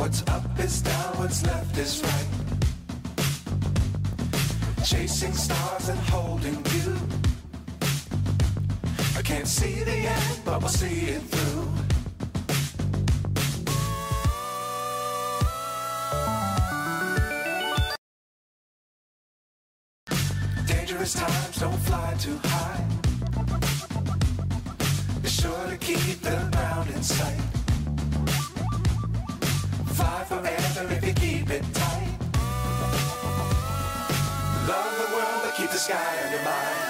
What's up is down, what's left is right. Chasing stars and holding you. I can't see the end, but we'll see it through. Dangerous times don't fly too high. Be sure to keep the ground in sight. Sky on your mind.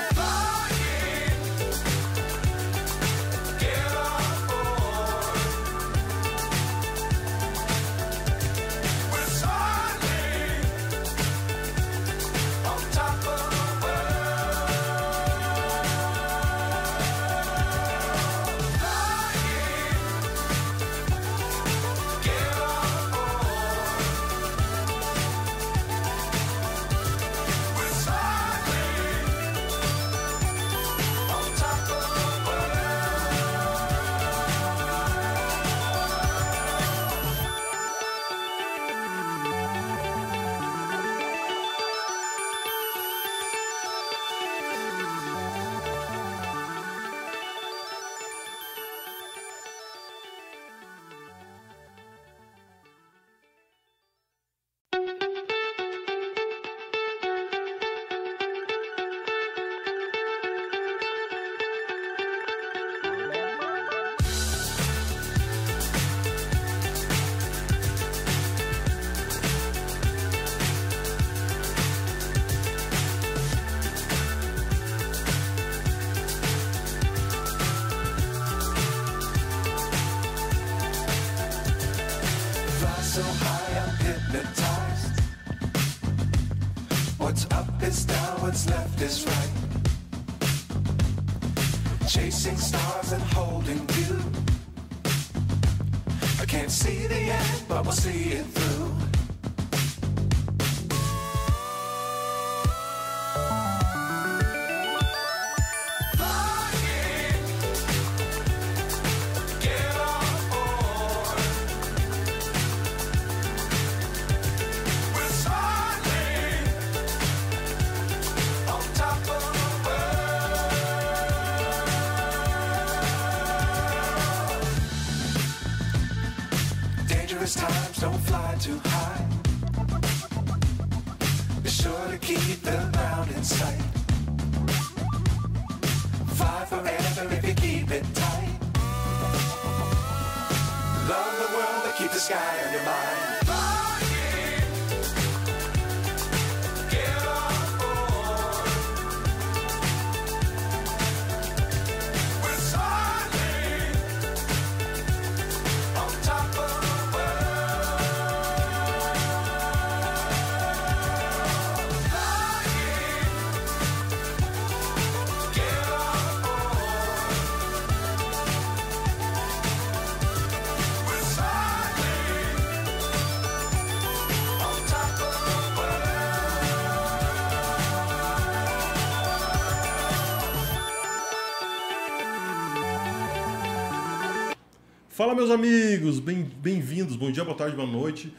Fala, meus amigos! Bem- Bem-vindos, bom dia, boa tarde, boa noite.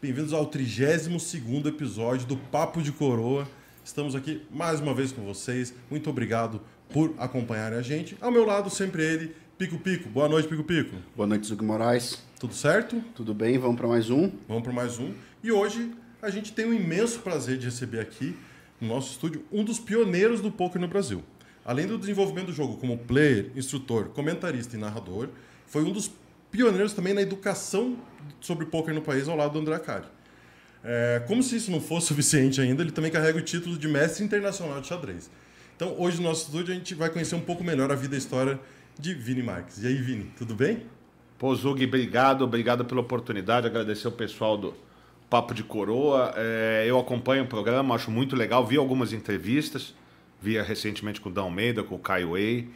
Bem-vindos ao 32 episódio do Papo de Coroa. Estamos aqui mais uma vez com vocês. Muito obrigado por acompanharem a gente. Ao meu lado, sempre ele, Pico Pico. Boa noite, Pico Pico. Boa noite, Zuki Moraes. Tudo certo? Tudo bem? Vamos para mais um? Vamos para mais um. E hoje a gente tem o imenso prazer de receber aqui no nosso estúdio um dos pioneiros do poker no Brasil. Além do desenvolvimento do jogo como player, instrutor, comentarista e narrador, foi um dos pioneiros também na educação sobre poker no país ao lado do André Acari. É, como se isso não fosse suficiente ainda, ele também carrega o título de mestre internacional de xadrez. Então, hoje no nosso estúdio a gente vai conhecer um pouco melhor a vida e a história de Vini Marques. E aí, Vini, tudo bem? Pô, Zug, obrigado, obrigado pela oportunidade, agradecer o pessoal do Papo de Coroa. É, eu acompanho o programa, acho muito legal, vi algumas entrevistas, vi recentemente com o Dan Almeida, com o Caio Way.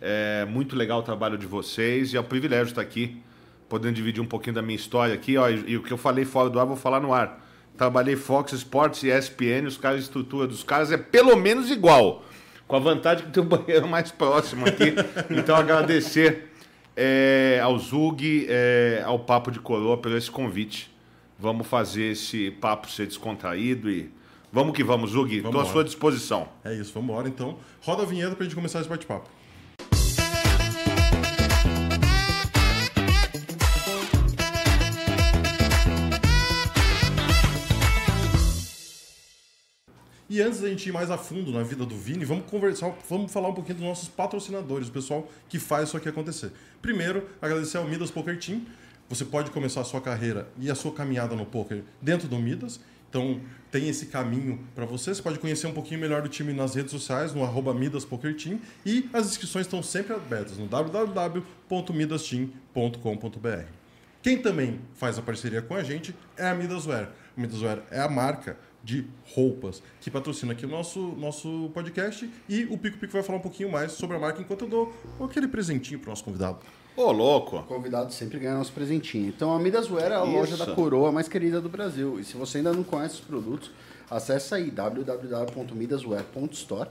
É muito legal o trabalho de vocês e é um privilégio estar aqui, podendo dividir um pouquinho da minha história aqui. Ó, e, e o que eu falei fora do ar, vou falar no ar. Trabalhei Fox Sports e ESPN, os caras, a estrutura dos caras é pelo menos igual. Com a vantagem que tem um banheiro mais próximo aqui. Então, agradecer é, ao Zug, é, ao Papo de Coroa, pelo esse convite. Vamos fazer esse papo ser descontraído e vamos que vamos, Zug. Estou à sua disposição. É isso, vamos embora então. Roda a vinheta pra gente começar esse bate-papo. E antes da gente ir mais a fundo na vida do Vini, vamos conversar, vamos falar um pouquinho dos nossos patrocinadores, o pessoal que faz isso aqui acontecer. Primeiro, agradecer ao Midas Poker Team. Você pode começar a sua carreira e a sua caminhada no poker dentro do Midas. Então, tem esse caminho para você. Você pode conhecer um pouquinho melhor do time nas redes sociais, no arroba Midas Poker Team. E as inscrições estão sempre abertas no www.midasteam.com.br. Quem também faz a parceria com a gente é a Midaswear. A Midaswear é a marca de roupas que patrocina aqui o nosso, nosso podcast e o Pico Pico vai falar um pouquinho mais sobre a marca enquanto eu dou aquele presentinho pro nosso convidado. Ô, louco. O convidado sempre ganha nosso presentinho. Então a Midaswear é a Isso. loja da coroa mais querida do Brasil. E se você ainda não conhece os produtos, acesse aí www.midaswear.store.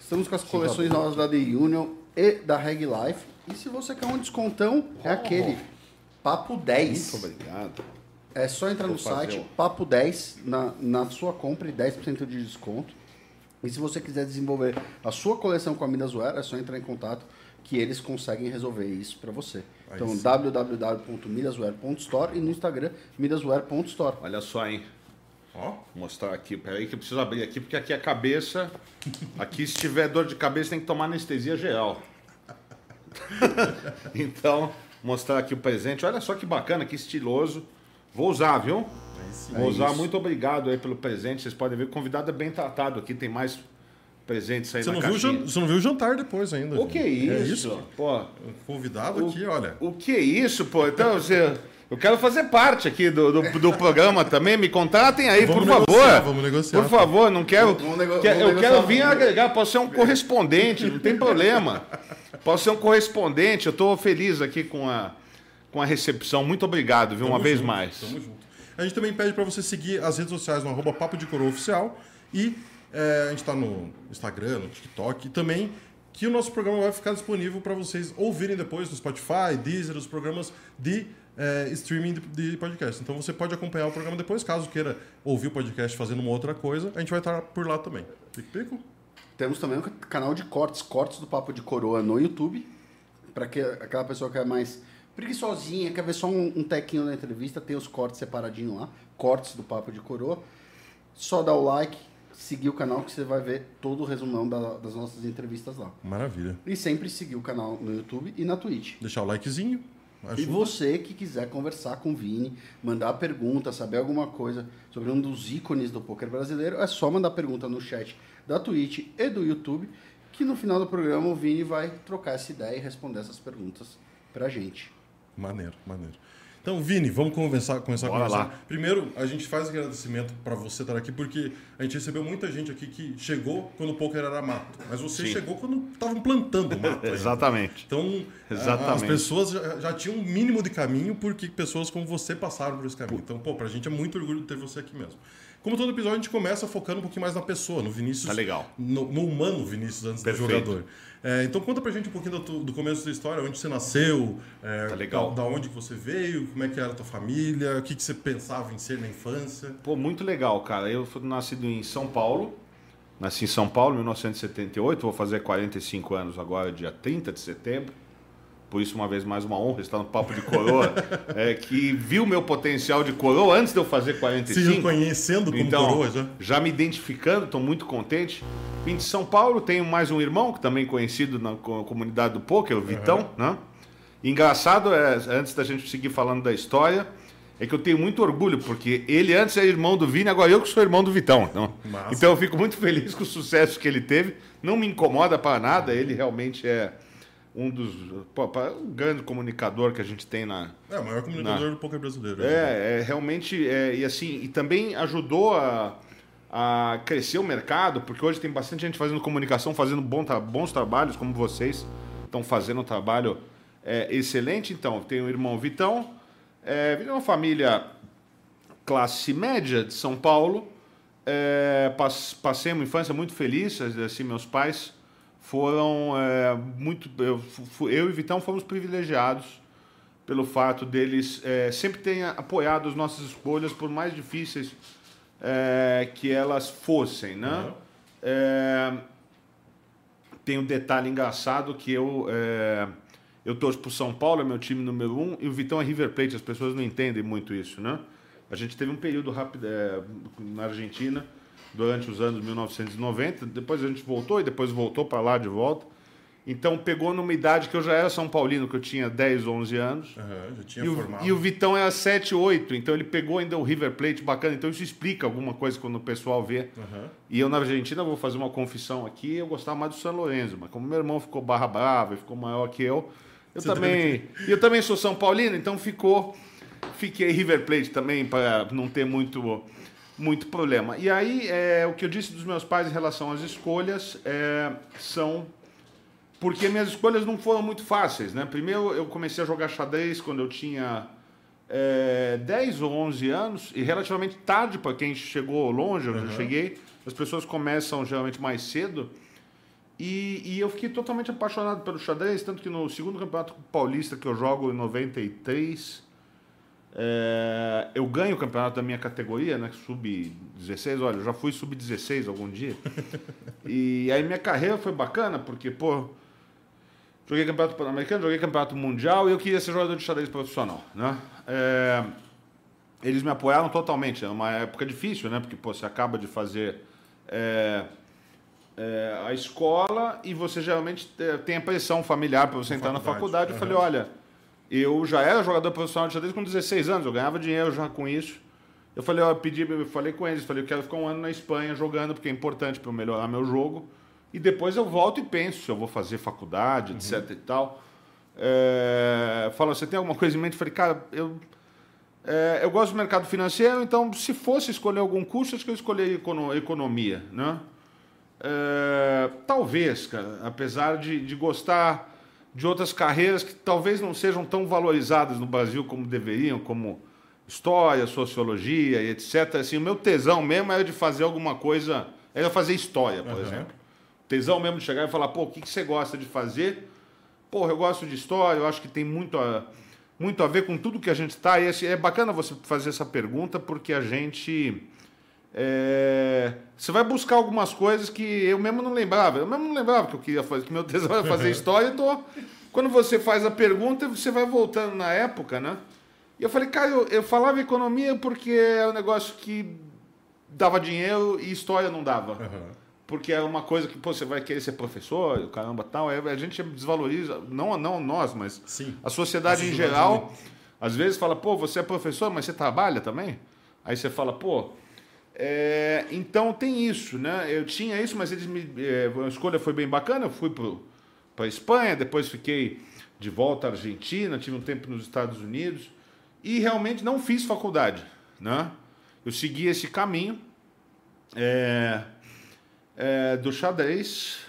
Estamos com as coleções novas da The Union e da Reg Life. E se você quer um descontão, é aquele Papo 10. Muito obrigado. É só entrar no Vou fazer site Papo 10 na, na sua compra e 10% de desconto. E se você quiser desenvolver a sua coleção com a Midaswear, é só entrar em contato que eles conseguem resolver isso para você. Aí Então sim. www.midaswear.store e no Instagram midaswear.store. Olha só, hein. Ó, mostrar aqui. Peraí que eu preciso abrir aqui, porque aqui é a cabeça. Aqui, se tiver dor de cabeça, tem que tomar anestesia geral. então, mostrar aqui o presente. Olha só que bacana, que estiloso. Vou usar, viu? sim. Vou É usar. isso. Muito obrigado aí pelo presente. Vocês podem ver que o convidado é bem tratado aqui. Tem mais presentes aí Você na não, viu o caixinha. jan- você não viu o jantar depois ainda. O que é Vini. isso? Pô, O convidado aqui, olha. o que é isso, pô? Então, você... Eu quero fazer parte aqui do, do, do programa também. Me contratem aí, Vamos por negociar, favor. vamos negociar. Por favor, não quero. Vamos nego- quer- vamos eu quero vir agregar, posso ser um correspondente, não tem problema. Posso ser um correspondente. Eu estou feliz aqui com a, com a recepção. Muito obrigado, viu? Uma Tamo vez junto, mais. Tamo junto. A gente também pede para você seguir as redes sociais no arroba Papo de Coroa Oficial. E é, a gente está no Instagram, no TikTok. E também que o nosso programa vai ficar disponível para vocês ouvirem depois no Spotify, Deezer, os programas de é, streaming de, de podcast. Então você pode acompanhar o programa depois, caso queira ouvir o podcast fazendo uma outra coisa. A gente vai estar por lá também. Pico, pico. Temos também um canal de cortes, cortes do Papo de Coroa no YouTube. Para que aquela pessoa que é mais preguiçosinha, quer ver só um, um tequinho na entrevista, tem os cortes separadinho lá, cortes do Papo de Coroa. Só dá o like, seguir o canal que você vai ver todo o resumão da- das nossas entrevistas lá. Maravilha. E sempre seguir o canal no YouTube e na Twitch. Deixar o likezinho. E ajuda. você que quiser conversar com o Vini, mandar pergunta, saber alguma coisa sobre um dos ícones do poker brasileiro, é só mandar pergunta no chat da Twitch e do YouTube, que no final do programa o Vini vai trocar essa ideia e responder essas perguntas pra gente. Maneiro, maneiro. Então, Vini, vamos conversar, começar a Bora conversar. lá. Primeiro, a gente faz agradecimento para você estar aqui, porque a gente recebeu muita gente aqui que chegou quando o poker era mato. Mas você Sim. chegou quando estavam plantando mato. ainda. Exatamente. Então, a- Exatamente. as pessoas já, já tinham um mínimo de caminho porque pessoas como você passaram por esse caminho. Então, pô, pra gente é muito orgulho de ter você aqui mesmo. Como todo episódio, a gente começa focando um pouquinho mais na pessoa, no Vinícius. Tá legal. No, no humano Vinícius antes Perfeito. do jogador. É, então conta pra gente um pouquinho do, do começo da história, onde você nasceu, é, Tá legal. Da, da onde você veio, como é que era a tua família, o que, que você pensava em ser na infância. Pô, muito legal, cara. Eu fui nascido em São Paulo. Nasci em São Paulo em 1978. Vou fazer 45 anos agora, dia 30 de setembro. Por isso, uma vez mais, uma honra estar no Papo de Coroa, é, que viu meu potencial de coroa antes de eu fazer Se 45. reconhecendo como Então, coroa já. me identificando, estou muito contente. Vim de São Paulo, tenho mais um irmão, que também conhecido na co- comunidade do poker, o Vitão, né? Engraçado, é, antes da gente seguir falando da história, é que eu tenho muito orgulho, porque ele antes era irmão do Vini, agora eu que sou irmão do Vitão. Então, Massa. então eu fico muito feliz com o sucesso que ele teve. Não me incomoda para nada, ele realmente é um dos. Pô, um grande comunicador que a gente tem na, É, o maior comunicador do poker brasileiro. é, é realmente é, e assim e também ajudou a, a crescer o mercado, porque hoje tem bastante gente fazendo comunicação, fazendo bom tra- bons trabalhos, como vocês estão fazendo um trabalho é, excelente. Então, tem o irmão Vitão, é, é uma família classe média de São Paulo. É, pas- passei uma infância muito feliz, assim, meus pais foram é, muito. Eu, eu e Vitão fomos privilegiados pelo fato deles é, sempre terem apoiado as nossas escolhas, por mais difíceis é, que elas fossem, né? É, tem um detalhe engraçado que eu é, eu torço pro São Paulo, é meu time número um, e o Vitão é River Plate. As pessoas não entendem muito isso, né? A gente teve um período rápido é, na Argentina durante os anos 1990. Depois a gente voltou e depois voltou para lá de volta. Então pegou numa idade que eu já era São Paulino, que eu tinha 10, 11 anos. Aham, já tinha E o, formado. e o Vitão era 7, 8, então ele pegou ainda o River Plate bacana. Então isso explica alguma coisa quando o pessoal vê. Aham. E eu na Argentina vou fazer uma confissão aqui, eu gostava mais do São Lourenço, mas como meu irmão ficou barra brava e ficou maior que eu, eu Você também, e eu também sou São Paulino, então ficou fiquei River Plate também para não ter muito muito problema. E aí é, o que eu disse dos meus pais em relação às escolhas é, são porque minhas escolhas não foram muito fáceis, né? Primeiro eu comecei a jogar xadrez quando eu tinha é, 10 ou 11 anos e relativamente tarde para quem chegou longe, eu já cheguei. As pessoas começam geralmente mais cedo. E, e eu fiquei totalmente apaixonado pelo xadrez, tanto que no segundo campeonato paulista que eu jogo em 93, é, eu ganho o campeonato da minha categoria, né? Sub-16. Olha, eu já fui sub-16 algum dia. e aí minha carreira foi bacana, porque, pô, joguei campeonato pan-americano, joguei campeonato mundial e eu queria ser jogador de xadrez profissional, né? É, eles me apoiaram totalmente. É uma época difícil, né? Porque, pô, você acaba de fazer é, é, a escola e você geralmente tem a pressão familiar para você entrar na Faculdade, faculdade. Eu falei, olha, eu já era jogador profissional de xadrez com 16 anos, eu ganhava dinheiro já com isso. Eu falei, ó, pedi, eu falei com eles, falei, eu quero ficar um ano na Espanha jogando, porque é importante para eu melhorar meu jogo. E depois eu volto e penso se eu vou fazer faculdade, etc e tal. É, você tem alguma coisa em mente? Eu falei, cara, eu, é, eu gosto do mercado financeiro, então se fosse escolher algum curso, acho que eu escolheria econo- economia, né? É, talvez, cara, apesar de, de gostar de outras carreiras que talvez não sejam tão valorizadas no Brasil como deveriam, como história, sociologia e etc. Assim, o meu tesão mesmo era de fazer alguma coisa, era fazer história, por Aham. exemplo. Tesão mesmo de chegar e falar, pô, o que, que você gosta de fazer? Pô, eu gosto de história, eu acho que tem muito a, muito a ver com tudo que a gente está. E é bacana você fazer essa pergunta, porque a gente. É, você vai buscar algumas coisas que eu mesmo não lembrava. Eu mesmo não lembrava que eu queria fazer, que meu tesão era fazer história. Então, quando você faz a pergunta, você vai voltando na época, né? E eu falei, cara, eu, eu falava economia porque é um negócio que dava dinheiro e história não dava. Aham. Porque é uma coisa que pô, você vai querer ser professor, caramba, tal. aí A gente desvaloriza, não, não nós, mas Sim. a sociedade em geral. Às vezes fala, pô, você é professor, mas você trabalha também? Aí você fala, pô. É, então tem isso, né? Eu tinha isso, mas eles me, é, a escolha foi bem bacana. Eu fui para Espanha, depois fiquei de volta à Argentina, tive um tempo nos Estados Unidos e realmente não fiz faculdade, né? Eu segui esse caminho. É, é, do xadrez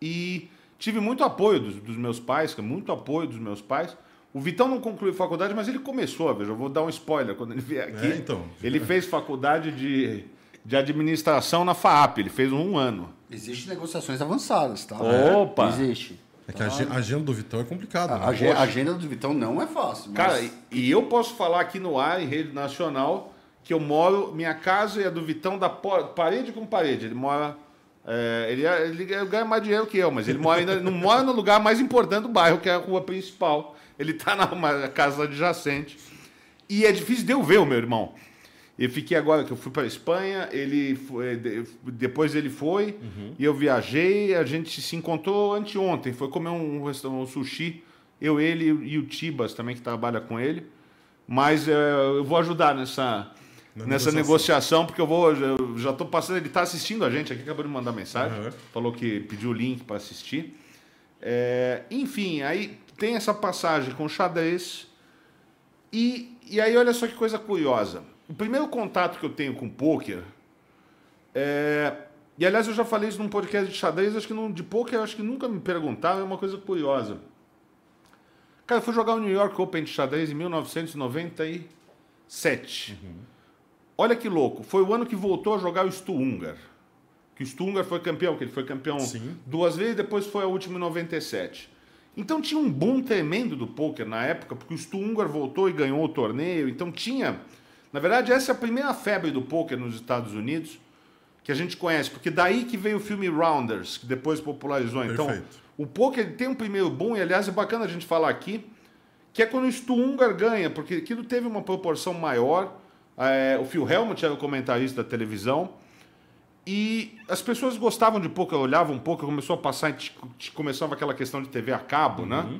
e tive muito apoio dos, dos meus pais, cara, muito apoio dos meus pais. O Vitão não concluiu faculdade, mas ele começou, veja, eu vou dar um spoiler quando ele vier aqui. É, então. Ele fez faculdade de, de administração na FAAP, ele fez um ano. Existem negociações avançadas, tá? Opa! Existe. É que a agen- a agenda do Vitão é complicada. A, né? a agenda do Vitão não é fácil. Mas... Cara, e, eu posso falar aqui no ar, em rede nacional, que eu moro, minha casa e a do Vitão, da parede com parede. Ele mora. é, ele, é- ele ganha mais dinheiro que eu, mas ele mora ainda, não mora no lugar mais importante do bairro, que é a rua principal. Ele está na uma casa adjacente. E é difícil de eu ver o meu irmão. Eu fiquei agora que eu fui para Espanha, ele foi, de- depois ele foi e eu viajei, a gente se encontrou anteontem, foi comer um, restaurante, um sushi, eu, ele e o Tibas também que trabalha com ele. Mas eh, eu vou ajudar nessa Na nessa negociação. negociação, porque eu vou eu já estou passando, ele está assistindo a gente aqui, acabou de mandar mensagem, Aham. falou que pediu o link para assistir. É, enfim, aí tem essa passagem com xadrez. E, e aí, olha só que coisa curiosa. O primeiro contato que eu tenho com pôquer. É, e aliás, eu já falei isso num podcast de xadrez, acho que num, de pôquer, acho que nunca me perguntaram, é uma coisa curiosa. Cara, eu fui jogar o New York Open de xadrez em 1997. Olha que louco, foi o ano que voltou a jogar o Stu Ungar. Que o Stungar foi campeão, que ele foi campeão Sim. duas vezes, depois foi a última em 97. Então tinha um boom tremendo do poker na época, porque o Stungar voltou e ganhou o torneio. Então tinha. Na verdade, essa é a primeira febre do poker nos Estados Unidos que a gente conhece, porque daí que veio o filme Rounders, que depois popularizou. Então, Perfeito. o poker tem um primeiro boom, e aliás é bacana a gente falar aqui, que é quando o Stungar ganha, porque aquilo teve uma proporção maior. É, o Phil Helmut era o comentarista da televisão. E as pessoas gostavam de poker, olhavam um pouco, começou a passar, começava aquela questão de TV a cabo, né?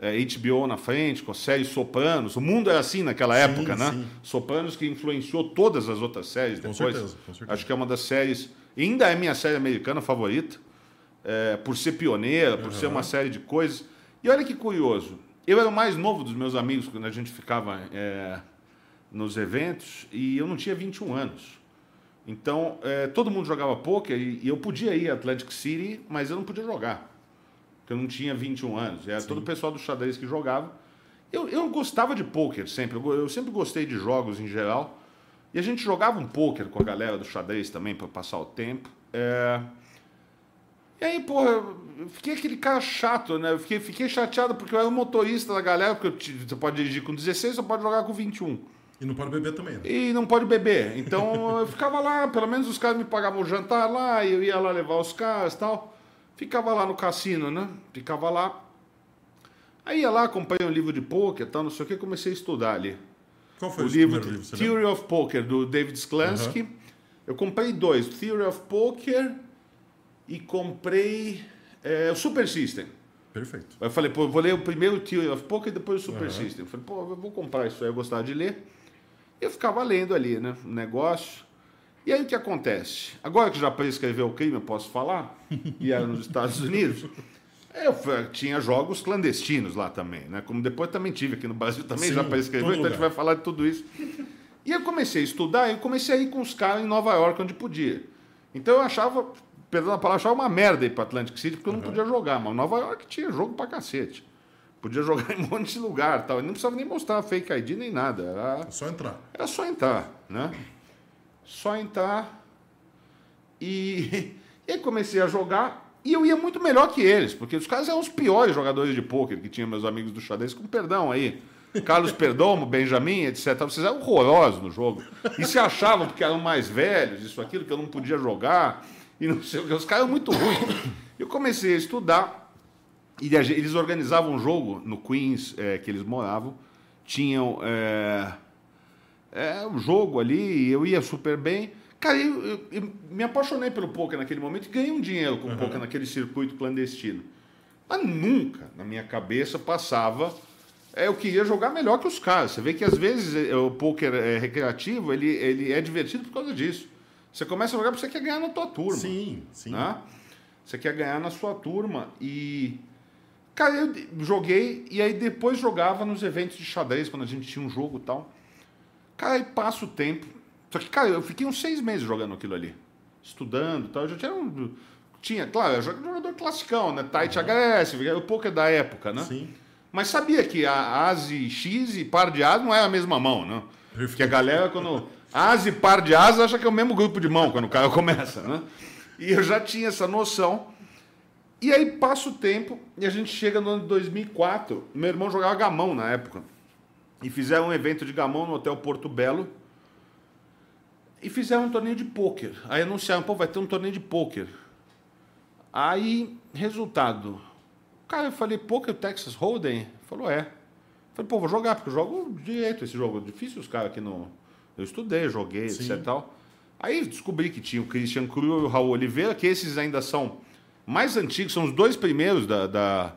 É, HBO na frente, com a série Sopranos. O mundo era assim naquela época, né? sim. Sopranos que influenciou todas as outras séries Com depois. certeza, com certeza. Acho que é uma das séries, ainda é minha série americana favorita, é, por ser pioneira, por ser uma série de coisas. E olha que curioso, eu era o mais novo dos meus amigos quando a gente ficava é, nos eventos e eu não tinha 21 anos. Então, é, todo mundo jogava poker e, e eu podia ir a Atlantic City, mas eu não podia jogar. Porque eu não tinha 21 anos. Era todo o pessoal do xadrez que jogava. Eu, eu gostava de poker sempre. Eu, eu sempre gostei de jogos em geral. E a gente jogava um poker com a galera do xadrez também para passar o tempo. É, E aí, porra, eu fiquei aquele cara chato, né? Eu fiquei, fiquei chateado porque eu era o motorista da galera, porque eu te- você pode dirigir com 16, você pode jogar com 21 E não pode beber também, né? e não pode beber. Então eu ficava lá, pelo menos os caras me pagavam o jantar lá, e eu ia lá levar os caras e tal. Ficava lá no cassino, né? Ficava lá. Aí ia lá, comprei um livro de poker, tal, não sei o que, comecei a estudar ali. Qual foi o o livro, lembra? Theory of Poker, do David Sklansky. Eu comprei dois, Theory of Poker e comprei é, o Super System. Perfeito. Eu falei, pô, eu vou ler o primeiro Theory of Poker e depois o Super System. Eu falei, pô, eu vou comprar isso aí, eu gostava de ler. Eu ficava lendo ali, né, o negócio. E aí o que acontece? Agora que já prescreveu o crime, eu posso falar? E era nos Estados Unidos. Eu tinha jogos clandestinos lá também, né? Como depois também tive aqui no Brasil, também Sim, já prescreveu, então a gente vai falar de tudo isso. E eu comecei a estudar, e eu comecei a ir com os caras em Nova York, onde podia. Então eu achava, perdão a palavra, achava uma merda ir para Atlantic City, porque eu não podia jogar, mas Nova York tinha jogo pra cacete. Podia jogar em um monte de lugar tal. E não precisava nem mostrar fake ID nem nada. Era, É só entrar. era só entrar, né? Só entrar. E, e aí comecei a jogar. E eu ia muito melhor que eles, porque os caras eram os piores jogadores de pôquer que tinha meus amigos do xadrez, com perdão aí. Carlos Perdomo, Benjamin, etc. Vocês eram horrorosos no jogo. E se achavam porque eram mais velhos, isso, aquilo, que eu não podia jogar. E não sei o que. Os caras eram muito ruins. Eu comecei a estudar. E eles organizavam um jogo no Queens, é, que eles moravam. Tinham é, é, um jogo ali, eu ia super bem. Cara, eu, eu- eu me apaixonei pelo poker naquele momento e ganhei um dinheiro com o poker naquele circuito clandestino. Mas nunca na minha cabeça passava. É, eu queria jogar melhor que os caras. Você vê que às vezes é, o poker é, recreativo ele, ele é divertido por causa disso. Você começa a jogar porque você quer ganhar na tua turma Sim, sim. né? Você quer ganhar na sua turma e cara, eu joguei e aí depois jogava nos eventos de xadrez quando a gente tinha um jogo e tal. Cara, aí passa o tempo. Só que, cara, eu fiquei uns seis meses jogando aquilo ali, estudando, e tal. Eu já tinha um, tinha, claro, eu jogador classicão, né? Tight HS, o poker da época, né? Sim. Mas sabia que a As e X e par de As não é a mesma mão, né? Perfeito. Porque a galera, quando. As e par de As acha que é o mesmo grupo de mão quando o cara começa, né? E eu já tinha essa noção. E aí passa o tempo e a gente chega no ano de 2004. Meu irmão jogava gamão na época. E fizeram um evento de gamão no Hotel Porto Belo. E fizeram um torneio de pôquer. Aí anunciaram, pô, vai ter um torneio de pôquer. Aí, resultado. Cara, eu falei, pôquer Texas Hold'em? Falou, é. Falei, pô, vou jogar, porque eu jogo direito esse jogo. Difícil os caras aqui no... Eu estudei, joguei, Sim. etc e tal. Aí descobri que tinha o Christian Cru e o Raul Oliveira, que esses ainda são mais antigos, são os dois primeiros da, da,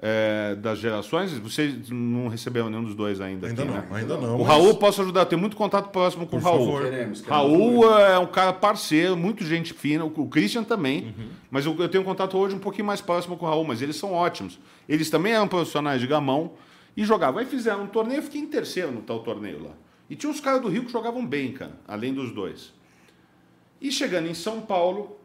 é, das gerações. Vocês não receberam nenhum dos dois ainda Ainda aqui, não, né? ainda não. O mas- Raul, posso ajudar, tenho muito contato próximo com Por o Raul. favor. Queremos, queremos Raul é um cara parceiro, muito gente fina, o o Christian também, Uhum. mas eu, eu tenho contato hoje um pouquinho mais próximo com o Raul, mas eles são ótimos. Eles também eram profissionais de gamão e jogavam. Aí fizeram um torneio, eu fiquei em terceiro no tal torneio lá. E tinha uns caras do Rio que jogavam bem, cara, além dos dois. E chegando em São Paulo,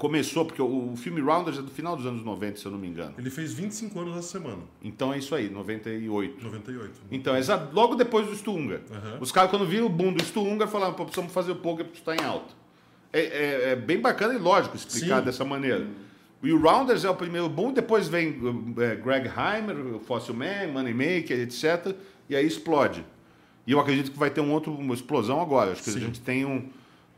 começou, porque o, o filme Rounders é do final dos anos 90, se eu não me engano. Ele fez 25 anos essa semana. Então é isso aí, 98. 98. Então, é logo depois do Stunga. Aham. Os caras, quando viram o boom do Stunga, falaram, pô, precisamos fazer o poker porque está em alta. é, é- é bem bacana e lógico explicar Sim. dessa maneira. E o Rounders é o primeiro bom, depois vem é, Greg Heimer, o Fossil Man, Moneymaker, etc. E aí explode. E eu acredito que vai ter um outro, uma explosão agora. Acho que Sim. a gente tem um,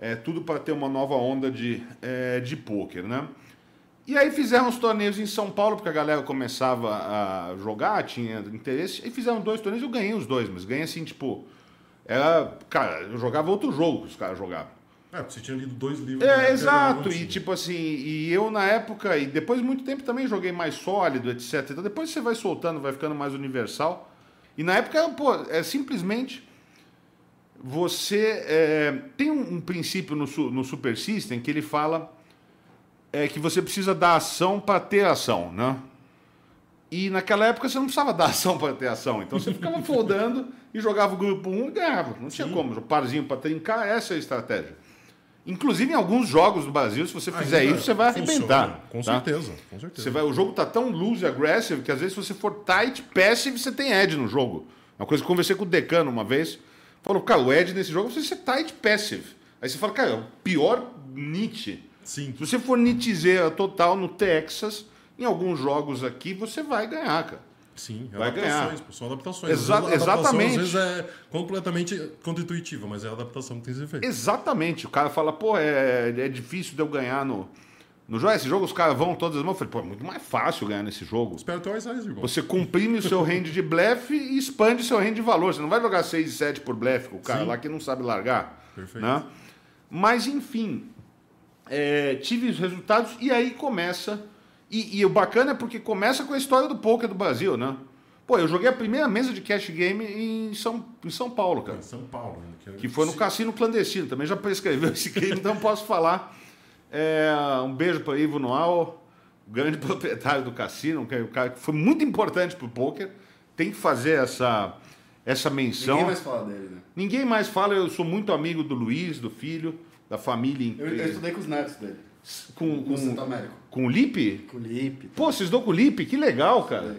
é, tudo para ter uma nova onda de, é, de pôquer, né? E aí fizeram os torneios em São Paulo, porque a galera começava a jogar, tinha interesse. E fizeram dois torneios, eu ganhei os dois, mas ganhei assim, tipo... Era, cara, eu jogava outro jogo que os caras jogavam. É, porque você tinha lido dois livros. É, época, exato. E tipo assim, e eu na época, e depois de muito tempo também joguei mais sólido, etc. Então depois você vai soltando, vai ficando mais universal. E na época, pô, é simplesmente você é, tem um, um princípio no, no Super System que ele fala é, que você precisa dar ação para ter ação, né? E naquela época você não precisava dar ação para ter ação. Então você ficava foldando e jogava o grupo 1 e ganhava. Não tinha como. Um parzinho para trincar, essa é a estratégia. Inclusive em alguns jogos do Brasil, se você fizer Ainda isso, você vai arrebentar. Com tá? certeza, com certeza. Você vai, o jogo tá tão loose aggressive que às vezes se você for tight, passive, você tem edge no jogo. Uma coisa que eu conversei com o Decano uma vez. Falou, cara, o edge nesse jogo é você ser tight passive. Aí você fala, cara, é o pior nit. Sim. Se você for nitizeira total no Texas, em alguns jogos aqui, você vai ganhar, cara. Sim, Vai adaptações, ganhar. são adaptações. Exa- vezes adaptação, exatamente. Às vezes é completamente contra-intuitiva, mas é a adaptação que tem que ser feita. Exatamente. O cara fala, pô, é, é difícil de eu ganhar no, no jogo. Esse jogo os caras vão todas as mãos. Eu falei, pô, é muito mais fácil ganhar nesse jogo. Espera até o irmão. Você comprime o seu range de blefe e expande seu range de valor. Você não vai jogar 6 e 7 por blefe com o cara Sim. lá que não sabe largar. Perfeito. Né? Mas, enfim, é, tive os resultados e aí começa. E, e o bacana é porque começa com a história do poker do Brasil, né? Pô, eu joguei a primeira mesa de cash game em São, em São Paulo, cara. Em São Paulo. né, que é- Que foi no cassino clandestino. Também já prescreveu esse crime, então posso falar. É, um beijo para Ivo Noal, grande proprietário do cassino, que é o cara que foi muito importante pro poker. Tem que fazer essa, essa menção. Ninguém mais fala dele, né? Ninguém mais fala, eu sou muito amigo do Luiz, do filho, da família Eu, eu inteira. estudei com os netos dele. Com, No Santo com, Américo. com o Lipe? Com o Lipe. Pô, vocês dão com o Lipe? Que legal, cara.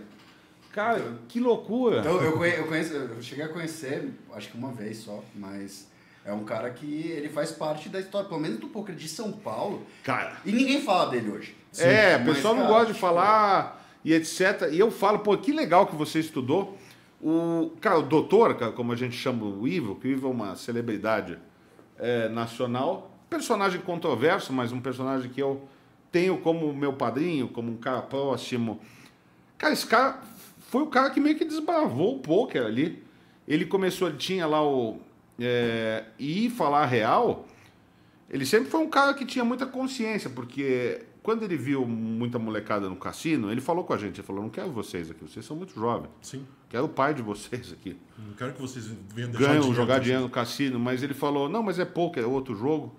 Cara, que loucura. Então, eu, eu, conheço, eu cheguei a conhecer, acho que uma vez só, mas é um cara que ele faz parte da história, pelo menos do poker de São Paulo. Cara. E ninguém fala dele hoje. É, o Mas, pessoal não cara, gosta de tipo, falar e etc. E eu falo, pô, que legal que você estudou. O, cara, o doutor, cara, como a gente chama o Ivo, que o Ivo é uma celebridade é, nacional, personagem controverso, mas um personagem que eu tenho como meu padrinho, como um cara próximo. Cara, esse cara foi o cara que meio que desbravou o poker ali. Ele começou, ele tinha lá o. É, e falar a real, ele sempre foi um cara que tinha muita consciência, porque quando ele viu muita molecada no cassino, ele falou com a gente, ele falou, não quero vocês aqui, vocês são muito jovens, Sim. quero o pai de vocês aqui. Não quero que vocês venham Ganham, dinheiro jogar dinheiro no cassino, mas ele falou, não, mas é poker, é outro jogo.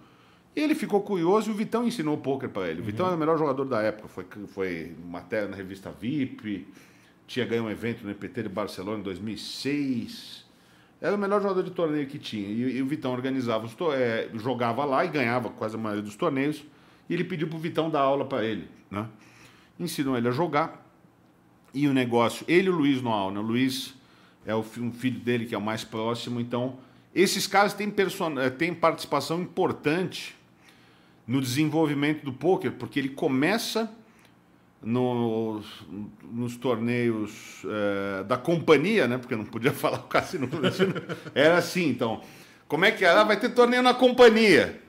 E ele ficou curioso e o Vitão ensinou poker para ele. O Vitão era o melhor jogador da época, foi, foi matéria na revista VIP, tinha ganho um evento no EPT de Barcelona em 2006. Era o melhor jogador de torneio que tinha. E, e o Vitão organizava os eh, jogava lá e ganhava quase a maioria dos torneios. E ele pediu pro Vitão dar aula para ele, né? Ensinou ele a jogar. E o negócio, ele e o Luiz Noal, né? O Luiz é o um filho dele que é o mais próximo, então esses caras têm, eh, têm participação importante no desenvolvimento do poker, porque ele começa nos, nos torneios eh, da companhia, né? Porque não podia falar o cassino. Era assim, então. Como é que era? Ah, Vai ter torneio na companhia.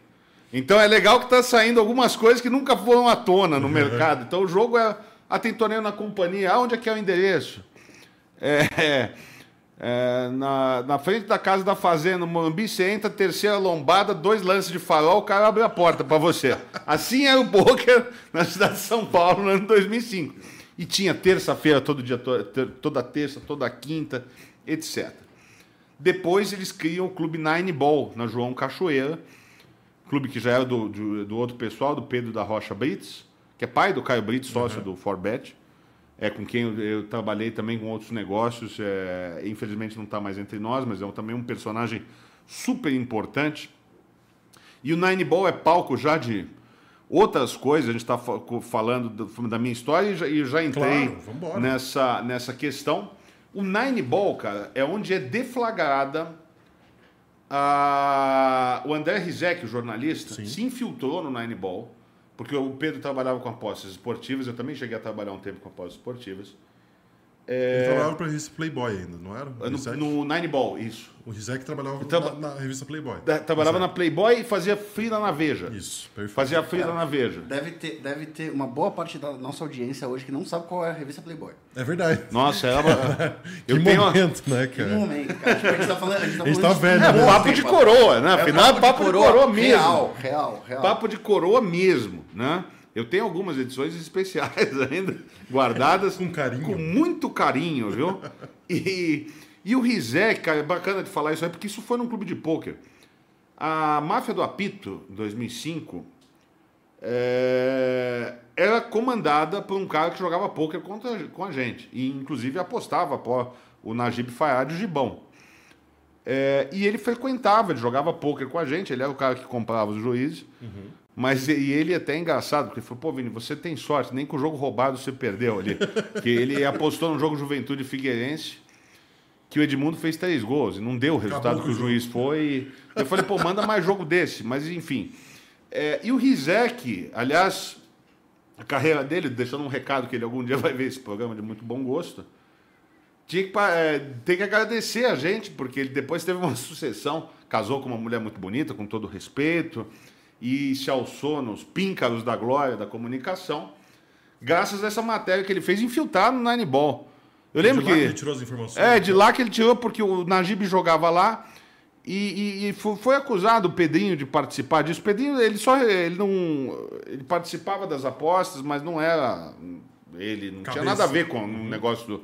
Então é legal que está saindo algumas coisas que nunca foram à tona no mercado. Então o jogo é. Ah, tem torneio na companhia. Ah, onde é que é o endereço? É, é, na, na frente da casa da fazenda, no Morumbi, você entra, terceira lombada, dois lances de farol, o cara abre a porta para você. Assim era o poker na cidade de São Paulo no ano 2005. E tinha terça-feira, todo dia, toda terça, toda quinta, etc. Depois eles criam o Clube Nine Ball, na João Cachoeira, clube que já era do, do, do outro pessoal, do Pedro da Rocha Brits, que é pai do Caio Brits, sócio do Forbet é com quem eu, eu trabalhei também com outros negócios. é, infelizmente não está mais entre nós, mas é um- também um personagem super importante. E o Nine Ball é palco já de outras coisas. A gente está falando do- da minha história e já, e já entrei Claro, nessa, nessa questão. O Nine Ball, cara, é onde é deflagrada a- o André Rizek, o jornalista, Sim. se infiltrou no Nine Ball, porque o Pedro trabalhava com apostas esportivas, eu também cheguei a trabalhar um tempo com apostas esportivas. Ele trabalhava pra revista Playboy ainda, não era? No, Rizek, no Nine Ball, isso. o Rizek trabalhava traba- na, na revista Playboy. Da- Trabalhava na Playboy e fazia frila na Veja. Isso, perfeito. Fazia frila na Veja. Deve ter, deve ter uma boa parte da nossa audiência hoje que não sabe qual é a revista Playboy. É verdade. Nossa. Que eu tenho uma- momento, né, Que cara? momento, cara. Tipo, a gente tá falando. A gente tá, A gente tá velho, de- né? É, papo de coroa, né? Afinal, é papo de coroa mesmo. Real, real, real. Papo de coroa mesmo, né? Eu tenho algumas edições especiais ainda, guardadas. Com carinho. Com muito carinho, viu? E, e o Rizek, cara, é bacana de falar isso aí, porque isso foi num clube de pôquer. A Máfia do Apito, em 2005, é, era comandada por um cara que jogava pôquer contra, com a gente. E, inclusive, apostava pô, o Najib Fayad e o Gibão. É, e ele frequentava, ele jogava pôquer com a gente, ele era o cara que comprava os juízes. Mas e ele é até engraçado, porque ele falou, pô, Vini, você tem sorte, nem com o jogo roubado você perdeu ali. que ele apostou no jogo Juventude Figueirense, que o Edmundo fez três gols, e não deu o resultado Acabou que o juiz foi. Eu falei, pô, manda mais jogo desse. Mas enfim. É, e o Rizek, aliás, a carreira dele, deixando um recado que ele algum dia vai ver esse programa de muito bom gosto, tinha que, é, tem que agradecer a gente, porque ele depois teve uma sucessão, casou com uma mulher muito bonita, com todo respeito, e se alçou nos píncaros da glória da comunicação, graças a essa matéria que ele fez infiltrado no Nine Ball. Eu lembro De lá que. ele tirou as informações. É, de lá que ele tirou, porque o Najib jogava lá e, e- e fo- foi acusado o Pedrinho de participar disso. O Pedrinho, ele só. Ele não. Ele participava das apostas, mas não era. Ele não tinha Cabeça. nada a ver com o negócio do.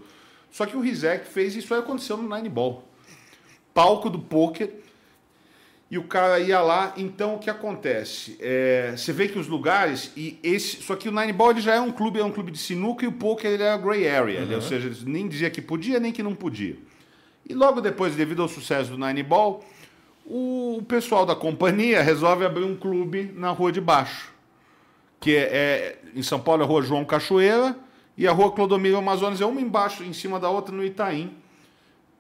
Só que o Rizek fez isso aí aconteceu no Nine Ball. Palco do pôquer. E o cara ia lá, então o que acontece? É, você vê que os lugares e esse, só que o Nine Ball ele já é um clube, é um clube de sinuca e o poker ele é a gray area, ele- ou seja, eles nem dizia que podia nem que não podia. E logo depois, devido ao sucesso do Nine Ball, o, o pessoal da companhia resolve abrir um clube na Rua de Baixo, que é, é- em São Paulo é a Rua João Cachoeira e a Rua Clodomiro Amazonas é uma embaixo, em cima da outra no Itaim.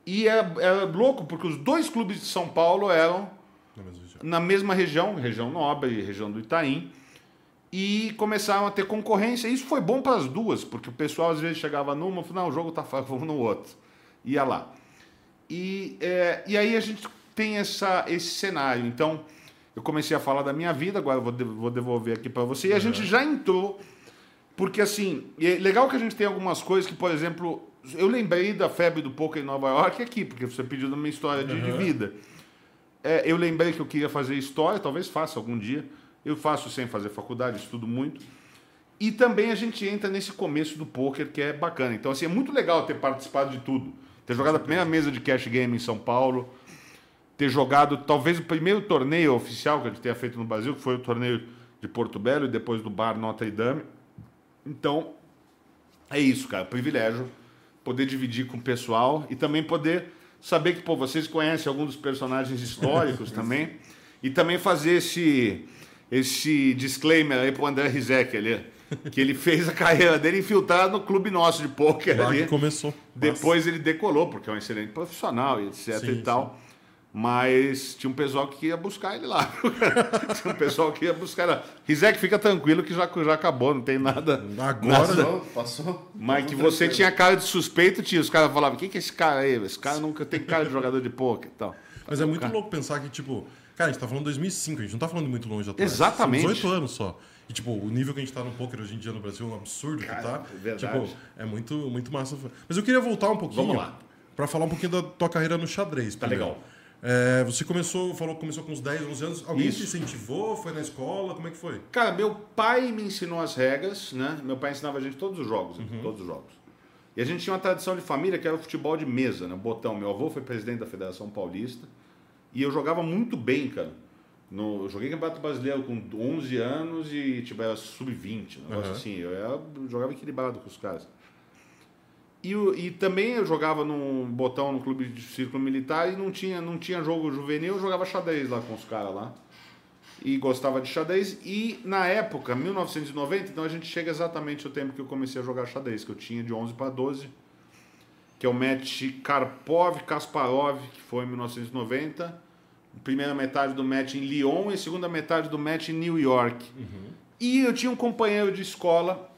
E é, é louco porque os dois clubes de São Paulo eram Na mesma região. na mesma região, região nobre, região do Itaim, e começaram a ter concorrência. Isso foi bom para as duas, porque o pessoal às vezes chegava numa, falava, não, o jogo tá fraco, vamos no outro. Ia lá. E, é, e aí a gente tem essa, esse cenário. Então, eu comecei a falar da minha vida, agora eu vou, vou devolver aqui para você. E a gente já entrou, porque assim, e é legal que a gente tem algumas coisas que, por exemplo, eu lembrei da febre do poker em Nova York aqui, porque você pediu minha história de, de vida. É, eu lembrei que eu queria fazer história, talvez faça algum dia. Eu faço sem fazer faculdade, estudo muito. E também a gente entra nesse começo do poker que é bacana. Então, assim, é muito legal ter participado de tudo. Ter jogado a primeira mesa de cash game em São Paulo, ter jogado talvez o primeiro torneio oficial que a gente tenha feito no Brasil, que foi o torneio de Porto Belo e depois do Bar Notre Dame. Então, é isso, cara. Privilégio poder dividir com o pessoal e também poder saber que pô, vocês conhecem alguns dos personagens históricos também. E também fazer esse, esse disclaimer aí pro André Rizek ali. Que ele fez a carreira dele infiltrado no clube nosso de pôquer ali. que começou. Depois ele decolou, porque é um excelente profissional e etc Sim, e tal. Mas tinha um pessoal que ia buscar ele lá. tinha um pessoal que ia buscar lá. Rizek, fica tranquilo que já, já acabou, não tem nada. Agora, Passou, passou. Mas que você tinha cara de suspeito, tinha. Os caras falavam, quem que é esse cara aí? Esse cara nunca tem cara de jogador de pôquer e tal. Mas é muito louco pensar que, tipo, cara, a gente tá falando 2005, a gente não tá falando muito longe atrás. Exatamente. São 18 anos só. E, tipo, o nível que a gente tá no poker hoje em dia no Brasil é um absurdo Cara, que tá. é verdade. Tipo, é muito, muito massa. Mas eu queria voltar um pouquinho. Vamos lá. Pra falar um pouquinho da tua carreira no xadrez. Tá primeiro. legal. É, você começou, falou que começou com uns 10, 11 anos. Alguém Isso. te incentivou? Foi na escola? Como é que foi? Cara, meu pai me ensinou as regras, né? Meu pai ensinava a gente todos os jogos, né? todos os jogos. E a gente tinha uma tradição de família que era o futebol de mesa, né? Botão. Meu avô foi presidente da Federação Paulista e eu jogava muito bem, cara. No, eu joguei Campeonato Brasileiro com 11 anos e tipo, era sub-20, um negócio Aham. assim. Eu, era- eu jogava equilibrado com os caras. E, e também eu jogava num botão no clube de círculo militar e não tinha, não tinha jogo juvenil, eu jogava xadrez lá com os caras lá. E gostava de xadrez. E na época, 1990, então a gente chega exatamente ao tempo que eu comecei a jogar xadrez, que eu tinha de 11 para 12, que é o match Karpov-Kasparov, que foi em 1990, Primeira metade do match em Lyon e segunda metade do match em New York. E eu tinha um companheiro de escola,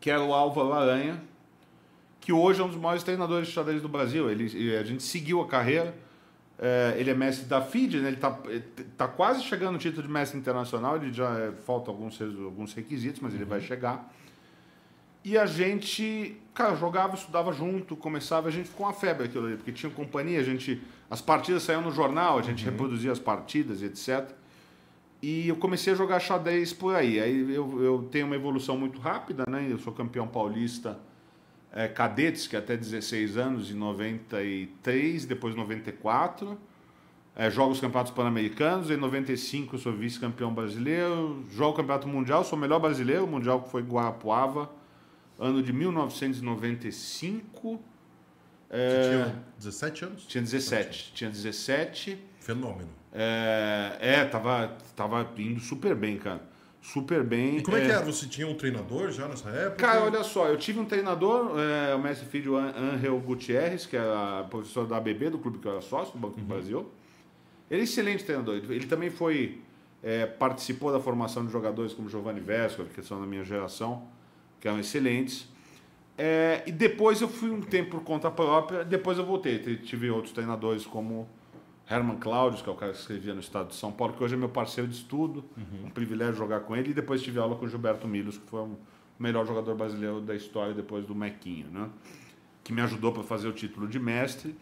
que era o Álvaro Aranha, que hoje é um dos maiores treinadores de xadrez do Brasil. Ele, a gente seguiu a carreira. É, ele é mestre da FIDE, né? ele está tá quase chegando no título de mestre internacional. Ele já é, falta alguns, alguns requisitos, mas ele vai chegar. E a gente, cara, jogava, estudava junto, começava, a gente ficou uma febre aquilo ali, porque tinha companhia, a gente, as partidas saíam no jornal, a gente reproduzia as partidas, etc. E eu comecei a jogar xadrez por aí. Aí eu, eu tenho uma evolução muito rápida, né? Eu sou campeão paulista é, cadetes, que é até 16 anos, em 93, depois 94. É, jogo os campeonatos pan-americanos, em 95 eu sou vice-campeão brasileiro, jogo o campeonato mundial, sou o melhor brasileiro, o mundial que foi em Guarapuava, ano de 1995. Você tinha 17 anos? Tinha 17, tinha 17. Fenômeno. É, é tava, tava indo super bem, cara. Super bem. E como é, que era? Você tinha um treinador já nessa época? Cara, olha só, eu tive um treinador, é, o mestre filho Angel Gutierrez, que era professor da ABB, do clube que eu era sócio, do Banco do Brasil. Ele é excelente treinador. Ele também foi. é, participou da formação de jogadores como Giovanni Vesco, que são da minha geração, que eram excelentes. É, e depois eu fui um tempo por conta própria, depois eu voltei. Tive outros treinadores como Herman Claudius, que é o cara que escrevia no Estado de São Paulo, que hoje é meu parceiro de estudo, um privilégio jogar com ele. E depois tive aula com o Gilberto Milos, que foi o melhor jogador brasileiro da história depois do Mequinho, né? que me ajudou para fazer o título de mestre.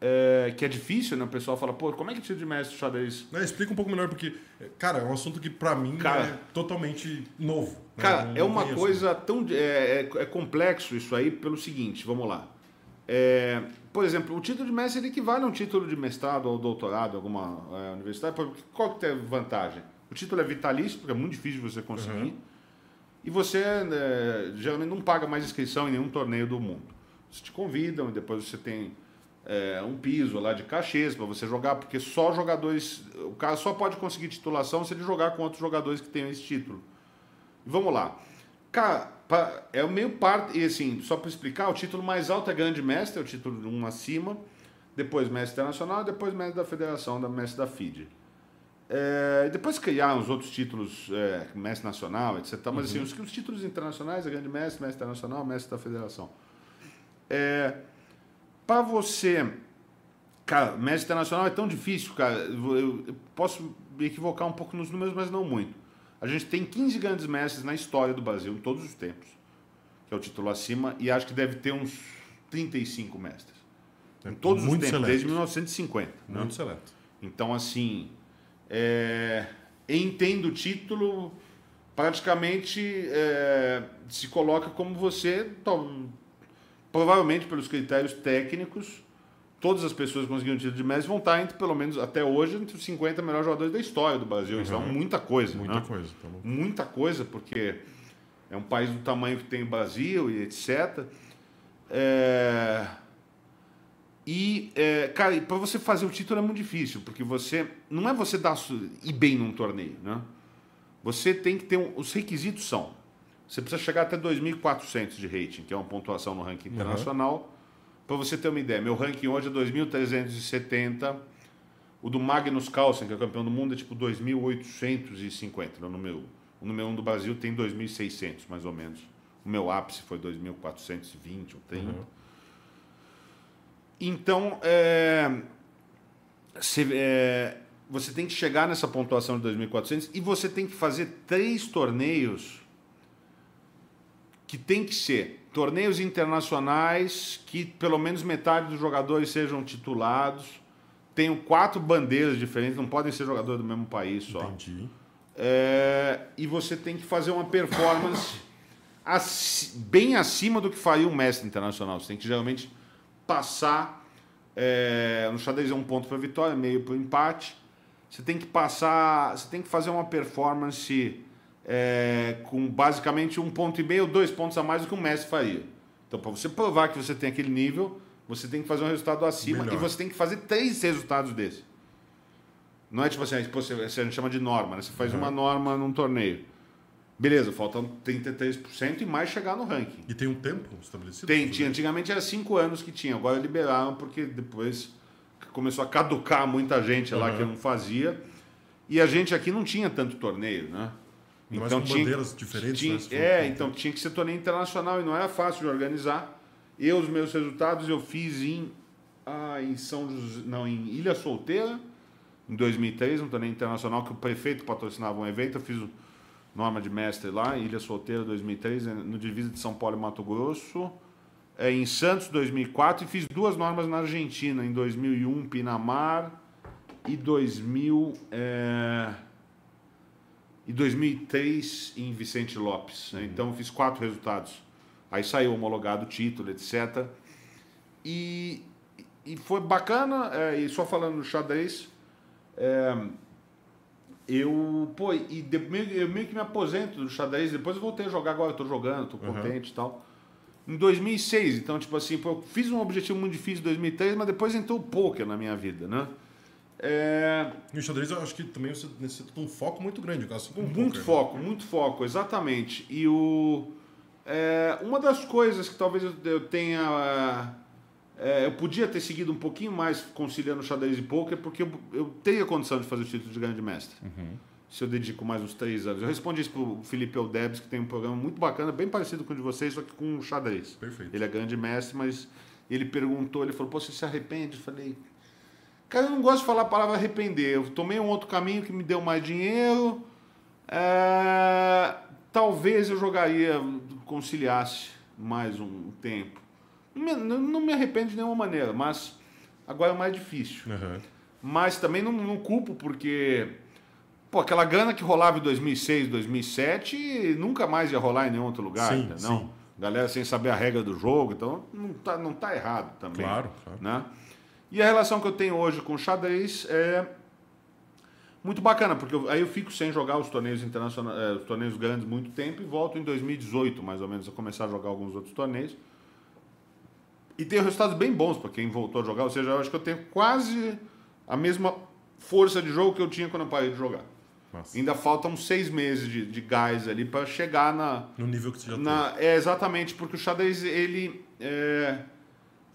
É, que é difícil, né? O pessoal fala, pô, como é que é título de mestre xadrez? Né, explica um pouco melhor, porque, cara, é um assunto que pra mim Cara. é totalmente novo. né? Cara, Não- é uma conheço. coisa tão. É, é, é complexo isso aí pelo seguinte, vamos lá. É, por exemplo, o título de mestre equivale a um título de mestrado ou doutorado em alguma é, universidade. Porque Qual que tem a vantagem? O título é vitalício, porque é muito difícil de você conseguir. E você é, geralmente não paga mais inscrição em nenhum torneio do mundo. Eles te convidam e depois você tem é, um piso lá de cachês para você jogar, porque só jogadores. O cara só pode conseguir titulação se ele jogar com outros jogadores que tenham esse título. Vamos lá. Cara, é o meio parte. E assim, só para explicar, o título mais alto é Grande Mestre, é o título de um acima. Depois Mestre Internacional, depois Mestre da Federação, da Mestre da FIDE. É, depois criar os outros títulos, é, Mestre Nacional, etc. Mas assim, os, os títulos internacionais é Grande Mestre, Mestre Internacional, Mestre da Federação. É, para você. Cara, Mestre Internacional é tão difícil, cara. Eu- eu posso me equivocar um pouco nos números, mas não muito. A gente tem 15 grandes mestres na história do Brasil, em todos os tempos, que é o título acima, e acho que deve ter uns 35 mestres. Em todos os tempos, seleto. desde 1950. né? Muito seleto. Então, assim, é, entendo o título, praticamente é, se coloca como você, provavelmente pelos critérios técnicos, todas as pessoas que conseguiram o título de mestre vão estar entre, pelo menos até hoje, entre os 50 melhores jogadores da história do Brasil. Isso é muita coisa. Muita né? coisa. Tá muita coisa, porque é um país do tamanho que tem o Brasil e etc. É, E, é, cara, para você fazer o título é muito difícil, porque você. Não é você dar ir bem num torneio, né? Você tem que ter. Um, os requisitos são. Você precisa chegar até 2.400 de rating, que é uma pontuação no ranking internacional. Para você ter uma ideia, meu ranking hoje é 2.370. O do Magnus Carlsen, que é campeão do mundo, é tipo 2.850. né? O número, o número 1 do Brasil tem 2.600, mais ou menos. O meu ápice foi 2.420 ou 30. Então, é, você, é, você tem que chegar nessa pontuação de 2.400 e você tem que fazer três torneios que tem que ser torneios internacionais que pelo menos metade dos jogadores sejam titulados, tenham quatro bandeiras diferentes, não podem ser jogadores do mesmo país só. Entendi. É, e você tem que fazer uma performance aci- bem acima do que faria um mestre internacional. Você tem que geralmente passar. é, no xadrez é um ponto para vitória, meio para empate. Você tem que passar. Você tem que fazer uma performance é, com basicamente um ponto e meio, dois pontos a mais do que um mestre faria. Então, para você provar que você tem aquele nível, você tem que fazer um resultado acima Melhor. e você tem que fazer três resultados desses. Não é tipo assim, a gente chama de norma, né? Você faz uma norma num torneio. Beleza, faltam 33% e mais chegar no ranking. E tem um tempo estabelecido? Tem, tinha, antigamente era 5 anos que tinha, agora liberaram porque depois começou a caducar muita gente lá Uhum. que não fazia. E a gente aqui não tinha tanto torneio, né? Ainda mais com bandeiras diferentes, tinha- né, é, então tinha que ser torneio internacional e não era fácil de organizar. Eu, os meus resultados, eu fiz em, ah, em São José, não, em Ilha Solteira, em 2003, um torneio internacional que o prefeito patrocinava um evento. Eu fiz o norma de mestre lá, em Ilha Solteira, 2003, eh, no divisa de São Paulo e Mato Grosso. É, em Santos, 2004, e fiz duas normas na Argentina, em 2001, Pinamar, e 2000, é, e 2003 em Vicente Lopes. né? Então fiz quatro resultados. Aí saiu homologado o título, etc. E, e foi bacana, é, e só falando no xadrez, é, eu, pô, e de- meio, eu meio que me aposento do xadrez, depois eu voltei a jogar agora, eu tô jogando, tô contente e tal. Em 2006, então, tipo assim, pô, eu fiz um objetivo muito difícil em 2003, mas depois entrou o poker na minha vida, né? É, E o xadrez, eu acho que também você necessita de um foco muito grande, assim como muito poker, né? foco, muito foco, exatamente. E o é, uma das coisas que talvez eu, tenha é, eu podia ter seguido um pouquinho mais conciliando xadrez e poker, porque eu, eu teria condição de fazer o título de grande mestre. Se eu dedico mais uns três anos. Eu respondi isso pro Felipe Eldebs, que tem um programa muito bacana, bem parecido com o de vocês, só que com xadrez. Perfeito. Ele é grande mestre, mas ele perguntou, ele falou, pô, você se arrepende? Eu falei, cara, eu não gosto de falar a palavra arrepender. Eu tomei um outro caminho que me deu mais dinheiro. É, talvez eu jogaria, conciliasse mais um tempo. Não me, não- não arrependo de nenhuma maneira, mas agora é mais difícil. Aham. Mas também não, não culpo, porque pô, aquela grana que rolava em 2006, 2007, nunca mais ia rolar em nenhum outro lugar, Sim, entendeu? sim. Galera sem saber a regra do jogo, então não tá, não tá errado também. Claro, claro. Né? E a relação que eu tenho hoje com o xadrez é muito bacana, porque eu- aí eu fico sem jogar os torneios internacionais, eh, os torneios grandes muito tempo e volto em 2018, mais ou menos, a começar a jogar alguns outros torneios. E tenho resultados bem bons para quem voltou a jogar, ou seja, eu acho que eu tenho quase a mesma força de jogo que eu tinha quando eu parei de jogar. Massa. Ainda faltam seis meses de, de gás ali para chegar na, No nível que você já na, é exatamente, porque o xadrez, ele. é,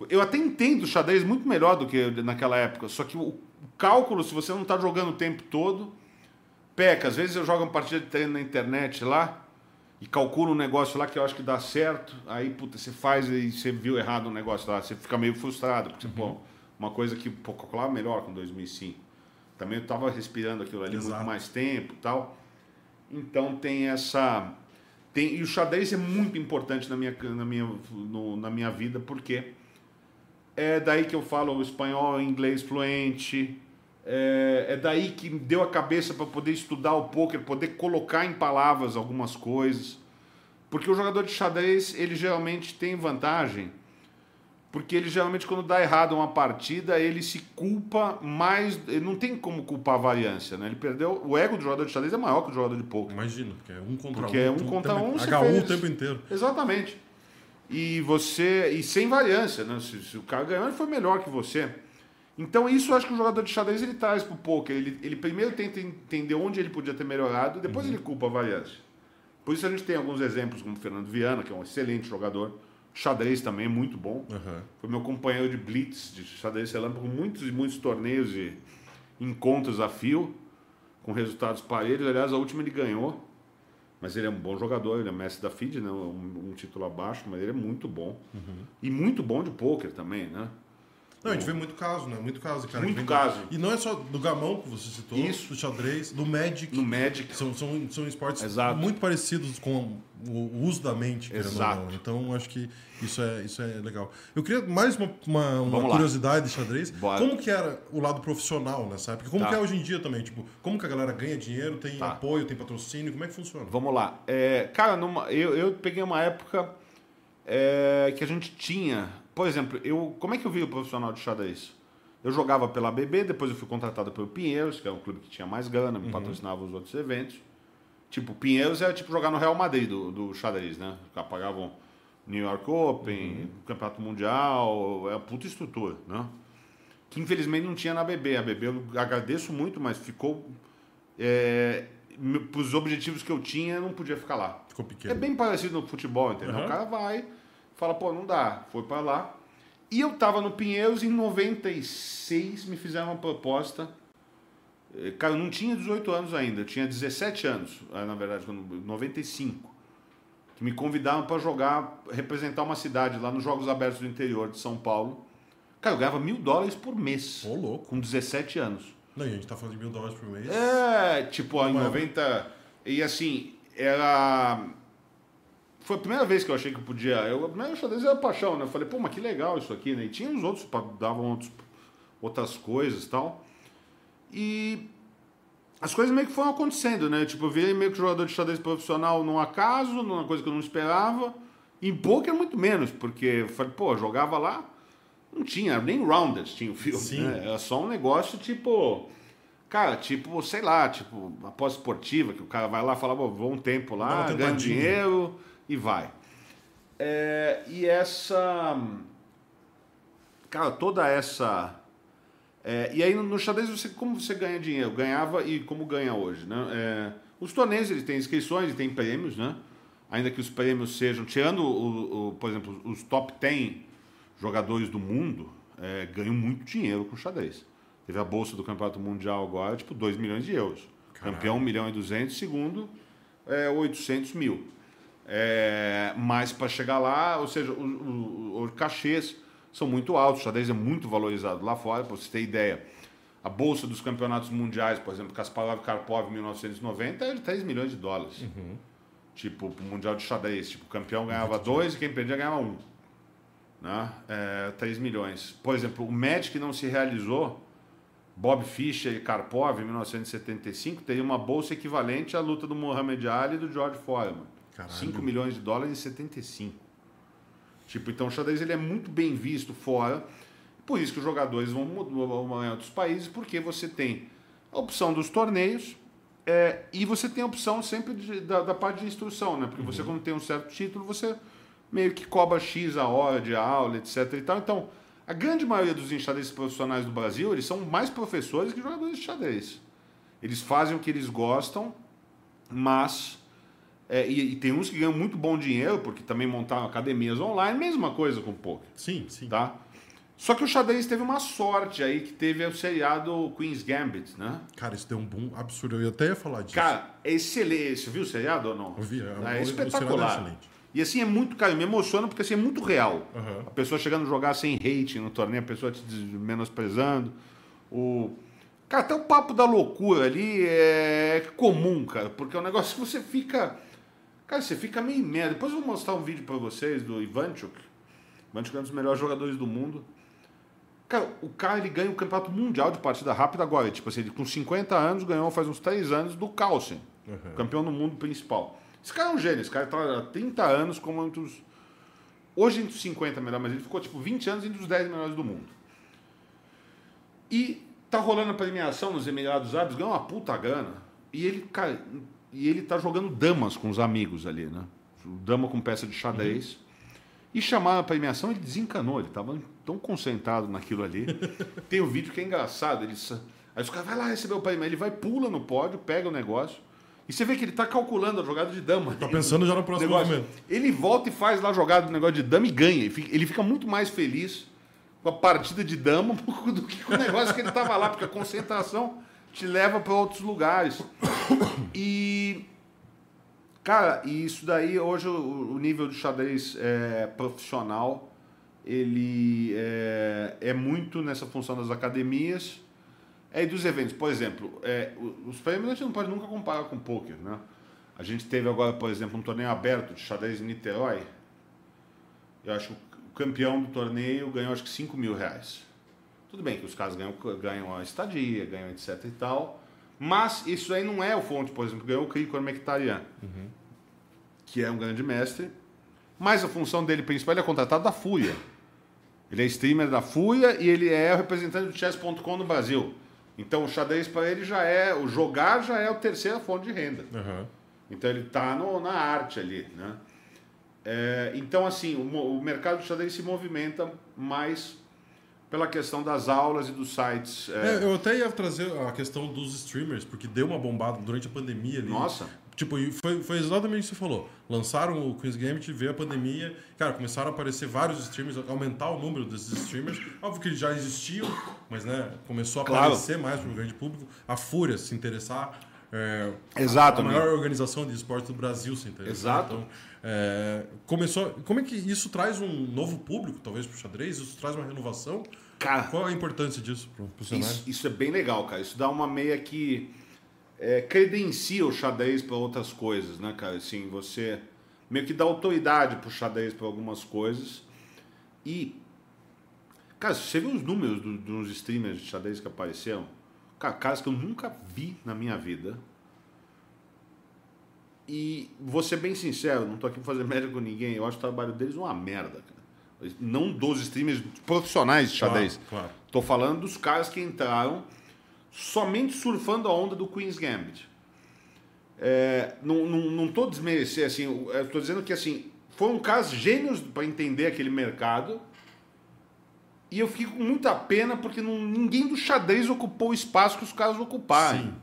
eu até entendo o xadrez muito melhor do que naquela época, só que o, cálculo, se você não está jogando o tempo todo, peca. Às vezes eu jogo uma partida de treino na internet lá e calculo um negócio lá que eu acho que dá certo, aí puta, você faz e você viu errado um negócio lá, você fica meio frustrado, porque pô, uma coisa que pô, calculava melhor com 2005. Também eu estava respirando aquilo ali Exato. muito mais tempo e tal. Então tem essa. Tem, e o xadrez é muito importante na minha, na minha, no- na minha vida, porque é daí que eu falo o espanhol e inglês fluente. É, é daí que me deu a cabeça para poder estudar o poker, poder colocar em palavras algumas coisas. Porque o jogador de xadrez, ele geralmente tem vantagem, porque ele geralmente, quando dá errado uma partida, ele se culpa mais. Ele não tem como culpar a variância, né? Ele perdeu. O ego do jogador de xadrez é maior que o do jogador de poker. Imagina, porque é um contra Porque um. é um contra tempo- um, você H1 fez. o tempo inteiro. Exatamente. E você. E sem variância, né? Se, se o cara ganhou, ele foi melhor que você. Então isso eu acho que o jogador de xadrez ele traz pro poker. Ele, ele primeiro tenta entender onde ele podia ter melhorado, depois ele culpa a variância. Por isso a gente tem alguns exemplos, como o Fernando Viana, que é um excelente jogador. Xadrez também é muito bom. Aham. Foi meu companheiro de blitz, de xadrez relâmpago, muitos e muitos torneios e encontros a fio, com resultados parelhos. Aliás, a última ele ganhou, mas ele é um bom jogador, ele é mestre da FIDE, né? um, um título abaixo, mas ele é muito bom. E muito bom de pôquer também, né? Não, a gente vê muito caso, né? Muito caso, cara. Muito caso. E não é só do gamão que você citou, Isso. do xadrez, do Magic. No Magic. São, são, são esportes Exato. muito parecidos com o uso da mente, Exato. não. Então, acho que isso é, isso é legal. Eu queria mais uma, uma, uma curiosidade de xadrez. Bora. Como que era o lado profissional nessa época? Como Tá. que é hoje em dia também? Tipo, como que a galera ganha dinheiro, tem Tá. apoio, tem patrocínio? Como é que funciona? Vamos lá. É, cara, numa- eu, eu peguei uma época é, que a gente tinha. Por exemplo, eu, como é que eu vi o profissional de xadrez? Eu jogava pela BB, depois eu fui contratado pelo Pinheiros, que é um clube que tinha mais grana, me patrocinava os outros eventos. Tipo, Pinheiros era tipo jogar no Real Madrid do, do xadrez, né? Pagavam New York Open, Campeonato Mundial, é puta estrutura, né? Que infelizmente não tinha na BB. A BB eu agradeço muito, mas ficou. É, para os objetivos que eu tinha, eu não podia ficar lá. Ficou pequeno. É bem parecido no futebol, entendeu? Uhum. O cara vai, fala, pô, não dá, foi para lá. E eu tava no Pinheiros em 96, me fizeram uma proposta. Eh, Cara, eu não tinha 18 anos ainda, eu tinha 17 anos, eh, na verdade, quando- 95. Que me convidaram para jogar, representar uma cidade lá nos Jogos Abertos do interior de São Paulo. Cara, eu ganhava mil dólares por mês, Ô, louco. com 17 anos. Não, e a gente tá falando de mil dólares por mês. É, tipo, em Uma 90. E assim, era. Foi a primeira vez que eu achei que eu podia. Eu, a primeira xadrez era paixão, né? Eu falei, pô, mas que legal isso aqui, né? E tinha os outros, davam outros, outras coisas e tal. E as coisas meio que foram acontecendo, né? Tipo, eu virei meio que jogador de xadrez profissional num acaso, numa coisa que eu não esperava. Em poker, muito menos, porque eu falei, pô, eu jogava lá, não tinha, nem rounders tinha o filme, Sim. né? Era só um negócio tipo. Cara, tipo, sei lá, tipo, após esportiva, que o cara vai lá e fala, pô, vou um tempo lá, ganha dinheiro e vai. É, e essa. Cara, toda essa. é, e aí no, xadrez, você, como você ganha dinheiro? Ganhava e como ganha hoje, né? É, os torneios, eles têm inscrições e têm prêmios, né? Ainda que os prêmios sejam, tirando, o, o- por exemplo, os top 10 jogadores do mundo, é, ganham muito dinheiro com xadrez. Teve a bolsa do Campeonato Mundial agora, tipo, 2 milhões de euros. Caralho. Campeão, 1 milhão e 200, segundo, é, 800 mil. É, mas para chegar lá, ou seja, o- o- os cachês são muito altos, o xadrez é muito valorizado lá fora, para você ter ideia. A bolsa dos campeonatos mundiais, por exemplo, Kasparov e Karpov em 1990 é de 3 milhões de dólares. Tipo, pro Mundial de Xadrez. Tipo, o campeão ganhava dois e quem perdia ganhava um. Né? É, 3 milhões. Por exemplo, o Magic não se realizou. Bob Fischer e Karpov, em 1975, teria uma bolsa equivalente à luta do Muhammad Ali e do George Foreman. Caralho. 5 milhões de dólares em 75. Tipo, então o xadrez ele é muito bem visto fora. Por isso que os jogadores vão, mu- vão em outros países, porque você tem a opção dos torneios é, e você tem a opção sempre de- da, da parte de instrução, né? Porque você, quando tem um certo título, você meio que cobra X a hora de aula, etc. E tal. Então, a grande maioria dos enxadristas profissionais do Brasil, eles são mais professores que jogadores de xadrez. Eles fazem o que eles gostam, mas. É, e, e tem uns que ganham muito bom dinheiro, porque também montaram academias online, mesma coisa com o poker Sim, sim. tá? Só que o xadrez teve uma sorte aí que teve o seriado Queen's Gambit, né? Cara, isso deu um boom absurdo. Eu até ia falar disso. Cara, é excelente. Você viu o seriado ou não? Eu vi, é- É, é espetacular. excelente. e assim, é muito, cara, me emociona porque assim, é muito real. Aham. A pessoa chegando a jogar sem rating no torneio, a pessoa te menosprezando. O... Cara, até o papo da loucura ali é comum, cara, porque é um negócio que você fica. Cara, você fica meio merda. Depois eu vou mostrar um vídeo pra vocês do Ivanchuk. Ivanchuk é um dos melhores jogadores do mundo. Cara, o cara ele ganha o campeonato mundial de partida rápida agora. Tipo assim, ele com 50 anos ganhou faz uns 3 anos do Carlsen, campeão do mundo principal. Esse cara é um gênio, esse cara tá há 30 anos como entre os. Hoje entre os 50 melhores, mas ele ficou tipo 20 anos entre os 10 melhores do mundo. E tá rolando a premiação nos Emirados Árabes, ganhou uma puta grana. E ele, cara, e ele tá jogando damas com os amigos ali, né? Dama com peça de xadrez. E chamaram a premiação, ele desencanou, ele tava tão concentrado naquilo ali. Tem o vídeo que é engraçado, ele aí os caras vai lá receber o prêmio, ele vai, pula no pódio, pega o negócio. E você vê que ele tá calculando a jogada de dama. Tá pensando já no próximo Negócio. movimento. Ele volta e faz lá a jogada do negócio de dama e ganha. Ele fica, ele fica muito mais feliz com a partida de dama do que com o negócio que ele tava lá, porque a concentração te leva para outros lugares. E. Cara, e isso daí, hoje o, nível do xadrez é, profissional, ele é, é muito nessa função das academias é, e dos eventos. Por exemplo, é, os prêmios a gente não pode nunca comparar com poker, né? A gente teve agora, por exemplo, um torneio aberto de xadrez em Niterói. Eu acho que o campeão do torneio ganhou acho que 5 mil reais. Tudo bem que os caras ganham, ganham a estadia, ganham etc e tal. Mas isso aí não é o fonte, por exemplo, ganhou o Krikor Mekhtarian, que é um grande mestre. Mas a função dele principal ele é contratado da Fúria. Ele é streamer da Fúria e ele é o representante do chess.com no Brasil. Então o xadrez para ele já é, o jogar já é a terceira fonte de renda. Aham. Então ele está na arte ali, né? É, então assim, o, o mercado de xadrez se movimenta mais pela questão das aulas e dos sites. é, É, eu até ia trazer a questão dos streamers, porque deu uma bombada durante a pandemia ali. Nossa. Tipo, foi, foi exatamente o que você falou. Lançaram o Queen's Gambit, veio a pandemia, cara, começaram a aparecer vários streamers, aumentar o número desses streamers. Óbvio que eles já existiam, mas né, começou a Claro. aparecer mais para o grande público. A Fúria se interessar. é, Exato, A, a maior amigo. organização de esporte do Brasil se interessar. Exato. Então, é, começou. Como é que isso traz um novo público, talvez, para o xadrez? Isso traz uma renovação? Cara, Qual a importância disso para o cenário? Isso, isso é bem legal, cara. Isso dá uma meia que é, credencia o xadrez para outras coisas, né, cara? Assim, você meio que dá autoridade pro xadrez para algumas coisas. E, cara, você viu os números do- dos streamers de xadrez que apareceram, cara, caras que eu nunca vi na minha vida. E vou ser bem sincero, não tô aqui pra fazer média com ninguém, eu acho o trabalho deles uma merda, cara. Não dos streamers profissionais de xadrez. Claro, claro. Tô falando dos caras que entraram somente surfando a onda do Queen's Gambit. É, não, não, não tô desmerecer, assim, eu tô dizendo que assim, foram caras gênios para entender aquele mercado. E eu fico com muita pena porque não, ninguém do xadrez ocupou o espaço que os caras ocuparam. Sim.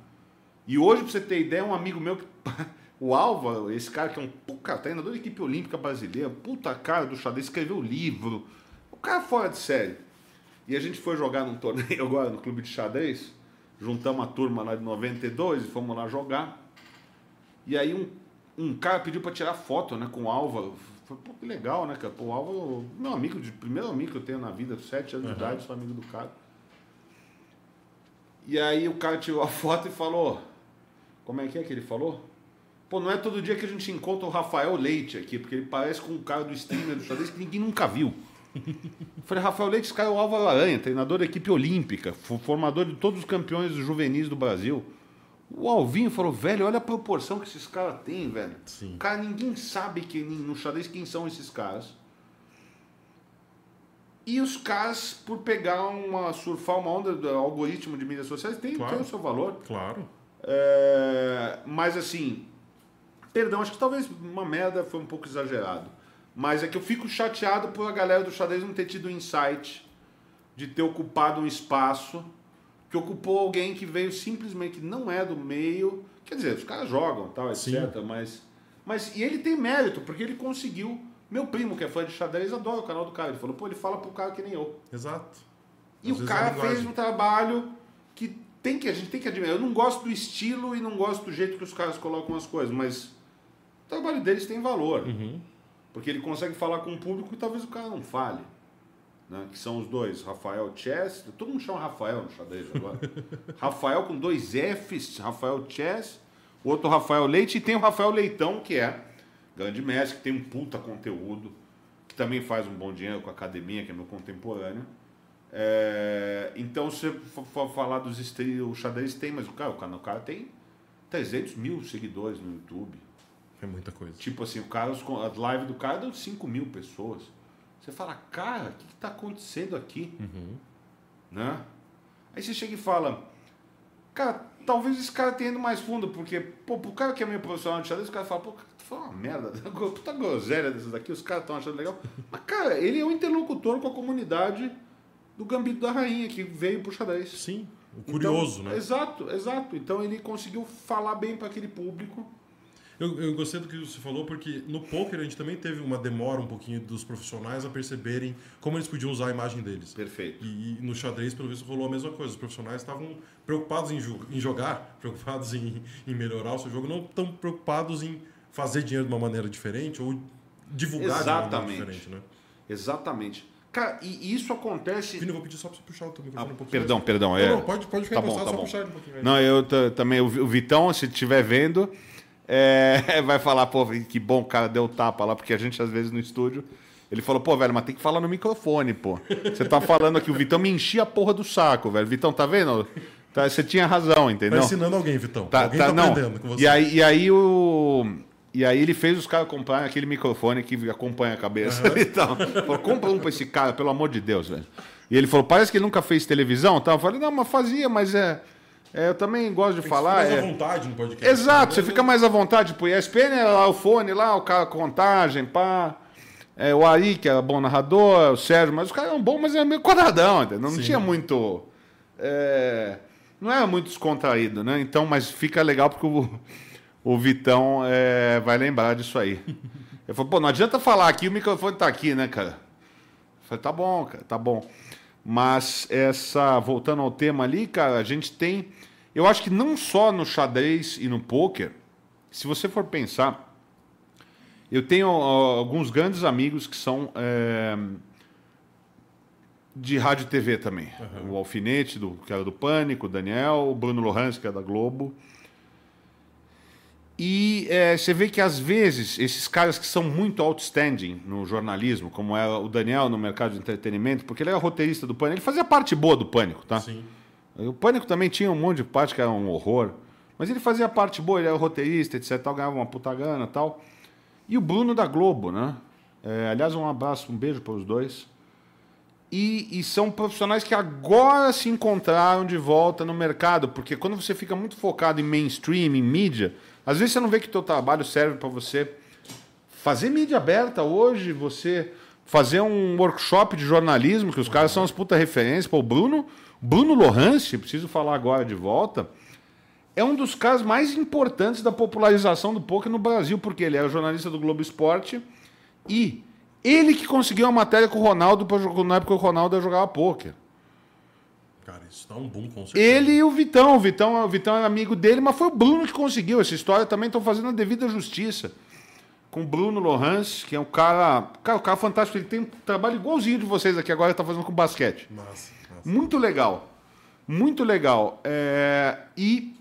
E hoje, pra você ter ideia, um amigo meu, que, o Alva, esse cara que é um puta treinador da equipe olímpica brasileira, puta cara do xadrez, escreveu livro. O cara é fora de série. E a gente foi jogar num torneio agora no clube de xadrez. Juntamos a turma lá de 92 e fomos lá jogar. E aí um, um cara pediu pra tirar foto né, com o Alva. Falei, pô, que legal, né, cara? Pô, o Alva, é meu amigo, de, primeiro amigo que eu tenho na vida, sete anos de idade, sou amigo do cara. E aí o cara tirou a foto e falou: Como é que é que ele falou? Pô, não é todo dia que a gente encontra o Rafael Leite aqui, porque ele parece com um cara do streamer do xadrez que ninguém nunca viu. Eu Falei, Rafael Leite, esse cara é o Álvaro Aranha, treinador da equipe olímpica, fo- formador de todos os campeões juvenis do Brasil. O Alvinho falou, velho, olha a proporção que esses caras têm, velho. Sim. Cara, ninguém sabe que, no xadrez quem são esses caras. E os caras, por pegar uma, surfar uma onda do algoritmo de mídias sociais, tem, Claro. tem o seu valor. Claro. É, mas assim, perdão, acho que talvez uma merda foi um pouco exagerado. Mas é que eu fico chateado por a galera do xadrez não ter tido o insight de ter ocupado um espaço que ocupou alguém que veio simplesmente que não é do meio. Quer dizer, os caras jogam, tal, etc. Sim. Mas, mas e ele tem mérito porque ele conseguiu. Meu primo que é fã de xadrez adora o canal do cara. Ele falou, pô, ele fala pro cara que nem eu. Exato. E Às o cara fez um trabalho que tem que a gente tem que admirar. Eu não gosto do estilo e não gosto do jeito que os caras colocam as coisas, mas o trabalho deles tem valor. Uhum. Porque ele consegue falar com um público que talvez o cara não fale. Né? Que são os dois, Rafael Chess. Todo mundo chama Rafael no xadrez agora. Rafael com dois Fs, Rafael Chess. O outro Rafael Leite. E tem o Rafael Leitão, que é grande mestre, que tem um puta conteúdo. Que também faz um bom dinheiro com a academia, que é meu contemporâneo. É, então, se você for- falar dos streamers, o xadrez tem, mas o cara, o canal- o cara tem 300 mil seguidores no YouTube. É muita coisa. Tipo assim, o cara, as lives do cara dão 5 mil pessoas. Você fala, cara, o que, que tá acontecendo aqui? Né? Aí você chega e fala, cara, talvez esse cara tenha ido mais fundo, porque, pô, pro cara que é meio profissional de xadrez, o cara fala, pô, cara, tu fala uma merda, puta groselha dessas daqui, os caras estão achando legal. Mas, cara, ele é um interlocutor com a comunidade do Gambito da Rainha, que veio pro xadrez. Sim. O curioso, Então, né? Exato, exato. Então ele conseguiu falar bem para aquele público. Eu, eu gostei do que você falou, porque no poker a gente também teve uma demora um pouquinho dos profissionais a perceberem como eles podiam usar a imagem deles. Perfeito. E, e no xadrez, pelo visto, rolou a mesma coisa. Os profissionais estavam preocupados em, em jogar, preocupados em, em melhorar o seu jogo, não tão preocupados em fazer dinheiro de uma maneira diferente ou divulgar de uma Exatamente. maneira diferente, né? Exatamente. Cara, e isso acontece. Vini, eu vou pedir só pra você puxar o teu Ah, microfone um pouquinho. perdão, perdão. Não, É... não, pode, pode ficar Tá bom, tá só bom. puxar ele um pouquinho. aí. Não, eu também. O Vitão, se estiver vendo, é, vai falar, pô, que bom o cara deu tapa lá, porque a gente, às vezes, no estúdio. Ele falou, pô, velho, mas tem que falar no microfone, pô. Você tá falando aqui, o Vitão me enchia a porra do saco, velho. Vitão, tá vendo? Tá, você tinha razão, Tá entendeu? ensinando alguém, Vitão. Tá, alguém tá, tá, não. com você. E aí, e aí o. E aí ele fez os caras comprarem aquele microfone que acompanha a cabeça. Então, falou, compra um pra esse cara, pelo amor de Deus, velho. E ele falou, parece que ele nunca fez televisão. Então, eu falei, não, mas fazia, mas é. É, eu também gosto de Tem falar. ficar mais é- à vontade no podcast. Exato, você fica mais à vontade. Tipo, ESPN era lá o fone lá, o cara, contagem, pá. É, o Ari, que era bom narrador, o Sérgio, mas os caras eram bons, mas era meio quadradão, entendeu? Não Sim. tinha muito. é, não era muito descontraído, né? Então, mas fica legal porque o, o Vitão é, vai lembrar disso aí. Eu falei, pô, não adianta falar aqui, o microfone tá aqui, né, cara? Eu falei, tá bom, cara, tá bom. Mas essa, voltando ao tema ali, cara, a gente tem. Eu acho que não só no xadrez e no pôquer, se você for pensar, eu tenho alguns grandes amigos que são é, de rádio e TV também. O Alfinete, do, que era do Pânico, o Daniel, o Bruno Lohans, que é da Globo. E é, você vê que às vezes esses caras que são muito outstanding no jornalismo, como era o Daniel no mercado de entretenimento, porque ele era roteirista do Pânico, ele fazia parte boa do Pânico, tá? Sim. O Pânico também tinha um monte de parte que era um horror. Mas ele fazia parte boa, ele era roteirista, etc. Tal, ganhava uma puta grana tal. E o Bruno da Globo, né? É, aliás, um abraço, um beijo para os dois. E, e são profissionais que agora se encontraram de volta no mercado, porque quando você fica muito focado em mainstream, em mídia, às vezes você não vê que teu trabalho serve para você fazer mídia aberta hoje, você fazer um workshop de jornalismo, que os caras são as puta referências. Pô, o Bruno, Bruno Lohance, preciso falar agora de volta, é um dos casos mais importantes da popularização do poker no Brasil, porque ele é jornalista do Globo Esporte e ele que conseguiu a matéria com o Ronaldo na época que o Ronaldo jogava poker. Cara, isso dá um boom com certeza. Ele e o Vitão. O Vitão, o Vitão é amigo dele, mas foi o Bruno que conseguiu essa história. Também estão fazendo a devida justiça. Com o Bruno Lohans, que é um cara. Cara, um cara fantástico. Ele tem um trabalho igualzinho de vocês aqui agora, está fazendo com basquete. Massa, massa. Muito legal. Muito legal. É, e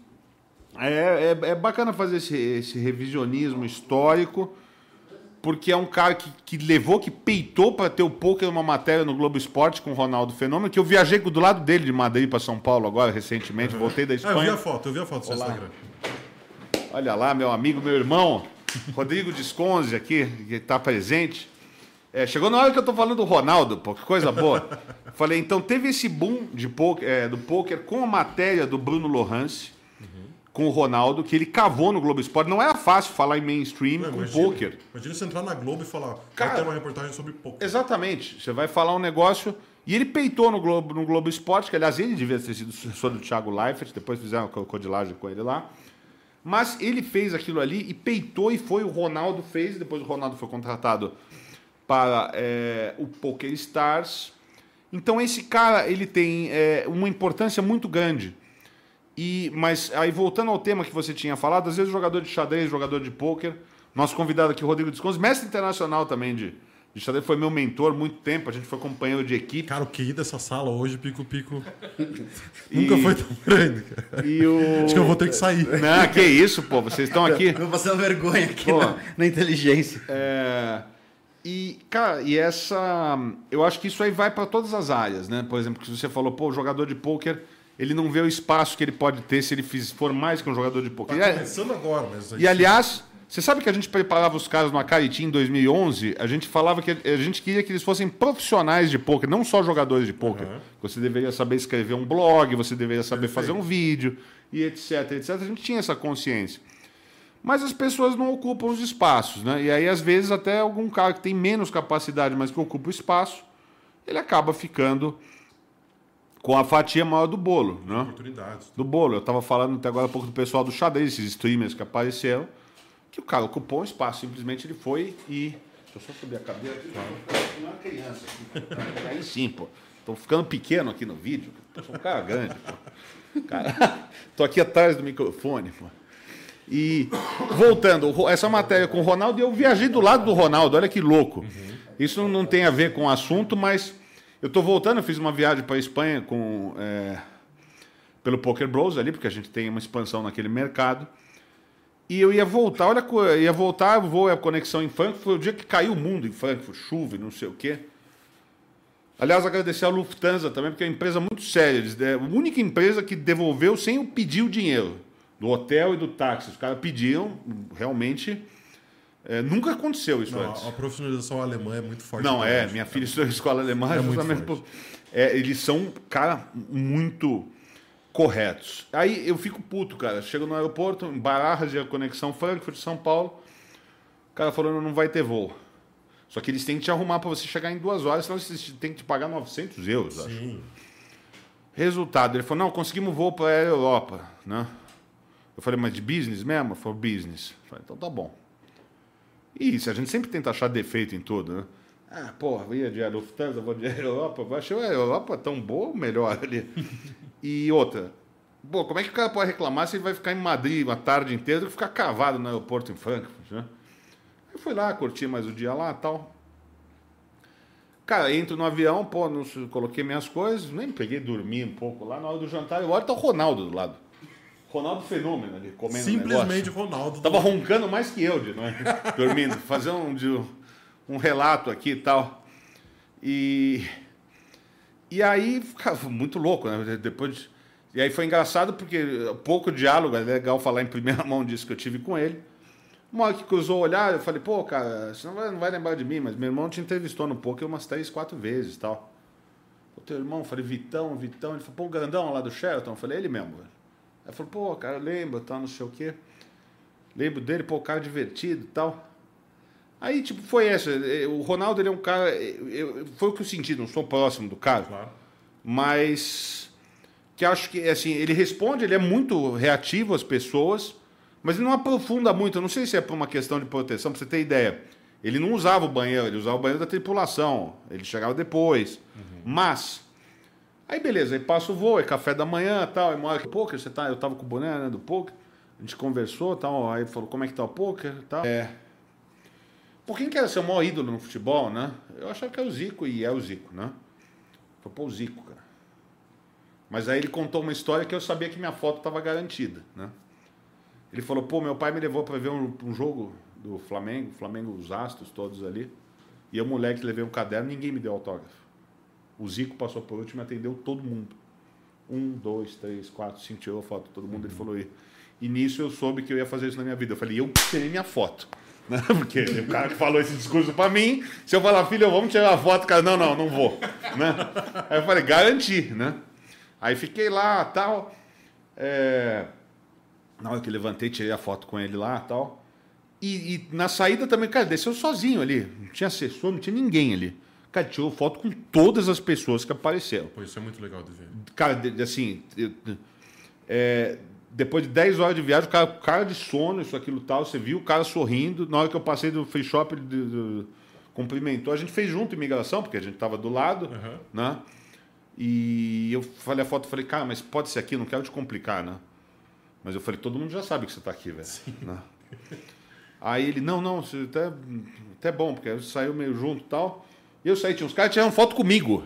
é, é- é bacana fazer esse, esse revisionismo histórico, porque é um cara que, que levou, que peitou para ter o poker numa matéria no Globo Esporte com o Ronaldo Fenômeno, que eu viajei do lado dele de Madrid para São Paulo agora, recentemente, voltei da Ah, eu vi a Espanha. foto, eu vi a foto do seu. Instagram. Olha lá, meu amigo, meu irmão, Rodrigo Desconze aqui, que está presente. É, chegou na hora que eu tô falando do Ronaldo, pô, que coisa boa. Falei, então teve esse boom de poker, é, do poker com a matéria do Bruno Lohance, com o Ronaldo, que ele cavou no Globo Esporte. Não era fácil falar em mainstream Não, com imagina, poker. Imagina você entrar na Globo e falar, Cara, vai ter uma reportagem sobre poker. Exatamente. Você vai falar um negócio. E ele peitou no Globo, no Globo Esporte, que aliás ele devia ter sido sucessor do Thiago Leifert, depois fizeram a codilagem com ele lá. Mas ele fez aquilo ali e peitou e foi o Ronaldo fez, depois o Ronaldo foi contratado para é, o Poker Stars. Então esse cara ele tem é, uma importância muito grande. E, mas aí voltando ao tema que você tinha falado, às vezes jogador de xadrez, jogador de pôquer, nosso convidado aqui, Rodrigo Descontos, mestre internacional também de, de xadrez, foi meu mentor muito tempo, a gente foi companheiro de equipe. Cara, o QI dessa sala hoje, pico-pico, nunca foi tão grande, cara. E o... Acho que eu vou ter que sair. Não, que isso, pô, vocês estão aqui. Eu vou passando vergonha aqui Pô. na, na inteligência. É, e, cara, e essa. Eu acho que isso aí vai para todas as áreas, né? Por exemplo, que você falou, pô, o jogador de pôquer, ele não vê o espaço que ele pode ter se ele for mais que um jogador de pôquer. Tá E, começando agora, mas... E aliás, você sabe que a gente preparava os caras no Acariti em 2011? A gente falava que a gente queria que eles fossem profissionais de poker, não só jogadores de poker. Você deveria saber escrever um blog, você deveria saber fazer um vídeo e etc, etc. A gente tinha essa consciência. Mas as pessoas não ocupam os espaços, né? E aí às vezes até algum cara que tem menos capacidade, mas que ocupa o espaço, ele acaba ficando com a fatia maior do bolo, né? Oportunidades. do bolo. Eu tava falando até agora um pouco do pessoal do xadrez, esses streamers que apareceram, que o cara ocupou um espaço, simplesmente ele foi e. Deixa eu só subir a cadeira aqui. É uma criança aqui. Aí sim, pô. Tô ficando pequeno aqui no vídeo. Eu sou um cara grande, pô. Cara, tô aqui atrás do microfone, pô. E voltando, essa matéria com o Ronaldo, eu viajei do lado do Ronaldo, olha que louco. Isso não tem a ver com o assunto, mas eu tô voltando, eu fiz uma viagem para Espanha com é, pelo Poker Bros ali, porque a gente tem uma expansão naquele mercado. E eu ia voltar, olha, eu ia voltar, eu vou a conexão em Frankfurt, foi o dia que caiu o mundo em Frankfurt, chuva e não sei o quê. Aliás, agradecer a Lufthansa também, porque é uma empresa muito séria. Eles, é a única empresa que devolveu sem eu pedir o dinheiro do hotel e do táxi. Os caras pediram, realmente. é, nunca aconteceu isso Não, antes. a, profissionalização alemã é muito forte. Não, é. Minha filha estudou em escola alemã. É muito justamente forte. por- é, eles são, cara, muito corretos. Aí eu fico puto, cara. Chego no aeroporto, em Barajas, de conexão Frankfurt, São Paulo. O cara falando, não vai ter voo. Só que eles têm que te arrumar para você chegar em duas horas, senão eles têm que te pagar 900 euros, acho. Sim. Resultado, ele falou, não, conseguimos voo para a Europa, né? Eu falei, mas de business mesmo? Ele falou, business. Eu falei, então tá bom. E isso, a gente sempre tenta achar defeito em tudo, né? Ah, porra, ia de Lufthansa, vou de Europa. Eu achei a Europa tão boa ou melhor ali. E outra, pô, como é que o cara pode reclamar se ele vai ficar em Madrid uma tarde inteira e ficar cavado no aeroporto em Frankfurt, né? Eu fui lá, curti mais o dia lá tal. Cara, entro no avião, pô, não, coloquei minhas coisas, nem peguei, dormi um pouco lá. Na hora do jantar, eu olho, tá o Ronaldo do lado. Ronaldo Fenômeno ali, comendo Simplesmente negócio. Ronaldo. Tava roncando mais que eu, de noite, dormindo, fazer um, um relato aqui e tal. E, e aí ficava muito louco, né? Depois, de- e aí foi engraçado porque pouco diálogo, é legal falar em primeira mão disso que eu tive com ele. Uma hora que cruzou o olhar, eu falei, pô, cara, você não vai, não vai lembrar de mim, mas meu irmão te entrevistou no poker umas três, quatro vezes tal. O teu irmão, eu falei, Vitão, Vitão. Ele falou, pô, o grandão lá do Sheraton. Eu falei, ele mesmo, velho. Aí falou, pô, cara, eu lembro, tal, não sei o quê. Lembro dele, pô, o cara divertido e tal. Aí, tipo, foi essa. eh, O Ronaldo, ele é um cara. eh, eu- foi o que eu senti, não sou próximo do cara. Claro. Mas. Que acho que, assim, ele responde, ele é muito reativo às pessoas, mas ele não aprofunda muito. Eu não sei se é por uma questão de proteção, pra você ter ideia. Ele não usava o banheiro, ele usava o banheiro da tripulação. Ele chegava depois. Mas. Aí beleza, aí passa o voo, é café da manhã tal. Aí mora poker, você tá, eu tava com o boné né, do poker, a gente conversou tal. Aí falou como é que tá o poker e tal. É. Por quem quer ser o maior ídolo no futebol, né? Eu achava que é o Zico e é o Zico, né? Falei, pô, o Zico, cara. Mas aí ele contou uma história que eu sabia que minha foto estava garantida, né? Ele falou, pô, meu pai me levou para ver um, um jogo do Flamengo, Flamengo, os astros todos ali. E eu, moleque, levei um caderno, ninguém me deu autógrafo. O Zico passou por último e atendeu todo mundo. Um, dois, três, quatro, cinco, tirou foto, todo mundo. Ele falou, e, e nisso eu soube que eu ia fazer isso na minha vida. Eu falei, eu tirei minha foto. Né? Porque o cara que falou esse discurso pra mim, se eu falar, filho, vamos tirar a foto, o cara, não, não, não vou. Né? Aí eu falei, garanti, né? Aí fiquei lá, tal. É... Na hora que levantei, tirei a foto com ele lá, tal. E, e na saída também, cara, desceu sozinho ali. Não tinha assessor, não tinha ninguém ali. Cara, tirou foto com todas as pessoas que apareceram. Pô, isso é muito legal de ver. Cara, assim, é, depois de 10 horas de viagem, o cara, cara de sono, isso, aquilo tal, você viu o cara sorrindo. Na hora que eu passei do free shop, ele de- de- cumprimentou. A gente fez junto imigração, porque a gente tava do lado, Aham. né? E eu falei a foto, falei, cara, mas pode ser aqui, não quero te complicar, né? Mas eu falei, todo mundo já sabe que você tá aqui, velho. né? Aí ele, não, não, até, até bom, porque saiu meio junto e tal. E eu saí, tinha uns caras que tiraram foto comigo.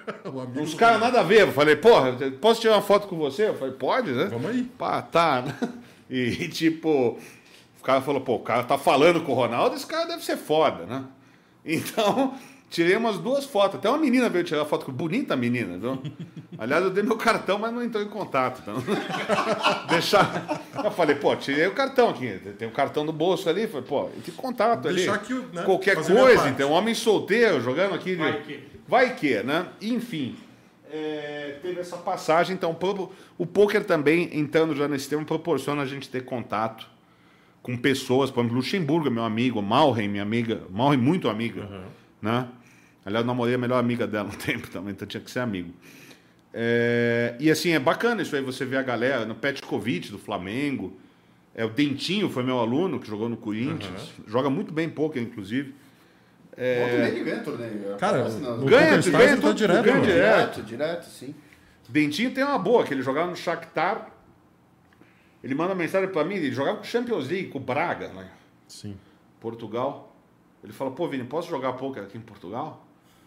O amigo Uns do- caras nada a ver. Eu falei, porra, posso tirar uma foto com você? Eu falei, pode, né? Vamos aí. Pá, tá. E tipo, o cara falou, pô, o cara tá falando com o Ronaldo, esse cara deve ser foda, né? Então, tirei umas duas fotos. Até uma menina veio tirar foto com bonita menina, viu? Aliás, eu dei meu cartão, mas não entrou em contato. Então. Deixar. Eu falei, pô, tirei o cartão aqui. Tem o cartão do bolso ali. Falei, pô, entre em contato ali. Deixar que o- né, Qualquer coisa, então, um homem solteiro jogando aqui. de- Vai que. Né? Enfim. é, teve essa passagem, então o poker também, entrando já nesse tema, proporciona a gente ter contato com pessoas, por exemplo, Luxemburgo é meu amigo, Malren, minha amiga, Malren muito amiga, né? Aliás, eu namorei a melhor amiga dela um tempo também, então tinha que ser amigo. É, e assim, é bacana isso aí, você vê a galera, no Petkovic do Flamengo, é, o Dentinho foi meu aluno, que jogou no Corinthians, joga muito bem poker, inclusive. E meia ele ganha torneio. Cara, na- no Ganha, ganha tá tudo, direto, ganha direto. Direto, direto, sim. Dentinho tem uma boa, que ele jogava no Shakhtar. Ele manda mensagem pra mim, ele jogava com o Champions League, com o Braga, né? Sim. Portugal. Ele falou, pô, Vini, posso jogar poker aqui em Portugal?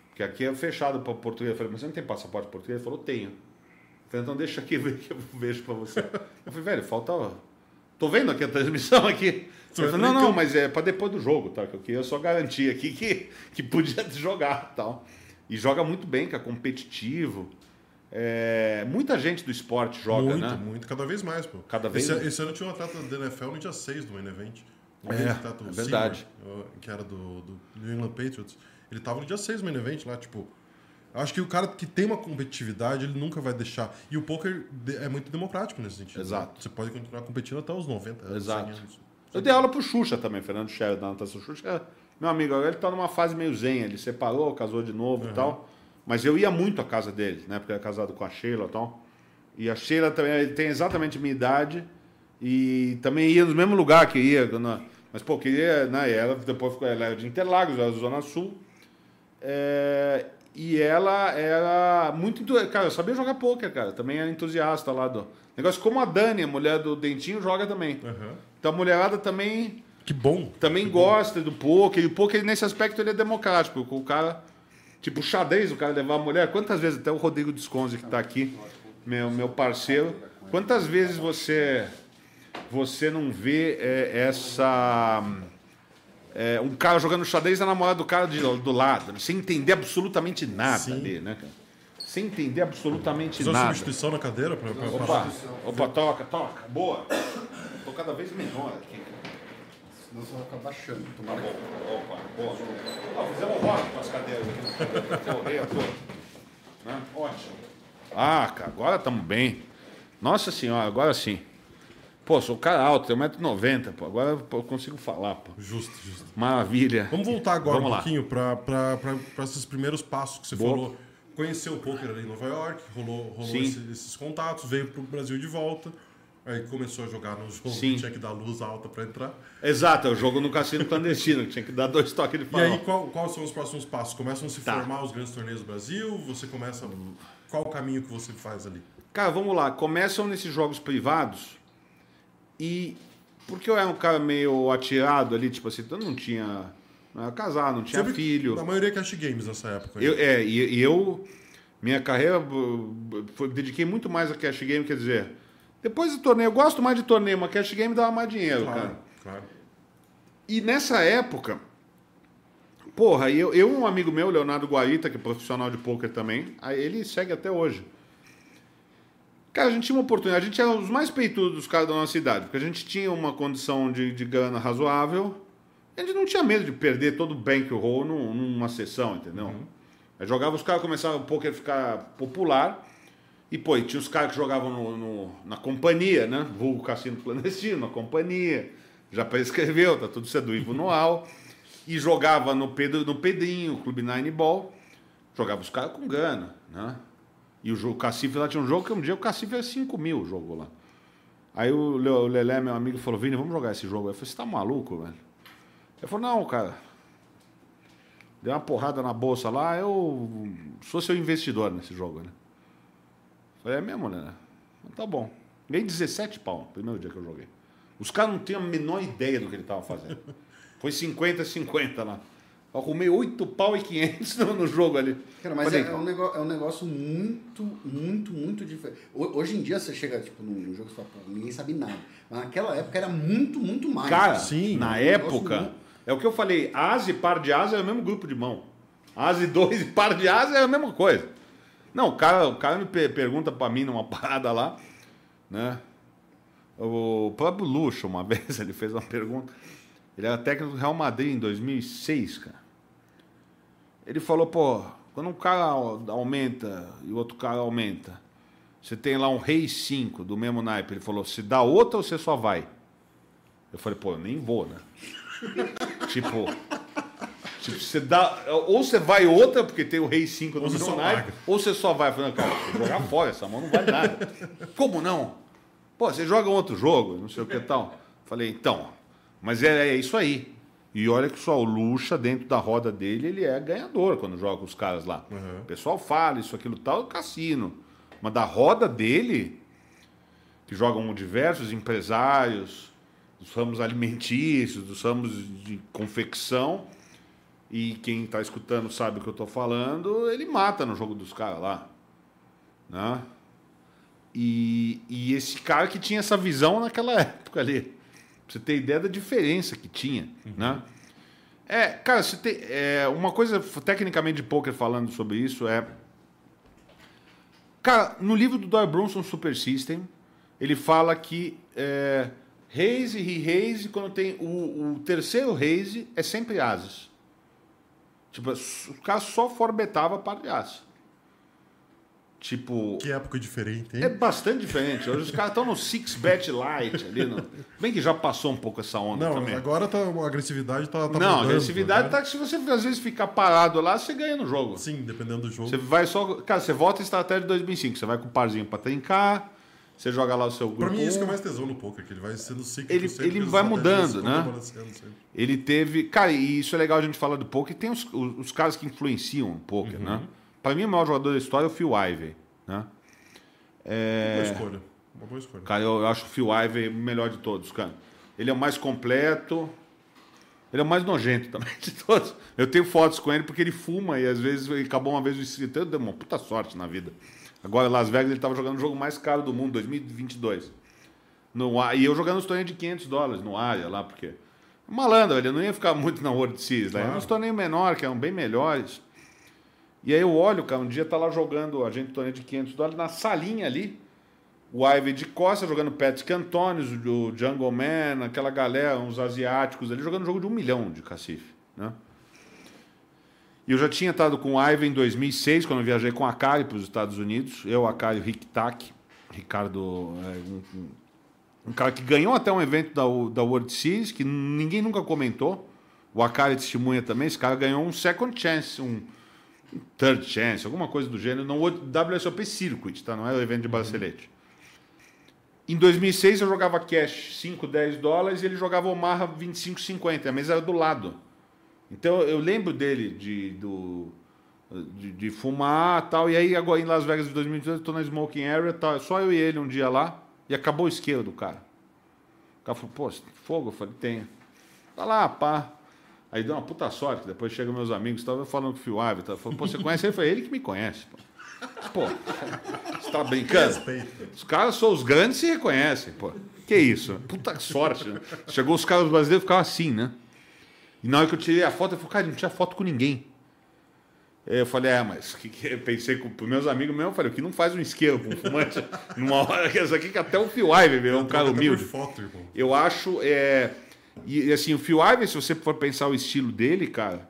Porque aqui é fechado para português. Eu falei, mas você não tem passaporte português? Ele falou, tenho. Eu falei, então deixa aqui ver que eu vejo pra você. Eu falei, velho, falta. Tô vendo aqui a transmissão aqui. Falou, não, ter não, mas é pra depois do jogo, tá? Que eu queria só garantir aqui que, que podia jogar tal. E joga muito bem, que é competitivo. É, muita gente do esporte joga, muito, né? muito, cada vez mais, pô. Cada vez esse, mais. esse ano tinha um atleta da NFL no dia 6 do Main Event. O É, é verdade. Que era do, do New England Patriots. Ele tava no dia 6 do Main Event lá, tipo. Acho que o cara que tem uma competitividade, ele nunca vai deixar. E o poker é muito democrático nesse sentido. Exato. né? Você pode continuar competindo até os 90 anos. Exato. 100 anos. Eu dei aula pro Xuxa também, Fernando Scherer, da Natasha Xuxa. Meu amigo, agora ele tá numa fase meio zen, ele separou, casou de novo e tal. Mas eu ia muito à casa dele, né? Porque era casado com a Sheila e tal. E a Sheila também tem exatamente a minha idade. E também ia no mesmo lugar que ia. Mas, pô, queria, né? E ela depois ficou, ela era de Interlagos, era da Zona Sul. É, e ela era muito. Cara, eu sabia jogar pôquer, cara. Também era entusiasta lá do. Negócio como a Dani, a mulher do Dentinho, joga também. Aham. Então a mulherada também Que bom. também gosta do poker. E o poker, nesse aspecto, ele é democrático. O cara, tipo, o xadrez, o cara levar a mulher. Quantas vezes, até o Rodrigo Desconze, que está aqui, meu, meu parceiro, quantas vezes você você não vê é, essa. é, um cara jogando xadrez na namorada do cara de- do lado, sem entender absolutamente nada Sim. ali, né, cara? Sem entender absolutamente uma nada. substituição na cadeira pra, pra, pra- Opa, opa, toca, toca. Boa. Tô cada vez menor aqui. Senão você vai ficar baixando. Tomara que... Opa, boa. Ó, fizemos rock com as cadeiras aqui. Correia toda. Né? Ótimo. Ah, cara, agora estamos bem. Nossa senhora, agora sim. Pô, sou um cara alto, tenho 1,90m, pô. Agora eu consigo falar, pô. Justo, justo. Maravilha. Vamos voltar agora Vamos um lá. pouquinho para esses primeiros passos que você Boa. falou. Conheceu o poker ali em Nova York, rolou, rolou esse- esses contatos, veio pro Brasil de volta. Aí começou a jogar no jogo Sim. que tinha que dar luz alta para entrar. Exato, é o jogo no cassino clandestino, que tinha que dar dois toques de E farol. aí, qual- quais são os próximos passos? Começam a se Tá. formar os grandes torneios do Brasil? Você começa. Qual o caminho que você faz ali? Cara, vamos lá. Começam nesses jogos privados e porque eu era um cara meio atirado ali, tipo assim, eu não tinha. Não era casado, não tinha Sempre- filho. Na maioria cash games nessa época. Eu, é, e, e eu, minha carreira, foi, dediquei muito mais a cash game, quer dizer, depois do torneio, eu gosto mais de torneio, mas cash game dava mais dinheiro, claro, cara. claro. E nessa época, porra, eu, eu um amigo meu, Leonardo Guarita, que é profissional de poker também, ele segue até hoje. Cara, a gente tinha uma oportunidade, a gente era os mais peitudos dos caras da nossa idade, porque a gente tinha uma condição de, de grana razoável, a gente não tinha medo de perder todo o bankroll num, numa sessão, entendeu? Aí jogava, os caras começavam o poker ficar popular, e pô, e tinha os caras que jogavam no, no- na companhia, né? Vulgo cassino clandestino, na companhia, já prescreveu, tá tudo seduído no al. E jogava no, Pedro, no Pedrinho, Clube Nine Ball, jogava os caras com grana, né? E o, jogo, o Cacife lá tinha um jogo que um dia o Cacife era 5 mil o jogo lá. Aí o Lelé, meu amigo, falou: Vini, vamos jogar esse jogo. Eu falei: Você tá maluco, velho? Ele falou: Não, cara. Deu uma porrada na bolsa lá, eu sou seu investidor nesse jogo, né? Falei: É mesmo, né? Tá bom. Ganhei 17 pau no primeiro dia que eu joguei. Os caras não tinham a menor ideia do que ele tava fazendo. Foi 50-50 lá. Eu arrumei 8 pau e 500 no, jogo ali. Cara, mas Falei, é, é um negócio, é um negócio muito, muito, muito diferente. Ho- Hoje em dia você chega tipo, num jogo e fala, pô, ninguém sabe nada. Mas naquela época era muito, muito mais. Cara, Sim, na um época, negócio é o que eu falei, asa e par de asa é o mesmo grupo de mão. Asa e dois e par de asa é a mesma coisa. Não, o cara, o cara me pe- pergunta pra mim numa parada lá, né? O próprio Luxo, uma vez, ele fez uma pergunta. Ele era técnico do Real Madrid em 2006, cara. Ele falou, pô, quando um cara aumenta e o outro cara aumenta, você tem lá um rei 5 do mesmo naipe. Ele falou, se dá outra ou você só vai? Eu falei, pô, eu nem vou, né? Tipo, tipo, você dá. Ou você vai outra, porque tem o rei 5 no paga. ou você só vai. Falei, cara, vou jogar fora, essa mão não vale nada. Como não? Pô, você joga um outro jogo, não sei o que tal. Falei, então, mas é, é isso aí. E olha que só o Lucha, dentro da roda dele, ele é ganhador quando joga com os caras lá. Uhum. O pessoal fala isso, aquilo tal, é cassino. Mas da roda dele, que jogam diversos empresários, dos ramos alimentícios, dos ramos de confecção, e quem está escutando sabe o que eu estou falando, ele mata no jogo dos caras lá. Né? E, e esse cara que tinha essa visão naquela época ali. Pra você ter ideia da diferença que tinha, né? É, cara, você tem, é, uma coisa tecnicamente de poker falando sobre isso é. Cara, no livro do Doyle Brunson Super System, ele fala que é, raise e raise, quando tem o, o terceiro raise, é sempre ases. Tipo, o cara só forbetava par de as. Tipo, Que época diferente, hein? é bastante diferente. Hoje os caras estão no Six Bet Light ali. No... Bem que já passou um pouco essa onda Não, também. agora tá, a agressividade tá, tá Não, a agressividade né? tá que se você às vezes ficar parado lá, você ganha no jogo. Sim, dependendo do jogo. Você vai só. Cara, você volta a estratégia de 2005. Você vai com o parzinho pra trincar, você joga lá o seu grupo. Pra mim, isso que é mais tesão no poker, que ele vai sendo cíclico. Ele- sempre, ele vai mudando, né? Ele teve. Cara, e isso é legal a gente falar do poker. Tem os, os, os caras que influenciam o poker, Uhum. né? Pra mim, o maior jogador da história é o Phil Ivey, né? É... Boa escolha. Uma boa escolha. Cara, eu, eu acho o Phil Ivey o melhor de todos, cara. Ele é o mais completo. Ele é o mais nojento também de todos. Eu tenho fotos com ele porque ele fuma e às vezes ele acabou uma vez o inscrito. Eu dei uma puta sorte na vida. Agora, Las Vegas, ele tava jogando o jogo mais caro do mundo, 2022. No, e eu jogando os torneios de 500 dólares no área lá, porque. Malandro, ele não ia ficar muito na World Series, né? Claro. Uns torneios menores, que eram bem melhores. E aí eu olho, cara, um dia tá lá jogando a gente torneio de 500 dólares na salinha ali. O Ivy de Costa jogando Patrick Antunes, o Jungle Man, aquela galera, uns asiáticos ali, jogando jogo de um milhão de cacife, né? E eu já tinha estado com o Ivy em 2006, quando eu viajei com a Akari para os Estados Unidos. Eu, a Akari o Rick Tack. Ricardo, é, um, um- cara que ganhou até um evento da, da World Series, que ninguém nunca comentou. O Akari testemunha também. Esse cara ganhou um second chance, um third chance, alguma coisa do gênero, no WSOP Circuit, tá? Não era o evento de bracelete. Em 2006 eu jogava cash 5, 10 dólares e ele jogava Omaha 25, 50. A mesa era do lado. Então eu lembro dele de, do, de, de fumar tal. E aí agora em Las Vegas de 2018 eu tô na smoking area, tá, só eu e ele um dia lá e acabou o isqueiro do cara. O cara falou, pô, fogo? Eu falei, tenho. Tá lá, pá. Aí deu uma puta sorte. Depois chegam meus amigos, tava falando com o Phil Ivey. Tá? Falou, pô, você conhece ele? Ele que me conhece. Pô, pô você tá brincando? Os caras são os grandes se reconhecem, pô. Que isso? Puta sorte. Né? Chegou os caras brasileiros ficavam assim, né? E na hora que eu tirei a foto, eu falei, cara, não tinha foto com ninguém. Eu falei, é, mas que, que, eu pensei com os meus amigos meus, eu falei, o que não faz um isqueiro com um fumante numa hora que essa aqui que até o Phil Ivey veio, um cara humilde. foto, irmão. Eu acho. É, e assim, o Phil Ivey, se você for pensar o estilo dele, cara,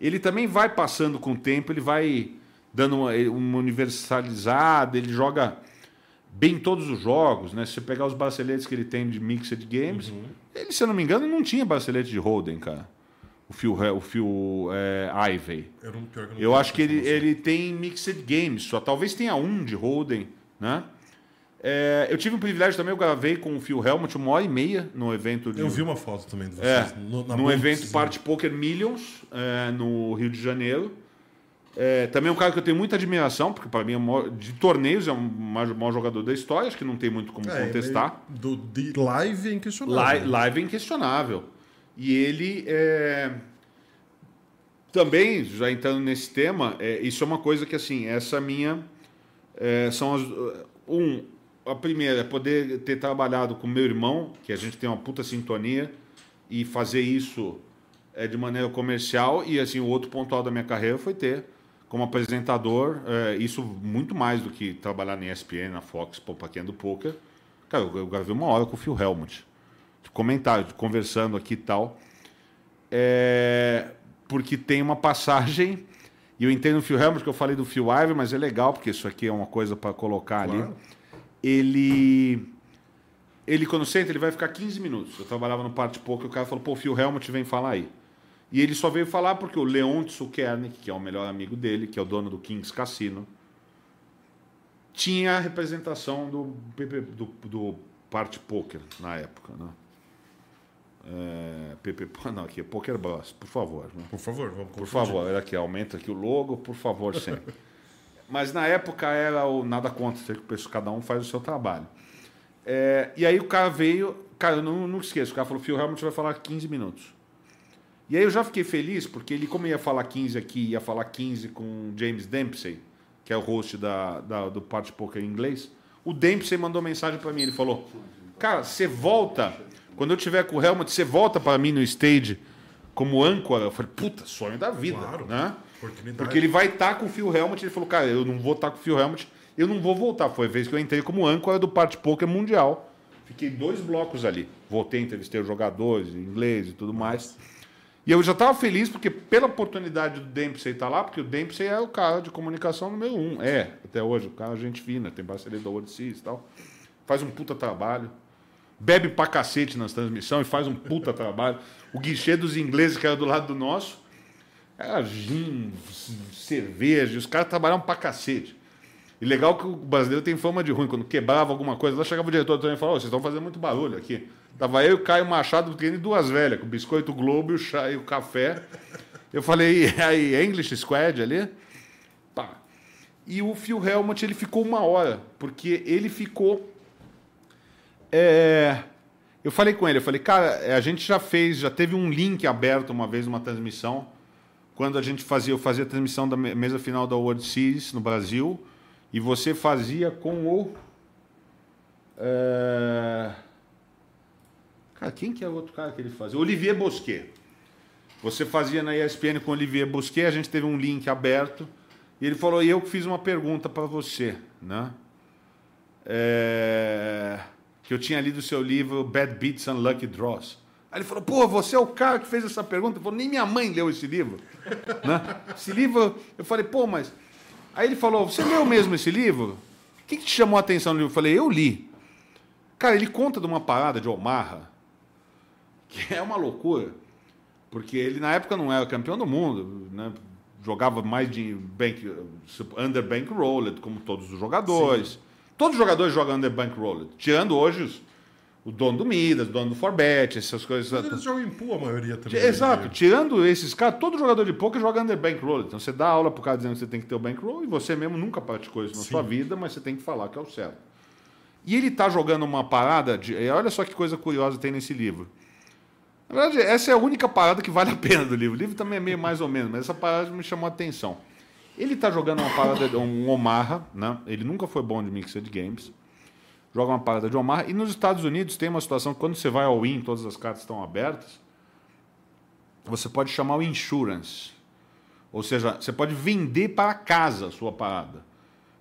ele também vai passando com o tempo, ele vai dando uma, uma universalizada, ele joga bem todos os jogos, né? Se você pegar os braceletes que ele tem de Mixed Games, ele, se eu não me engano, não tinha bracelete de Holden, cara. O Phil, o Phil é, Ivey. Eu, não, pior eu Eu acho que ele, ele tem Mixed Games, só talvez tenha um de Holden, né? É, eu tive o privilégio também, eu gravei com o Phil Helmut uma hora e meia no evento de. Eu vi uma foto também de É, vocês. no, num Blitz, evento né? Party Poker Millions, é, no Rio de Janeiro. É, também é um cara que eu tenho muita admiração, porque para mim, é maior- de torneios, é o maior, maior jogador da história, acho que não tem muito como É, contestar. ele- Do, de live é inquestionável. Live, live é inquestionável. E ele é, também, já entrando nesse tema, é, isso é uma coisa que assim, essa minha é, são as um a primeira é poder ter trabalhado com meu irmão, que a gente tem uma puta sintonia e fazer isso é, de maneira comercial e assim o outro ponto alto da minha carreira foi ter como apresentador é, isso muito mais do que trabalhar na ESPN, na Fox, para quem é do poker. Cara, eu, eu gravei uma hora com o Phil Helmut de conversando aqui e tal. É, porque tem uma passagem, e eu entendo o Phil Helmut, que eu falei do Phil Ivey, mas é legal, porque isso aqui é uma coisa para colocar ali. Claro. Ele, ele, quando senta, ele vai ficar 15 minutos. Eu trabalhava no Parte Pouco, e o cara falou, pô, Phil Helmut vem falar aí. E ele só veio falar porque o Leon Tsukernik, que é o melhor amigo dele, que é o dono do Kings Cassino, tinha a representação do, do, do Parte Poker na época, né? É, PP, não, aqui é Poker Bros, por favor. Né? Por favor, vamos Por favor, era aqui, aumenta aqui o logo, por favor, sempre. Mas na época era o nada contra, cada um faz o seu trabalho. É, e aí o cara veio, cara, eu não, não esqueço, o cara falou, Phil Helmut vai falar 15 minutos. E aí eu já fiquei feliz, porque ele, como ia falar 15 aqui, ia falar 15 com James Dempsey, que é o host da, da- do Party Poker em inglês, o Dempsey mandou mensagem para mim, ele falou, cara, você volta, quando eu tiver com o Helmut, você volta para mim no stage como âncora. Eu falei, puta, sonho da vida, Claro. né? Porque ele vai estar com o Phil Helmut. Ele falou, cara, eu não vou estar com o Phil Helmut, eu não vou voltar. Foi a vez que eu entrei como âncora do Party Poker Mundial. Fiquei dois blocos ali. Voltei, entrevistei os jogadores, inglês e tudo mais. E eu já estava feliz porque pela oportunidade do Dempsey estar lá, porque o Dempsey é o cara de comunicação número um. É, até hoje, o cara é gente fina, tem parceria da Seas e tal. Faz um puta trabalho. Bebe pra cacete nas transmissões e faz um puta trabalho. O guichê dos ingleses que era do lado do nosso, era gin, cerveja, os caras trabalhavam pra cacete. E legal que o brasileiro tem fama de ruim. Quando quebrava alguma coisa, lá chegava o diretor treino e falava: "Ô, vocês estão fazendo muito barulho aqui. Tava eu e o Caio Machado treino de duas velhas, com o biscoito Globo e o, chá, e o café. Eu falei, e aí, English Squad ali? Pá. E o Phil Helmut, ele ficou uma hora, porque ele ficou. É, eu falei com ele, eu falei, cara, é, a gente já fez, já teve um link aberto uma vez numa transmissão, quando a gente fazia, eu fazia a transmissão da me- mesa final da World Series no Brasil, e você fazia com o. é, Cara, quem que é o outro cara que ele fazia? Olivier Bosquet. Você fazia na ESPN com Olivier Bosquet, a gente teve um link aberto, e ele falou, e eu fiz uma pergunta para você, né? É, Que eu tinha lido o seu livro Bad Beats and Lucky Draws. Aí ele falou, pô, você é o cara que fez essa pergunta? Ele falou, nem minha mãe leu esse livro. né? Esse livro, eu falei, pô, mas... Aí ele falou, você leu mesmo esse livro? O que, que te chamou a atenção no livro? Eu falei, eu li. Cara, ele conta de uma parada de Omaha, que é uma loucura, porque ele na época não era campeão do mundo, né? jogava mais de bank, under bankrolled, como todos os jogadores. Todos os jogadores jogam under bankrolled, tirando hoje os- o dono do Midas, o dono do Forbet, essas coisas. Mas eles jogam em pool a maioria também. Exato, né? tirando esses caras, todo jogador de poker joga under bankroll. Então você dá aula pro cara dizendo que você tem que ter o bankroll e você mesmo nunca praticou isso na sua vida, mas você tem que falar que é o certo. E ele tá jogando uma parada de. Olha só que coisa curiosa tem nesse livro. Na verdade, essa é a única parada que vale a pena do livro. O livro também é meio mais ou menos, mas essa parada me chamou a atenção. Ele tá jogando uma parada, um Omaha, né? Ele nunca foi bom de Mixed Games. Joga uma parada de Omaha. E nos Estados Unidos tem uma situação que quando você vai ao win, todas as cartas estão abertas você pode chamar o insurance. Ou seja, você pode vender para casa a sua parada.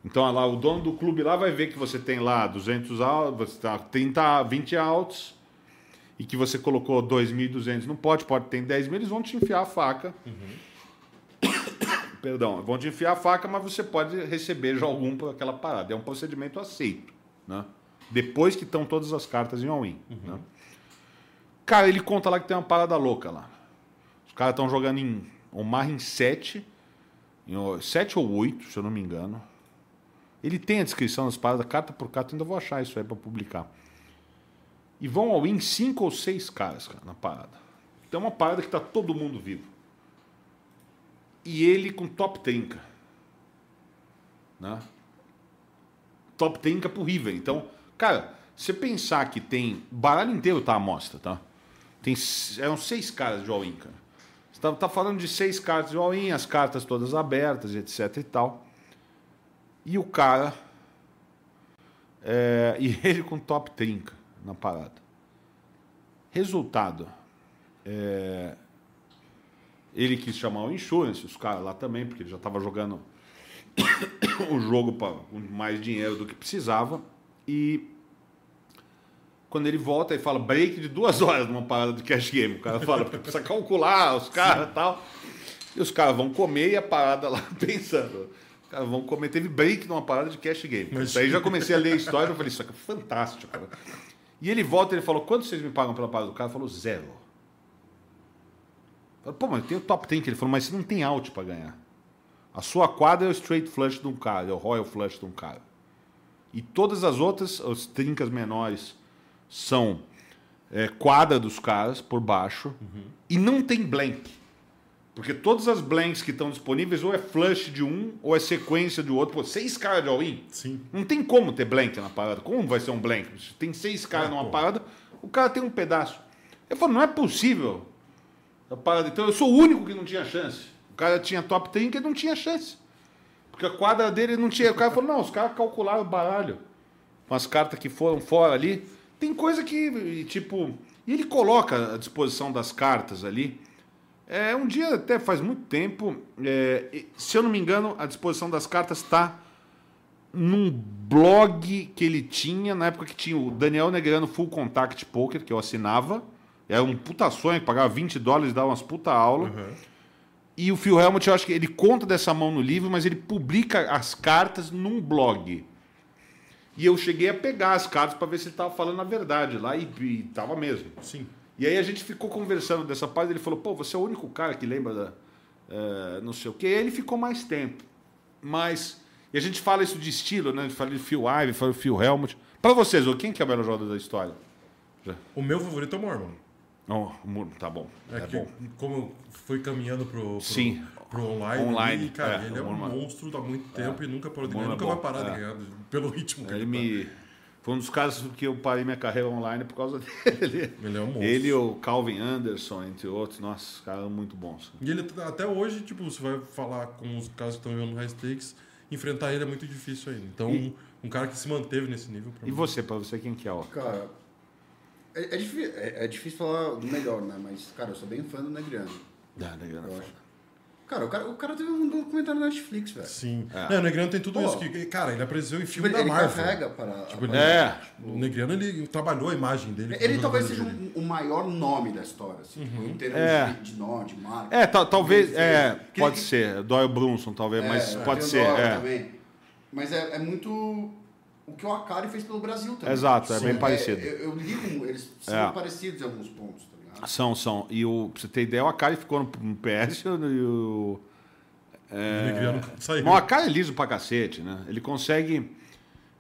Então, lá, o dono do clube lá vai ver que você tem lá 200 outs, você tá 30, 20 outs, e que você colocou 2.200 no pote, pode ter 10 mil, eles vão te enfiar a faca. Perdão, vão te enfiar a faca, mas você pode receber já algum por aquela parada. É um procedimento aceito, né? Depois que estão todas as cartas em all-in, né? Cara, ele conta lá que tem uma parada louca lá. Os caras estão jogando em Omar em 7. Em 7 ou 8, se eu não me engano. Ele tem a descrição das paradas, carta por carta, ainda vou achar isso aí pra publicar. E vão ao win 5 ou 6 caras, cara, na parada. Então é uma parada que tá todo mundo vivo. E ele com top 30. Né? Top 30 pro River. Então, cara, você pensar que tem. Baralho inteiro tá à mostra, tá? Tem, eram seis caras de all-in, cara. Você tá, tá falando de seis cartas de all-in, as cartas todas abertas, etc e tal. E o cara. é, e ele com top 30 na parada. Resultado. é, ele quis chamar o insurance, os caras lá também, porque ele já estava jogando o jogo pra, com mais dinheiro do que precisava. E quando ele volta e fala break de duas horas numa parada de cash game. O cara fala, porque precisa calcular os caras e tal. E os caras vão comer e a parada lá pensando. Os caras vão comer. Teve break numa parada de cash game. Mas- Daí já comecei a ler a história e falei, isso aqui é fantástico, cara. E ele volta e ele falou, quanto vocês me pagam pela parada do cara? falou, zero. Pô, mas tem o top 10. Ele falou, mas você não tem out pra ganhar. A sua quadra é o straight flush de um cara, é o royal flush de um cara. E todas as outras, as trincas menores, são é, quadra dos caras por baixo e não tem blank. Porque todas as blanks que estão disponíveis ou é flush de um ou é sequência de outro. Pô, seis caras de all-in. Sim. Não tem como ter blank na parada. Como vai ser um blank? Se tem seis caras É, numa pô. parada, o cara tem um pedaço. Eu falo, não é possível. A. Então eu sou o único que não tinha chance. O cara tinha top 30 e não tinha chance. Porque a quadra dele não tinha. O cara falou, não, os caras calcularam o baralho. As cartas que foram fora ali. Tem coisa que, tipo. E ele coloca à disposição das cartas ali. É, um dia, até faz muito tempo, é, se eu não me engano, a disposição das cartas está num blog que ele tinha, na época que tinha o Daniel Negrano Full Contact Poker, que eu assinava. Era um puta sonho, pagava 20 dólares, dava umas puta aula. E o Phil Helmut, eu acho que ele conta dessa mão no livro, mas ele publica as cartas num blog. E eu cheguei a pegar as cartas para ver se ele estava falando a verdade lá e, e tava mesmo. Sim. E aí a gente ficou conversando dessa parte, ele falou, pô, você é o único cara que lembra da eh, não sei o quê. E aí ele ficou mais tempo. Mas, e a gente fala isso de estilo, né? A gente fala de Phil Ivey, fala de Phil Helmut. Para vocês, quem que é o melhor jogador da história? O meu favorito é o Mormon. Oh, tá bom. É, É, que, bom. como foi caminhando pro, pro, Sim. pro online, Online, e, cara, é, ele é o um monstro há muito tempo e nunca parou de ganhar. É Nunca vai parar é. de ganhar pelo ritmo que Ele ele, me... Foi um dos casos que eu parei minha carreira online por causa dele. tá. Ele é um monstro. Ele e o Calvin Anderson, entre outros. Nossa, os caras são muito bons. E ele, até hoje, tipo, você vai falar com os caras que estão jogando no high stakes, enfrentar ele é muito difícil ainda. Então, E- um cara que se manteve nesse nível. pra E mim. você, para você, quem que é? Ó? Cara, é, é, difícil, é, é difícil falar o melhor, né? Mas, cara, eu sou bem fã do Negriano. Ah, legal. Eu acho. Cara, o cara, o cara teve um documentário na Netflix, velho. Sim. É. É, o Negrano tem tudo Pô. isso. Que, cara, ele apareceu em Tipo, filme ele, da ele Marvel. carrega para. Tipo, a- ele- É. O Negrano, ele trabalhou a imagem dele. Ele talvez seja um- o maior nome da história, assim, tipo, em termos É. de, de nome, de marca. É, tal- talvez. Ele É, pode ele- ser. Doyle Brunson, talvez, mas é, pode tem o ser. É. também. Mas é, é muito o que o Akari fez pelo Brasil também. Exato, é bem parecido. eu, eu li com eles, são É. parecidos em alguns pontos, tá ligado? São, são. E o, pra você ter ideia, o Akari ficou no, no PS e o. O Negrano saiu. Mas o Akari é liso pra cacete, né? Ele consegue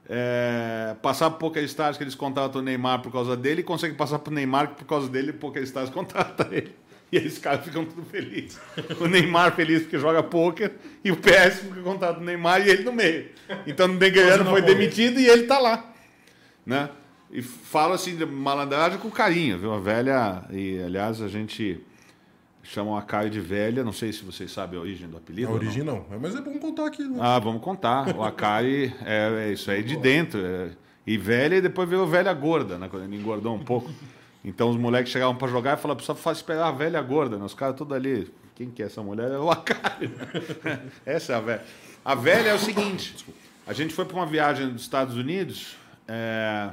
é, passar por Poker Stars que eles contratam o Neymar por causa dele e consegue passar pro Neymar que por causa dele o Poker Stars contrata ele. E esses caras ficam tudo felizes. O Neymar feliz porque joga poker e o PS porque contrata o Neymar e ele no meio. Então o Negrano Fazendo foi demitido e ele tá lá. Né? E falo assim de malandragem com carinho, viu? A velha. E aliás, a gente chama a Akari de velha. Não sei se vocês sabem a origem do apelido. A ou não. origem não. Mas é bom contar aqui. Né? Ah, vamos contar. O Akari é, é isso aí de dentro. é. E velha e depois virou velha gorda, né? Quando ele engordou um pouco. Então os moleques chegavam pra jogar e falavam, precisa fa- esperar a velha gorda, né? Os caras todos ali. Quem que é essa mulher? É o Akari. Essa é a velha. A velha é o seguinte: a gente foi pra uma viagem dos Estados Unidos. é,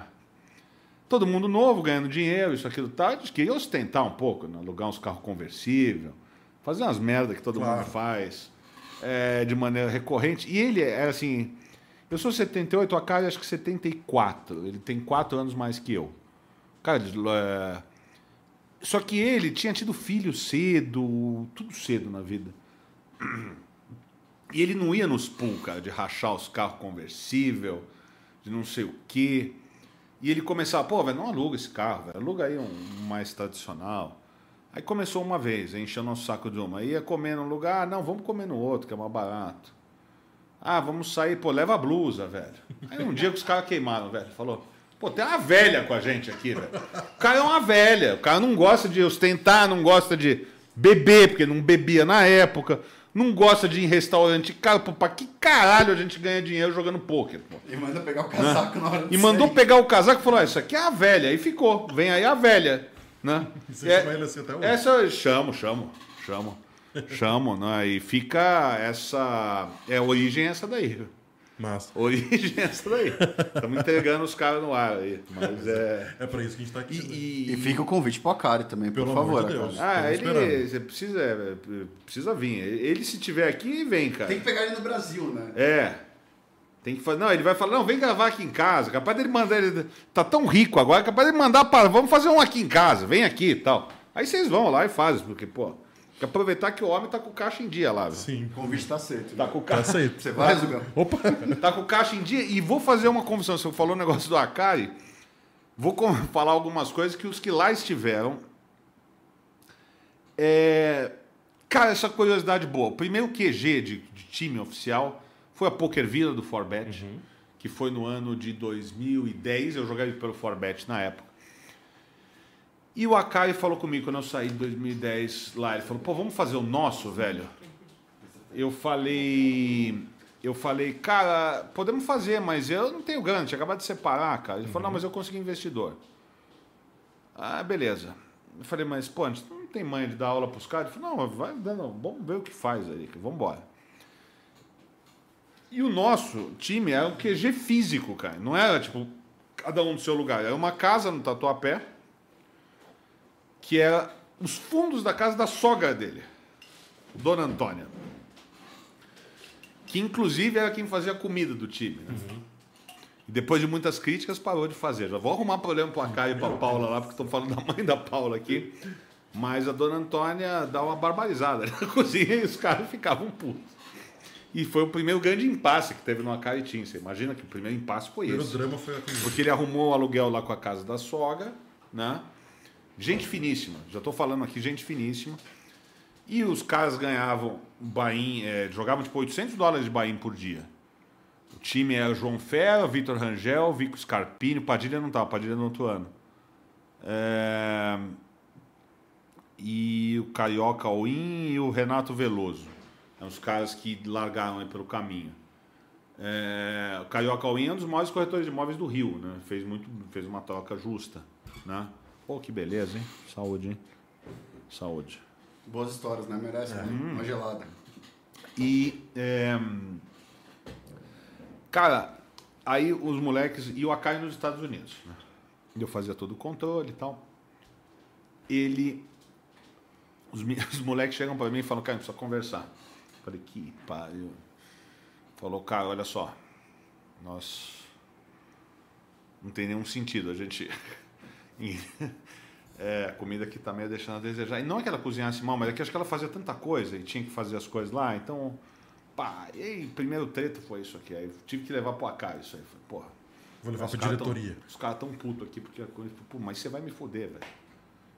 Todo mundo novo, ganhando dinheiro, isso, aquilo, tal. A gente queria ostentar um pouco, né? alugar uns carros conversíveis, fazer umas merdas que todo Claro. mundo faz é, de maneira recorrente. E ele era assim. Eu sou 78, a cara acho que 74. Ele tem 4 anos mais que eu. Cara, é, só que ele tinha tido filho cedo, tudo cedo na vida. E ele não ia nos pool, cara, de rachar os carros conversível, de não sei o quê. E ele começava, pô, velho, não aluga esse carro, velho, aluga aí um, mais tradicional. Aí começou uma vez, encheu nosso saco de uma. Ia comer num lugar, ah, não, vamos comer no outro, que é mais barato. Ah, vamos sair, pô, leva a blusa, velho. Aí um dia que os caras queimaram, velho, falou, pô, tem uma velha com a gente aqui, velho. O cara é uma velha, o cara não gosta de ostentar, não gosta de beber, porque não bebia na época, não gosta de ir em restaurante. Cara, pô, pra que caralho a gente ganha dinheiro jogando pôquer, pô? E manda pegar o casaco na hora de E mandou sair. pegar o casaco e falou: ah, Isso aqui é a velha. E ficou. Vem aí a velha. Né? Você É- chama ele assim até hoje? essa eu chamo, chamo, chamo. Chamo, né? E fica essa. É a origem é essa daí. Mas Origem é essa daí. Estamos entregando os caras no ar aí. Mas é. é pra isso que a gente tá aqui. E, né? e- E fica o convite pro Akari também, por Pelo favor. amor de Deus. Ah, ele. Você precisa, é, precisa vir. Ele, se tiver aqui, vem, cara. Tem que pegar ele no Brasil, né? É. Tem que fazer. Não, ele vai falar, não, vem gravar aqui em casa. Capaz dele mandar. Ele tá tão rico agora, capaz dele mandar para. Vamos fazer um aqui em casa, vem aqui e tal. Aí vocês vão lá e fazem, porque, pô, que aproveitar que o homem tá com o caixa em dia lá, velho. Sim. O convite tá aceito. Tá né? com o Tá caixa. aceito. Você vai, Zugão? Opa! Tá com o caixa em dia. E vou fazer uma confissão. Você falou o negócio do Akari. Vou falar algumas coisas que os que lá estiveram. É... Cara, essa curiosidade boa. O primeiro QG de, de time oficial foi a Poker Villa do Forbet, que foi no ano de 2010. Eu joguei pelo Forbet na época. E o Akari falou comigo quando eu saí em 2010 lá. Ele falou: pô, vamos fazer o nosso, velho? Eu falei. Eu falei, cara, podemos fazer, mas eu não tenho grana, tinha acabado de separar, cara. Ele falou, não, mas eu consegui investidor. Ah, beleza. Eu falei, mas, pô, a gente não tem manha de dar aula pros caras? Ele falou, não, vai dando, vamos ver o que faz aí, vamos embora. E o nosso time era um QG físico, cara. Não era, tipo, cada um no seu lugar. Era uma casa no Tatuapé, que era os fundos da casa da sogra dele, Dona Antônia. Que inclusive era quem fazia a comida do time. né? E depois de muitas críticas, parou de fazer. Já vou arrumar problema pro Acai e pra Paula lá, porque estão falando da mãe da Paula aqui. Mas a Dona Antônia dá uma barbarizada na cozinha e os caras ficavam putos. E foi o primeiro grande impasse que teve no Acai Team. Você imagina que o primeiro impasse foi O primeiro esse. drama foi a comida. Porque ele arrumou o aluguel lá com a casa da sogra, né? Gente finíssima, já tô falando aqui, gente finíssima. E os caras ganhavam bain, é, jogavam tipo 800 dólares de bain por dia. O time era João Ferro, Vitor Rangel, Vico Scarpini, Padilha não tava, Padilha no outro ano. É, E o Carioca Oin e o Renato Veloso. São os caras que largaram aí pelo caminho. É, o Carioca All-in é um dos maiores corretores de imóveis do Rio, né? Fez, muito, fez uma troca justa, né? Pô, que beleza, hein? Saúde, hein? Saúde. Boas histórias, né? Merece né? uma gelada. E, é, cara, aí os moleques... E o Akai nos Estados Unidos, né? Eu fazia todo o controle e tal. Ele... Os, os moleques chegam pra mim e falam, cara, precisa conversar. Eu falei, que pariu. Falou, cara, olha só. Nós. Não tem nenhum sentido. A gente. É, a comida que tá meio deixando a desejar. E não é que ela cozinhasse mal, mas é que acho que ela fazia tanta coisa e tinha que fazer as coisas lá. Então, pá, e aí, primeiro treta foi isso aqui. Aí eu tive que levar pro AK isso aí. Falei, porra. Vou levar pra caras diretoria. Tão, os caras tão putos aqui porque a coisa. Pô, mas você vai me foder, velho.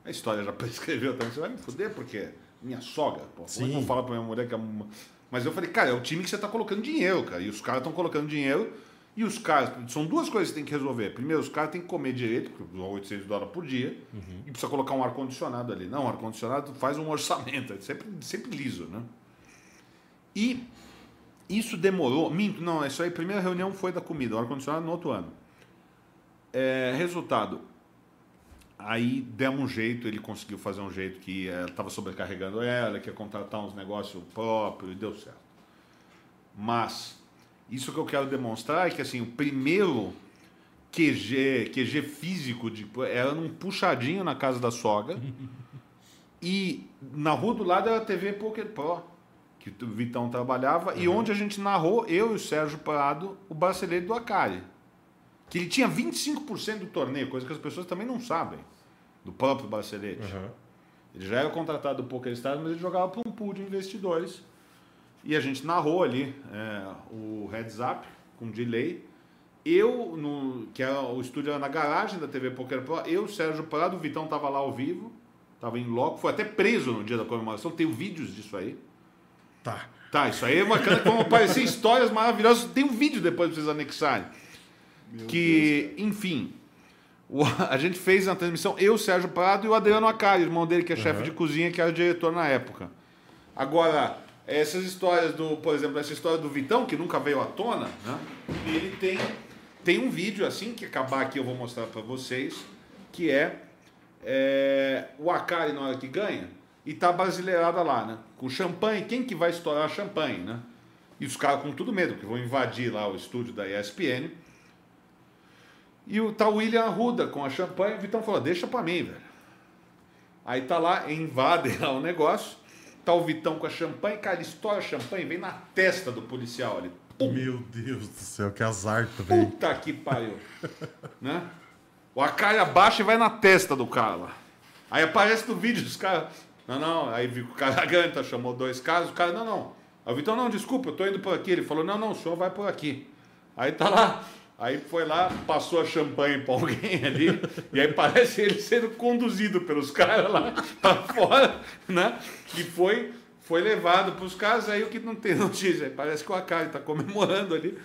A história já prescreveu também. Você vai me foder porque minha sogra, pô. É Sim. vou falar pra minha mulher que é uma... Mas eu falei, cara, é o time que você tá colocando dinheiro, cara. E os caras estão colocando dinheiro. E os caras, são duas coisas que tem que resolver. Primeiro, os caras têm que comer direito, porque usam 800 dólares por dia, e precisa colocar um ar-condicionado ali. Não, ar-condicionado faz um orçamento, é sempre, sempre liso, né? E isso demorou. Minto, não, isso aí, a primeira reunião foi da comida, o ar-condicionado no outro ano. É, resultado. Aí demos um jeito, ele conseguiu fazer um jeito que estava sobrecarregando ela, que ia contratar uns negócios próprios, e deu certo. Mas isso que eu quero demonstrar é que assim, o primeiro QG, QG físico de, era num puxadinho na casa da sogra. e na rua do lado era a TV Poker Pro, que o Vitão trabalhava, e onde a gente narrou, eu e o Sérgio Prado, o brasileiro do Acari. Que ele tinha 25% do torneio, coisa que as pessoas também não sabem, do próprio bracelete. Aham. Ele já era contratado do Poker Stars, mas ele jogava para um pool de investidores. E a gente narrou ali é, o heads up com delay. Eu, no, que era, o estúdio era na garagem da TV Poker Pro, eu, Sérgio Prado, o Vitão tava lá ao vivo, tava em loco, foi até preso no dia da comemoração, tenho vídeos disso aí. Tá. Tá, isso aí é bacana, vão aparecer histórias maravilhosas. Tem um vídeo depois pra vocês anexarem. que, enfim, o- a gente fez na transmissão, eu, Sérgio Prado e o Adriano Acari, irmão dele, que é chefe de cozinha, que era diretor na época. Agora, essas histórias do, por exemplo, essa história do Vitão, que nunca veio à tona, né? Ele tem, tem um vídeo assim, que acabar aqui eu vou mostrar pra vocês, que é, é, o Acari na hora que ganha, e tá brasileirada lá, né? Com champanhe, quem que vai estourar champanhe, né? E os caras com tudo medo, que vão invadir lá o estúdio da ESPN. E o tá o William Arruda com a champanhe, o Vitão falou, deixa pra mim, velho. Aí tá lá, invadem lá o negócio, tá o Vitão com a champanhe, cara, ele estoura a champanhe, vem na testa do policial ali. Pum, Meu Deus do céu, que azar também. puta que pariu. né? O Acari abaixa e vai na testa do cara lá. Aí aparece no vídeo os caras, não, não, aí o cara canta, chamou dois caras, o cara, não, não. Aí o Vitão, não, desculpa, eu tô indo por aqui. Ele falou, não, não, o senhor vai por aqui. Aí tá lá, aí foi lá, passou a champanhe pra alguém ali, e aí parece ele sendo conduzido pelos caras lá pra fora, né? E foi, foi levado pros caras, aí o que não tem notícia, aí parece que o Akari tá comemorando ali.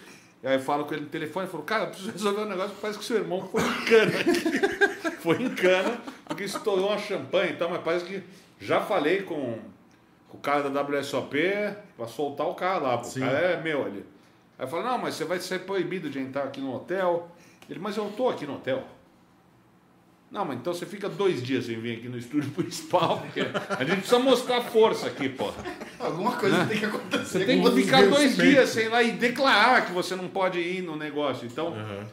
E aí fala com ele no telefone, falou, cara, eu preciso resolver um negócio, parece que seu irmão foi em cana aqui. foi em cana, porque estourou uma champanhe e tal, mas parece que já falei com, com o cara da WSOP pra soltar o cara lá, o cara é meu ali. Aí eu falo, não, mas você vai ser proibido de entrar aqui no hotel. Ele, mas eu tô aqui no hotel. Não, mas então você fica dois dias sem vir aqui no estúdio principal, porque a gente precisa mostrar força aqui, pô. Alguma coisa tem que acontecer. Você tem que ficar dois dias sem ir lá e declarar que você não pode ir no negócio. Então, Aham.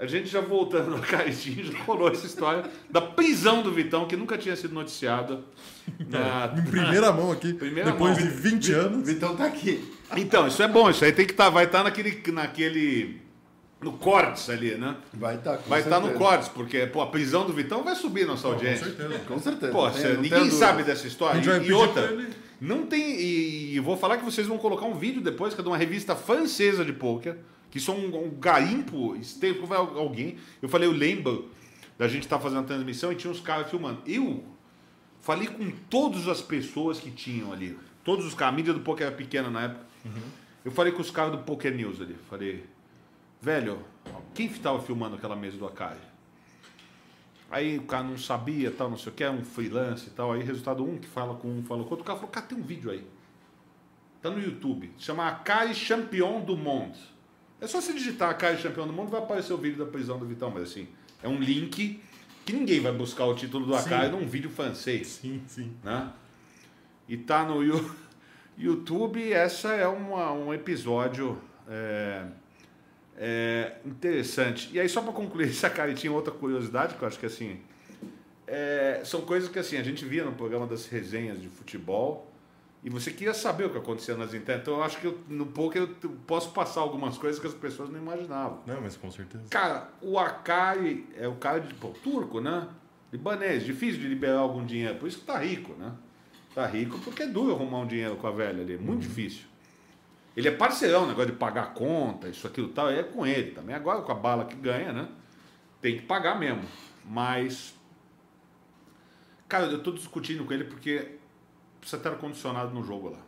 a gente já voltando no Caritinho, já rolou essa história da prisão do Vitão, que nunca tinha sido noticiada. na- Em primeira mão aqui, Primeira depois mão. de 20 O anos. Vitão tá aqui. Então, isso é bom, isso aí tem que estar, vai estar naquele, naquele, no cortes ali, né? Vai estar, com Vai estar no certeza. cortes, porque pô, a prisão do Vitão vai subir nossa Com audiência. certeza. Com certeza. Pô, tem- ninguém sabe dessa história. E, e outra, não tem. E, e vou falar que vocês vão colocar um vídeo depois, que é de uma revista francesa de poker, que são um, um garimpo, esteve vai alguém. Eu falei, eu lembro da gente estar fazendo a transmissão e tinha uns caras filmando. Eu falei com todas as pessoas que tinham ali. Todos os caras, a mídia do poker era pequena na época. Eu falei com os caras do Poker News ali. Falei, velho, quem estava filmando aquela mesa do Akari? Aí o cara não sabia, tal, não sei o que, é um freelance e tal. Aí resultado um que fala com um, fala com outro. O cara falou, cara, tem um vídeo aí. Tá no YouTube. Chama Akari Champion do Monde. É só você digitar Akari Champion do Monde, vai aparecer o vídeo da prisão do Vitão. Mas assim, é um link que ninguém vai buscar o título do Akari num vídeo francês Sim, sim. né? E tá no Yu- YouTube, essa é uma, um episódio é, é, interessante. E aí, só para concluir essa caretinha, outra curiosidade que eu acho que assim. é, são coisas que assim, a gente via no programa das resenhas de futebol e você queria saber o que acontecia nas internet. Então eu acho que eu, no poker eu posso passar algumas coisas que as pessoas não imaginavam. Não, mas com certeza. Cara, o Akai é o cara de pô, turco, né? Libanês, difícil de liberar algum dinheiro, por isso que tá rico, né? Tá rico porque é duro arrumar um dinheiro com a velha ali, é muito difícil. Ele é parceirão, negócio de pagar a conta, isso, aquilo tal, é com ele também. Agora com a bala que ganha, né? Tem que pagar mesmo. Mas. Cara, eu tô discutindo com ele porque precisa ter ar-condicionado no jogo lá.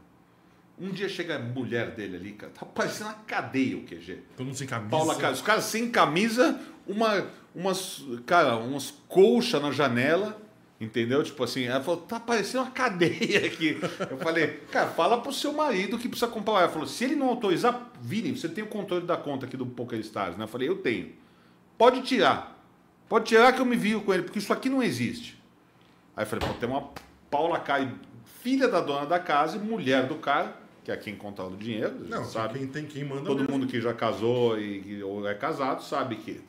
Um dia chega a mulher dele ali, cara, tá parecendo uma cadeia o QG. Todo mundo sem camisa. Paula, cara, os caras sem camisa, uma, umas, cara, umas colchas na janela, entendeu? Tipo assim, ela falou, tá parecendo uma cadeia aqui. Eu falei, cara, fala pro seu marido que precisa comprar. Ela falou, se ele não autorizar, Vini, você tem o controle da conta aqui do PokerStars, né? Eu falei, eu tenho. Pode tirar. Pode tirar que eu me viro com ele, porque isso aqui não existe. Aí eu falei, pô, tem uma Paula Cai, filha da dona da casa e mulher do cara, que é quem controla o dinheiro, Não, sabe. quem tem quem manda Todo mesmo. mundo que já casou e que- ou é casado sabe que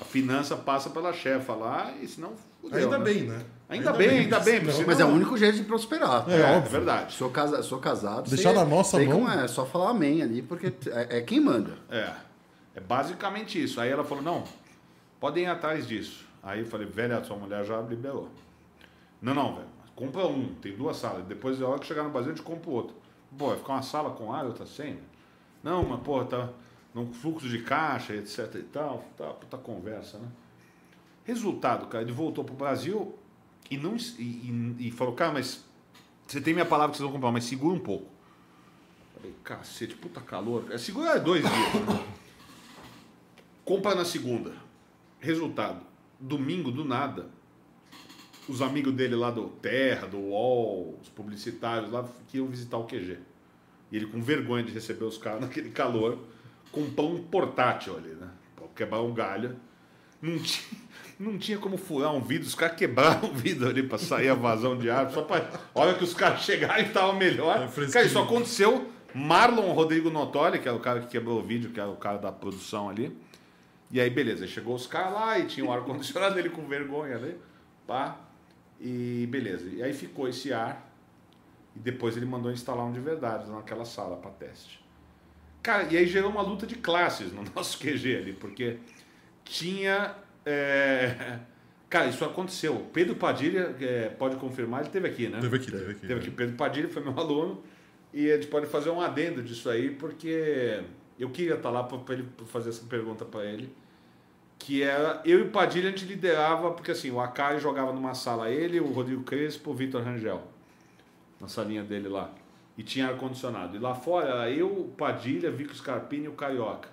a finança passa pela chefa lá e senão fudeu, Ainda né? bem, né? Ainda bem, ainda bem, senão- porque Mas é o único jeito de prosperar. É, É, é óbvio. verdade. Sou, casa, sou casado. Deixar sei- na nossa sei mão. como é, é só falar amém ali, porque é, é quem manda. É. É basicamente isso. Aí ela falou: não, podem ir atrás disso. Aí eu falei: velha, sua mulher já liberou. Não, não, velho. Compra um, tem duas salas. Depois, na hora que chegar no Brasil, a gente compra o outro. Pô, vai ficar uma sala com ar e outra sem? Não, mas, pô, tá no fluxo de caixa, etc e tal. Tá, puta conversa, né? Resultado, cara, ele voltou pro Brasil e não e, e- e falou, cara, mas você tem minha palavra que vocês vão comprar, mas segura um pouco. Falei, cacete, puta calor. É, segura dois dias. né? Compra na segunda. Resultado, domingo, do nada, os amigos dele lá do Terra, do UOL, os publicitários lá, que iam visitar o QG. E ele com vergonha de receber os caras naquele calor, comprou um portátil ali, né? Pra quebrar um galho. Não tinha, não tinha como furar um vidro, os caras quebraram o vidro ali pra sair a vazão de ar. Só pra. A hora que os caras chegarem tava melhor. É cara, isso aconteceu. Marlon Rodrigo Notoli, que era o cara que quebrou o vídeo, que era o cara da produção ali. E aí, beleza, chegou os caras lá e tinha um ar-condicionado dele com vergonha ali. Pá. E beleza. E aí ficou esse ar. E depois ele mandou instalar um de verdade naquela sala para teste. Cara, e aí gerou uma luta de classes no nosso QG ali, porque tinha. É, Cara, isso aconteceu. Pedro Padilha, é, pode confirmar, ele teve aqui, né? Teve aqui, teve aqui. Teve aqui. Pedro Padilha foi meu aluno. E a gente pode fazer um adendo disso aí, porque eu queria estar lá para ele fazer essa pergunta para ele. Que era, eu e o Padilha a gente liderava, porque assim, o Akari jogava numa sala, ele, o Rodrigo Crespo, o Vitor Rangel, na salinha dele lá. E tinha ar-condicionado. E lá fora eu, o Padilha, Vico Scarpini e o Carioca.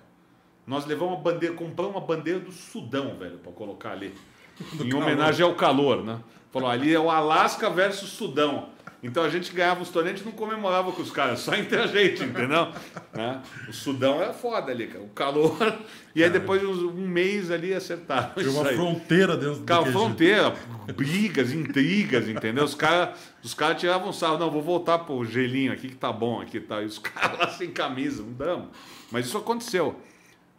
Nós levamos uma bandeira, compramos uma bandeira do Sudão, velho, para colocar ali. em homenagem ao calor, né? Falou, ali é o Alasca versus Sudão. Então a gente ganhava os torneios, a gente não comemorava com os caras, só entre a gente, entendeu? Né? O Sudão era foda ali, cara. O calor. E aí depois um mês ali acertaram. Isso uma aí. fronteira dentro do Cara, fronteira, brigas, intrigas, entendeu? Os caras os cara tiravam sarro, não, vou voltar pro gelinho aqui que tá bom aqui, tá? E os caras lá sem camisa, não damos. Mas isso aconteceu.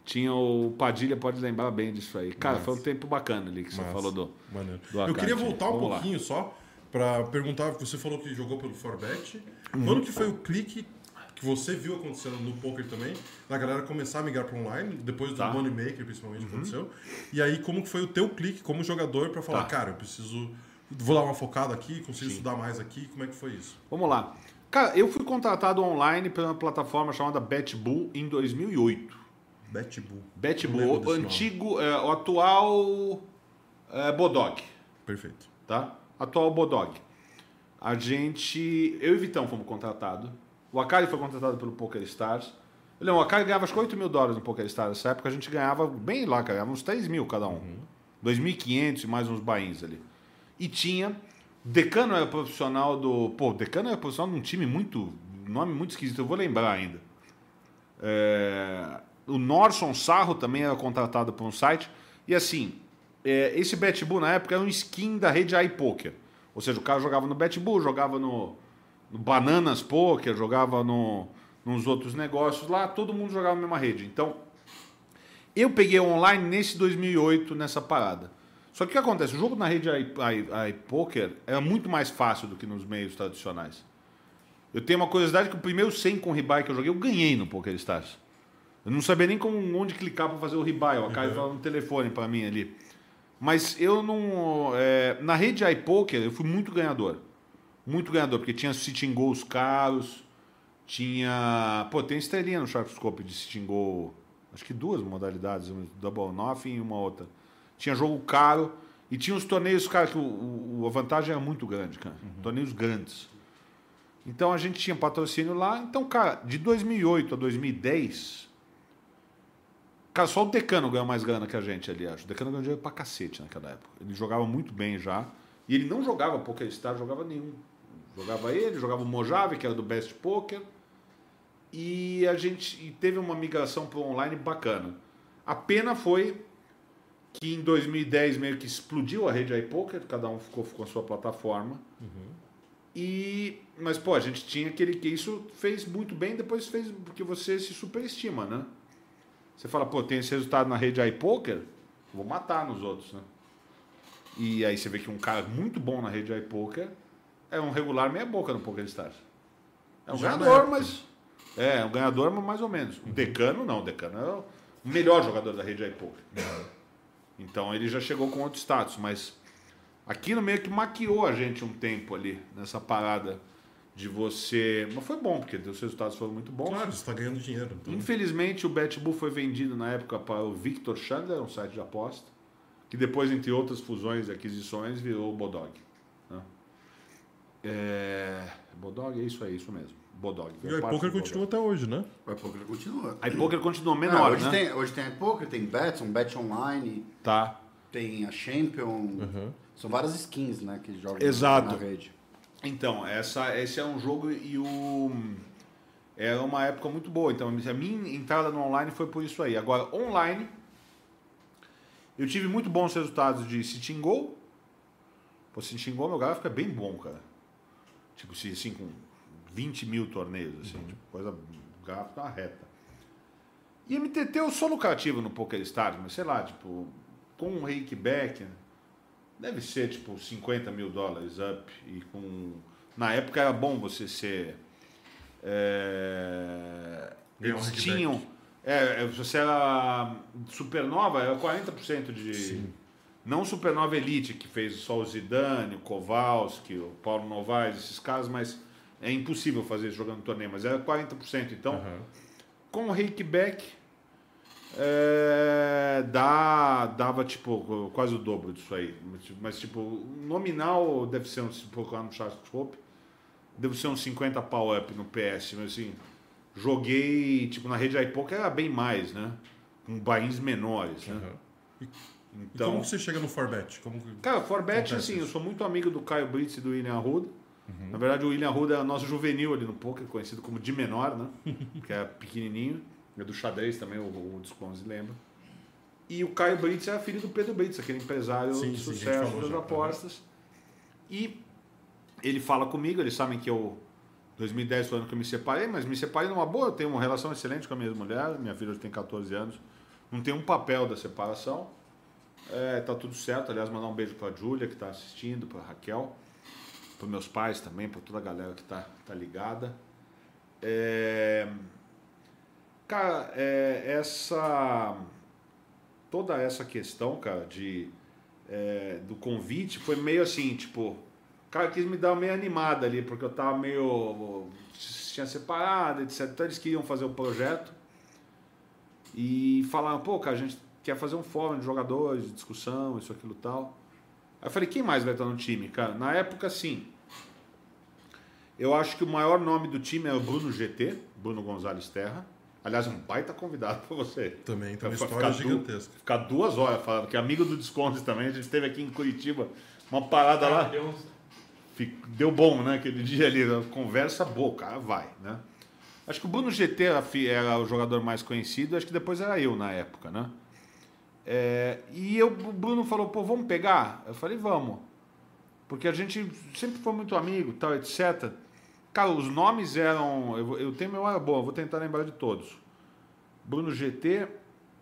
Tinha o Padilha, pode lembrar bem disso aí. Cara, Massa. foi um tempo bacana ali que você Massa. falou do. Maneiro. do Eu queria voltar um Vamos lá. pouquinho só pra perguntar, você falou que jogou pelo Forbet. Uhum. Quando que foi o clique que você viu acontecendo no poker também, da galera começar a migrar para online, depois do Tá. Uhum. Moneymaker principalmente aconteceu. E aí como que foi o teu clique como jogador pra falar, Tá. cara, eu preciso vou dar uma focada aqui, consigo estudar mais aqui, como é que foi isso? Vamos lá. Cara, eu fui contratado online pela plataforma chamada BetBull em 2008. Betbull. Lembro BetBull, o antigo, é, o atual é, Bodog, Perfeito. tá? Atual Bodog. A gente, eu e Vitão fomos contratados. O Akari foi contratado pelo PokerStars. Não, o Akari ganhava acho que 8 mil dólares no PokerStars. Nessa época a gente ganhava bem lá, cara. Ganhava uns 3 mil cada um. 2.500 e mais uns bains ali. E tinha... Decano era profissional do... Pô, Decano era profissional de um time muito... Nome muito esquisito, eu vou lembrar ainda. É, o Norson Sarro também era contratado por um site. E assim, é, esse BetBull na época era um skin da rede iPoker. Ou seja, o cara jogava no BetBull, jogava no, no Bananas Poker, jogava no, nos outros negócios lá, todo mundo jogava na mesma rede. Então, eu peguei online nesse 2008, nessa parada. Só que o que acontece? O jogo na rede iPoker era muito mais fácil do que nos meios tradicionais. Eu tenho uma curiosidade que o primeiro 100 com rebuy que eu joguei, eu ganhei no PokerStars. Eu não sabia nem como, onde clicar para fazer o rebuy. O Caio falava no telefone para mim ali. Mas eu não... é, na rede iPoker, eu fui muito ganhador. Muito ganhador, porque tinha sitting goals caros, tinha... Pô, tem estrelinha no Sharpscope de sitting goal. Acho que duas modalidades, um double nothing e uma outra. Tinha jogo caro e tinha uns torneios, cara, que o, o- a vantagem era muito grande, cara. Torneios grandes. Então a gente tinha patrocínio lá. Então, cara, de 2008 a 2010, cara, só o Decano ganhou mais grana que a gente ali, acho. O Decano ganhou dinheiro pra cacete naquela época. Ele jogava muito bem já. E ele não jogava PokerStar, jogava nenhum. Jogava ele, jogava o Mojave, que era do Best Poker. E a gente e teve uma migração para o online bacana. A pena foi que em 2010 meio que explodiu a rede iPoker, cada um ficou com a sua plataforma. E mas pô, a gente tinha aquele que isso fez muito bem, depois fez porque você se superestima, né? Você fala, pô, tem esse resultado na rede iPoker, vou matar nos outros, né? E aí você vê que um cara muito bom na rede iPoker é um regular meia boca no PokerStars. É um Já na ganhador, mas é, é um ganhador, mas mais ou menos. O Decano não, o Decano é o melhor jogador da rede iPoker. Então ele já chegou com outro status, mas aquilo meio que maquiou a gente um tempo ali nessa parada de você. Mas foi bom, porque os resultados foram muito bons. Claro, você está ganhando dinheiro. Então. Infelizmente, o BetBull foi vendido na época para o Victor Chandler, um site de aposta, que depois, entre outras fusões e aquisições, virou o Bodog. né? É... Bodog, é isso aí, isso mesmo. Bodog. E é o iPoker continua até hoje, né? O iPoker continua. A iPoker continua Ah, menor, hoje, né? tem, hoje tem iPoker, tem Bets, um Bet Online, Tá. tem a Champion. São várias skins, né, que jogam Exato. na rede. Então, essa, esse é um jogo e o. Era uma época muito boa. Então, a minha entrada no online foi por isso aí. Agora, online, eu tive muito bons resultados de Sitting Goal. Pô, Sitting Goal, meu gráfico é bem bom, cara. Tipo, assim, com 20 mil torneios, assim, tipo, coisa. Gráfico na reta. E MTT eu sou lucrativo no PokerStars, mas sei lá, tipo, com um rake back, Deve ser tipo 50 mil dólares up. E com. Na época era bom você ser. É... Eles tinham. É, você era supernova, era 40% de. Não supernova elite, que fez só o Zidane, o Kowalski, o Paulo Novaes, esses caras, mas é impossível fazer isso jogando torneio, mas era 40%. Então, Aham. com o rakeback, é, dá, dava tipo quase o dobro disso aí. Mas tipo, nominal deve ser um, se procurar no Chartscope, deve ser uns 50 pau up no PS, mas assim, joguei tipo na rede iPoker era bem mais, né? Com bains menores, né? E Então, como que você chega no Forbet? Como que... Cara, Forbet, assim, isso. eu sou muito amigo do Caio Brits e do William Arruda. Na verdade, o William Arruda é nosso juvenil ali no poker, conhecido como de menor, né? que é pequenininho. É do xadrez também, o, o Desconze lembra. E o Caio Brits é filho do Pedro Brits, aquele empresário Sim, de sim, sucesso das apostas. E ele fala comigo, eles sabem que eu... 2010 foi o ano que eu me separei, mas me separei numa boa, eu tenho uma relação excelente com a minha mulher, minha filha hoje tem 14 anos. não tem um papel da separação. É, tá tudo certo. Aliás, mandar um beijo pra Júlia, que tá assistindo, pra Raquel, para meus pais também, para toda a galera que tá, tá ligada. É... Cara, é, essa. Toda essa questão, cara, de, é, do convite foi meio assim, tipo. O cara quis me dar meio animada ali, porque eu tava meio. tinha separado, etc. Então eles queriam fazer o projeto e falaram, pô, cara, a gente quer fazer um fórum de jogadores, de discussão, isso, aquilo tal. Aí eu falei, quem mais vai estar no time, cara? Na época, sim. Eu acho que o maior nome do time é o Bruno GT, Bruno Gonzalez Terra. Aliás, um baita convidado para você. Também, tem uma história ficar gigantesca. Du, ficar duas horas falando, que é amigo do Descontos também. A gente esteve aqui em Curitiba, uma parada lá. Deu uns- Deu bom, né? Aquele dia ali, conversa boa, o cara vai, né? Acho que o Bruno GT era o jogador mais conhecido, acho que depois era eu na época, né? É, e eu, o Bruno falou, pô, vamos pegar? Eu falei, vamos. Porque a gente sempre foi muito amigo, tal, etc. Cara, os nomes eram. Eu, eu tenho memória boa, vou tentar lembrar de todos. Bruno GT,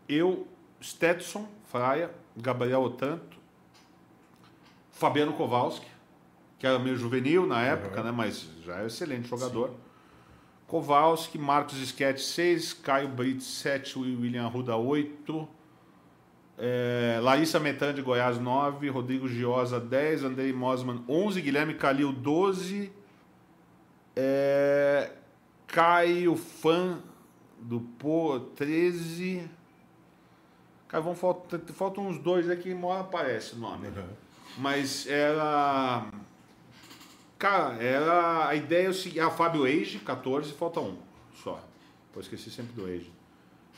eu, Stetson, Fraia, Gabriel Otanto, Fabiano Kowalski, que era meio juvenil na época, né? Mas já é excelente jogador. Kowalski, Marcos Sketch 6, Caio Brito 7, William Arruda 8. É, Larissa Metan de Goiás 9, Rodrigo Giosa 10, Andrei Mosman 11, Guilherme Calil 12, é, Caio Fã do Pô 13. Cara, vão faltam uns dois aqui, uma hora aparece o nome. Uhum. Mas era. Cara, era. A ideia é o seguinte: ah, Fábio Age, 14, falta um só. Pô, esqueci sempre do Age.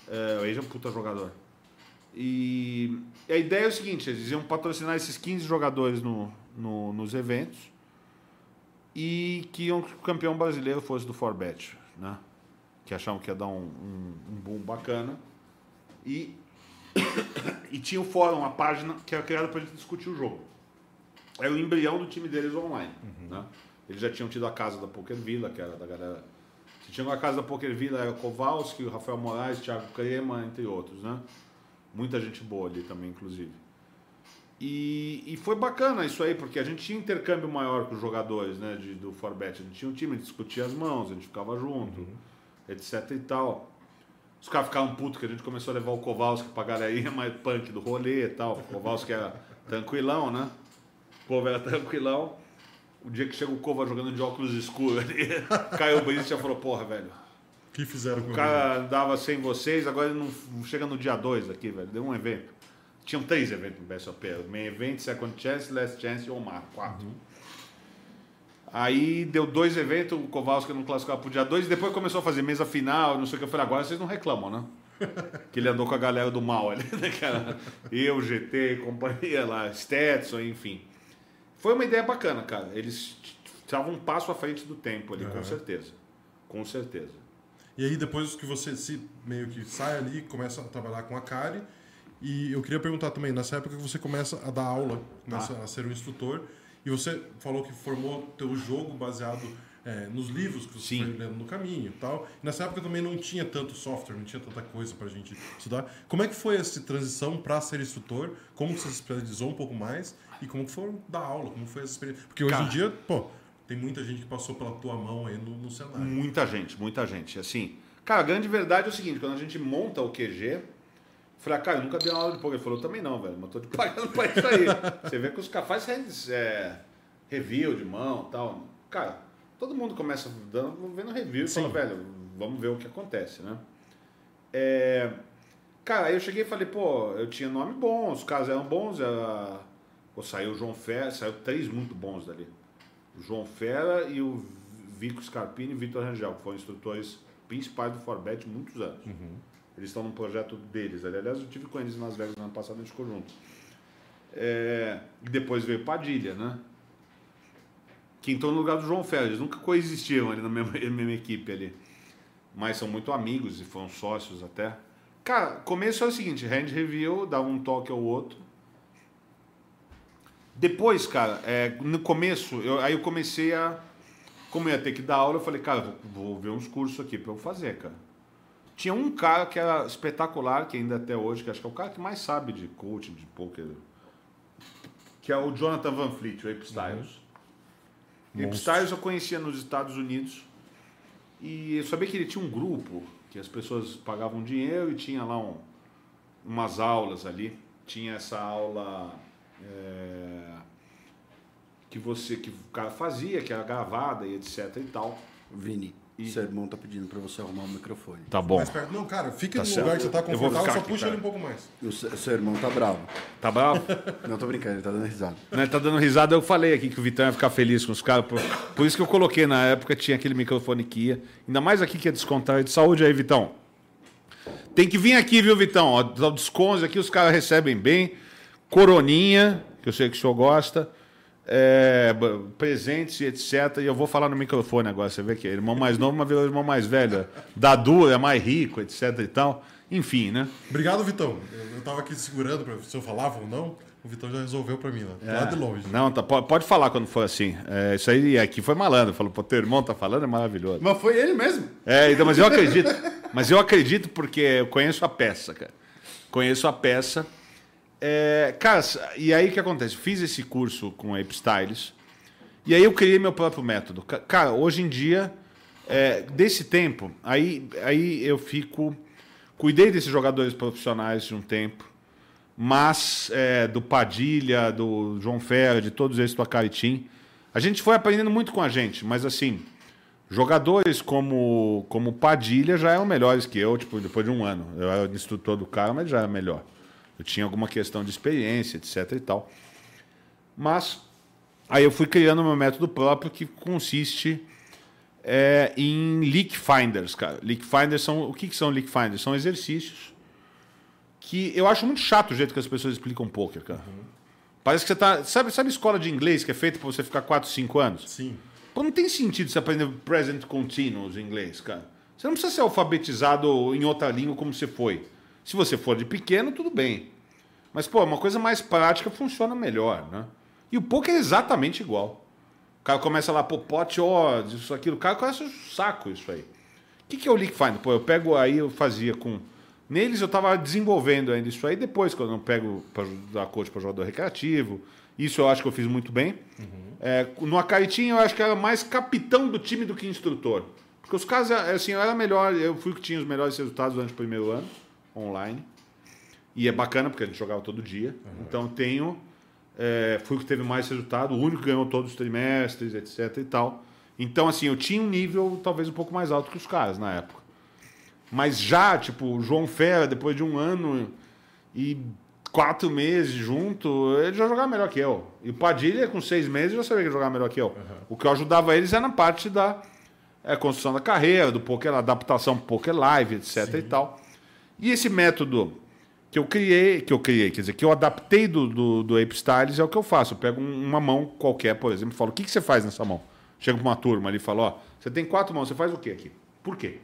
É, o Age é um puta jogador. E a ideia é o seguinte: eles iam patrocinar esses 15 jogadores no, no- nos eventos e que o campeão brasileiro fosse do Forbet, né? Que achavam que ia dar um, um, um boom bacana. E, e tinha o fórum, a página que era criada para gente discutir o jogo. Era o embrião do time deles online. Né? Eles já tinham tido a casa da Poker Villa, que era da galera. Se tinha a casa da Poker Villa, era o Kowalski, o Rafael Moraes, Thiago Crema, entre outros, né? Muita gente boa ali também, inclusive. E, e foi bacana isso aí, porque a gente tinha intercâmbio maior com os jogadores né, de, do Forbet. A gente tinha um time, a gente discutia as mãos, a gente ficava junto, etc e tal. Os caras ficavam putos que a gente começou a levar o Kowalski pra galerinha mais punk do rolê e tal. O Kowalski era tranquilão, né? O povo era tranquilão. O dia que chega o Kova jogando de óculos escuros ali, caiu o Brito e já falou, porra, velho. O que fizeram com O cara andava sem vocês, agora ele não chega no dia 2 aqui, velho. Deu um evento. Tinham três eventos no BSOP. Main Event, Second Chance, Last Chance e Omar. Quatro. Aí deu dois eventos, o Kowalski não classificava pro dia 2 e depois começou a fazer mesa final, não sei o que. Eu falei, agora vocês não reclamam, né? que ele andou com a galera do mal ali, né, cara? Eu, GT, companhia lá, Stetson, enfim. Foi uma ideia bacana, cara. Eles estavam um passo à frente do tempo ali, com Aham. certeza. Com certeza. E aí depois que você se meio que sai ali, começa a trabalhar com a Kari. E eu queria perguntar também, nessa época que você começa a dar aula, começa a ser um instrutor, e você falou que formou teu jogo baseado é, nos livros que você Sim. foi lendo no caminho e tal. Nessa época também não tinha tanto software, não tinha tanta coisa pra gente estudar. Como é que foi essa transição para ser instrutor? Como você se especializou um pouco mais? E como foi dar aula? Como foi essa experiência? Porque hoje Cara. em dia, pô, tem muita gente que passou pela tua mão aí no, no cenário. Muita gente, muita gente. Assim, cara, a grande verdade é o seguinte: quando a gente monta o QG, falei, ah, cara, eu nunca dei uma aula de poker. Ele falou, também não, velho, mas tô te pagando pra isso aí. Você vê que os caras fazem é, review de mão e tal. Cara, todo mundo começa dando, vendo review e fala, velho, vamos ver o que acontece, né? É, cara, aí eu cheguei e falei, pô, eu tinha nome bom, os caras eram bons, era. Pô, saiu o João Fera, saiu três muito bons dali. O João Fera e o Vico Scarpini e o Vitor Rangel, que foram instrutores principais do Forbet muitos anos. Eles estão num projeto deles. ali. Aliás, eu tive com eles nas Vegas no ano passado, a gente ficou junto. É, depois veio Padilha, né? Que entrou no lugar do João Fera. Eles nunca coexistiram ali na mesma, mesma equipe ali. Mas são muito amigos e foram sócios até. Cara, começo é o seguinte, hand review, dava um toque ao outro. Depois, cara, é, no começo, eu, aí eu comecei a. Como eu ia ter que dar aula, eu falei, cara, vou, vou ver uns cursos aqui pra eu fazer, cara. Tinha um cara que era espetacular, que ainda até hoje, que acho que é o cara que mais sabe de coaching, de poker, que é o Jonathan Van Fleet, o Ape Styles. O Ape Styles eu conhecia nos Estados Unidos e eu sabia que ele tinha um grupo, que as pessoas pagavam dinheiro e tinha lá um, umas aulas ali. Tinha essa aula é, que você que o cara fazia, que era gravada e etc e tal. Vini, o seu irmão tá pedindo pra você arrumar o microfone. Tá bom. Mais perto. Não, cara, fica Tá no certo. lugar que você tá Eu vou confortável, só aqui, puxa cara. ele um pouco mais. O seu, seu irmão tá bravo. Tá bravo? Não, tô brincando, ele tá dando risada. né, tá dando risada, eu falei aqui que o Vitão ia ficar feliz com os caras. Por, por isso que eu coloquei na época, tinha aquele microfone que ia. Ainda mais aqui que é descontar de saúde aí, Vitão. Tem que vir aqui, viu, Vitão? Ó, dá o desconto aqui, os caras recebem bem. Coroninha, que eu sei que o senhor gosta. É, presentes e etc. E eu vou falar no microfone agora, você vê que é irmão mais novo, mas virou irmão mais velho. Dadu é mais rico, etc e tal. Enfim, né? Obrigado, Vitão. Eu, eu tava aqui segurando pra ver se eu falava ou não. O Vitão já resolveu pra mim, lá, lá de longe. Não, tá, pode, pode falar quando for assim. É, isso aí aqui foi malandro. Falou, pô, teu irmão tá falando, é maravilhoso. Mas foi ele mesmo. É, então, mas eu acredito. Mas eu acredito porque eu conheço a peça, cara. Conheço a peça. É, cara, e aí o que acontece? Fiz esse curso com a Ape Styles. E aí eu criei meu próprio método. Ca- Cara, hoje em dia, é, desse tempo, aí, aí eu fico. Cuidei desses jogadores profissionais de um tempo. Mas é, do Padilha, do João Ferra, de todos esses do Acaritim. A gente foi aprendendo muito com a gente, mas assim, jogadores como, como Padilha já eram melhores que eu, tipo, depois de um ano. Eu era instrutor do cara, mas já era melhor. Eu tinha alguma questão de experiência, etc e tal. Mas aí eu fui criando meu método próprio que consiste é, em leak finders, cara. Leak finders são o que, que são leak finders? São exercícios que eu acho muito chato o jeito que as pessoas explicam poker, cara. Parece que você tá, sabe, sabe escola de inglês que é feita para você ficar 4, 5 anos? Sim. Pô, não tem sentido você aprender present continuous em inglês, cara. Você não precisa ser alfabetizado em outra língua como você foi. Se você for de pequeno, tudo bem. Mas, pô, uma coisa mais prática funciona melhor, né? E o poker é exatamente igual. O cara começa lá, pô, pot odds, isso, aquilo. O cara conhece o saco isso aí. O que, que é o Leak Finder? Pô, eu pego aí, eu fazia com... Neles eu tava desenvolvendo ainda isso aí. Depois, quando eu pego para dar coach para jogador recreativo, isso eu acho que eu fiz muito bem. É, no Acaritim eu acho que era mais capitão do time do que instrutor. Porque os caras, é, assim, eu era melhor, eu fui que tinha os melhores resultados durante o primeiro ano, online. E é bacana, porque a gente jogava todo dia. Então tenho. é, fui o que teve mais resultado, o único que ganhou todos os trimestres, etc e tal. Então, assim, eu tinha um nível talvez um pouco mais alto que os caras na época. Mas já, tipo, o João Ferra, depois de um ano e quatro meses junto, ele já jogava melhor que eu. E o Padilha, com seis meses, já sabia que jogava melhor que eu. O que eu ajudava eles era na parte da é, construção da carreira, do poker, adaptação pro poker live, etc e tal. E esse método que eu criei, que eu criei, quer dizer, que eu adaptei do, do, do Ape Styles é o que eu faço. Eu pego um- uma mão qualquer, por exemplo, e falo, o que, que você faz nessa mão? Chego para uma turma ali e falo, ó, você tem quatro mãos, você faz o que aqui? Por quê?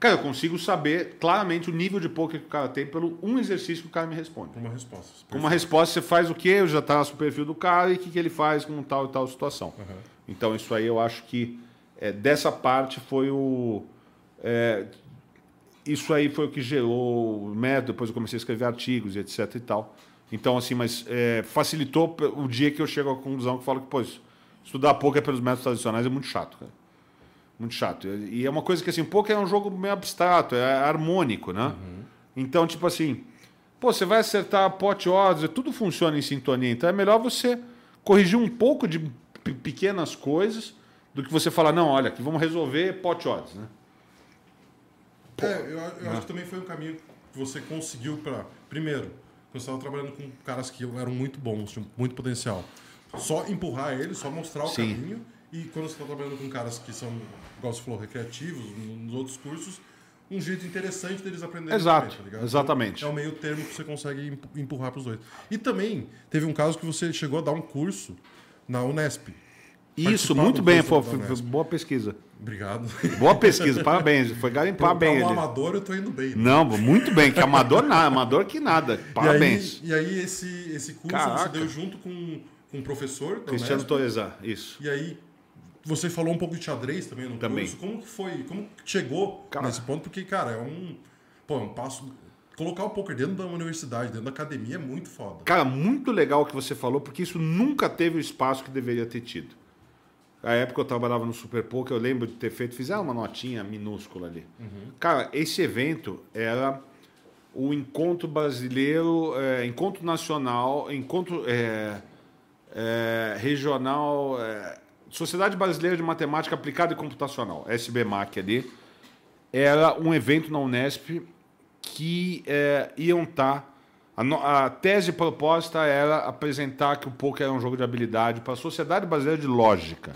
Cara, eu consigo saber claramente o nível de poker que o cara tem pelo um exercício que o cara me responde. Uma resposta. Com uma resposta, você faz o quê? Eu já traço o perfil do cara e o que, que ele faz com tal e tal situação. Então, isso aí eu acho que é, dessa parte foi o. é, isso aí foi o que gerou o método. Depois eu comecei a escrever artigos e etc e tal. Então, assim, mas é, facilitou o dia que eu chego à conclusão que eu falo que, pô, estudar poker pelos métodos tradicionais é muito chato, cara. Muito chato. E é uma coisa que, assim, poker é um jogo meio abstrato, é harmônico, né? Então, tipo assim, pô, você vai acertar pot odds, tudo funciona em sintonia. Então é melhor você corrigir um pouco de pe- pequenas coisas do que você falar, não, olha, aqui vamos resolver pot odds, né? É, eu, eu acho que também foi um caminho que você conseguiu para. Primeiro, você estava trabalhando com caras que eram muito bons, tinham muito potencial. Só empurrar eles, só mostrar o Sim. caminho. E quando você está trabalhando com caras que são, igual você falou, recreativos, nos outros cursos, um jeito interessante deles aprenderem Exato, também, tá exatamente. Então, é o meio termo que você consegue empu- empurrar para os dois. E também, teve um caso que você chegou a dar um curso na Unesp. Isso, muito bem, foi, boa pesquisa. Obrigado. Boa pesquisa, parabéns. Foi garimpar Para bem um ali. amador, eu tô indo bem. né? Não, muito bem, que amador nada, amador que nada. Parabéns. E aí, e aí esse, esse curso Caraca. você deu junto com, com um professor Cristiano Torezan, isso. E aí Você falou um pouco de xadrez também no Também. curso. Como que foi? Como que chegou Cara. nesse ponto? Porque, cara, é um. Pô, é um passo. Colocar o poker dentro da universidade, dentro da academia é muito foda. Cara, muito legal o que você falou, porque isso nunca teve o espaço que deveria ter tido. A época eu trabalhava no Super Poker, eu lembro de ter feito, fizeram uma notinha minúscula ali. Cara, esse evento era o encontro brasileiro, é, encontro nacional, encontro é, é, regional, Sociedade Brasileira de Matemática Aplicada e Computacional, SBMAC ali. Era um evento na Unesp que iam estar. A, no- a tese proposta era apresentar que o poker era um jogo de habilidade para a Sociedade Brasileira de Lógica.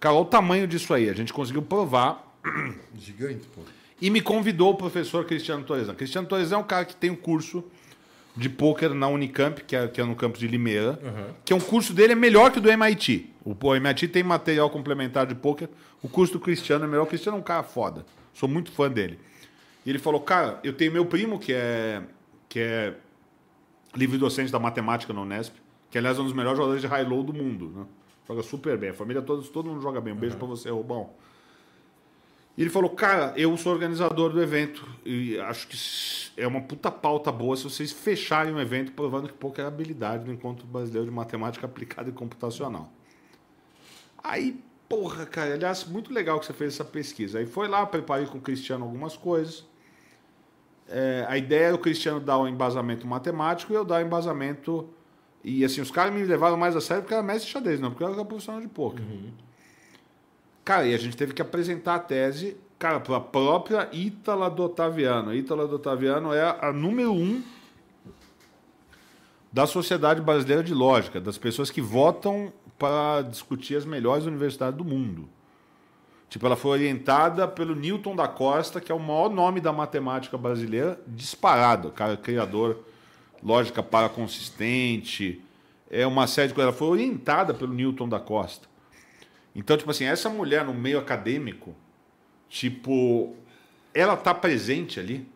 Cara, olha o tamanho disso aí. A gente conseguiu provar Gigante, pô. e me convidou o professor Cristiano Torresan. Cristiano Torresan é um cara que tem um curso de pôquer na Unicamp, que é, que é no campus de Limeira, que é um curso dele é melhor que o do MIT. O, o MIT tem material complementar de pôquer, o curso do Cristiano é melhor. O Cristiano é um cara foda. Sou muito fã dele. E ele falou, cara, eu tenho meu primo que é, que é livre docente da matemática na Unesp, que aliás é um dos melhores jogadores de high-low do mundo. Né? Joga super bem. A família toda, todo mundo joga bem. Um beijo pra você, Robão. E ele falou, cara, eu sou organizador do evento e acho que é uma puta pauta boa se vocês fecharem um evento provando que pouco é habilidade no Encontro Brasileiro de Matemática Aplicada e Computacional. Aí, porra, cara, aliás, muito legal que você fez essa pesquisa. Aí foi lá, preparei com o Cristiano algumas coisas. É, a ideia era o Cristiano dar um embasamento matemático e eu dar um embasamento. E assim, os caras me levaram mais a sério porque era mestre xadrez, não porque eu era profissional de poker. Cara, e a gente teve que apresentar a tese, cara, para a própria Ítala do Otaviano. Ítala do Otaviano é a número um da Sociedade Brasileira de Lógica, das pessoas que votam para discutir as melhores universidades do mundo. Tipo, ela foi orientada pelo Newton da Costa, que é o maior nome da matemática brasileira, disparado. Cara, criador, lógica para consistente, é uma série de coisas. Ela foi orientada pelo Newton da Costa. Então, tipo assim, essa mulher no meio acadêmico, tipo, ela tá presente ali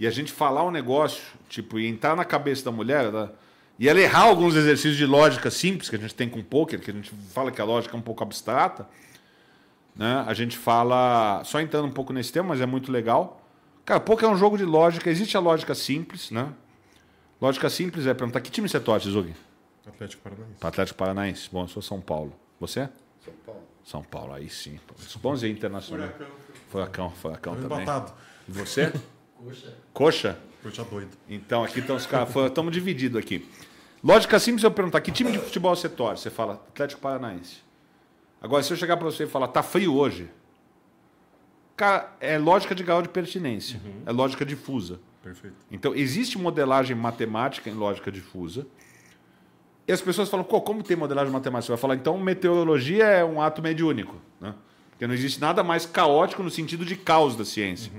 e a gente falar um negócio, tipo, e entrar na cabeça da mulher, ela, e ela errar alguns exercícios de lógica simples que a gente tem com poker, que a gente fala que a lógica é um pouco abstrata, né? A gente fala, só entrando um pouco nesse tema, mas é muito legal. Cara, poker é um jogo de lógica, existe a lógica simples, né? Lógica simples é perguntar que time você torce, Zug? Atlético Paranaense. Para Atlético Paranaense. Bom, eu sou São Paulo. Você? São Paulo. São Paulo, aí sim. Bons internacional. Furacão, furacão também. Embatado. E você? Coxa. Coxa doido. Então, aqui estão os caras. Estamos divididos aqui. Lógica simples eu perguntar: que time de futebol você torce? Você fala Atlético Paranaense. Agora, se eu chegar para você e falar, tá frio hoje. Cara, é lógica de grau de pertinência. É lógica difusa. Perfeito. Então, existe modelagem matemática em lógica difusa. E as pessoas falam, "Pô, como tem modelagem matemática? Você vai falar, então meteorologia é um ato mediúnico. Né? Porque não existe nada mais caótico no sentido de caos da ciência,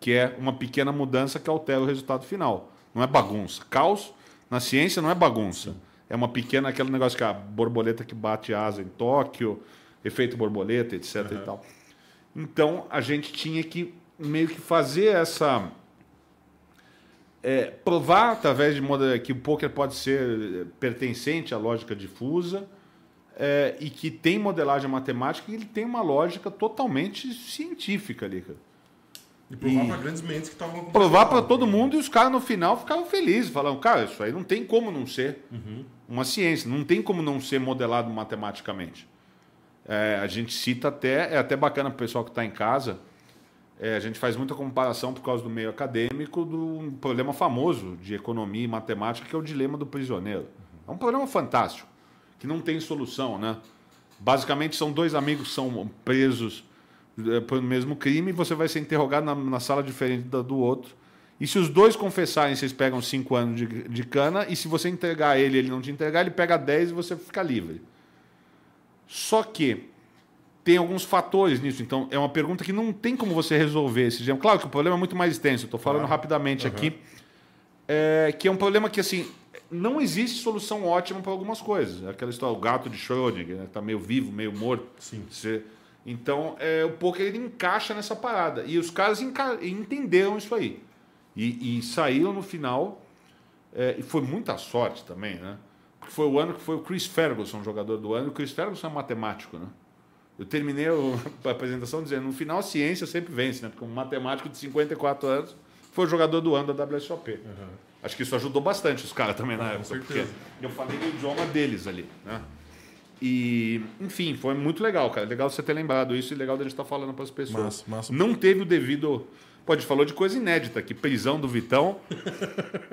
que é uma pequena mudança que altera o resultado final. Não é bagunça. Caos na ciência não é bagunça. É uma pequena, aquele negócio que a borboleta que bate asa em Tóquio, efeito borboleta, etc. E tal. Então, a gente tinha que meio que fazer essa é, provar através de moda que o poker pode ser eh, pertencente à lógica difusa é, e que tem modelagem matemática e ele tem uma lógica totalmente científica ali. cara. E provar pra grandes mentes que estavam Provar para todo mundo e os caras no final ficavam felizes, falando, cara, isso aí não tem como não ser uma ciência, não tem como não ser modelado matematicamente. É, a gente cita até, é até bacana para o pessoal que está em casa, é, a gente faz muita comparação por causa do meio acadêmico do problema famoso de economia e matemática, que é o dilema do prisioneiro. É um problema fantástico, que não tem solução, né? Basicamente são dois amigos que são presos eh, pelo mesmo crime você vai ser interrogado na, na sala diferente da do outro. E se os dois confessarem, vocês pegam cinco anos de, de cana, e se você entregar ele ele não te entregar, ele pega 10 e você fica livre. Só que tem alguns fatores nisso. Então, é uma pergunta que não tem como você resolver esse dilema. Claro que o problema é muito mais extenso, estou falando Claro. rapidamente aqui. É, que é um problema que, assim, não existe solução ótima para algumas coisas. É Aquela história, o gato de Schrödinger, né? tá meio vivo, meio morto. Sim. Você- Então, é, o poker ele encaixa nessa parada. E os caras enca- entenderam isso aí. E, e saíram no final. é, e foi muita sorte também, né? Porque foi o ano que foi o Chris Ferguson, jogador do ano. E o Chris Ferguson é matemático, né? Eu terminei a apresentação dizendo, no final a ciência sempre vence, né? Porque um matemático de 54 anos foi jogador do ano da WSOP. Acho que isso ajudou bastante os caras também na Ah, época, porque eu falei no idioma deles ali, né? E, enfim, foi muito legal, cara. Legal você ter lembrado isso e legal da gente estar falando para as pessoas. Massa, massa. Não teve o devido. Gente falou de coisa inédita aqui, prisão do Vitão.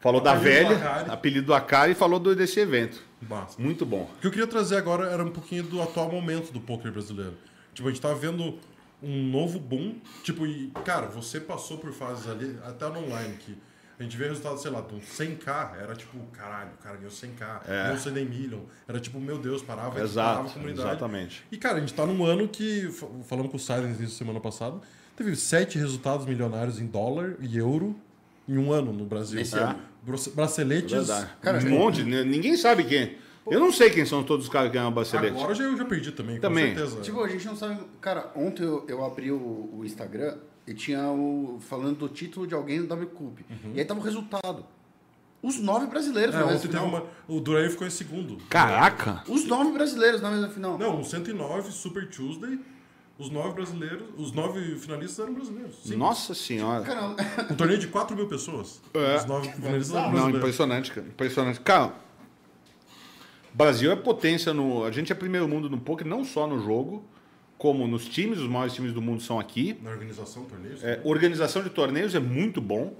falou da do velha, apelido do Akari e falou do, desse evento. Massa. Muito bom. O que eu queria trazer agora era um pouquinho do atual momento do poker brasileiro. Tipo, a gente tá vendo um novo boom. Tipo, e, cara, você passou por fases ali, até no online, que a gente vê resultado, sei lá, do 100k, era tipo, caralho, o cara ganhou 100k, É. ganhou 100 million. Era tipo, meu Deus, parava, parava a Exato, comunidade. exatamente. E, cara, a gente tá num ano que, fa- falando com o Silence isso semana passada, teve sete resultados milionários em dólar e euro em um ano no Brasil. Nesse É. ano. Brace- Braceletes. Verdade. Cara, um monte, né? ninguém sabe quem. Eu não sei quem são todos os caras que ganham bracelete. Agora já, eu já perdi também, Também. com certeza. Tipo, a gente não sabe. Cara, ontem eu, eu abri o, o Instagram e tinha o. falando do título de alguém no WCUP. E aí tava o resultado. Os nove brasileiros É, na teve final. uma. O Duran ficou em segundo. Caraca! Os nove brasileiros na mesma final. Não, o 109, Super Tuesday. Os nove brasileiros. Os nove finalistas eram brasileiros. Sim. Nossa senhora. Cara, Um torneio de 4 mil pessoas. É. Os nove finalistas eram Não, brasileiros. impressionante, cara. Impressionante. Cara, Brasil é potência no. A gente é primeiro mundo no poker, não só no jogo, como nos times. Os maiores times do mundo são aqui. Na organização do torneio. É, organização de torneios é muito bom.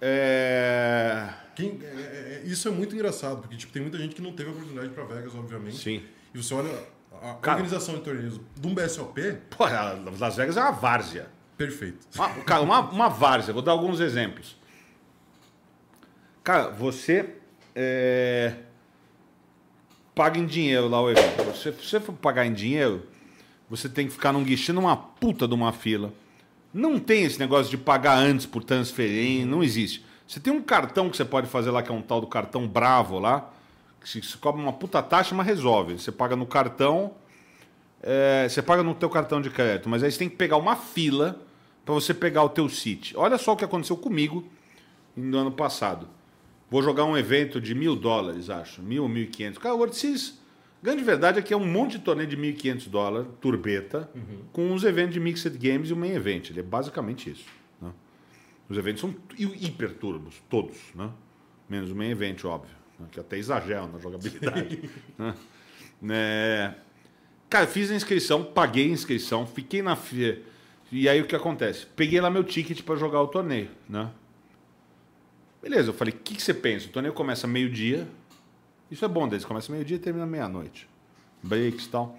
É... Quem- é- é- é- isso é muito engraçado, porque tipo, tem muita gente que não teve a oportunidade para Vegas, obviamente. Sim. E você olha a Cara. organização de torneios de um BSOP, Pô, Las Vegas é uma várzea. perfeito. Uma, cara, uma, uma várzea. Vou dar alguns exemplos. Cara, você é, paga em dinheiro lá o evento. Se você for pagar em dinheiro, você tem que ficar num guichê numa puta de uma fila. Não tem esse negócio de pagar antes por transferência, não existe. Você tem um cartão que você pode fazer lá, que é um tal do cartão Bravo lá, se- você cobra uma puta taxa, mas resolve. Você paga no cartão, é, você paga no teu cartão de crédito, mas aí você tem que pegar uma fila para você pegar o teu City. Olha só o que aconteceu comigo no ano passado. Vou jogar um evento de mil dólares, acho. Mil, mil e quinhentos. Cara, o World Series, grande verdade é que é um monte de torneio de mil e quinhentos dólares, turbeta, com uns eventos de Mixed Games e um main event. Ele é basicamente isso. né? Os eventos são hi- hiper turbos, todos, né? Menos o main event, óbvio. Né? Que até exagera na jogabilidade. né? É, Cara, fiz a inscrição, paguei a inscrição, fiquei na fila. E aí o que acontece? Peguei lá meu ticket para jogar o torneio, né? Beleza, eu falei, o que, que você pensa? O torneio começa meio-dia. Isso é bom deles, começa meio-dia e termina meia-noite. Breaks e tal.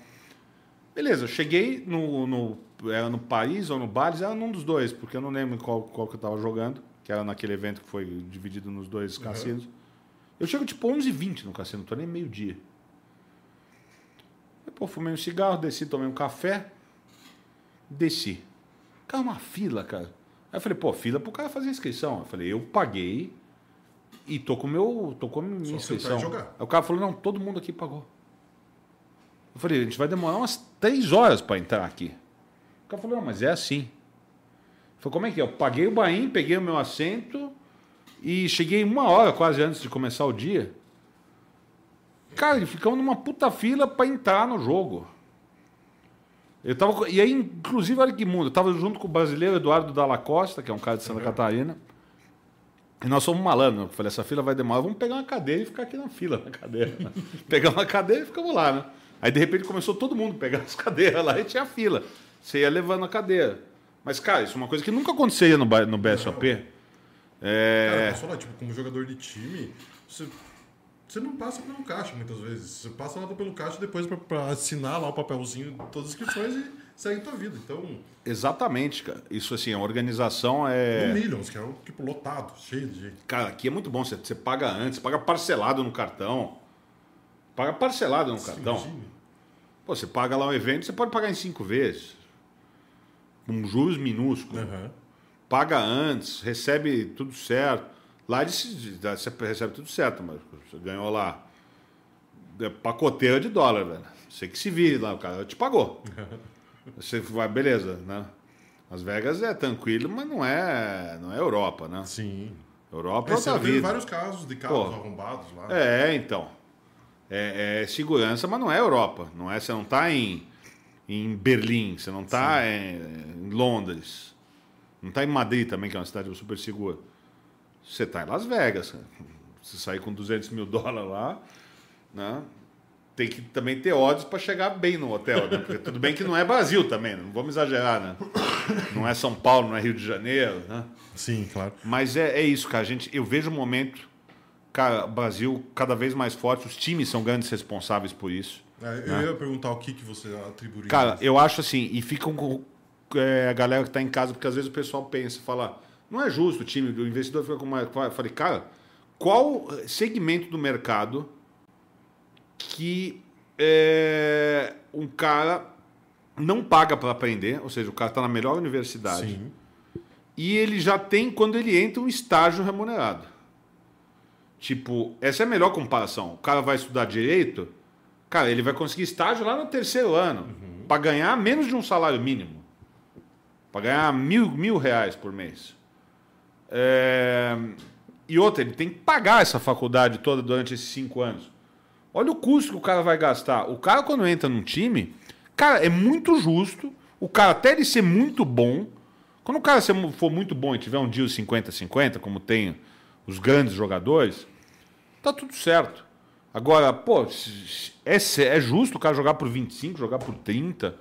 Beleza, eu cheguei no, no. Era no Paris ou no Bales, era num dos dois, porque eu não lembro qual, qual que eu tava jogando, que era naquele evento que foi dividido nos dois cassinos. Eu chego tipo 11h20 no cassino, torneio meio-dia. Aí, Pô, fumei um cigarro, desci, tomei um café. Desci. Cara, uma fila, cara. Aí eu falei, pô, fila pro cara fazer inscrição. Eu falei, eu paguei e tô com meu. tô com a minha Só inscrição. Aí o cara falou, não, todo mundo aqui pagou. Eu falei, a gente vai demorar umas três horas para entrar aqui. O cara falou, não, mas é assim. Eu falei, como é que é? Eu paguei o bain, peguei o meu assento e cheguei uma hora quase antes de começar o dia. Cara, e ficamos numa puta fila para entrar no jogo. Eu tava, e aí, inclusive, olha que mundo. Eu tava junto com o brasileiro Eduardo Dalla Costa, que é um cara de Santa Catarina. E nós somos malandros. Eu falei, essa fila vai demorar, vamos pegar uma cadeira e ficar aqui na fila, na cadeira. né? pegar uma cadeira e ficamos lá, né? Aí, de repente, começou todo mundo a pegar as cadeiras lá e tinha fila. Você ia levando a cadeira. Mas, cara, isso é uma coisa que nunca acontecia no, no BSOP. Cara, É... posso falar, tipo, como jogador de time, você, você não passa pelo caixa muitas vezes. Você passa lá pelo caixa depois pra, pra assinar lá o papelzinho, todas as inscrições e segue a tua vida. Então, Exatamente, cara. Isso, assim, a organização no é... Millions, que é o tipo lotado, cheio de gente. Cara, aqui é muito bom. Você, você paga antes, paga parcelado no cartão. Paga parcelado no cartão. Imagine. Pô, você paga lá um evento, você pode pagar em cinco vezes. Com juros minúsculos. Aham. Paga antes, recebe tudo certo. Lá eles você recebe tudo certo, mas você ganhou lá é, pacoteira de dólar, velho. Você que se vire lá, o cara te pagou. Você vai, beleza, né? Las Vegas é tranquilo, mas não é, não é Europa, né? Sim. Europa é É, outra vida. vários casos de carros Pô. arrombados lá. É, então. É, é segurança, mas não é Europa. Não é, você não está em, em Berlim, você não está em, em Londres. Não está em Madrid também, que é uma cidade super segura. Você está em Las Vegas. cara. Você sair com 200 mil dólares lá, né? tem que também ter ódios para chegar bem no hotel, né? Porque tudo bem que não é Brasil também, não vamos exagerar, né? Não é São Paulo, não é Rio de Janeiro, né? Sim, claro. Mas é, é isso, cara. A gente, eu vejo um momento, cara, Brasil cada vez mais forte, os times são grandes responsáveis por isso. É, eu ia perguntar o que, que você atribuiria. Cara, eu acho assim, e ficam com é, a galera que tá em casa, porque às vezes o pessoal pensa, fala, não é justo o time, o investidor fica com uma. Eu falei, cara, qual segmento do mercado que é, um cara não paga para aprender, ou seja, o cara está na melhor universidade, Sim. e ele já tem, quando ele entra, um estágio remunerado. Tipo, essa é a melhor comparação. O cara vai estudar direito, cara, ele vai conseguir estágio lá no terceiro ano, para ganhar menos de um salário mínimo. Para ganhar mil, mil reais por mês. É, E outra, ele tem que pagar essa faculdade toda durante esses cinco anos. Olha o custo que o cara vai gastar. O cara, quando entra num time, cara, é muito justo. O cara, até ele ser muito bom, quando o cara for muito bom e tiver um deal 50-50, como tem os grandes jogadores, tá tudo certo. Agora, pô, é, é justo o cara jogar por 25, jogar por 30,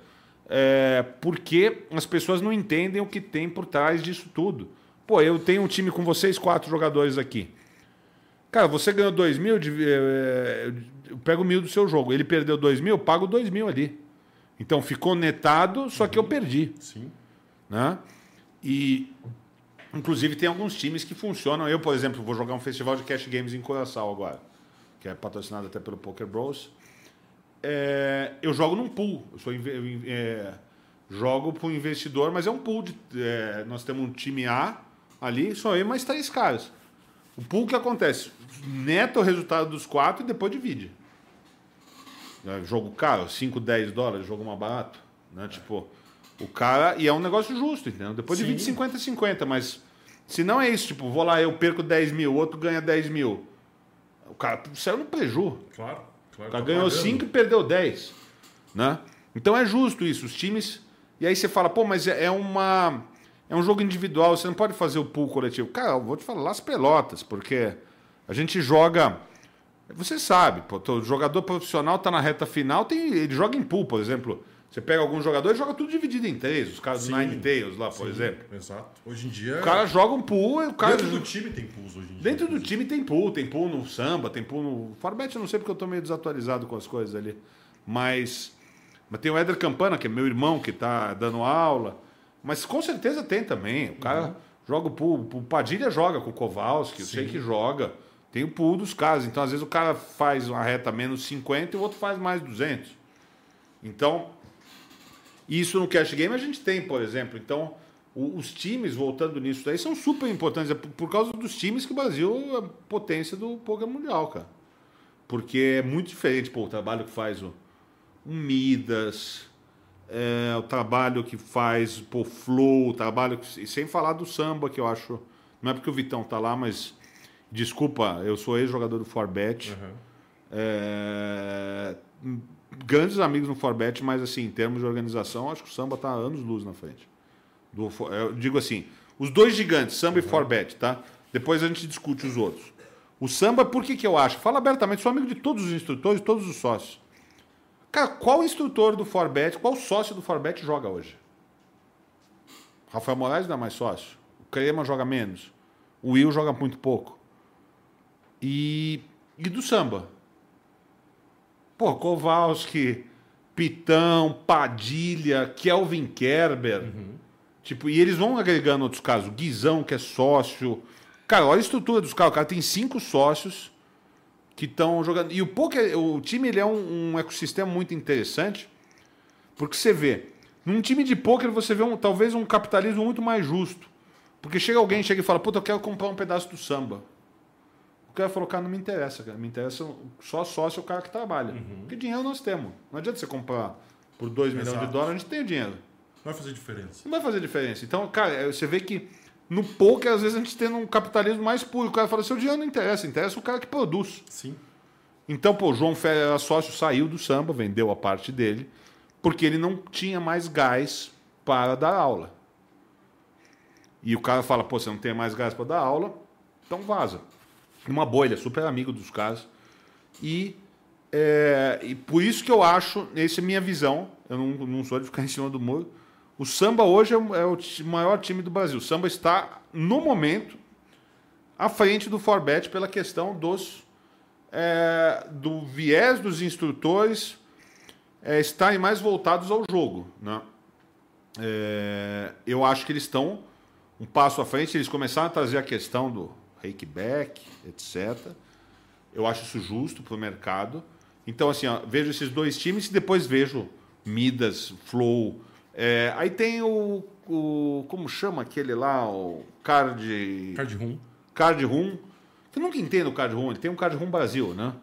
é, porque as pessoas não entendem o que tem por trás disso tudo. Pô, eu tenho um time com vocês, quatro jogadores aqui. Cara, você ganhou 2 mil, de- é, eu pego mil do seu jogo. Ele perdeu 2 mil, eu pago 2 mil ali. Então ficou netado, só que eu perdi Sim. né? E inclusive tem alguns times que funcionam. Eu, por exemplo, vou jogar um festival de cash games em Curaçao agora, que é patrocinado até pelo Poker Bros. É, eu jogo num pool. Eu sou eu é, jogo para o investidor, mas é um pool de, é, nós temos um time A ali, só eu mais três caras. O pool que acontece? Neta o resultado dos quatro e depois divide. É, Jogo caro, 5, 10 dólares, jogo mais barato. Né? Tipo, o cara. E é um negócio justo, entendeu? Depois Sim. divide 50 50, mas se não é isso, tipo, vou lá, eu perco 10 mil, o outro ganha 10 mil. O cara saiu no preju. Claro. Claro tá ganhou pagando. 5 e perdeu 10. Né? Então é justo isso. Os times. E aí você fala, pô, mas é é uma. É um jogo individual, você não pode fazer o pool coletivo. Cara, eu vou te falar as pelotas, porque a gente joga. Você sabe, pô, o jogador profissional tá na reta final, tem, ele joga em pool, por exemplo. Você pega alguns jogadores e joga tudo dividido em três, os caras do. Nine Tails lá, por Sim, exemplo. Exato. Hoje em dia. O cara joga um pool, e o cara. Dentro do time tem pools hoje em dia. Dentro do time tem pool, tem pool no samba, tem pool no. Forbet eu não sei porque eu tô meio desatualizado com as coisas ali. Mas. Mas tem o Éder Campana, que é meu irmão, que tá dando aula. Mas com certeza tem também. O cara Uhum. joga o pool. O Padilha joga com o Kowalski, eu sei que joga. Tem o pool dos caras. Então, às vezes, o cara faz uma reta menos 50 e o outro faz mais 200. Então, isso no cash game a gente tem, por exemplo. Então, o- os times, voltando nisso daí, são super importantes. É por, por causa dos times que o Brasil é a potência do poker mundial, cara. Porque é muito diferente pô, o trabalho que faz o, o Midas, é, o trabalho que faz pô, o Flow, o trabalho que, e sem falar do samba, que eu acho. Não é porque o Vitão tá lá, mas. Desculpa, eu sou ex-jogador do Forbet. Uhum. É, grandes amigos no Forbet, mas assim, em termos de organização, acho que o samba está anos luz na frente. Do, eu digo assim, os dois gigantes, samba e Forbet, tá? Depois a gente discute os outros. O samba, por que, que eu acho? Fala abertamente, sou amigo de todos os instrutores, todos os sócios. Cara, qual instrutor do Forbet, qual sócio do Forbet joga hoje? Rafael Moraes não é mais sócio. O Crema joga menos. O Will joga muito pouco. E, e do samba? Pô, Kowalski, Pitão, Padilha, Kelvin Kerber. Tipo, e eles vão agregando outros casos. Guizão, que é sócio. Cara, olha a estrutura dos caras. O cara tem cinco sócios que estão jogando. E o poker, o time ele é um, um ecossistema muito interessante, porque você vê, num time de poker você vê um, talvez um capitalismo muito mais justo. Porque chega alguém, chega e fala, puta, eu quero comprar um pedaço do samba. O cara falou, cara, não me interessa, cara. Me interessa só sócio o cara que trabalha. Porque dinheiro nós temos. Não adianta você comprar por 2 milhões de dólares, a gente tem o dinheiro. Vai fazer diferença. Não vai fazer diferença. Então, cara, é, você vê que no poker, às vezes, a gente tem um capitalismo mais puro. O cara fala, seu dinheiro não interessa, interessa o cara que produz. Sim. Então, pô, o João Fé era sócio, saiu do samba, vendeu a parte dele, porque ele não tinha mais gás para dar aula. E o cara fala, pô, você não tem mais gás para dar aula, então vaza. Uma ele é super amigo dos caras. E, é, e por isso que eu acho, essa é minha visão, eu não, não sou de ficar em cima do muro, o samba hoje é, o- é o maior time do Brasil. O samba está, no momento, à frente do Forbet pela questão dos é, do viés dos instrutores é, estarem mais voltados ao jogo. Né? É, eu acho que eles estão um passo à frente. Eles começaram a trazer a questão do rakeback, etc. Eu acho isso justo para o mercado. Então, assim, ó, vejo esses dois times e depois vejo Midas, Flow. É, aí tem o, o. Como chama aquele lá? O Card. Card room. Card Room. Eu nunca entendo o Card Room. Ele tem um Card Room Brasil, né?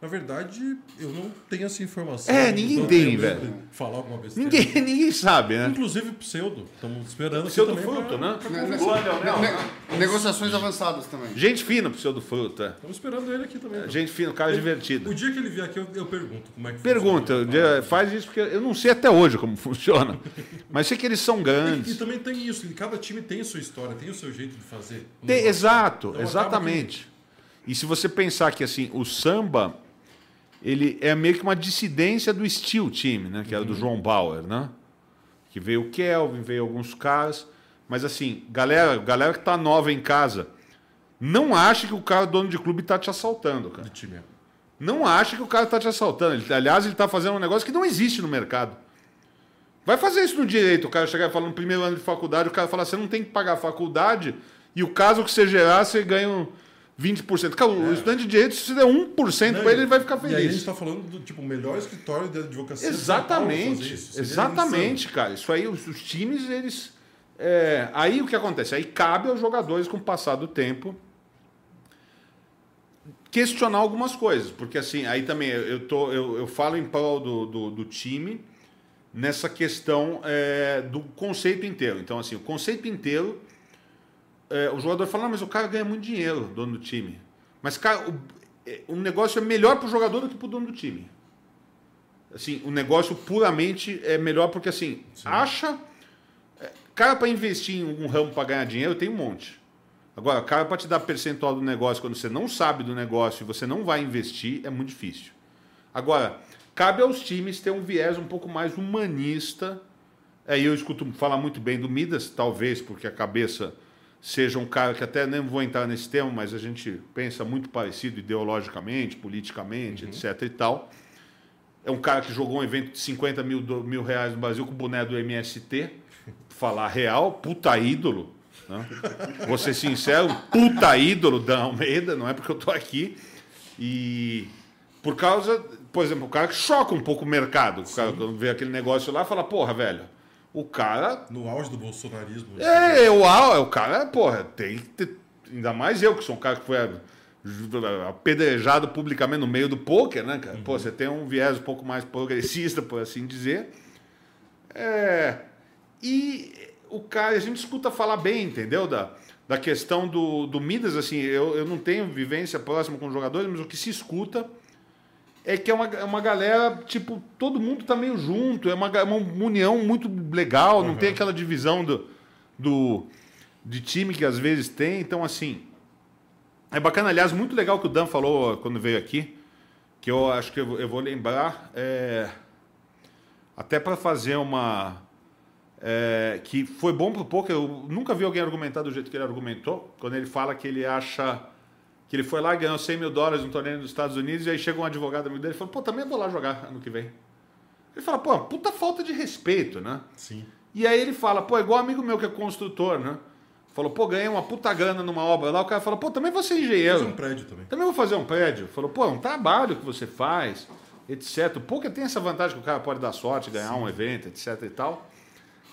Na verdade, eu não tenho essa informação. É, ninguém Então, tem, velho. Falar alguma besteira. Ninguém, ninguém sabe, né? Inclusive pseudo. Estamos esperando Pseudo fruto, pra- né? pra Ne- conversar. ne- negociações avançadas também. Gente fina, pseudo fruto. é. Estamos esperando ele aqui também. Gente fina, cara divertido. O dia que ele vier aqui, eu, eu pergunto como é que Pergunta, funciona. faz isso porque eu não sei até hoje como funciona. Mas sei que eles são E, e grandes. também tem isso, e cada time tem a sua história, tem o seu jeito de fazer. Tem- exato, Então, exatamente. E se você pensar que assim, o samba ele é meio que uma dissidência do Steel Time, né? Que era do João Bauer, né? Que veio o Kelvin, veio alguns caras. Mas assim, galera, galera que tá nova em casa, não acha que o cara dono de clube tá te assaltando, cara. Time. Não acha que o cara tá te assaltando. Ele- aliás, ele tá fazendo um negócio que não existe no mercado. Vai fazer isso no direito. O cara chegar e falar no primeiro ano de faculdade, o cara fala, você não tem que pagar a faculdade e o caso que você gerar, você ganha um 20%. Cara, o estudante de direito, se você der 1% Não, para ele, ele vai ficar E aí a gente feliz. está falando do tipo, melhor escritório de advocacia Exatamente, isso. Exatamente, cara. Isso aí, os, os times, eles. é, aí o que acontece? Aí cabe aos jogadores, com o passar do tempo, questionar algumas coisas. Porque assim, aí também eu, eu, tô, eu, eu falo em prol do, do, do time nessa questão é, do conceito inteiro. Então, assim, o conceito inteiro. É, o jogador fala, mas o cara ganha muito dinheiro, dono do time. Mas, cara, o, é, negócio é melhor para o jogador do que para o dono do time. Assim, o negócio puramente é melhor porque, assim, acha. é, Cara, para investir em um ramo para ganhar dinheiro, tem um monte. Agora, cara, para te dar percentual do negócio quando você não sabe do negócio e você não vai investir, é muito difícil. Agora, cabe aos times ter um viés um pouco mais humanista. Aí eu escuto falar muito bem do Midas, talvez porque a cabeça seja um cara que até nem vou entrar nesse tema, mas a gente pensa muito parecido ideologicamente, politicamente, etc. e tal. É um cara que jogou um evento de 50 mil, mil reais no Brasil com o boné do MST. Falar real, puta ídolo. Né? Vou ser sincero, puta ídolo da Almeida, não é porque eu tô aqui. E por causa, por exemplo, o cara que choca um pouco o mercado. O cara quando vê aquele negócio lá fala, porra, velho, o cara No auge do bolsonarismo. é, o, Al- o cara, porra, tem que ter. Ainda mais eu, que sou um cara que foi apedrejado publicamente no meio do poker, né, cara? Pô, você tem um viés um pouco mais progressista, por assim dizer. É, e o cara, a gente escuta falar bem, entendeu? Da, da questão do, do Midas, assim, eu, eu não tenho vivência próxima com os jogadores, mas o que se escuta é que é uma, é uma galera, tipo, todo mundo tá meio junto, é uma, ga- uma união muito legal, não tem aquela divisão do, do, de time que às vezes tem, então assim. É bacana, aliás, muito legal que o Dan falou quando veio aqui, que eu acho que eu, eu vou lembrar, é, até para fazer uma. é, que foi bom pro poker, eu nunca vi alguém argumentar do jeito que ele argumentou, quando ele fala que ele acha que ele foi lá e ganhou 100 mil dólares no torneio dos Estados Unidos, e aí chega um advogado amigo dele e fala, pô, também vou lá jogar ano que vem. Ele fala, pô, puta falta de respeito, né? Sim. E aí ele fala, pô, é igual amigo meu que é construtor, né? Falou, pô, ganhei uma puta grana numa obra lá, o cara falou, pô, também vou ser Fazer engenheiro. um prédio também. Também vou fazer um prédio. Falou, pô, é um trabalho que você faz, etc. O poker tem essa vantagem que o cara pode dar sorte, ganhar um evento, etc e tal.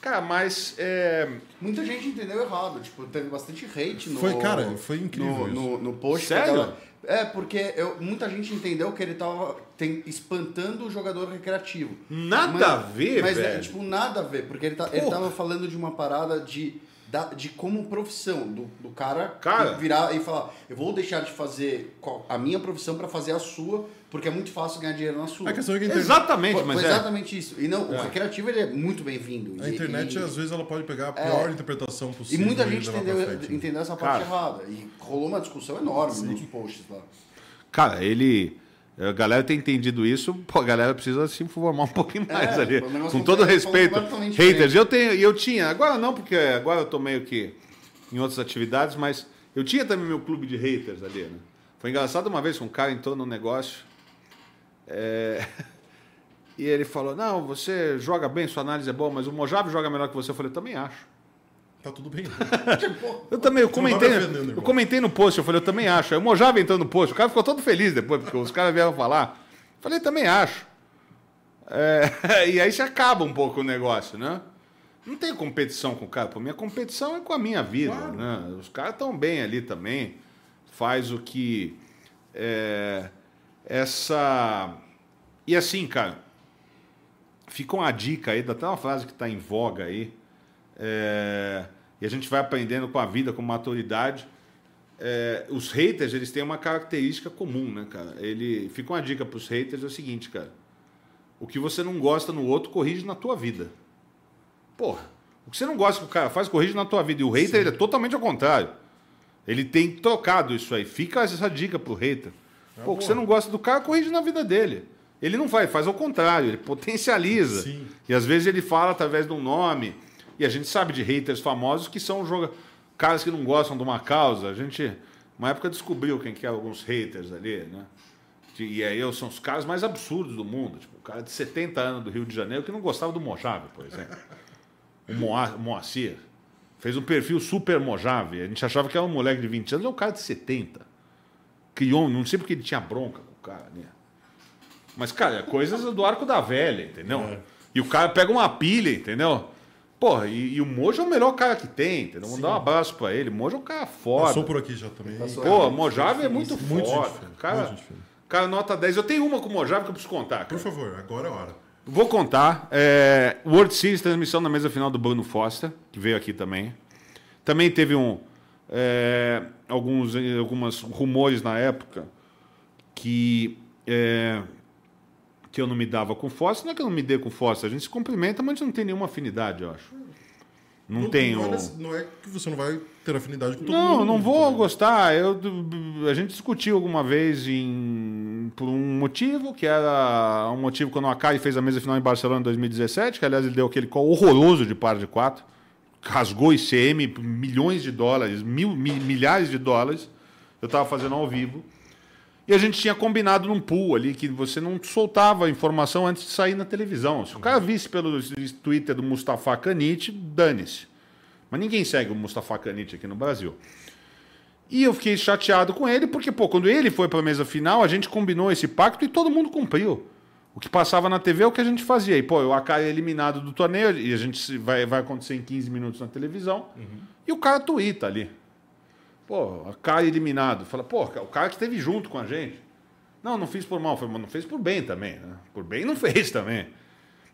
Cara, mas é, Muita gente entendeu errado, tipo, teve bastante hate no. Foi, cara, foi incrível no, isso. no, no post. Sério? É, porque eu- muita gente entendeu que ele tava tem- espantando o jogador recreativo. Nada a ver, mas, é, velho. tipo, nada a ver, porque ele, tá, ele tava falando de uma parada de da- de como profissão, do, do cara, Cara. virar e falar, eu vou deixar de fazer a minha profissão pra fazer a sua, porque é muito fácil ganhar dinheiro na sua. A questão é que a internet, Exatamente, Foi, mas foi é. exatamente isso. E não, o recreativo ele é muito bem-vindo. a E- internet e- às vezes, ela pode pegar a pior interpretação E possível. muita gente entendeu, entendeu essa parte Cara. errada. E rolou uma discussão enorme nos posts lá. Cara, ele. A galera tem entendido isso, pô, a galera precisa se informar um pouquinho mais É, ali. Com todo respeito. Haters, eu tenho, eu tinha, agora não, porque agora eu tô meio que em outras atividades, mas eu tinha também meu clube de haters ali, né? Foi engraçado uma vez que um cara entrou no negócio. É, E ele falou: Não, você joga bem, sua análise é boa, mas o Mojave joga melhor que você. Eu falei: Eu também acho. Tá tudo bem. Eu também, eu comentei, eu comentei no post, eu falei, eu também acho. Aí o Mojave entrou no post, o cara ficou todo feliz depois, porque os caras vieram falar. Eu falei, também acho. É, e aí se acaba um pouco o negócio, né? Não tem competição com o cara. Pô, minha competição é com a minha vida, né? Os caras estão bem ali também. Faz o que... é, essa... E assim, cara, fica uma dica aí, dá até uma frase que está em voga aí, é, e a gente vai aprendendo com a vida, com maturidade. É, os haters, eles têm uma característica comum, né, cara? Ele, fica uma dica para os haters, é o seguinte, cara. O que você não gosta no outro, corrige na tua vida. Porra, o que você não gosta que o cara faz, corrige na tua vida. E o hater, ele é totalmente ao contrário. Ele tem trocado isso aí. Fica essa dica pro hater. Pô, o que você não gosta do cara, corrige na vida dele. Ele não faz, faz ao contrário, ele potencializa. Sim. E às vezes ele fala através de um nome. E a gente sabe de haters famosos que são joga... caras que não gostam de uma causa. A gente, uma época, descobriu quem que eram alguns haters ali, né? E aí são os caras mais absurdos do mundo. Tipo, o cara de 70 anos do Rio de Janeiro que não gostava do Mojave, por exemplo. O Moa- Moacir. Fez um perfil super Mojave. A gente achava que era um moleque de 20 anos, é um cara de 70. Criou, não sei porque ele tinha bronca com o cara, né? Mas, cara, é coisas do arco da velha, entendeu? É. E o cara pega uma pilha, entendeu? Porra, e, e o Mojo é o melhor cara que tem, entendeu? Vamos dar um abraço pra ele. O Mojo é um cara foda. Passou por aqui já também. Passou. Pô, Mojave é muito Muito foda. gente fina, cara, muito gente cara, nota 10. Eu tenho uma com o Mojave que eu preciso contar. Por Cara. favor, agora é a hora. Vou contar. É, World Series, transmissão na mesa final do Bruno Foster, que veio aqui também. Também teve um, é, alguns algumas rumores na época que, é, que eu não me dava com Foster. Não é que eu não me dei com Foster, a gente se cumprimenta, mas a gente não tem nenhuma afinidade, eu acho. Não, tenho. Não é, não é que você não vai ter afinidade com todo Não, mundo. não vou entendeu? gostar. Eu, a gente discutiu alguma vez em, por um motivo, que era um motivo quando o Akari fez a mesa final em Barcelona em 2017, que aliás ele deu aquele call horroroso de par de quatro, rasgou ICM milhões de dólares, mil, mi- milhares de dólares. Eu estava fazendo ao vivo. E a gente tinha combinado num pool ali que você não soltava a informação antes de sair na televisão. Se o cara visse pelo Twitter do Mustafa Kanit, dane-se. Mas ninguém segue o Mustafa Kanit aqui no Brasil. E eu fiquei chateado com ele, porque, pô, quando ele foi para a mesa final, a gente combinou esse pacto e todo mundo cumpriu. O que passava na TV é o que a gente fazia. E, pô, o Akai é eliminado do torneio e a gente vai, vai acontecer em 15 minutos na televisão. E o cara tuita ali. Pô, Akai eliminado. Fala, pô, o cara que esteve junto com a gente. Não, não fiz por mal, foi, mas não fez por bem também. Né? Por bem não fez também.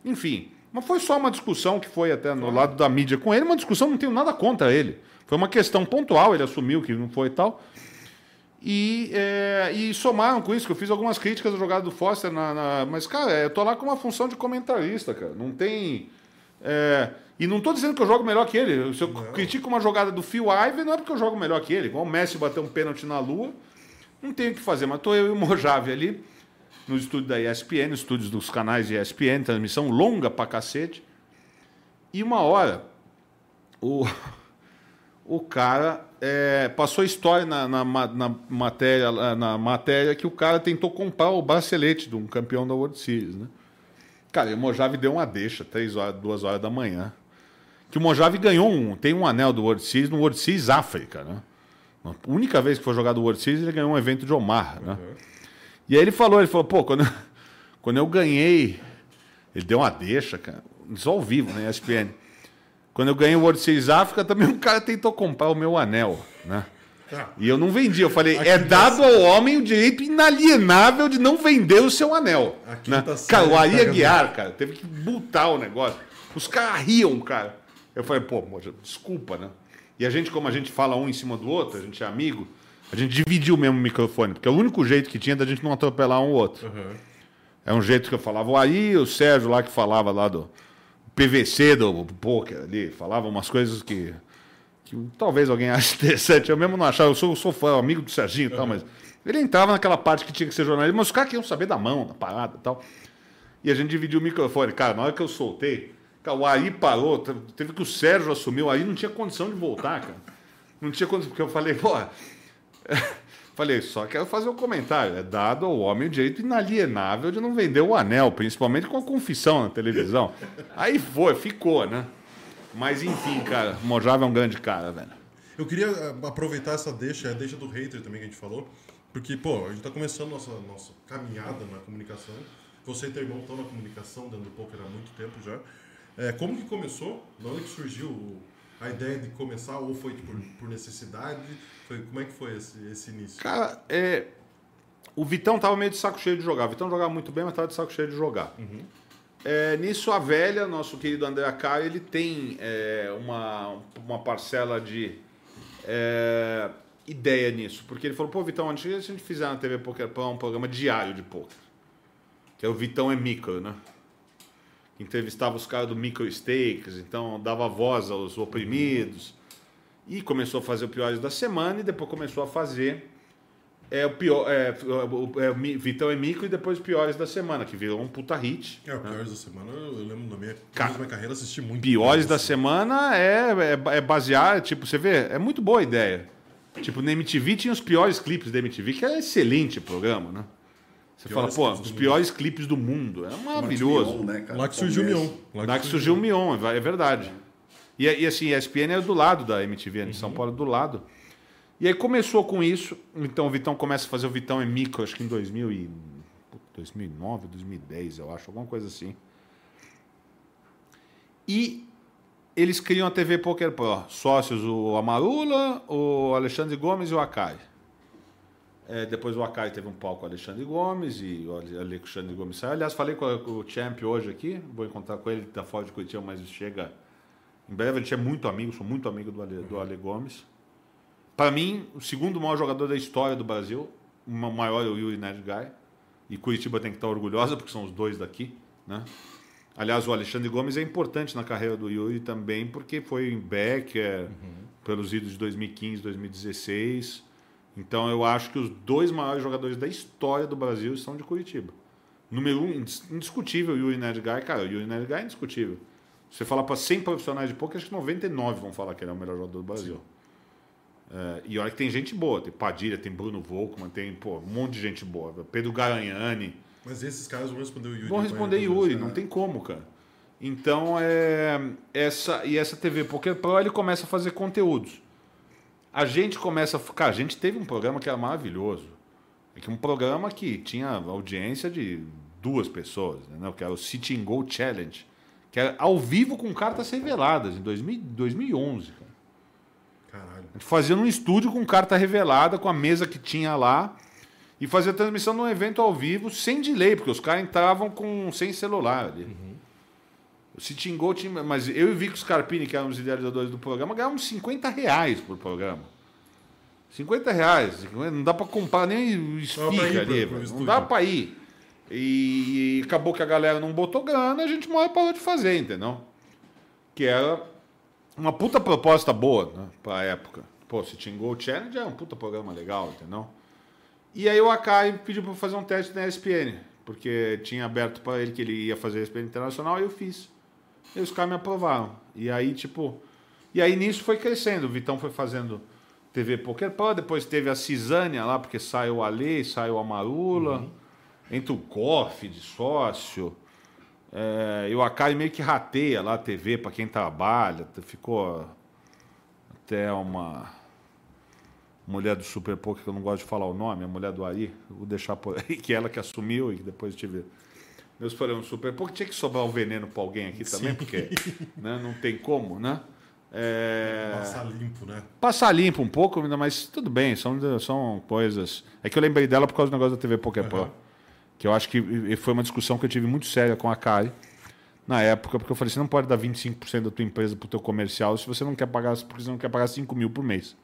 Enfim, mas foi só uma discussão que foi até no lado da mídia com ele, uma discussão, não tenho nada contra ele. Foi uma questão pontual, ele assumiu que não foi e tal. E, é, e somaram com isso, que eu fiz algumas críticas da jogada do Foster, na, na- mas, cara, eu tô lá com uma função de comentarista, cara. Não tem. é, e não tô dizendo que eu jogo melhor que ele. Se eu critico uma jogada do Phil Ivey, não é porque eu jogo melhor que ele. Igual o Messi bateu um pênalti na lua, não tenho o que fazer. Mas tô eu e o Mojave ali, no estúdio da ESPN, estúdios dos canais de ESPN, transmissão longa pra cacete. E uma hora, o, o cara é, passou história na, na, na matéria, na matéria que o cara tentou comprar o bracelete de um campeão da World Series, né? Cara, e o Mojave deu uma deixa, três horas, duas horas da manhã. Que o Mojave ganhou um, tem um anel do World Series no World Series África, né? A única vez que foi jogado o World Series, ele ganhou um evento de Omar, né? E aí ele falou, ele falou, pô, quando, quando eu ganhei, ele deu uma deixa, cara, só ao vivo, né, ESPN. Quando eu ganhei o World Series África, também um cara tentou comprar o meu anel, né? E eu não vendi, eu falei, é dado ao homem o direito inalienável de não vender o seu anel. Né? quinta Cara, o Ari Aguiar, cara, teve que botar o negócio. Os caras riam, cara. Eu falei, pô, moça, desculpa, né? E a gente, como a gente fala um em cima do outro, a gente é amigo, a gente dividiu o mesmo microfone, porque é o único jeito que tinha da gente não atropelar um outro. Aham. É um jeito que eu falava. O aí, o Sérgio lá que falava lá do PVC do poker ali, falava umas coisas que, que talvez alguém ache interessante. Eu mesmo não achava, eu sou, sou fã, amigo do Serginho e tal, mas ele entrava naquela parte que tinha que ser jornalista, mas os caras queriam saber da mão, da parada e tal. E a gente dividiu o microfone. Cara, na hora que eu soltei, cara, o Ari parou, te- teve que o Sérgio assumir, o Ari não tinha condição de voltar, cara. Não tinha condição, porque eu falei, pô. Falei, só quero fazer um comentário. É dado ao homem o direito inalienável de não vender o anel, principalmente com a confissão na televisão. Aí foi, ficou, né? Mas enfim, cara, Mojave é um grande cara, velho. Eu queria ah, aproveitar essa deixa, a deixa do hater também que a gente falou, porque, pô, a gente tá começando nossa, nossa caminhada na comunicação. Você e teu irmão estão na comunicação, dando poker há muito tempo já. É, como que começou? Na hora que surgiu o- a ideia de começar, ou foi por, por necessidade? Foi, como é que foi esse, esse início? Cara, é. O Vitão tava meio de saco cheio de jogar. O Vitão jogava muito bem, mas tava de saco cheio de jogar. É, nisso, a velha, nosso querido André Caio, ele tem é, uma, uma parcela de é, ideia nisso. Porque ele falou, pô, Vitão, antes se a gente fizer na TV Poker Pão um programa diário de poker. Que é o Vitão é micro, né? Entrevistava os caras do micro stakes, então dava voz aos oprimidos. E começou a fazer o Piores da Semana e depois começou a fazer é, o pior, é, o, é, o Vitão é Micro e depois Piores da Semana, que virou um puta hit. É, o Piores da Semana, eu, lembro na minha, Cara, na minha carreira assisti muito. Piores da Semana é, é, é basear, tipo, você vê, é muito boa a ideia. Tipo, na MTV tinha os piores clipes da MTV, que é excelente programa, né? Você Piores fala, pô, os piores clipes do mundo. É maravilhoso. Mion, né, cara? Lá que surgiu o. Mion. Lá que surgiu o Mion, é verdade. E, e assim, a ESPN era do lado da MTV, de São Paulo do lado. E aí começou com isso, então o Vitão começa a fazer o Vitão em micro, acho que em 2000 e, puta, 2009, 2010, eu acho, alguma coisa assim. E eles criam a TV Poker Pro, sócios o Amarula, o Alexandre Gomes e o Akai. É, depois o Akai teve um palco com o Alexandre Gomes e o Ale- Alexandre Gomes saiu. Aliás, falei com, o Champ hoje aqui, vou encontrar com ele, ele tá fora de Curitiba, mas chega em breve. Gente é muito amigo, sou muito amigo do Ale, do Ale Gomes. Para mim, o segundo maior jogador da história do Brasil, o ma- maior é o Yuri Guy. E Curitiba tem que estar orgulhosa, porque são os dois daqui, né? Aliás, o Alexandre Gomes é importante na carreira do Yuri também, porque foi em Becker, pelos idos de 2015, 2016. Então eu acho que os dois maiores jogadores da história do Brasil são de Curitiba. Número um, indis- indiscutível, Yuri Guy. Cara, o Yuri Guy é indiscutível. Se você falar para 100 profissionais de poker, acho que 99 vão falar que ele é o melhor jogador do Brasil. É, e olha que tem gente boa, tem Padilha, tem Bruno Volkmann, tem pô, um monte de gente boa. Pedro Garanhani. Mas esses caras vão responder o Yuri. Vão responder. Yuri, não tem como, cara. Então, é, essa, e essa TV Poker Pro, ele começa a fazer conteúdos. A gente começa a... Cara, a gente teve um programa que era maravilhoso. É que um programa que tinha audiência de duas pessoas, né? que era o City and Go Challenge, que era ao vivo com cartas reveladas, em 2000, 2011. Cara. Caralho. A gente fazia num estúdio com carta revelada, com a mesa que tinha lá, e fazia transmissão num evento ao vivo sem delay, porque os caras entravam com, sem celular ali. O City and Go tinha. Mas eu e o Vico Scarpini, que eram os idealizadores do programa, ganhávamos 50 reais por programa. 50 reais. Não dá pra comprar nem o ir ali, pro- pro. Não dá pra ir. E acabou que a galera não botou grana, a gente uma hora parou de fazer, entendeu? Que era uma puta proposta boa, né, pra época. Pô, City and Go Challenge é um puta programa legal, entendeu? E aí o Akai pediu pra eu fazer um teste na ESPN, porque tinha aberto pra ele que ele ia fazer ESPN Internacional e eu fiz. E os caras me aprovaram. E aí, tipo. E aí nisso foi crescendo. O Vitão foi fazendo TV Poker Pro, depois teve a Cisânia lá, porque saiu o Ale, saiu a Marula, entra o Koff de sócio. É, e o Akai meio que rateia lá a TV para quem trabalha. Ficou até uma mulher do Super Poker, que eu não gosto de falar o nome, a mulher do Ari, vou deixar por aí, que é ela que assumiu e que depois tive. Meus programas Super Poker tinha que sobrar o veneno para alguém aqui também, porque né, não tem como, né? É... Passar limpo, né? Passar limpo um pouco, mas tudo bem, são, são coisas. É que eu lembrei dela por causa do negócio da TV Pro. Aham. Que eu acho que foi uma discussão que eu tive muito séria com a Kari. na época, porque eu falei, você não pode dar 25% da tua empresa pro teu comercial se você não quer pagar, porque você não quer pagar 5 mil por mês.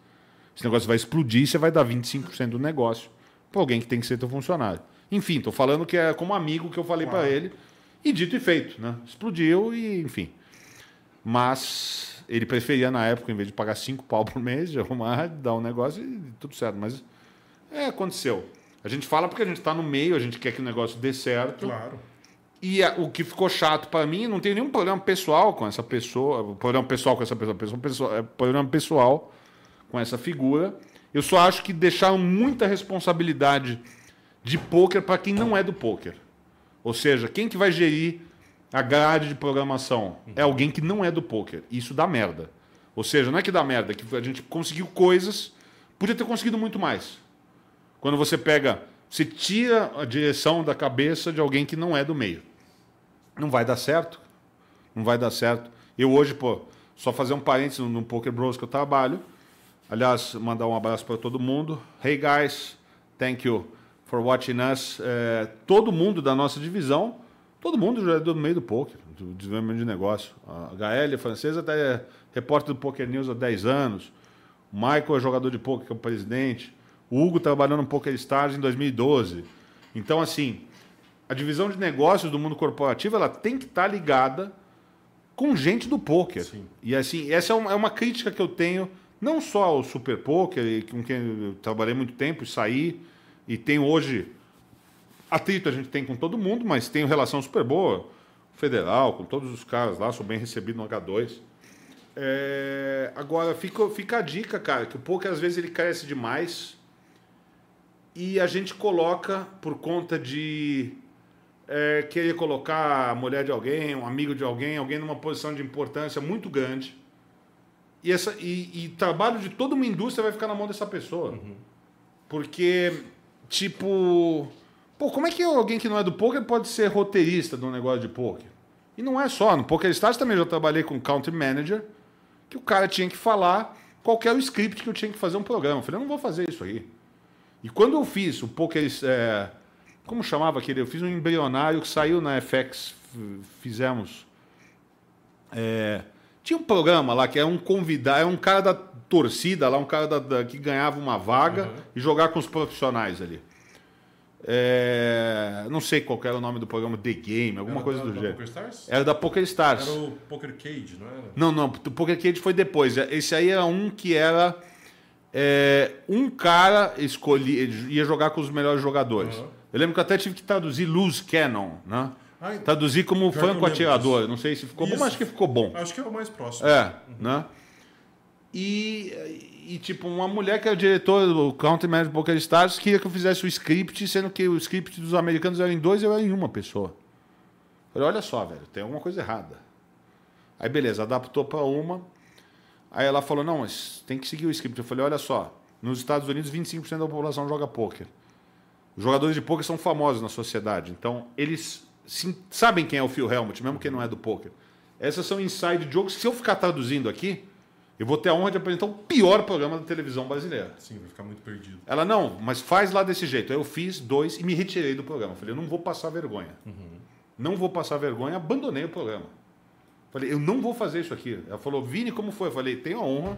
Esse negócio vai explodir, você vai dar 25% do negócio para alguém que tem que ser teu funcionário. Enfim, tô falando que é como amigo que eu falei para ele. E dito e feito, né? Explodiu e, enfim. Mas ele preferia, na época, em vez de pagar 5 pau por mês, de arrumar, dar um negócio e tudo certo. Mas é, aconteceu. A gente fala porque a gente está no meio, a gente quer que o negócio dê certo. Claro. E a- o que ficou chato para mim, não tem nenhum problema pessoal com essa pessoa, problema pessoal com essa pessoa, pessoa, pessoa é problema pessoal com essa figura. Eu só acho que deixaram muita responsabilidade de pôquer para quem não é do pôquer. Ou seja, quem que vai gerir a grade de programação? É alguém que não é do pôquer. Isso dá merda. Ou seja, não é que dá merda, é que a gente conseguiu coisas, podia ter conseguido muito mais. Quando você pega, você tira a direção da cabeça de alguém que não é do meio. Não vai dar certo. Não vai dar certo. Eu hoje, pô, só fazer um parênteses no Poker Bros que eu trabalho. Aliás, mandar um abraço para todo mundo. Hey guys, thank you for watching us. É, todo mundo da nossa divisão, todo mundo já é do meio do poker, do desenvolvimento de negócio. A HL é francesa até é repórter do Poker News há 10 anos. O Michael é jogador de poker, que é o presidente. O Hugo trabalhou no Poker Stars em 2012. Então, assim, a divisão de negócios do mundo corporativo ela tem que estar ligada com gente do poker. Sim. E assim, essa é uma, é uma crítica que eu tenho não só ao Super Poker, com quem eu trabalhei muito tempo e saí, e tenho hoje atrito a gente tem com todo mundo, mas tenho relação super boa, federal, com todos os caras lá, sou bem recebido no H2. É, agora, fica, fica a dica, cara, que o poker às vezes ele cresce demais e a gente coloca por conta de é, querer colocar a mulher de alguém, um amigo de alguém, alguém numa posição de importância muito grande. E, essa, e, e trabalho de toda uma indústria vai ficar na mão dessa pessoa. Porque, tipo. Pô, como é que alguém que não é do poker pode ser roteirista de um negócio de poker? E não é só. No Poker Stars também já trabalhei com country manager, que o cara tinha que falar qual era o script que eu tinha que fazer um programa. Eu falei, eu não vou fazer isso aí. E quando eu fiz o Poker. É, como chamava aquele? Eu fiz um embrionário que saiu na FX. Fizemos. É, tinha um programa lá que era um convidado, era um cara da torcida lá, um cara da- da- que ganhava uma vaga e jogar com os profissionais ali. É, não sei qual era o nome do programa, The Game, alguma Era coisa do da jeito. Stars? Era da Poker Stars. Era o Poker Cage, não era? Não, não, o Poker Cage foi depois. Esse aí era um que era. é, um cara escolhi, ia jogar com os melhores jogadores. Uhum. Eu lembro que eu até tive que traduzir Loose Cannon, né? Ah, Traduzir como Pior que eu franco lembro atirador. disso. Não sei se ficou bom, Isso. mas acho que ficou bom. Acho que é o mais próximo. É, né? E, e, tipo, uma mulher que é o diretor do Country Manager Poker Stars queria que eu fizesse o script, sendo que o script dos americanos era em dois e eu era em uma pessoa. Falei, olha só, velho, tem alguma coisa errada. Aí, beleza, adaptou para uma. Aí ela falou, não, mas tem que seguir o script. Eu falei, olha só, nos Estados Unidos 25% da população joga poker. Os jogadores de poker são famosos na sociedade, então eles sim- sabem quem é o Phil Helmut, mesmo quem não é do poker. Essas são inside jokes. Se eu ficar traduzindo aqui, eu vou ter a honra de apresentar o pior programa da televisão brasileira. Sim, vai ficar muito perdido. Ela, não, mas faz lá desse jeito. Aí eu fiz dois e me retirei do programa. Falei, eu não vou passar vergonha. Não vou passar vergonha, abandonei o programa. Falei, eu não vou fazer isso aqui. Ela falou, Vini, como foi? Eu falei, tenho a honra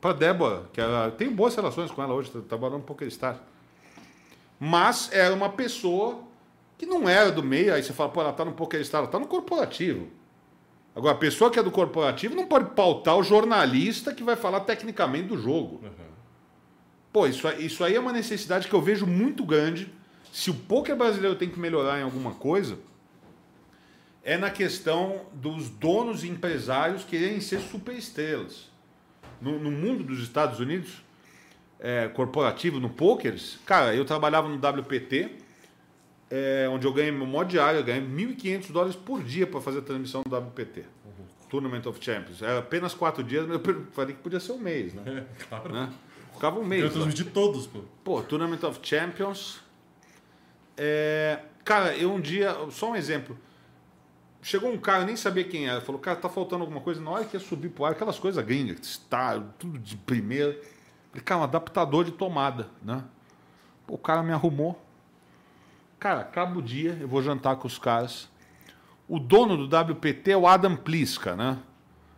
para Débora, que ela, tenho boas relações com ela hoje, tá trabalhando no PokerStar. Mas era uma pessoa que não era do meio, aí você fala, pô, ela tá no PokerStar, ela tá no corporativo. Agora, a pessoa que é do corporativo não pode pautar o jornalista que vai falar tecnicamente do jogo. Pô, isso, aí- isso aí é uma necessidade que eu vejo muito grande. Se o poker brasileiro tem que melhorar em alguma coisa, é na questão dos donos e empresários quererem ser superestrelas. No, no mundo dos Estados Unidos, é, corporativo, no poker, cara, eu trabalhava no WPT, é, onde eu ganhei meu modo diário, eu ganhei 1.500 dólares por dia para fazer a transmissão do WPT. Tournament of Champions. Era apenas quatro dias, mas eu falei que podia ser um mês, né? É, claro. né? Ficava um Eu mês. lá. transmiti todos, pô. Pô, Tournament of Champions. É, cara, eu um dia, só um exemplo. Chegou um cara, eu nem sabia quem era, falou: Cara, tá faltando alguma coisa. Na hora que ia subir pro ar, aquelas coisas gringas, está tudo de primeira. Falei, cara, um adaptador de tomada, né? Pô, o cara me arrumou. Cara, acaba o dia, eu vou jantar com os caras. o dono do WPT é o Adam Pliska, né?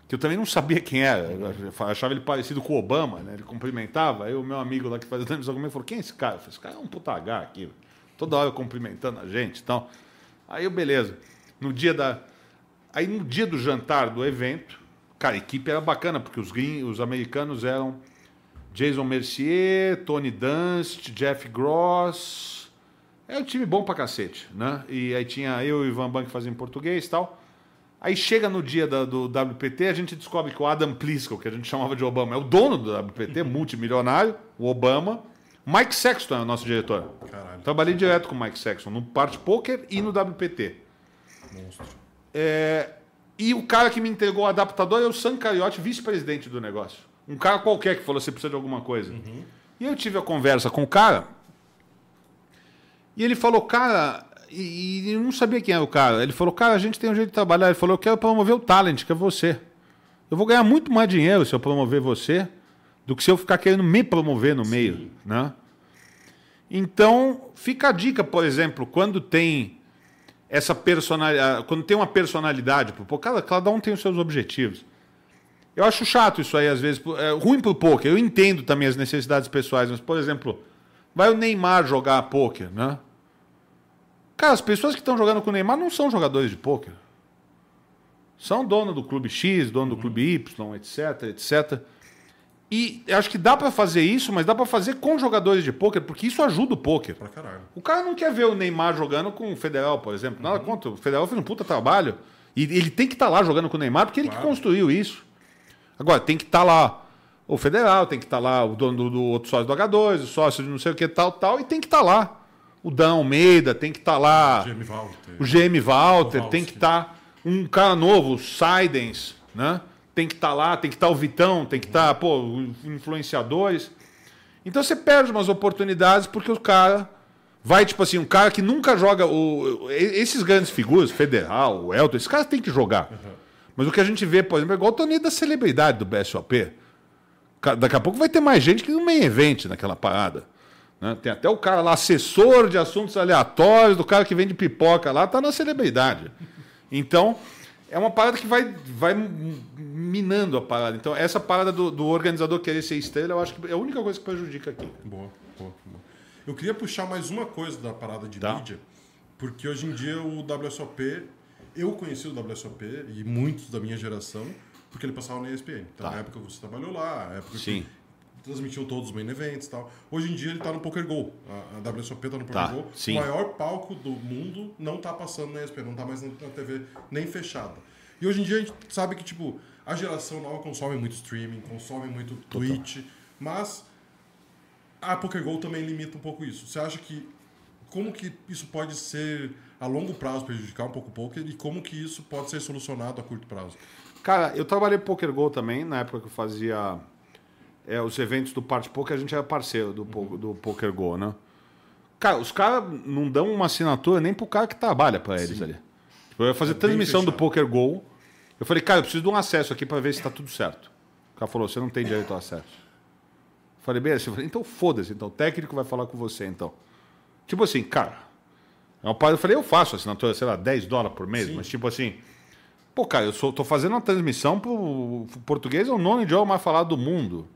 Que eu também não sabia quem era. Eu achava ele parecido com o Obama, né? Ele cumprimentava. Aí o meu amigo lá que faz transmissão comigo falou: quem é esse cara? Eu falei, esse cara é um puta H aqui. Toda hora cumprimentando a gente. Então, aí eu, beleza. No dia da. Aí no dia do jantar do evento, cara, a equipe era bacana, porque os, gring, os americanos eram Jason Mercier, Tony Dunst, Jeff Gross. É um time bom pra cacete, né? E aí tinha eu e o Ivan Bank fazendo português e tal. Aí chega no dia da- do WPT, a gente descobre que o Adam Pliskal, que a gente chamava de Obama, é o dono do WPT, multimilionário, o Obama. Mike Sexton é o nosso diretor. Caralho. Trabalhei direto com o Mike Sexton, no Parte Poker e no WPT. Monstro. É, e o cara que me entregou o adaptador é o Sam Cariotti, vice-presidente do negócio. Um cara qualquer que falou, você precisa de alguma coisa. E eu tive a conversa com o cara, e ele falou, cara, e, e eu não sabia quem era o cara. Ele falou, cara, a gente tem um jeito de trabalhar. Ele falou, eu quero promover o talent, que é você. Eu vou ganhar muito mais dinheiro se eu promover você do que se eu ficar querendo me promover no meio, né? Então, fica a dica, por exemplo, quando tem essa personalidade, quando tem uma personalidade, pô, cada, cada um tem os seus objetivos. Eu acho chato isso aí, às vezes. É ruim pro poker. Eu entendo também as necessidades pessoais, mas, por exemplo, vai o Neymar jogar poker, né? Cara, as pessoas que estão jogando com o Neymar não são jogadores de poker. São dono do clube X, dono do clube Y, etc, etc. E acho que dá pra fazer isso, mas dá pra fazer com jogadores de poker, porque isso ajuda o poker. Pra caralho. O cara não quer ver o Neymar jogando com o Federal, por exemplo. Nada contra. O Federal fez um puta trabalho. E ele tem que estar lá jogando com o Neymar, porque ele que Claro. construiu isso. Agora, tem que estar lá o Federal, tem que estar lá o dono do, do outro sócio do H2, o sócio de não sei o que, tal, tal, e tem que estar lá. O Dan Almeida, tem que estar lá. Jamie Walter. O GM Walter, tem que estar um cara novo, o Sidens, né? Tem que estar lá, tem que estar o Vitão, tem que estar, pô, os influenciadores. Então você perde umas oportunidades porque o cara vai, tipo assim, um cara que nunca joga. O, esses grandes figuras, Federal, o Elton, esses caras têm que jogar. Mas o que a gente vê, por exemplo, é igual o torneio da celebridade do BSOP. Daqui a pouco vai ter mais gente que no main event naquela parada. Né? Tem até o cara lá, assessor de assuntos aleatórios, do cara que vende pipoca lá, tá na celebridade. Então, é uma parada que vai, vai minando a parada. Então, essa parada do, do organizador querer ser estrela, eu acho que é a única coisa que prejudica aqui. Boa, boa, boa. Eu queria puxar mais uma coisa da parada de Tá. mídia, porque hoje em dia o WSOP, eu conheci o WSOP e muitos da minha geração, porque ele passava na ESPN. Então, Tá. na época você trabalhou lá, na época Sim. Transmitiam todos os main events e tal. Hoje em dia ele tá no Poker Go. A, WSOP tá no Poker Tá, Go. sim. O maior palco do mundo não tá passando na ESPN, não tá mais na, TV nem fechada. E hoje em dia a gente sabe que, tipo, a geração nova consome muito streaming, consome muito Twitch, mas a PokerGo também limita um pouco isso. Você acha que como que isso pode ser a longo prazo prejudicar um pouco o poker e como que isso pode ser solucionado a curto prazo? Cara, eu trabalhei Poker Go também, na época que eu fazia é, os eventos do Parte Poker, a gente era parceiro do, po- do Poker Go, né? Cara, os caras não dão uma assinatura nem pro cara que trabalha pra eles ali. Tipo, eu ia fazer É bem transmissão do. Poker Go. Eu falei, cara, eu preciso de um acesso aqui pra ver se tá tudo certo. O cara falou, você não tem direito ao acesso. Eu falei, beleza. Eu falei, então foda-se, então o técnico vai falar com você, então. Tipo assim, cara. é Eu falei, eu faço assinatura, sei lá, 10 dólares por mês, mas tipo assim. Pô, cara, eu sou, tô fazendo uma transmissão pro, pro português, é o nono idioma mais falado do mundo.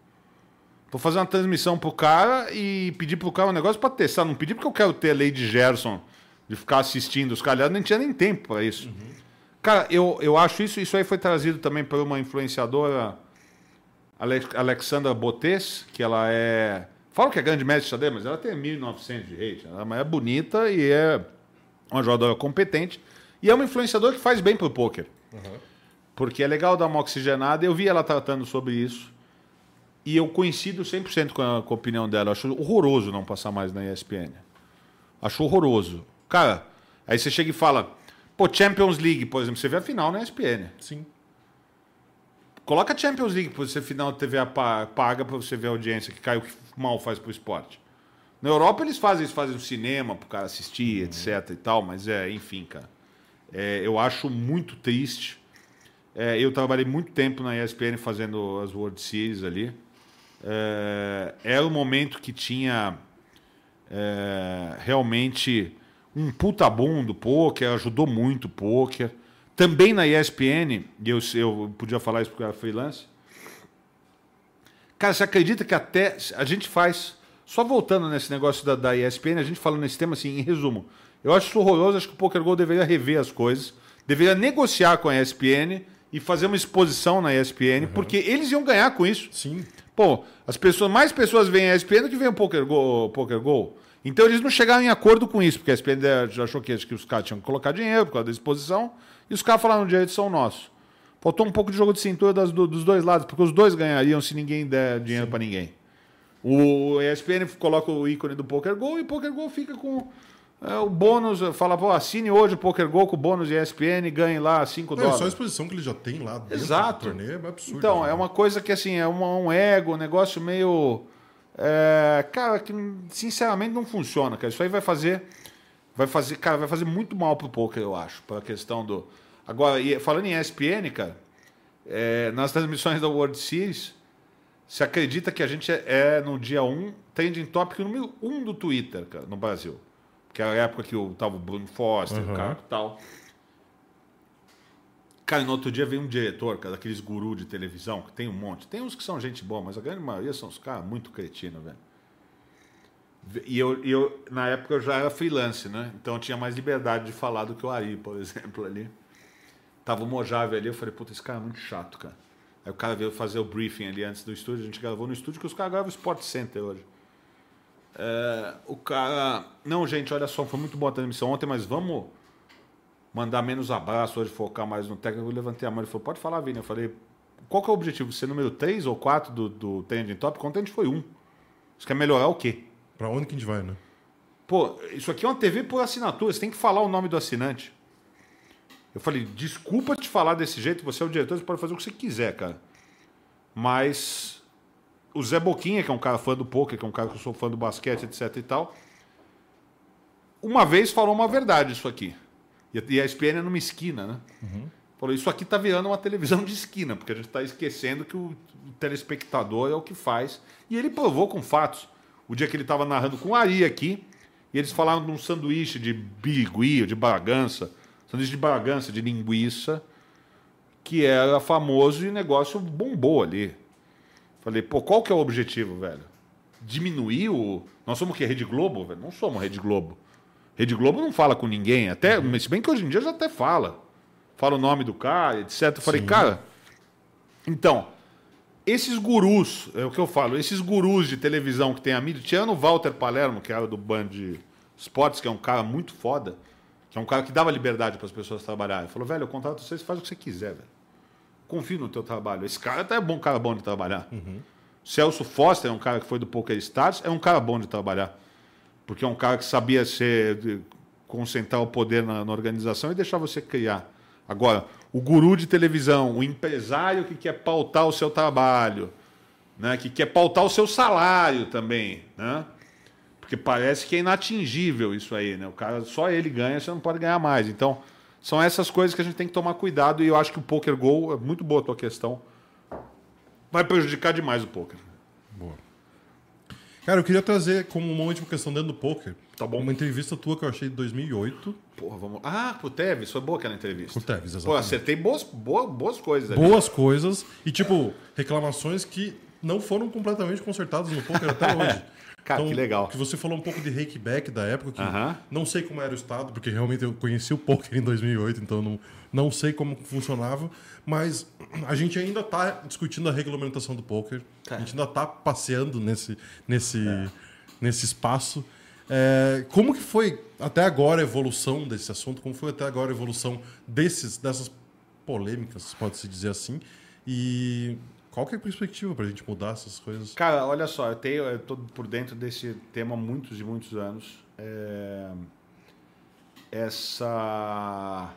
Tô fazendo uma transmissão pro cara e pedir pro cara um negócio pra testar. Não pedi porque eu quero ter a Lady Gerson de ficar assistindo os caras. Nem tinha nem tempo pra isso. Cara, eu, eu acho isso. Isso aí foi trazido também por uma influenciadora, Alex, Alexandra Botes, que ela é. Fala que é grande mestre de xadrez, mas ela tem 1.900 de rate. Ela é bonita e é uma jogadora competente. E é uma influenciadora que faz bem pro poker. Porque é legal dar uma oxigenada. Eu vi ela tratando sobre isso. E eu coincido 100% com a, com a opinião dela. Eu acho horroroso não passar mais na ESPN. Acho horroroso. Cara, aí você chega e fala, pô, Champions League, por exemplo, você vê a final na ESPN. Sim. Coloca Champions League pra você final TV pa- paga pra você ver a audiência que cai o que mal faz pro esporte. Na Europa eles fazem, eles fazem um cinema pro cara assistir, etc e tal, mas é, enfim, cara. É, eu acho muito triste. É, eu trabalhei muito tempo na ESPN fazendo as World Series ali. É, era um momento que tinha é, realmente um puta boom do poker, ajudou muito o poker. também na ESPN, e eu, eu podia falar isso porque eu era freelance. Cara, você acredita que até a gente faz. Só voltando nesse negócio da, da ESPN, a gente falando nesse tema assim, em resumo. Eu acho isso horroroso, acho que o Poker Go deveria rever as coisas, deveria negociar com a ESPN e fazer uma exposição na ESPN, porque eles iam ganhar com isso. Sim. Pô, as pessoas, mais pessoas veem a ESPN do que veem o Poker Go, Poker Go. Então eles não chegaram em acordo com isso, porque a ESPN já achou que, que os caras tinham que colocar dinheiro por causa da exposição, e os caras falaram, os direitos são nossos. Faltou um pouco de jogo de cintura das- do- dos dois lados, porque os dois ganhariam se ninguém der dinheiro para ninguém. O ESPN coloca o ícone do Poker Go e o Poker Go fica com é, o bônus, fala, pô, assine hoje o Poker Go com o bônus de ESPN e ganhe lá 5 Não, e só a dólares. exposição que ele já tem lá dentro Exato. do torneio é absurdo. Então, né? é uma coisa que assim, é uma- um ego, um negócio meio. é, cara, que sinceramente não funciona, cara. Isso aí vai fazer. Vai fazer, cara, vai fazer muito mal pro poker, eu acho, para a questão do. Agora, e falando em ESPN, cara, é, nas transmissões da World Series, se acredita que a gente é, é, no dia 1 trending topic número 1 do Twitter, cara, no Brasil. Que era a época que o, tava o Bruno Foster, o Uhum. cara e tal. Cara, no outro dia veio um diretor, cara, daqueles guru de televisão, que tem um monte. Tem uns que são gente boa, mas a grande maioria são os caras muito cretinos, velho. E eu, eu, na época, eu já era freelance, né? Então eu tinha mais liberdade de falar do que o Ari, por exemplo, ali. Tava o Mojave ali, eu falei, puta, esse cara é muito chato, cara. Aí o cara veio fazer o briefing ali antes do estúdio, a gente gravou no estúdio, que os caras gravam o Sport Center hoje. É, o cara. Não, gente, olha só, foi muito boa a transmissão ontem, mas vamos mandar menos abraço hoje, focar mais no técnico. Eu levantei a mão e falou: pode falar, Vini. Eu falei: qual que é o objetivo? Ser número 3 ou 4 do, do Trending Top? Ontem a gente foi um. Você quer melhorar o quê? Pra onde que a gente vai, né? Pô, isso aqui é uma TV por assinatura, você tem que falar o nome do assinante. Eu falei, desculpa te falar desse jeito, você é o diretor, você pode fazer o que você quiser, cara. Mas o Zé Boquinha, que é um cara fã do poker, que é um cara que eu sou fã do basquete, etc e tal, uma vez falou uma verdade isso aqui. E a- ESPN é numa esquina, né? Falou, isso aqui tá virando uma televisão de esquina, porque a gente tá esquecendo que o telespectador é o que faz. E ele provou com fatos. O dia que ele estava narrando com o Ari aqui, e eles falaram de um sanduíche de birigui, de Bragança, sanduíche de Bragança, de linguiça, que era famoso e o negócio bombou ali. Falei, pô, qual que é o objetivo, velho? Diminuir o. Nós somos o quê? Rede Globo, velho? Não somos Rede Globo. Rede Globo não fala com ninguém, até, se bem que hoje em dia já até fala. Fala o nome do cara, etc. Eu falei, Sim. cara, então, esses gurus, é o que eu falo, esses gurus de televisão que tem a mídia, tirando o Walter Palermo, que era do Band Esportes, que é um cara muito foda, que é um cara que dava liberdade para as pessoas trabalharem. Ele falou, velho, eu contrato você, você faz o que você quiser, velho. Confio no teu trabalho. Esse cara até é bom, cara bom de trabalhar. Celso Foster é um cara que foi do Poker Stars, é um cara bom de trabalhar. Porque é um cara que sabia ser, concentrar o poder na, na organização e deixar você criar. Agora, o guru de televisão, o empresário que quer pautar o seu trabalho, né, que quer pautar o seu salário também, né? Porque parece que é inatingível isso aí, né? O cara só ele ganha, você não pode ganhar mais. Então, são essas coisas que a gente tem que tomar cuidado e eu acho que o Poker Go é muito boa a tua questão. Vai prejudicar demais o poker. Boa. Cara, eu queria trazer como uma última questão dentro do poker. Tá bom. Uma entrevista tua que eu achei de 2008. Porra, vamos. Ah, pro Tevez, foi boa aquela entrevista. Pro Tevez, Pô, exatamente. acertei boas, boas, boas coisas ali. Boas coisas e, tipo, reclamações que não foram completamente consertadas no poker até hoje. Cara, que legal. Que você falou um pouco de rakeback da época, que Aham. não sei como era o estado, porque realmente eu conheci o poker em 2008, então não, não sei como funcionava, mas a gente ainda está discutindo a regulamentação do poker, a gente ainda está passeando nesse, nesse, nesse espaço. É, como que foi até agora a evolução desse assunto? Como foi até agora a evolução desses, dessas polêmicas, pode-se dizer assim? E qual que é a perspectiva para a gente mudar essas coisas? Cara, olha só, eu tenho, eu tô por dentro desse tema há muitos e muitos anos. É, Essa.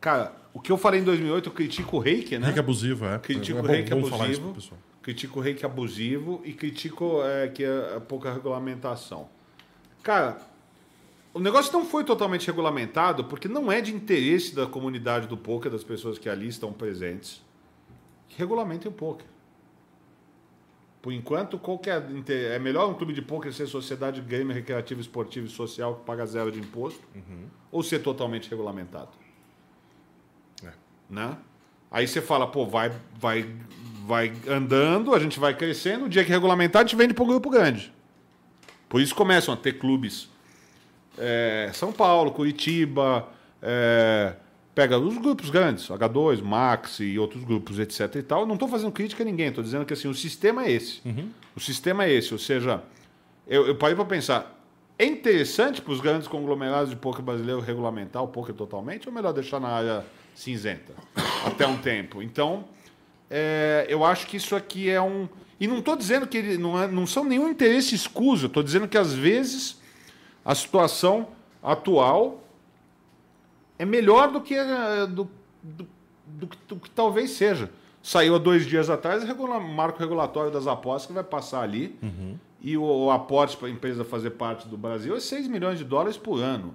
Cara, o que eu falei em 2008, eu critico o reiki, né? Reiki abusivo, é. Critico é o bom- reiki falar isso abusivo. pro pessoal. Critico o reiki abusivo e critico é, que é pouca regulamentação. Cara, o negócio não foi totalmente regulamentado porque não é de interesse da comunidade do poker, das pessoas que ali estão presentes, que regulamentem o poker. Por enquanto, qualquer é melhor um clube de poker ser sociedade gamer recreativa, esportiva e social que paga zero de imposto ou ser totalmente regulamentado. né? Aí você fala, pô, vai, vai, vai andando, a gente vai crescendo, o dia que regulamentar, a gente vende para o grupo grande. Por isso começam a ter clubes. É, São Paulo, Curitiba, é, pega os grupos grandes, H2, Max e outros grupos, etc. e tal. Não estou fazendo crítica a ninguém, estou dizendo que assim, o sistema é esse. O sistema é esse, ou seja, eu, eu parei para pensar, é interessante para os grandes conglomerados de poker brasileiro regulamentar o poker totalmente ou melhor deixar na área cinzenta até um tempo? Então, é, eu acho que isso aqui é um. E não estou dizendo que ele não, é, não são nenhum interesse escuso, estou dizendo que às vezes a situação atual é melhor do que, eh, do, do, do que- do que talvez seja. Saiu há dois dias atrás o regula- marco regulatório das apostas que vai passar ali. E o, o aporte para a empresa fazer parte do Brasil é 6 milhões de dólares por ano.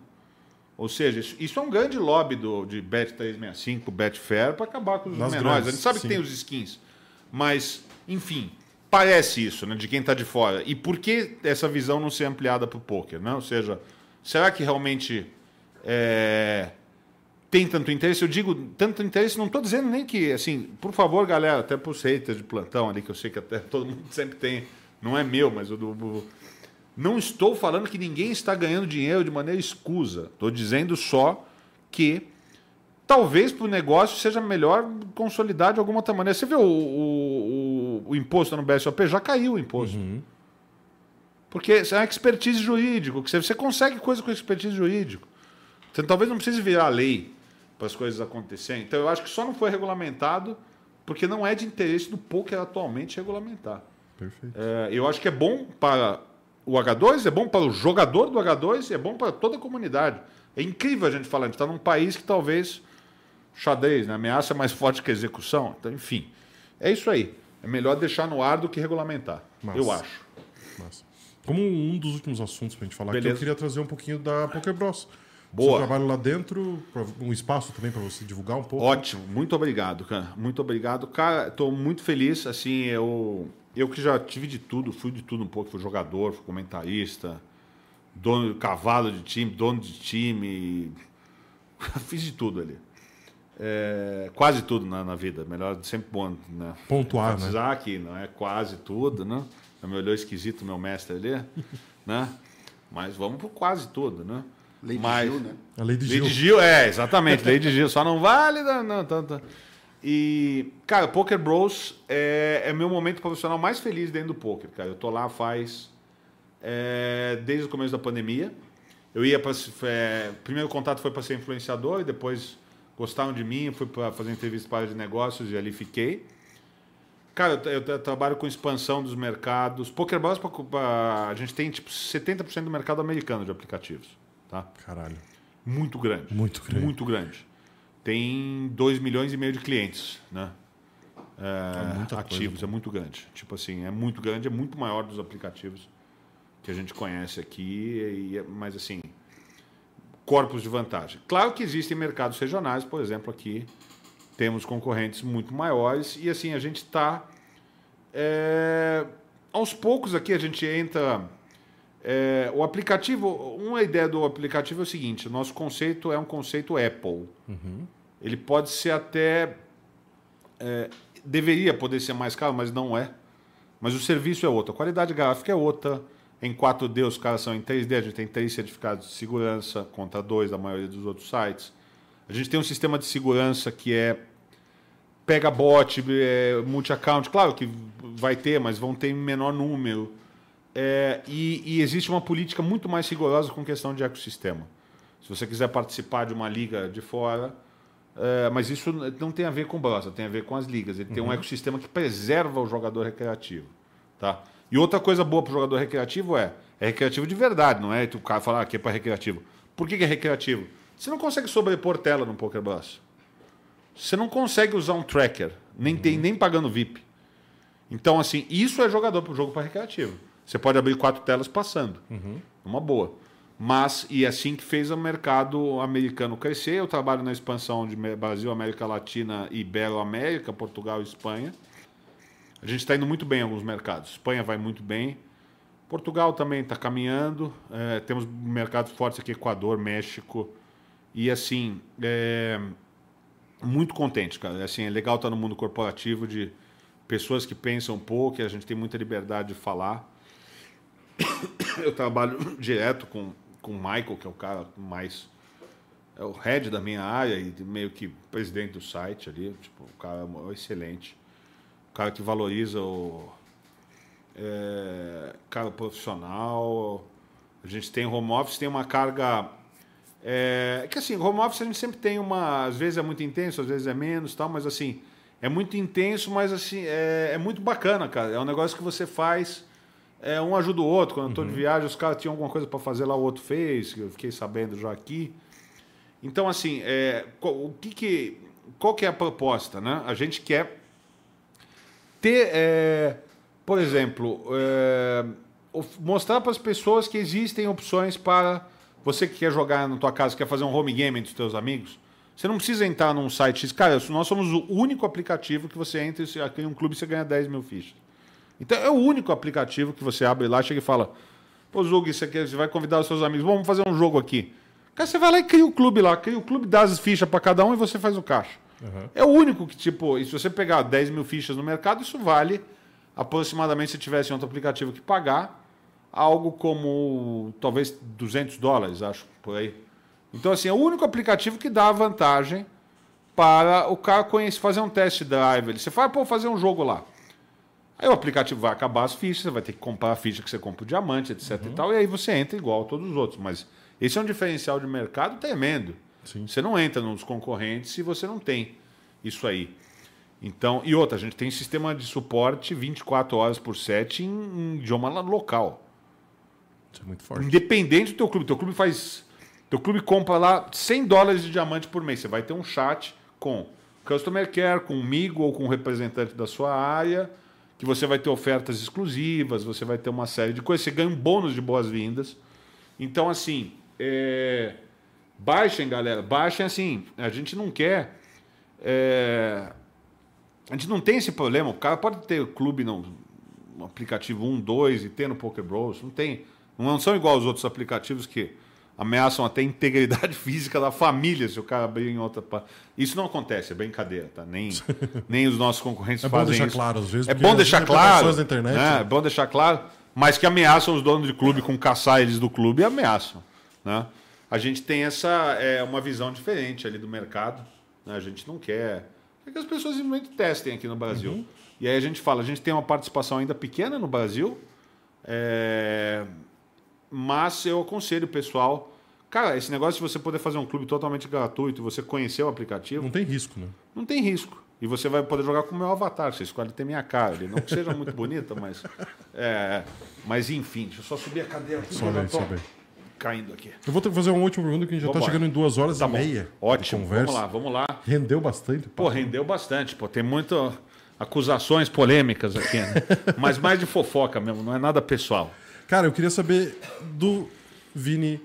Ou seja, isso, isso é um grande lobby do, de Bet365, Betfair, para acabar com os Nas menores. grandes, a gente sabe sim. que tem os skins. Mas, enfim, parece isso, né, de quem está de fora. E por que essa visão não ser ampliada para o poker? Né? Ou seja, será que realmente é, tem tanto interesse? Eu digo tanto interesse, não estou dizendo nem que, assim, por favor, galera, até para os haters de plantão ali, que eu sei que até todo mundo sempre tem, não é meu, mas o do. não estou falando que ninguém está ganhando dinheiro de maneira escusa. Estou dizendo só que talvez para o negócio seja melhor consolidar de alguma outra maneira. Você vê o, o, o- imposto no BSOP, já caiu o imposto. Porque é uma expertise jurídico, que você, consegue coisa com expertise jurídico. Você talvez não precise virar lei para as coisas acontecerem. Então eu acho que só não foi regulamentado porque não é de interesse do poker atualmente regulamentar. Perfeito. É, eu acho que é bom para o H2, é bom para o jogador do H2 e é bom para toda a comunidade. É incrível a gente falar, a gente está num país que talvez xadrez, né? a ameaça é mais forte que a execução. Então, enfim, é isso aí. É melhor deixar no ar do que regulamentar, Massa. eu acho. Massa. Como um dos últimos assuntos pra gente falar aqui, Beleza. eu queria trazer um pouquinho da Poker Bros. Boa. Seu trabalho lá dentro, um espaço também para você divulgar um pouco. Ótimo, muito obrigado, cara. Muito obrigado. Cara, estou muito feliz. Assim, eu, eu que já tive de tudo, fui de tudo um pouco. Fui jogador, fui comentarista, dono cavalo de time, dono de time. Fiz de tudo ali. É, quase tudo na, na vida. Melhor sempre bom, né? Pontuar, né? Que não é quase tudo, né? Me olhou esquisito meu mestre ali, né? Mas vamos por quase tudo, né? Lady Mas- Gil, né? A lei de Lei Gil. de Gil, é, exatamente. Lei de Gil, só não vale não, não, tanto. E, cara, Poker Bros é, é meu momento profissional mais feliz dentro do poker, cara. Eu tô lá faz. é, desde o começo da pandemia. Eu ia para. É, primeiro contato foi para ser influenciador, e depois gostaram de mim, fui para fazer entrevista para de negócios e ali fiquei. Cara, eu, eu tra- trabalho com expansão dos mercados. Poker Bros, pra- pra- a gente tem tipo 70% do mercado americano de aplicativos. Tá? Caralho. Muito grande. Muito grande. Muito grande. Tem 2 milhões e meio de clientes, né? É, muita ativos, é muito grande. Tipo assim, é muito grande, é muito maior dos aplicativos que a gente conhece aqui, e é- mas assim, corpos de vantagem. Claro que existem mercados regionais, por exemplo, aqui temos concorrentes muito maiores e assim a gente está aos poucos aqui a gente entra é, o aplicativo, uma ideia do aplicativo é o seguinte: o nosso conceito é um conceito Apple. Ele pode ser até. é, deveria poder ser mais caro, mas não é. Mas o serviço é outro, a qualidade gráfica é outra. Em 4D os caras são em 3D, a gente tem três certificados de segurança contra dois da maioria dos outros sites. A gente tem um sistema de segurança que é pega bot, é, multi-account, claro que vai ter, mas vão ter menor número. É, e, e existe uma política muito mais rigorosa com questão de ecossistema. Se você quiser participar de uma liga de fora, é, mas isso não tem a ver com o Brasa, tem a ver com as ligas. Ele tem um ecossistema que preserva o jogador recreativo. Tá? E outra coisa boa para o jogador recreativo é, é recreativo de verdade, não é o cara falar ah, que é para recreativo. Por que, que é recreativo? Você não consegue sobrepor tela no Poker Blast. Você não consegue usar um tracker, nem, tem, nem pagando VIP. Então, assim, isso é jogador para o jogo para recreativo. Você pode abrir quatro telas passando. Uma boa. Mas, e é assim que fez o mercado americano crescer. Eu trabalho na expansão de Brasil, América Latina, Ibero-América, Portugal e Espanha. A gente está indo muito bem em alguns mercados. Espanha vai muito bem. Portugal também está caminhando. É, temos mercados fortes aqui, Equador, México. E assim, é, muito contente, cara. Assim, é legal estar no mundo corporativo de pessoas que pensam pouco, e a gente tem muita liberdade de falar. Eu trabalho direto com, com o Michael, que é o cara mais. É o head da minha área e meio que presidente do site ali. Tipo, o cara é excelente. O cara que valoriza o. É, cara profissional. A gente tem home office, tem uma carga. É, que assim, home office a gente sempre tem uma. Às vezes é muito intenso, às vezes é menos tal, mas assim, é muito intenso, mas assim, é, é muito bacana, cara. É um negócio que você faz é, um ajuda o outro. Quando eu estou de viagem, os caras tinham alguma coisa para fazer lá, o outro fez, eu fiquei sabendo já aqui. Então, assim, é, qual, o que que, qual que é a proposta? Né? A gente quer ter, é, por exemplo, é, mostrar para as pessoas que existem opções para você que quer jogar na tua casa, quer fazer um home game entre os teus amigos. Você não precisa entrar num site X. Cara, nós somos o único aplicativo que você entra e você cria um clube e você ganha 10 mil fichas. Então é o único aplicativo que você abre lá, chega e fala: Pô, Zug, você, quer, você vai convidar os seus amigos, vamos fazer um jogo aqui. Cara, você vai lá e cria o clube lá, cria o clube, dá as fichas para cada um e você faz o caixa. É o único que, tipo, e se você pegar 10 mil fichas no mercado, isso vale aproximadamente, se tivesse outro aplicativo que pagar, algo como talvez 200 dólares, acho, por aí. Então, assim, é o único aplicativo que dá a vantagem para o cara conhecer, fazer um test drive. Ele- Você fala, pô, fazer um jogo lá. Aí o aplicativo vai acabar as fichas, você vai ter que comprar a ficha que você compra o diamante, etc e tal, e aí você entra igual a todos os outros. Mas esse é um diferencial de mercado tremendo. Sim. Você não entra nos concorrentes se você não tem isso aí. Então, e outra, a gente tem sistema de suporte 24 horas por 7 em, em idioma local. Isso é muito forte. Independente do teu clube. Teu clube faz. Teu clube compra lá 100 dólares de diamante por mês. Você vai ter um chat com Customer Care, com comigo ou com um representante da sua área, que você vai ter ofertas exclusivas, você vai ter uma série de coisas. Você ganha um bônus de boas-vindas. Então, assim, é... baixem, galera. Baixem, assim. A gente não quer. é, A gente não tem esse problema. O cara pode ter clube no, aplicativo 1, 2 e ter no Poker Bros. Não tem. Não são igual aos outros aplicativos que ameaçam até a integridade física da família se o cara abrir em outra. pa- Isso não acontece, é brincadeira, tá? Nem, nem os nossos concorrentes É bom fazem deixar isso. claro, às vezes, É bom deixar interpretações claro. da internet- né? É bom deixar claro, mas que ameaçam os donos de clube com caçar eles do clube e ameaçam. Né? A gente tem essa é, uma visão diferente ali do mercado. né? A gente não quer. É que as pessoas simplesmente testem aqui no Brasil. Uhum. E aí a gente fala, a gente tem uma participação ainda pequena no Brasil, é, mas eu aconselho o pessoal. Cara, esse negócio de você poder fazer um clube totalmente gratuito, você conhecer o aplicativo, Não tem risco, né? não tem risco. E você vai poder jogar com o meu avatar. Você escolhe ter minha cara. Ele não que seja muito bonita, mas. É, mas enfim, deixa eu só subir a cadeira aqui. Sobe sobe. Caindo aqui. Eu vou ter que fazer uma última pergunta que a gente já está chegando em duas horas Tá e bom. meia Ótimo. Vamos lá, vamos lá. Rendeu bastante. Pô, rendeu bastante. Pô, tem muitas acusações polêmicas aqui, né? Mas mais de fofoca mesmo, não é nada pessoal. Cara, eu queria saber do Vini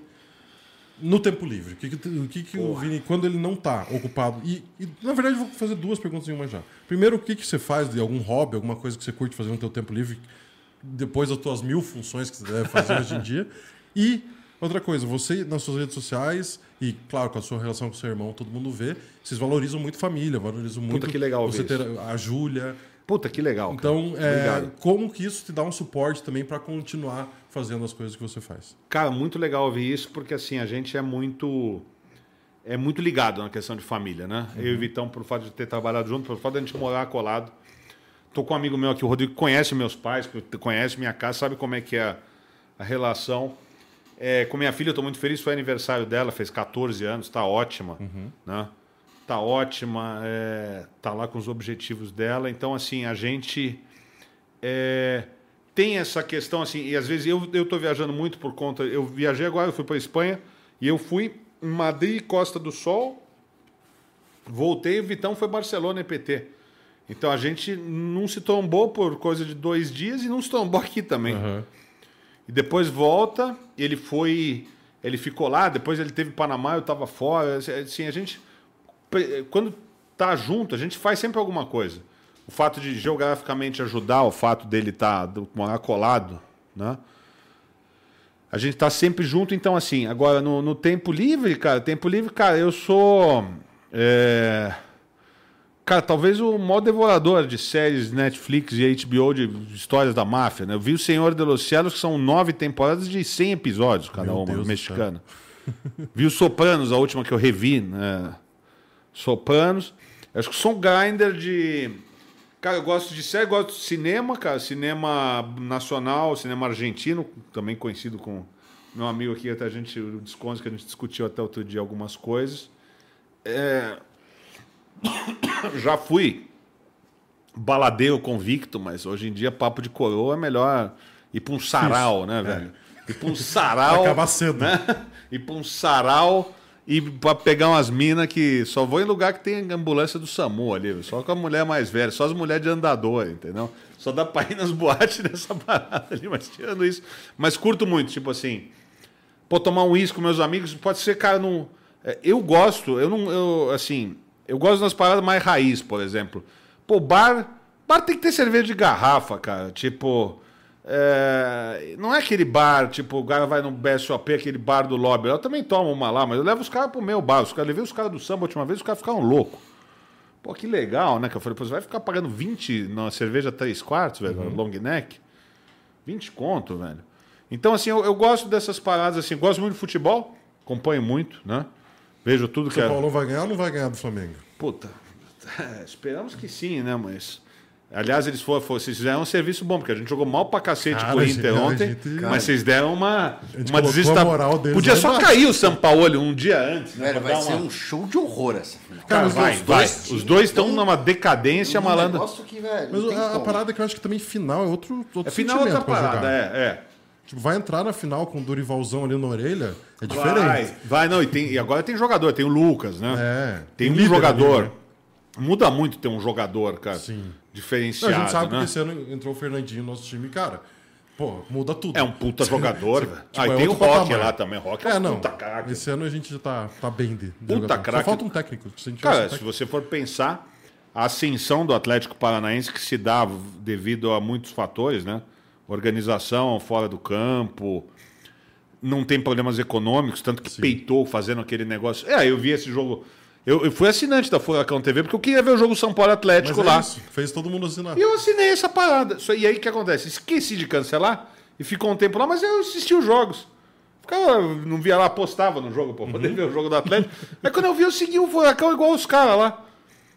no tempo livre. O que, que, o, que que o Vini, quando ele não tá ocupado. E, e, na verdade, vou fazer duas perguntas em uma já. Primeiro, o que, que você faz de algum hobby, alguma coisa que você curte fazer no teu tempo livre, depois das tuas mil funções que você deve fazer hoje em dia. E outra coisa, você nas suas redes sociais, e claro, com a sua relação com o seu irmão, todo mundo vê, vocês valorizam muito família, valorizam muito. que legal você ter a Júlia. Puta, que legal. cara. Então, é, como que isso te dá um suporte também para continuar fazendo as coisas que você faz? Cara, muito legal ouvir isso, porque assim, a gente é muito. É muito ligado na questão de família, né? Eu e o Vitão, por fato de ter trabalhado junto, por fato de a gente morar colado. Tô com um amigo meu aqui, o Rodrigo, que conhece meus pais, conhece minha casa, sabe como é que é a, relação. É, com minha filha, eu tô muito feliz, foi aniversário dela, fez 14 anos, tá ótima, né? Tá ótima, é, tá lá com os objetivos dela. Então, assim, a gente é, tem essa questão assim, e às vezes eu eu tô viajando muito por conta, eu viajei agora, eu fui para Espanha e eu fui em Madrid, Costa do Sol, voltei, o Vitão foi Barcelona EPT. Então a gente não se tombou por coisa de dois dias e não se tombou aqui também. E depois volta, ele foi, ele ficou lá, depois ele teve Panamá, eu estava fora, assim, a gente quando tá junto, a gente faz sempre alguma coisa. O fato de geograficamente ajudar, o fato dele estar tá, morar colado, né? A gente tá sempre junto, então assim, agora no, no tempo livre, cara, tempo livre, cara, eu sou. é, Cara, talvez o maior devorador de séries Netflix e HBO de histórias da máfia, né? Eu vi o Senhor de los Cielos, que são nove temporadas de 100 episódios, cada Meu uma, Deus mexicana. vi o Sopranos, a última que eu revi, né? Sopranos. Acho que sou um grinder de... Cara, eu gosto de série, gosto de cinema, cara. Cinema nacional, cinema argentino, também conhecido com meu amigo aqui, até a gente, o Desconto, que a gente discutiu até outro dia algumas coisas. É, já fui baladeiro convicto, mas hoje em dia papo de coroa é melhor ir pra um sarau, né, velho? Ir pra um sarau. Acabar cedo. Né? Ir pra um sarau e pra pegar umas minas que só vou em lugar que tem ambulância do SAMU ali, só com a mulher mais velha, só as mulheres de andador, entendeu? Só dá pra ir nas boates dessa parada ali, mas tirando isso. Mas curto muito, tipo assim, pô, tomar um uísque com meus amigos, pode ser, cara, não. é, Eu gosto, eu não. Eu, assim, eu gosto das paradas mais raiz, por exemplo. Pô, bar. Bar tem que ter cerveja de garrafa, cara. Tipo. É, não é aquele bar, tipo, o cara vai no BSOP, aquele bar do lobby. Eu também tomo uma lá, mas eu levo os caras pro meu bar. Os caras, levei os caras do samba a última vez, os caras ficaram loucos. Pô, que legal, né? Que eu falei, pô, você vai ficar pagando 20 na cerveja 3 quartos, velho, long neck? 20 conto, velho. Então, assim, eu, eu gosto dessas paradas, assim, gosto muito de futebol, acompanho muito, né? Vejo tudo que São é. Paulo vai ganhar ou não vai ganhar do Flamengo? Puta, esperamos que sim, né? Mas. Aliás, eles foram, foram, vocês fizeram um serviço bom, porque a gente jogou mal pra cacete Cara, com o Inter gente- ontem, gente- mas vocês deram uma, uma desista... Podia só embaixo. cair o São Paulo um dia antes, né? Velho, vai ser uma- um show de horror essa final. Cara, Cara, os vai, dois- vai. dois Os dois estão tão- numa decadência Um malandra. que, velho, Mas a, como. parada é que eu acho que também final é outro, outro É final outra sentimento pra parada, jogar. é, é. Tipo, vai entrar na final com o Durivalzão ali na orelha, é diferente. Vai, vai, não, e, tem, e agora tem jogador, tem o Lucas, né? É. Tem um jogador. ali, né? Muda muito ter um jogador, cara. Sim. Não, Diferenciado, a gente sabe né? que esse ano entrou o Fernandinho no nosso time, cara. Pô, muda tudo. É um puta jogador, velho. Tipo, ah, e é tem o Rock patamar. lá também. Rock é, É, um não. puta craque. Esse ano a gente já tá, tá bem de, de Puta jogador. Só craque. falta um técnico. Se Cara, um se técnico- você for pensar, a ascensão do Atlético Paranaense que se dá devido a muitos fatores, né? Organização fora do campo, não tem problemas econômicos, tanto que peitou fazendo aquele negócio. É, eu vi esse jogo. Eu, eu fui assinante da Furacão TV porque eu queria ver o jogo São Paulo Atlético Mas é lá. isso, fez todo mundo assinar. E eu assinei essa parada. E aí o que acontece? Esqueci de cancelar e ficou um tempo lá, mas eu assisti os jogos. Ficava, não via lá, postava no jogo pra poder ver o jogo do Atlético. aí quando eu vi, eu segui o Furacão igual os caras lá.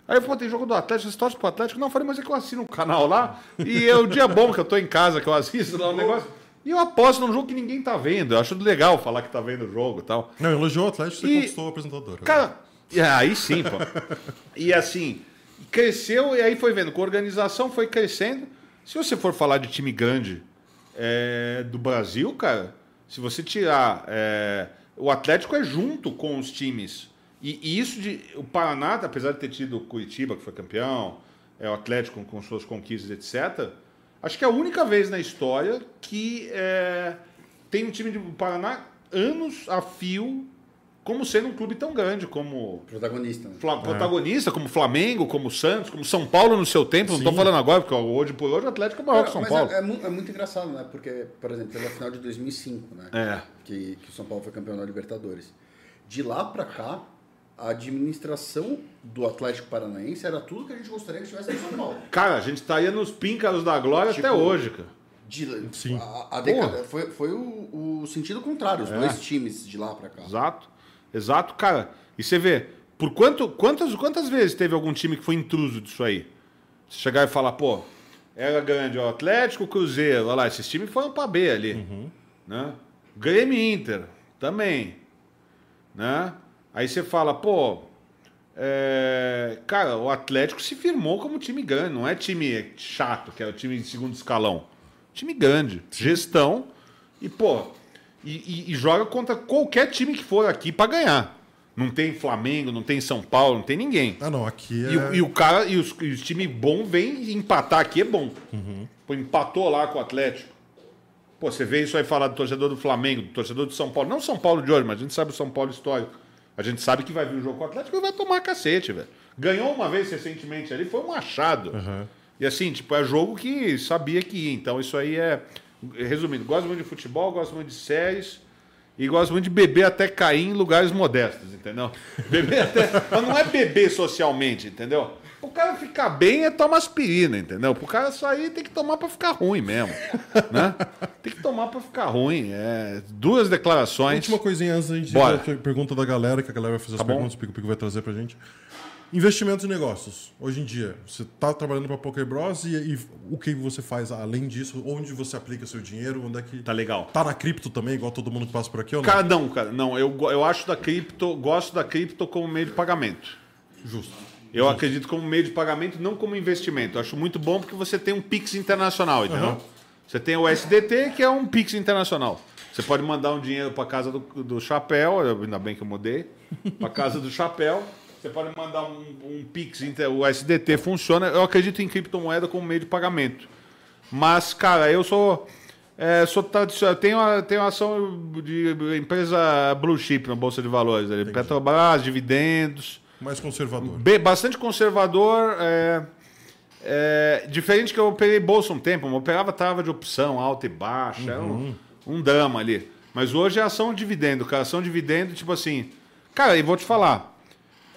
Aí eu falei, tem jogo do Atlético, você torce pro Atlético? Não, eu falei, mas é que eu assino um canal lá e é o dia bom que eu tô em casa, que eu assisto lá o negócio. E eu aposto num jogo que ninguém tá vendo. Eu acho legal falar que tá vendo o jogo e tal. Não, elogiou o Atlético, você E- conquistou o apresentador. Cara, é, aí sim, pô. E assim, cresceu e aí foi vendo, com a organização foi crescendo. Se você for falar de time grande é, do Brasil, cara, se você tirar. é, o Atlético é junto com os times. E, e isso de. O Paraná, apesar de ter tido o Curitiba, que foi campeão, é, o Atlético com suas conquistas, etc. Acho que é a única vez na história que é, tem um time do Paraná anos a fio como sendo um clube tão grande como Protagonista. né? Fla- protagonista, como Flamengo, como Santos, como São Paulo no seu tempo. Não estou falando agora, porque hoje por hoje o Atlético é maior que o São Mas Paulo. É, é é muito engraçado, né? Porque, por exemplo, teve a final de 2005, né? É. Que, que o São Paulo foi campeão da Libertadores. De lá pra cá, a administração do Atlético Paranaense era tudo que a gente gostaria que tivesse no São Paulo. Cara, a gente estaria nos píncaros da glória Tipo, até hoje, cara. De, Sim. A, a decada- foi foi o, o sentido contrário, os É. dois times de lá pra cá. Exato. Exato, cara. E você vê, por quanto, quantas, quantas vezes teve algum time que foi intruso disso aí? Você chegar e falar, pô, era grande o Atlético, Cruzeiro, olha lá, esses times foram pra B ali. Né? Grêmio Inter, também. Né? Aí você fala, pô, é, cara, o Atlético se firmou como time grande, não é time chato, que é o time de segundo escalão. Time grande, gestão e, pô, e, e- e joga contra qualquer time que for aqui pra ganhar. Não tem Flamengo, não tem São Paulo, não tem ninguém. Ah, não, aqui é... E, o- e o cara, e os, e os times bons vêm empatar aqui é bom. Pô, empatou lá com o Atlético. Pô, você vê isso aí falar do torcedor do Flamengo, do torcedor do São Paulo. Não São Paulo de hoje, mas a gente sabe o São Paulo histórico. A gente sabe que vai vir o jogo com o Atlético e vai tomar cacete, velho. Ganhou uma vez recentemente ali, foi um achado. E assim, tipo, é jogo que sabia que ia. Então isso aí é. Resumindo, gosto muito de futebol, gosto muito de séries. E gosto muito de beber até cair em lugares modestos, entendeu? Beber até. Mas não é beber socialmente, entendeu? O cara ficar bem é tomar aspirina, entendeu? Pro cara sair tem que tomar pra ficar ruim mesmo. né? Tem que tomar pra ficar ruim. É, duas declarações. Última coisinha antes da gente Bora. pergunta da galera, que a galera vai fazer as Tá bom. perguntas, o Pico Pico vai trazer pra gente. Investimentos e negócios. Hoje em dia, você tá trabalhando pra Poker Bros e, e o que você faz além disso? Onde você aplica seu dinheiro? Onde é que. Tá legal. Tá na cripto também, igual todo mundo que passa por aqui ou não? Cara, não, cara. Não, eu, eu acho da cripto, gosto da cripto como meio de pagamento. Justo. Eu acredito como meio de pagamento, não como investimento. Eu acho muito bom porque você tem um Pix internacional, entendeu? Aham. Você tem o SDT, que é um Pix internacional. Você pode mandar um dinheiro para casa do, do chapéu, ainda bem que eu mudei, para casa do chapéu. Você pode mandar um, um Pix, o SDT funciona. Eu acredito em criptomoeda como meio de pagamento. Mas, cara, eu sou. É, sou tradicional. Tenho, tenho ação de empresa blue chip na Bolsa de Valores. ali. Petrobras, dividendos. Mais conservador. Be- bastante conservador. é, é, diferente que eu operei bolsa um tempo, eu operava trava de opção, alta e baixa, era um, um drama ali. Mas hoje é ação dividendo, cara. Ação dividendo, tipo assim. Cara, e vou te falar.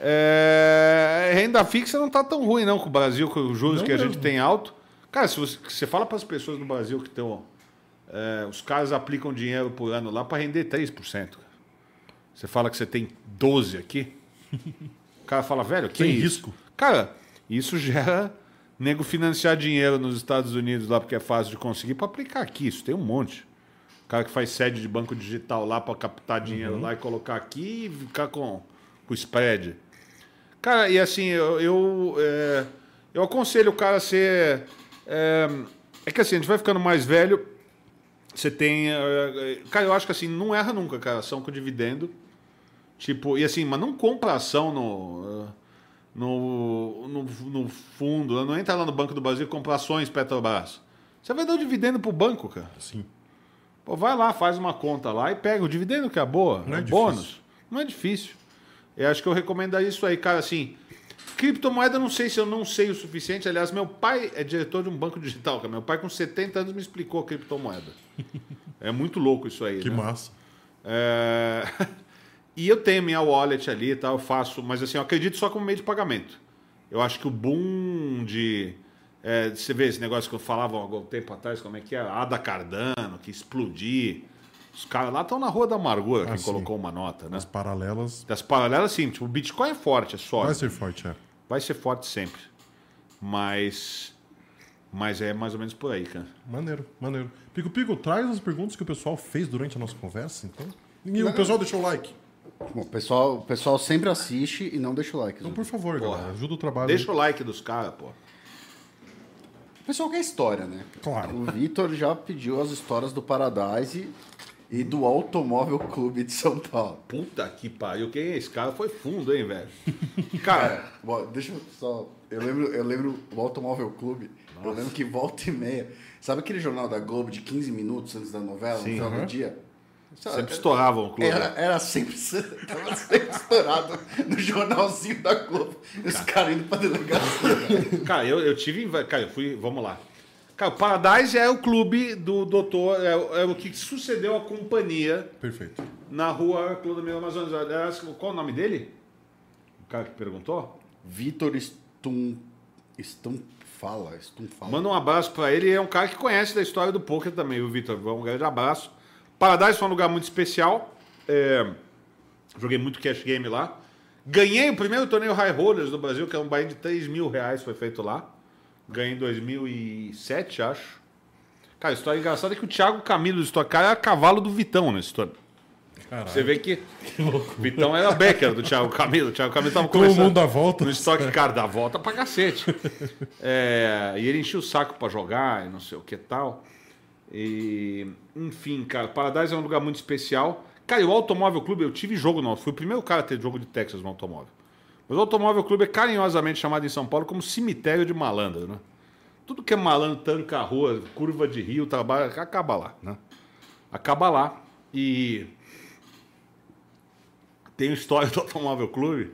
É, renda fixa não tá tão ruim, não, com o Brasil, com os juros Não que a mesmo. gente tem alto. Cara, se você, você fala para as pessoas no Brasil que estão. é, os caras aplicam dinheiro por ano lá para render 3%. cara. Você fala que você tem 12 aqui. O cara fala, velho, que Sem isso? risco. Cara, isso gera nego financiar dinheiro nos Estados Unidos lá porque é fácil de conseguir para aplicar aqui. Isso tem um monte. O cara que faz sede de banco digital lá para captar dinheiro lá e colocar aqui e ficar com, com o spread. Cara, e assim, eu, eu, é, eu aconselho o cara a ser. É, é que assim, a gente vai ficando mais velho. Você tem. é, é, cara, eu acho que assim, não erra nunca, cara. Ação com dividendo. Tipo, e assim, mas não compra ação no. No, no, no fundo, não entra lá no Banco do Brasil e compra ações Petrobras. Você vai dar o dividendo pro banco, cara. Sim. Pô, vai lá, faz uma conta lá e pega o dividendo que é boa, Não é é bônus. Não é difícil. Eu acho que eu recomendaria isso aí, cara, assim. Criptomoeda, não sei se eu não sei o suficiente. Aliás, meu pai é diretor de um banco digital, cara. Meu pai, com 70 anos, me explicou criptomoeda. É muito louco isso aí. Que né? massa. É, e eu tenho minha wallet ali e tal, eu faço, mas assim, eu acredito só como meio de pagamento. Eu acho que o boom de. é, você vê esse negócio que eu falava há algum tempo atrás, como é que é? Ada Cardano, que explodir. Os caras lá estão na Rua da Amargura, quem Ah, sim. colocou uma nota, né? As paralelas. Das paralelas, sim, tipo, o Bitcoin é forte, é sólido. Vai ser forte, é. Vai ser forte sempre. Mas. Mas é mais ou menos por aí, cara. Maneiro, maneiro. Pico Pico, traz as perguntas que o pessoal fez durante a nossa conversa, então. E o pessoal deixou o like. Bom, o pessoal, o pessoal sempre assiste e não deixa o like. Então, por favor, Porra. galera, ajuda o trabalho. Deixa o like dos caras, pô. O pessoal quer história, né? Claro. O Vitor já pediu as histórias do Paradise e do Automóvel Clube de São Paulo. Puta que pariu. Quem é esse cara? Foi fundo, hein, velho? Cara, Bom, deixa eu só. Eu lembro, eu lembro o Automóvel Clube. Eu lembro que volta e meia. Sabe aquele jornal da Globo de 15 minutos antes da novela, Sim. no final Aham. do dia? Sabe, sempre estouravam o clube. Era, era sempre, tava sempre estourado no jornalzinho da Globo. Os caras indo pra delegacia. Cara, eu, eu tive. Cara, eu fui. Vamos lá. Cara, o Paradise é o clube do doutor. É, o- é o que sucedeu a companhia Perfeito. na rua Clodomiro Amazonas. Aliás, Qual o nome dele? O cara que perguntou? Vitor Stum. Stum fala, Stum fala. Manda um abraço pra ele. É um cara que conhece da história do poker também, o Vitor. Um grande abraço. Paradise foi um lugar muito especial. É, joguei muito cash game lá. Ganhei o primeiro torneio High Rollers do Brasil, que é um buy de 3 mil reais, foi feito lá. Ganhei em 2007, acho. Cara, a história engraçada é que o Thiago Camilo do Stock Car era cavalo do Vitão nesse torneio. Caralho. Você vê que o Vitão era Becker do Thiago Camilo. O Thiago Camilo tava Todo começando mundo dá volta. no Stock Car, dá volta pra cacete. É, e ele enchia o saco pra jogar e não sei o que tal. E, enfim, cara, Paradise é um lugar muito especial. Cara, e o Automóvel Clube, eu tive jogo não. Fui o primeiro cara a ter jogo de Texas no automóvel. Mas o Automóvel Clube é carinhosamente chamado em São Paulo como cemitério de malandro, né? Tudo que é malandro, tanca a rua, curva de rio, trabalha, acaba lá, né? Acaba lá. E tem história do Automóvel Clube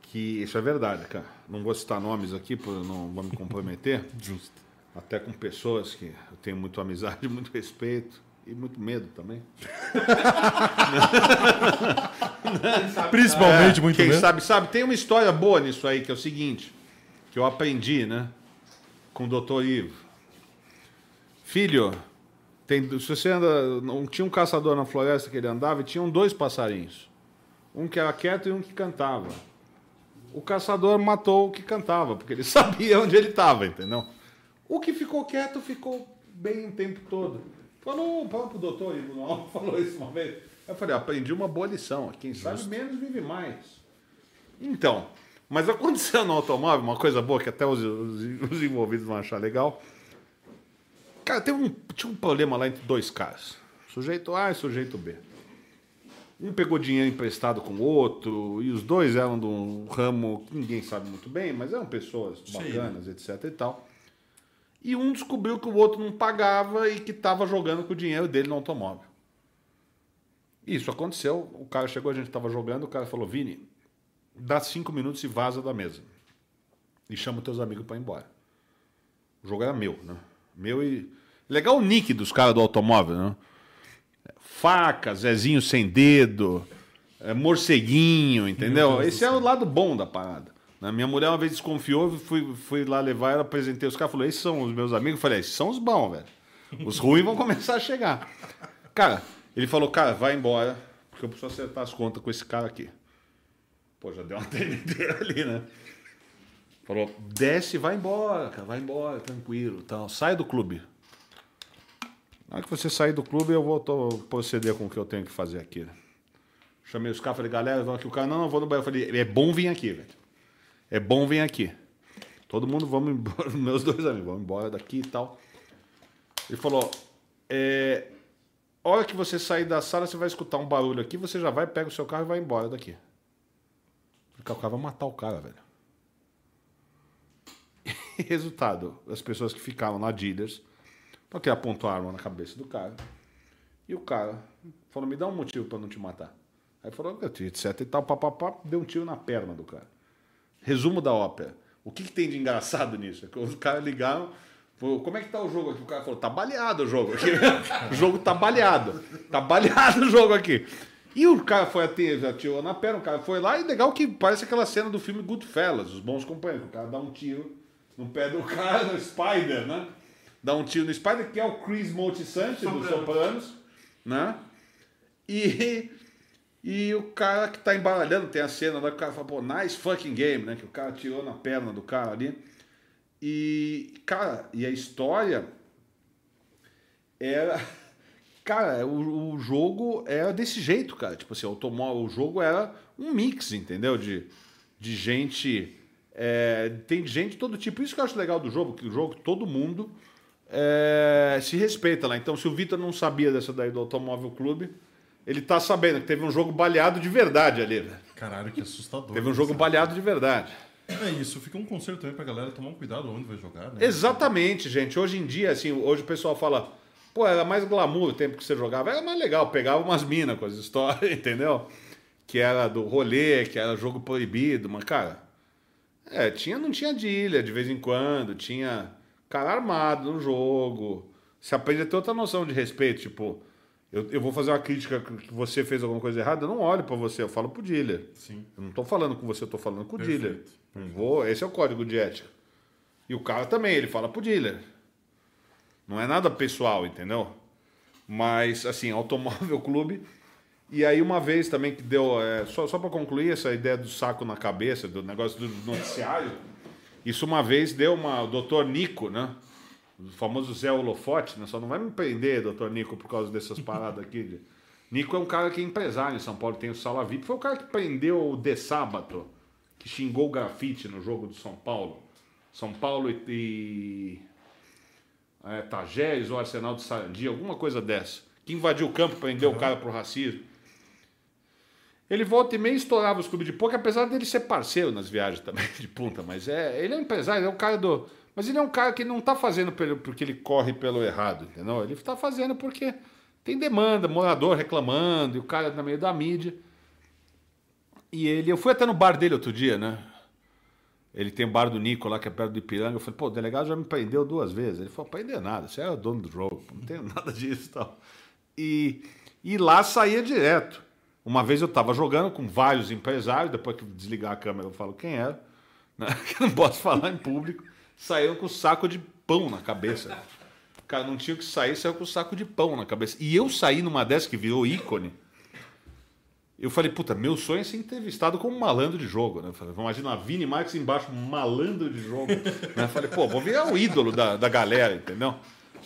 que isso é verdade, cara. Não vou citar nomes aqui, para não vou me comprometer. Justo. Até com pessoas que eu tenho muito amizade, muito respeito e muito medo também. Principalmente muito Quem mesmo. sabe, sabe. Tem uma história boa nisso aí, que é o seguinte. que eu aprendi, né? Com o doutor Ivo. Filho, tem, se você anda. Não tinha um caçador na floresta que ele andava e tinham dois passarinhos. Um que era quieto e um que cantava. O caçador matou o que cantava, porque ele sabia onde ele estava, entendeu? O que ficou quieto ficou bem o tempo todo. Falou, falou pro doutor Noal, falou isso uma vez. Eu falei, aprendi uma boa lição. Quem sabe menos vive mais. Então, mas aconteceu no automóvel, uma coisa boa que até os, os- os envolvidos vão achar legal. Cara, teve um, tinha um problema lá entre dois caras. Sujeito A e sujeito B. Um pegou dinheiro emprestado com o outro, e os dois eram de um ramo que ninguém sabe muito bem, mas eram pessoas bacanas, etc e tal. E um descobriu que o outro não pagava e que estava jogando com o dinheiro dele no automóvel. Isso aconteceu, o cara chegou, a gente estava jogando, o cara falou, Vini, dá cinco minutos e vaza da mesa. E chama os teus amigos para ir embora. O jogo era meu, né? Meu e. Legal o nick dos caras do automóvel, né? Faca, Zezinho sem dedo, é, morceguinho, entendeu? Esse é o lado bom da parada. Né? Minha mulher uma vez desconfiou, fui, fui lá levar ela, apresentei os caras, falou: esses são os meus amigos. Eu falei: esses são os bons, velho. Os ruins vão começar a chegar. Cara, ele falou: cara, vai embora, porque eu preciso acertar as contas com esse cara aqui. Pô, já deu uma tremedeira ali, né? Falou, desce, vai embora, cara, vai embora, tranquilo, tal. Sai do clube. Na hora que você sair do clube, eu vou proceder com o que eu tenho que fazer aqui. Chamei os caras, falei, galera, vão aqui. O cara, não, não, vou no banheiro. Eu falei, é bom vir aqui, velho. É bom vir aqui. Todo mundo, vamos embora, meus dois amigos, vamos embora daqui e tal. Ele falou, é, a hora que você sair da sala, você vai escutar um barulho aqui, você já vai, pega o seu carro e vai embora daqui. Porque o cara vai matar o cara, velho. E resultado, as pessoas que ficaram na dealers, porque apontou a arma na cabeça do cara. E o cara falou: me dá um motivo pra não te matar. Aí falou, etc e tal, papapá, deu um tiro na perna do cara. Resumo da ópera. O que, que tem de engraçado nisso? É os caras ligaram, como é que tá o jogo aqui? O cara falou, tá baleado o jogo aqui. o jogo tá baleado. Tá baleado o jogo aqui. E o cara foi até, atirou na perna, o cara foi lá, e legal que parece aquela cena do filme Goodfellas, Os Bons Companheiros. O cara dá um tiro no pé do cara, no Spider, né? Dá um tiro no Spider, que é o Chris Moltisanti do Sopranos, né? E, e o cara que tá embaralhando, tem a cena lá que o cara fala, pô, nice fucking game, né? Que o cara tirou na perna do cara ali. E, cara, e a história era. Cara, o, o jogo era desse jeito, cara. Tipo assim, o, o jogo era um mix, entendeu? De, de gente. é, tem gente de todo tipo. Isso que eu acho legal do jogo, que o jogo todo mundo é, se respeita lá. Então, se o Vitor não sabia dessa daí do Automóvel Clube, ele tá sabendo que teve um jogo baleado de verdade ali, velho. Caralho, que assustador. Teve um jogo baleado de verdade. É isso, fica um conselho também pra galera tomar um cuidado onde vai jogar, né? Exatamente, gente. Hoje em dia, assim, hoje o pessoal fala, pô, era mais glamour o tempo que você jogava. Era mais legal, pegava umas minas com as histórias, entendeu? Que era do rolê, que era jogo proibido, mas, cara, é, tinha, não tinha de ilha de vez em quando, tinha cara armado no jogo. Você aprende a ter outra noção de respeito, tipo, eu, eu vou fazer uma crítica que você fez alguma coisa errada, eu não olho pra você, eu falo pro dealer. Sim. Eu não tô falando com você, eu tô falando com o Perfeito, dealer. Não vou, esse é o código de ética. E o cara também, ele fala pro dealer. Não é nada pessoal, entendeu? Mas, assim, automóvel clube. E aí, uma vez também que deu. é, só só para concluir essa ideia do saco na cabeça, do negócio do noticiário. Isso uma vez deu uma. O doutor Nico, né? O famoso Zé Holofote, né? Só não vai me prender, doutor Nico, por causa dessas paradas aqui. de- Nico é um cara que é empresário em São Paulo, tem o Sala VIP. Foi o cara que prendeu o De Sábato, que xingou o grafite no jogo do São Paulo. São Paulo e. e é, Tajeres ou Arsenal de Sarandi, alguma coisa dessa. Que invadiu o campo, prendeu o cara por racismo. Ele volta e meio estourava os clubes de poker, apesar dele ser parceiro nas viagens também de punta, mas é, ele é empresário, ele é um cara do. Mas ele é um cara que não tá fazendo pelo, porque ele corre pelo errado, entendeu? Ele tá fazendo porque tem demanda, morador reclamando, e o cara no meio da mídia. E ele, eu fui até no bar dele outro dia, né? Ele tem o bar do Nico lá, que é perto do Ipiranga. Eu falei, pô, o delegado já me prendeu duas vezes. Ele falou, prender nada, você é o dono do jogo, não tem nada disso e tal. E, e lá saía direto. Uma vez eu estava jogando com vários empresários, depois que desligar a câmera eu falo quem era. né, que não posso falar em público, saiu com o saco de pão na cabeça. O cara não tinha que sair, saiu com o saco de pão na cabeça. E eu saí numa dessas que virou ícone. Eu falei, puta, meu sonho é ser entrevistado como malandro de jogo, né? Eu falei, imagina a Vini Marques embaixo, malandro de jogo. né? Eu falei, pô, vou virar um ídolo da, da galera, entendeu?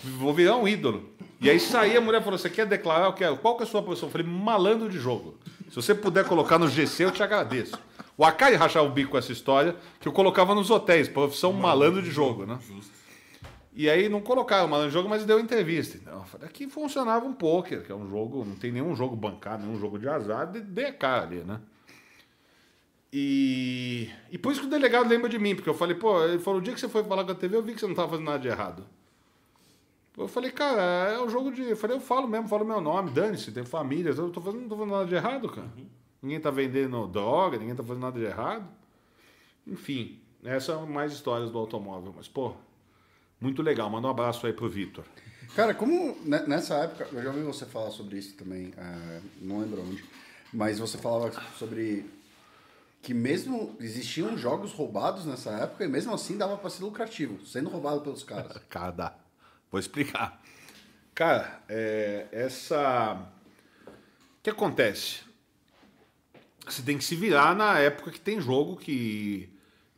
Vou virar um ídolo. E aí saí, a mulher falou, você quer declarar? Eu quero. Qual que é a sua posição? Eu falei, malandro de jogo. Se você puder colocar no GC, eu te agradeço. O Akai rachava o bico com essa história, que eu colocava nos hotéis, profissão malandro de jogo, né? E aí não colocava malandro de jogo, mas deu entrevista. Então, eu falei, aqui funcionava um poker, que é um jogo, não tem nenhum jogo bancado, nenhum jogo de azar, de- dei a cara ali, né? E, e por isso que o delegado lembra de mim, porque eu falei, pô, ele falou, o dia que você foi falar com a TV, eu vi que você não estava fazendo nada de errado. Eu falei, cara, é um jogo de. Eu falei, eu falo mesmo, falo meu nome, dane-se, tem família, eu tô fazendo, não tô fazendo nada de errado, cara. Ninguém tá vendendo droga, ninguém tá fazendo nada de errado. Enfim, essas são mais histórias do automóvel. Mas, pô, muito legal. Manda um abraço aí pro Vitor. Cara, como ne- nessa época, eu já ouvi você falar sobre isso também, ah, não lembro onde, mas você falava sobre que mesmo existiam jogos roubados nessa época e mesmo assim dava pra ser lucrativo, sendo roubado pelos caras. Cara, dá. Vou explicar. Cara, é, essa. O que acontece? Você tem que se virar na época que tem jogo que.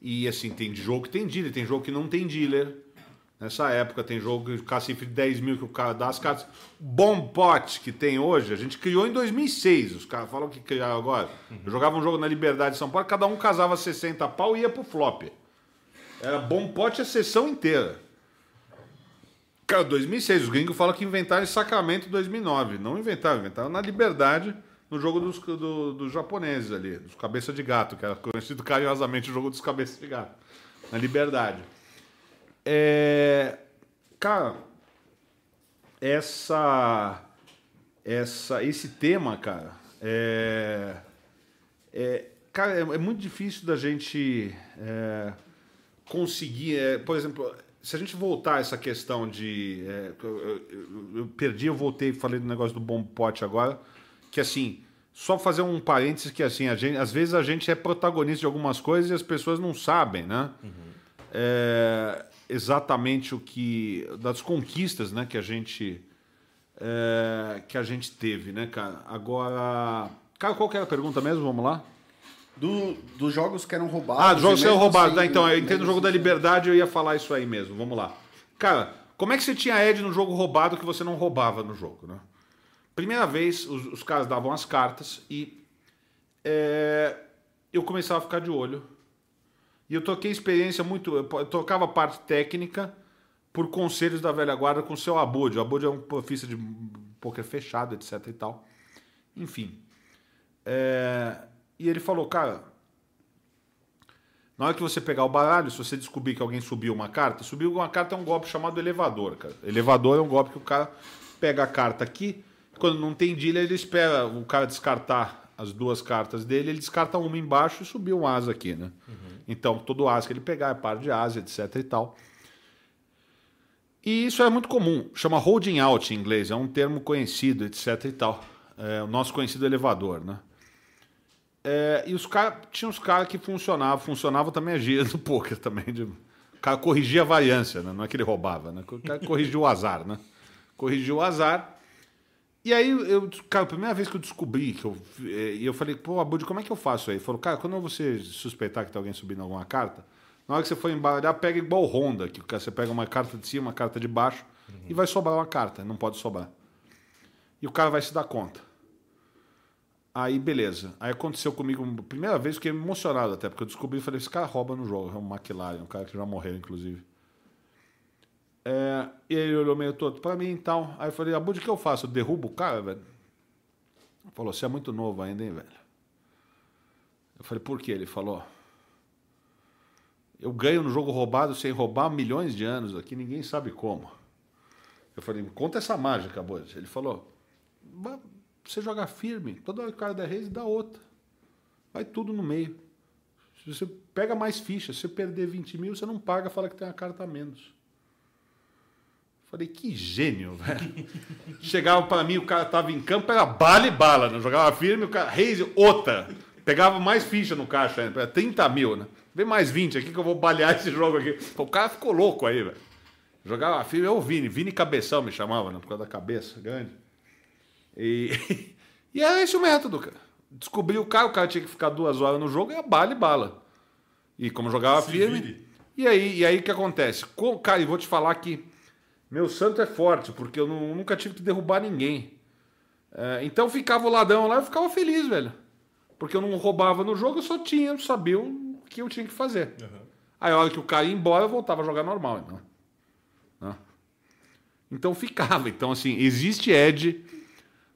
E assim, tem jogo que tem dealer, tem jogo que não tem dealer. Nessa época tem jogo que o cacifre de 10 mil que o cara dá as cartas. Bom pote que tem hoje, a gente criou em 2006. Os caras falam que criaram agora. Eu jogava um jogo na Liberdade de São Paulo, cada um casava 60 pau e ia pro flop. Era bom pote a sessão inteira. Cara, 2006, os gringos falam que inventaram em Sacramento em 2009. Não inventaram, inventaram na Liberdade, no jogo dos, do- dos japoneses ali, dos cabeça de gato, que era conhecido carinhosamente o jogo dos cabeças de gato. Na Liberdade. É, cara, essa, essa, esse tema, cara, é, é, cara, é, é muito difícil da gente é, conseguir, é, por exemplo, se a gente voltar a essa questão de, é, eu, eu- eu perdi, eu voltei, falei do negócio do bom pote agora, que assim, só fazer um parênteses que assim, a gente, às vezes a gente é protagonista de algumas coisas e as pessoas não sabem, né? É, exatamente o que das conquistas, né, que a gente é, que a gente teve, né, cara? Agora, cara, qual que era a pergunta mesmo? Vamos lá. Do, dos jogos que eram roubados. Ah, dos jogos que eram roubados. assim- tá, então, eu entendo o jogo assim- da liberdade, eu ia falar isso aí mesmo. Vamos lá. Cara, como é que você tinha Ed no jogo roubado que você não roubava no jogo, né? Primeira vez, os, os caras davam as cartas e é, eu começava a ficar de olho. E eu toquei experiência muito. Eu tocava parte técnica por conselhos da velha guarda com o seu Abud. O Abud é um profissa de poker fechado, etc e tal. Enfim. É, e ele falou, cara, na hora que você pegar o baralho, se você descobrir que alguém subiu uma carta, subiu uma carta é um golpe chamado elevador, cara. Elevador é um golpe que o cara pega a carta aqui, quando não tem dealer, ele espera o cara descartar as duas cartas dele, ele descarta uma embaixo e subiu um asa aqui, né? Então, todo asa que ele pegar é par de asa, etc e tal. E isso é muito comum, chama holding out em inglês, é um termo conhecido, etc e tal. É o nosso conhecido elevador, né? É, e os caras, tinha os caras que funcionavam, funcionava também a gíria do poker também. De, o cara corrigia a variância, né? não é que ele roubava, né? O cara corrigiu o azar, né? Corrigiu o azar. E aí, eu, cara, a primeira vez que eu descobri, que eu, eh, e eu falei, pô, Abud, como é que eu faço aí? Ele falou, cara, quando você suspeitar que tem alguém subindo alguma carta, na hora que você for embaralhar, pega igual Honda, que você pega uma carta de cima, uma carta de baixo, e vai sobrar uma carta, não pode sobrar. E o cara vai se dar conta. Aí, beleza. Aí aconteceu comigo, primeira vez, fiquei emocionado até, porque eu descobri falei, esse cara rouba no jogo, é um McLaren, um cara que já morreu, inclusive. É, e ele olhou meio todo pra mim e tal. Aí eu falei, Abud, o que eu faço? Eu derrubo o cara, velho? Ele falou, você é muito novo ainda, hein, velho? Eu falei, por quê? Ele falou, eu ganho no jogo roubado sem roubar milhões de anos aqui, ninguém sabe como. Eu falei, conta essa mágica, Abud. Ele falou, "Ba- você joga firme, toda hora que o cara der raise, dá outra. Vai tudo no meio. Se você pega mais fichas, se você perder 20 mil, você não paga, fala que tem uma carta a menos. Falei, que gênio, velho. Chegava pra mim, o cara tava em campo, era bala e bala, né? Jogava firme, o cara, raise, outra. Pegava mais ficha no caixa, né? 30 mil, né? Vem mais 20 aqui que eu vou balear esse jogo aqui. O cara ficou louco aí, velho. Jogava filho, eu o Vini, Vini Cabeção me chamava, né? Por causa da cabeça grande. E, e era esse o método, cara. Descobri o cara, o cara tinha que ficar duas horas no jogo e a bala e bala. E como jogava Se firme. vire. E aí, e aí o que acontece? Com, cara, e vou te falar que meu santo é forte, porque eu nu- nunca tive que derrubar ninguém. É, então ficava o ladrão lá e eu ficava feliz, velho. Porque eu não roubava no jogo, eu só tinha, sabia o que eu tinha que fazer. Aí a hora que o cara ia embora, eu voltava a jogar normal. Então, Né? então ficava. Então, assim, existe Ed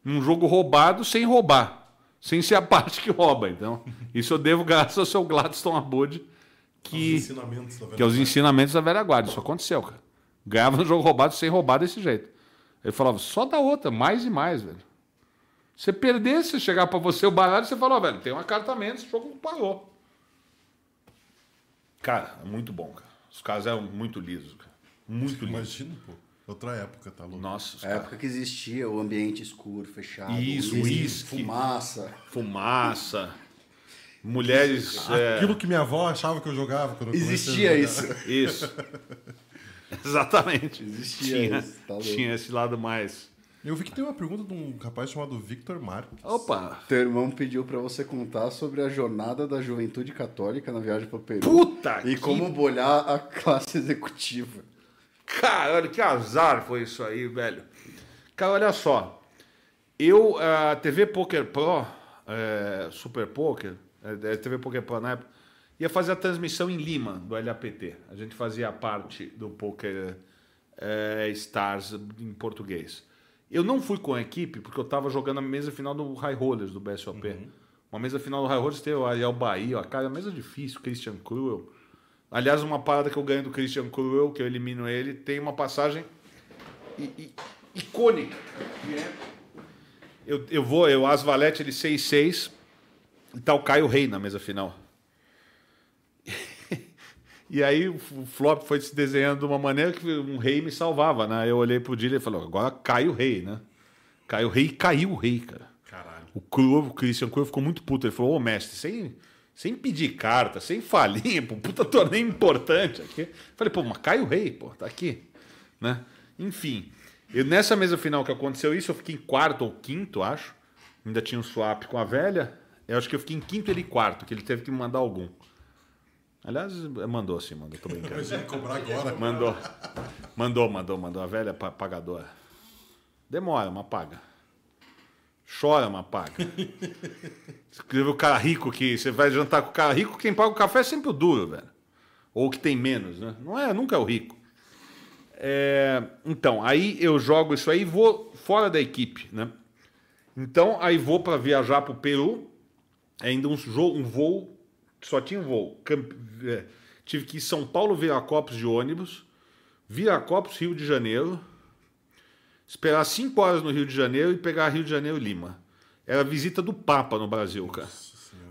num jogo roubado sem roubar. Sem ser a parte que rouba. Então, isso eu devo graças ao seu Gladstone Abud, que, que é os ensinamentos da velha guarda. Isso aconteceu, cara. Ganhava no jogo roubado sem roubar desse jeito. Ele falava, só dá outra, mais e mais, velho. Você perder, se chegar pra você o baralho, você fala, ó, velho, tem uma carta a menos, o jogo parou. Cara, é muito bom, cara. Os caras eram muito lisos, cara. Muito lisos. Imagina, pô. Outra época, tá louco. Nossa, os A caras. época que existia o ambiente escuro, fechado. Isso, uísque, uísque. Fumaça. Fumaça. Mulheres. é, Aquilo que minha avó achava que eu jogava quando eu comecei a Existia jogar. isso. Isso. Exatamente. Existia tinha, isso, tá tinha esse lado mais. Eu vi que tem uma pergunta de um rapaz chamado Victor Marques. Opa! Teu irmão pediu pra você contar sobre a jornada da juventude católica na viagem pro Peru. Puta E que- como bolhar a classe executiva. Cara, olha que azar foi isso aí, velho. Cara, olha só. Eu, a TV Poker Pro, é, Super Poker, é, TV Poker Pro na época, ia fazer a transmissão em Lima, do LAPT. A gente fazia parte do Poker é, Stars em português. Eu não fui com a equipe porque eu tava jogando a mesa final do High Rollers do BSOP. Uma mesa final do High Rollers teve o Ariel Bahia, ó, cara, mesa difícil, Christian Cruel. Aliás, uma parada que eu ganho do Christian Cruel, que eu elimino ele, tem uma passagem icônica. é- Eu, eu vou, eu as valete ele 6-6 e tá o Caio Rei na mesa final. E aí o flop foi se desenhando de uma maneira que um rei me salvava, né? Eu olhei pro Dile e falei, agora cai o rei, né? Caiu o rei e caiu o rei, cara. Caralho. O Cruel, o Christian Cruel ficou muito puto. Ele falou, ô mestre, sem, sem pedir carta, sem falinha, pô, puta torneio importante aqui. Falei, pô, mas cai o rei, pô, tá aqui. Né? Enfim, eu, nessa mesa final que aconteceu isso, eu fiquei em quarto ou quinto, acho. Ainda tinha um swap com a velha. Eu acho que eu fiquei em quinto ele quarto, que ele teve que me mandar algum. Aliás, mandou sim, mandou, tô brincando. Imagina cobrar agora. Mandou. Mandou, mandou, mandou. A velha pa- pagadora. Demora, mas paga. Chora, mas paga. Escreveu o cara rico que você vai jantar com o cara rico, quem paga o café é sempre o duro, velho. Ou o que tem menos, né? Não é, nunca é o rico. É, então, aí eu jogo isso aí e vou fora da equipe, né? Então, aí vou para viajar para o Peru, ainda um, jogo, um voo, só tinha um voo. Camp- é, tive que ir São Paulo, Viracopos de ônibus, Viracopos, Rio de Janeiro, esperar cinco horas no Rio de Janeiro e pegar Rio de Janeiro e Lima. Era a visita do Papa no Brasil, cara.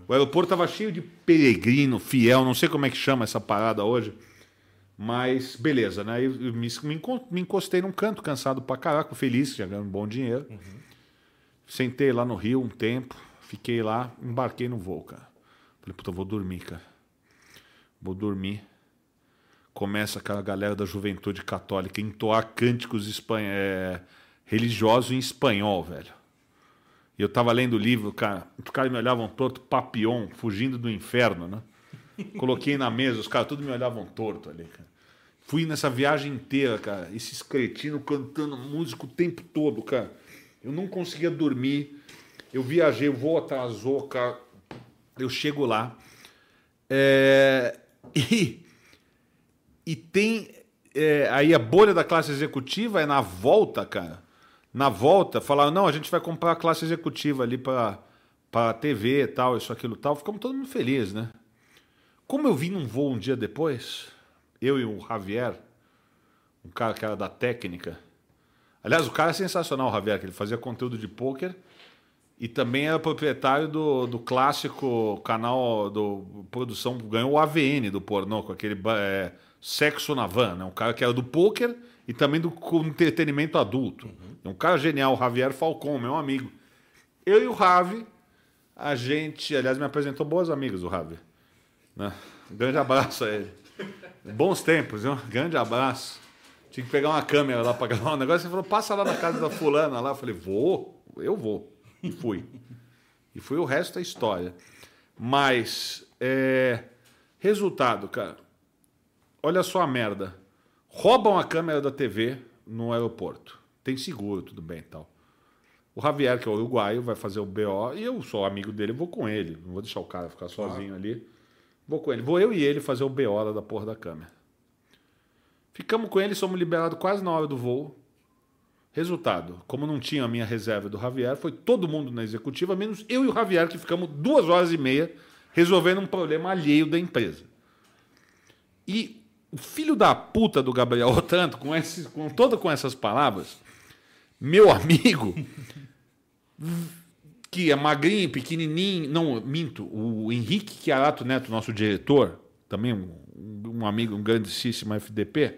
O aeroporto tava cheio de peregrino, fiel, não sei como é que chama essa parada hoje. Mas beleza, né? Eu, me, me encostei num canto, cansado pra caraca, feliz, já ganhando um bom dinheiro. Sentei lá no Rio um tempo, fiquei lá, embarquei no voo, cara. Falei, puta, vou dormir, cara. Vou dormir. Começa aquela galera da juventude católica entoar cânticos é, religiosos em espanhol, velho. E eu tava lendo o livro, cara. Os caras me olhavam torto, papião, fugindo do inferno, né? Coloquei na mesa, os caras tudo me olhavam torto ali, cara. Fui nessa viagem inteira, cara. Esses cretinos cantando música o tempo todo, cara. Eu não conseguia dormir. Eu viajei, o voo atrasou, cara. Eu chego lá. É, E, e tem. é, aí a bolha da classe executiva é na volta, cara. Na volta, falaram: não, a gente vai comprar a classe executiva ali para para TV tal, isso, aquilo tal. Ficamos todo mundo feliz, né? Como eu vim num voo um dia depois, eu e o Javier, um cara que era da técnica. Aliás, o cara é sensacional, o Javier, que ele fazia conteúdo de pôquer e também era proprietário do, do clássico canal do produção, ganhou o AVN do pornô, com aquele é, Sexo na Van, né? Um cara que era do pôquer e também do entretenimento adulto. É um cara genial, o Javier Falcon, meu amigo. Eu e o Ravi, a gente, aliás, me apresentou boas amigas, o Ravi. Né? Um grande abraço a ele. Bons tempos, viu? Grande abraço. Tinha que pegar uma câmera lá para gravar um negócio. Ele falou, passa lá na casa da fulana lá. Eu falei, vou, eu vou. E fui. E foi o resto da história. Mas, é... resultado, cara. Olha só a merda. Roubam a câmera da TV no aeroporto. Tem seguro, tudo bem e tal. O Javier, que é uruguaio, vai fazer o BO e eu sou amigo dele, vou com ele. Não vou deixar o cara ficar sozinho ali. Vou com ele. Vou eu e ele fazer o BO da porra da câmera. Ficamos com ele, somos liberados quase na hora do voo. Resultado, como não tinha a minha reserva do Javier, foi todo mundo na executiva, menos eu e o Javier, que ficamos duas horas e meia resolvendo um problema alheio da empresa. E o filho da puta do Gabriel Otranto, com, esses, com toda com essas palavras, meu amigo, que é magrinho, pequenininho, não, minto, o Henrique Chiarato Neto, nosso diretor, também um, um amigo, um grandíssimo FDP,